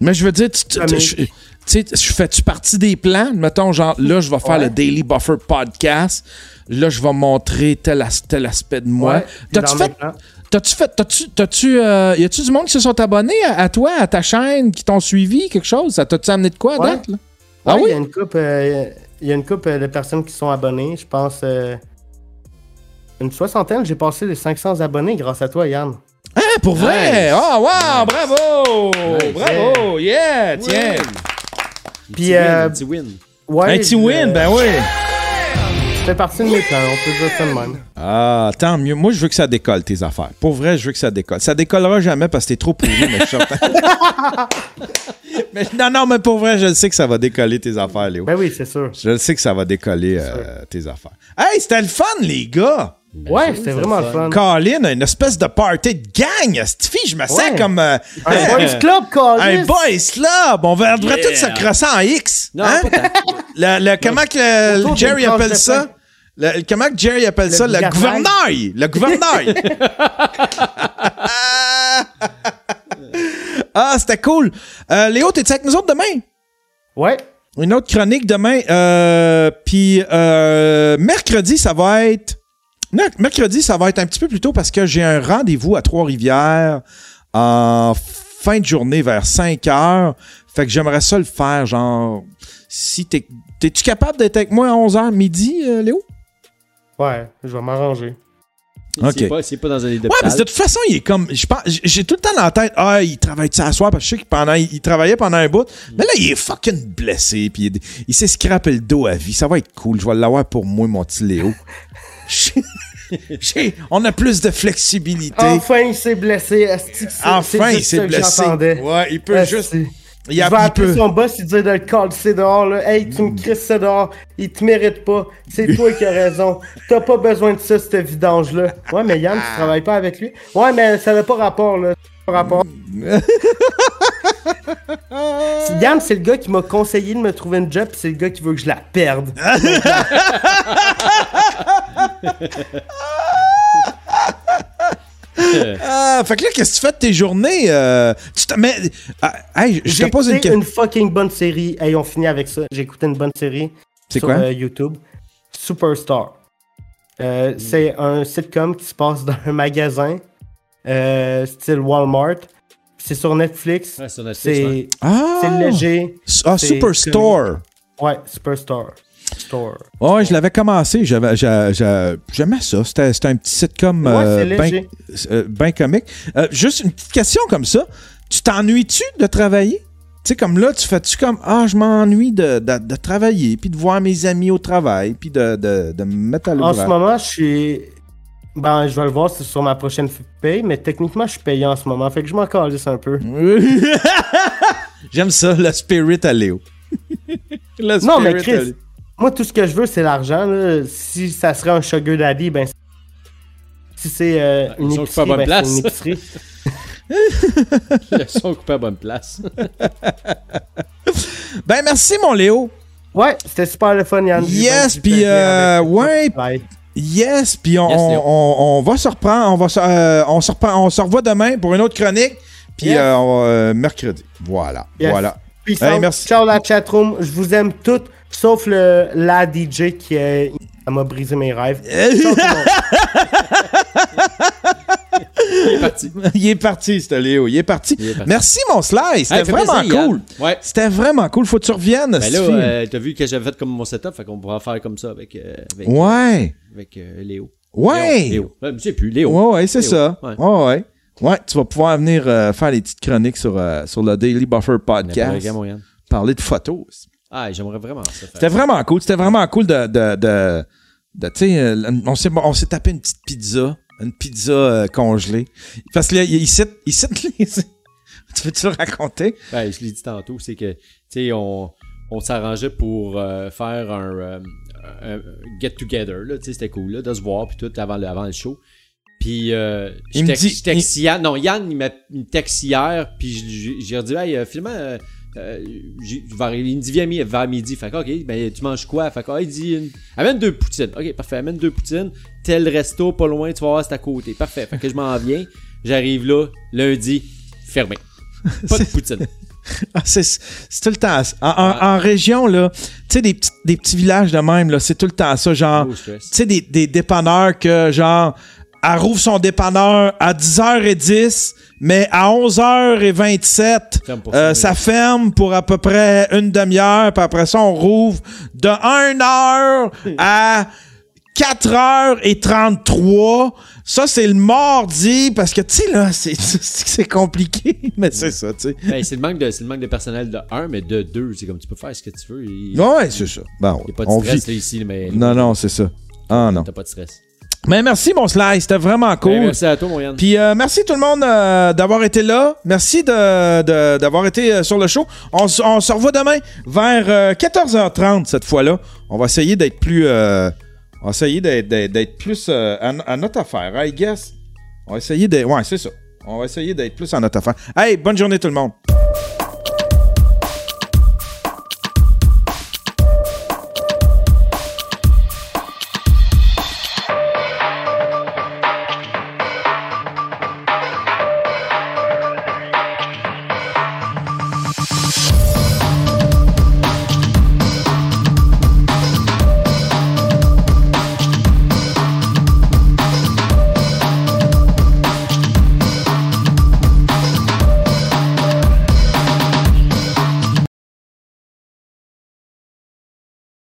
S1: Mais je veux dire, tu, tu- tu-
S3: Comique.
S1: je- tu sais, je fais-tu partie des plans? Mettons, genre, là, je vais faire
S3: Ouais.
S1: le Daily Buffer podcast. Là, je vais montrer tel, as- tel aspect de moi.
S3: ouais,
S1: T'as-tu fait. T'as-tu fait. T'as-tu. T'as-tu. euh, y a-tu du monde qui se sont abonnés à, à toi, à ta chaîne, qui t'ont suivi, quelque chose? Ça t'a-tu amené de quoi à
S3: Ouais.
S1: date, là? Ah oui?
S3: Il y a une coupe, euh, il y a une couple euh, de personnes qui sont abonnées. Je pense euh, une soixantaine. J'ai passé les 500 abonnés grâce à toi, Yann.
S1: Ah, pour vrai?
S2: Nice.
S1: Oh, wow! Bravo!
S2: Nice.
S1: Bravo! Yeah! Tiens!
S3: Puis,
S2: Un petit win.
S3: Ouais,
S1: Un petit win, ben oui!
S3: Ça fait partie de mes plans. On peut dire ça de même.
S1: Ah, tant mieux. Moi, je veux que ça décolle, tes affaires. Pour vrai, je veux que ça décolle. Ça décollera jamais parce que t'es trop pourri, mais je suis mais, non, non, mais pour vrai, je le sais que ça va décoller tes affaires, Léo.
S3: Ben oui, c'est sûr.
S1: Je le sais que ça va décoller euh, tes affaires. Hey, c'était le fun, les gars!
S3: Ouais, c'était vraiment le fun.
S1: Colin, une espèce de party de gang. Cette fille, je me sens
S3: Ouais.
S1: comme euh,
S3: Un boys club,
S1: un
S3: Colin.
S1: boys club. On devrait
S2: Yeah.
S1: tous se crosser en X.
S2: Non,
S1: hein?
S2: pas.
S1: Le, le- comment que le- Jerry appelle ça? Le- comment que Jerry appelle ça? Le
S3: gouvernail.
S1: Le gouvernail! ah, c'était cool. Euh, Léo, t'es-tu avec nous autres demain?
S3: Ouais.
S1: Une autre chronique demain. Euh, Puis euh, mercredi, ça va être. Non, Mercredi, ça va être un petit peu plus tôt parce que j'ai un rendez-vous à Trois-Rivières en fin de journée vers 5 heures. Fait que j'aimerais ça le faire, genre. Si t'es. T'es-tu capable d'être avec moi à 11h midi, euh, Léo?
S3: Ouais, je vais m'arranger.
S1: Ok.
S2: C'est pas, c'est pas dans un
S1: Ouais, parce que de toute façon, il est comme. je pense- J'ai tout le temps dans la tête, ah, il travaille-tu à soir? Parce que je sais qu'il pendant, il travaillait pendant un bout. Mais là, il est fucking blessé. Puis il, il s'est scrappé le dos à vie. Ça va être cool. Je vais l'avoir pour moi, mon petit Léo. On a plus de flexibilité.
S3: Enfin, il s'est blessé.
S1: Enfin, il s'est blessé. Ouais, il peut juste. Il,
S3: Il
S1: a,
S3: va
S1: il
S3: appeler
S1: peut.
S3: son boss et dire de le calisser dehors. Là. Hey, tu me crisses ça dehors. Il te mérite pas. C'est toi qui as raison. T'as pas besoin de ça, cette vidange-là. Ouais, mais Yann, tu travailles pas avec lui. Ouais, mais ça n'a pas rapport, là. Rapport. C'est le gars qui m'a conseillé de me trouver une job, pis c'est le gars qui veut que je la perde.
S1: Ah, fait que là, qu'est-ce que tu fais de tes journées? euh, tu te- ah, hey, je te
S3: J'ai
S1: pose une
S3: écouté
S1: question.
S3: une fucking bonne série. Hey, on finit avec ça. J'ai écouté une bonne série
S1: C'est
S3: sur
S1: quoi?
S3: euh, YouTube. Superstar. Euh, C'est un sitcom qui se passe dans un magasin, euh, style Walmart. C'est sur Netflix.
S2: Ouais, sur Netflix,
S3: C'est
S2: ouais.
S1: Ah!
S3: c'est léger.
S1: Ah, Superstore.
S3: Ouais, Superstar. Store.
S1: Ouais, je l'avais commencé. J'aimais ça. C'était, c'était un petit sitcom
S3: Ouais,
S1: euh, ben,
S3: léger.
S1: euh, ben comique. Euh, juste une petite question comme ça. Tu t'ennuies-tu de travailler? Tu sais, comme là, tu fais-tu comme Ah, je m'ennuie de, de, de travailler, puis de voir mes amis au travail, puis de, de, de me mettre à
S3: En
S1: l'ouvrage.
S3: ce moment, je suis. Ben, je vais le voir sur ma prochaine paye, mais techniquement, je suis payé en ce moment. Fait que je m'en calisse un peu.
S1: J'aime ça, le spirit à Léo. Le
S3: Non, mais
S1: à
S3: Chris,
S1: Léo.
S3: moi, tout ce que je veux, c'est l'argent. là. Si ça serait un sugar daddy, ben. Si c'est euh, une ben, c'est une
S2: place.
S3: épicerie.
S2: Ils sont coupés à bonne place.
S1: Ben, merci, mon Léo.
S3: Ouais, c'était super le fun, Yann.
S1: Yes, puis euh, ouais,
S3: Bye.
S1: Yes, puis on,
S2: Yes,
S1: on, on- on va se reprendre, on va se, euh, on se reprend, on se revoit demain pour une autre chronique, puis
S3: Yes.
S1: euh, euh, mercredi. Voilà,
S3: Yes.
S1: voilà. Hey, merci.
S3: Ciao la chatroom. Je vous aime toutes, sauf le, la DJ qui m'a brisé mes rêves.
S2: Il est parti.
S1: Il est parti, c'était Léo, il est parti.
S2: Il est parti.
S1: Merci, mon Sly, c'était
S2: Hey,
S1: vraiment
S2: plaisir,
S1: cool.
S2: Ouais.
S1: C'était vraiment cool, faut que tu reviennes.
S2: Ben là, euh, t'as vu que j'avais fait comme mon setup, fait qu'on pourra faire comme ça avec, euh, avec,
S1: Ouais,
S2: avec euh, Léo.
S1: ouais.
S2: Léo. Léo. Sais plus, Léo.
S1: Ouais, ouais, c'est ça.
S2: Ouais.
S1: Ouais, ouais. Ouais, tu vas pouvoir venir faire les petites chroniques sur, sur le Daily Buffer Podcast. Parler de photos.
S2: Ah, j'aimerais vraiment ça.
S1: C'était vraiment cool. C'était vraiment cool de. de, de, de- tu sais, on s'est, on s'est tapé une petite pizza. Une pizza euh, congelée. Parce que là, il cite, il cite les. tu veux-tu le raconter?
S2: Ben, je l'ai dit tantôt, c'est que, tu sais, on, on s'arrangeait pour euh, faire un, euh, un get-together, là, tu sais, c'était cool, là, de se voir, puis tout, avant le, avant le show. Puis, euh,
S1: Il
S2: je texte- texte Yann, non, Yann, il il me texte hier, puis j'ai dit, hey, euh, finalement, euh, vers- il me dit, viens vers midi. Fait que, ok, ben, tu manges quoi? Fait que, ah, il dit, une- amène deux poutines. Ok, parfait, amène deux poutines. Tel resto, pas loin, tu vas voir, c'est à côté. Parfait. Fait que je m'en viens. J'arrive là, lundi, fermé. Pas de poutine.
S1: Ah, c'est, tout le temps ça. En, en- en région, là, tu sais, des, petits- des petits villages de même, là, c'est tout le temps ça. Genre, tu sais, des, des dépanneurs que, genre, elle rouvre son dépanneur à 10h10, mais à 11h27,
S2: Ferme pour
S1: euh, ça ferme pour à peu près une demi-heure, puis après ça, on rouvre de 1h à 4h33. Ça, c'est le mardi, parce que, tu sais, là, c'est, compliqué, mais c'est ça, tu sais.
S2: Ben, c'est le manque de c'est le manque de personnel de 1 mais de 2 c'est comme tu peux faire ce que tu veux il
S1: Ouais, c'est ça. Bon,
S2: n'y a pas de
S1: on
S2: stress
S1: vit.
S2: là, ici mais
S1: Non, non, c'est ça. Ah non.
S2: t'as pas de stress
S1: Mais merci, mon Sly. C'était vraiment cool.
S2: Ben, merci à toi mon Yann
S1: Puis euh, merci tout le monde euh, d'avoir été là. Merci de, de- d'avoir été euh, sur le show. On, se revoit demain vers euh, 14h30 cette fois-là. On va essayer d'être plus... euh, on va essayer d'être, plus euh, à, à notre affaire, I guess. On va essayer d'être... Ouais, c'est ça. On va essayer d'être plus à notre affaire. Hey, bonne journée tout le monde.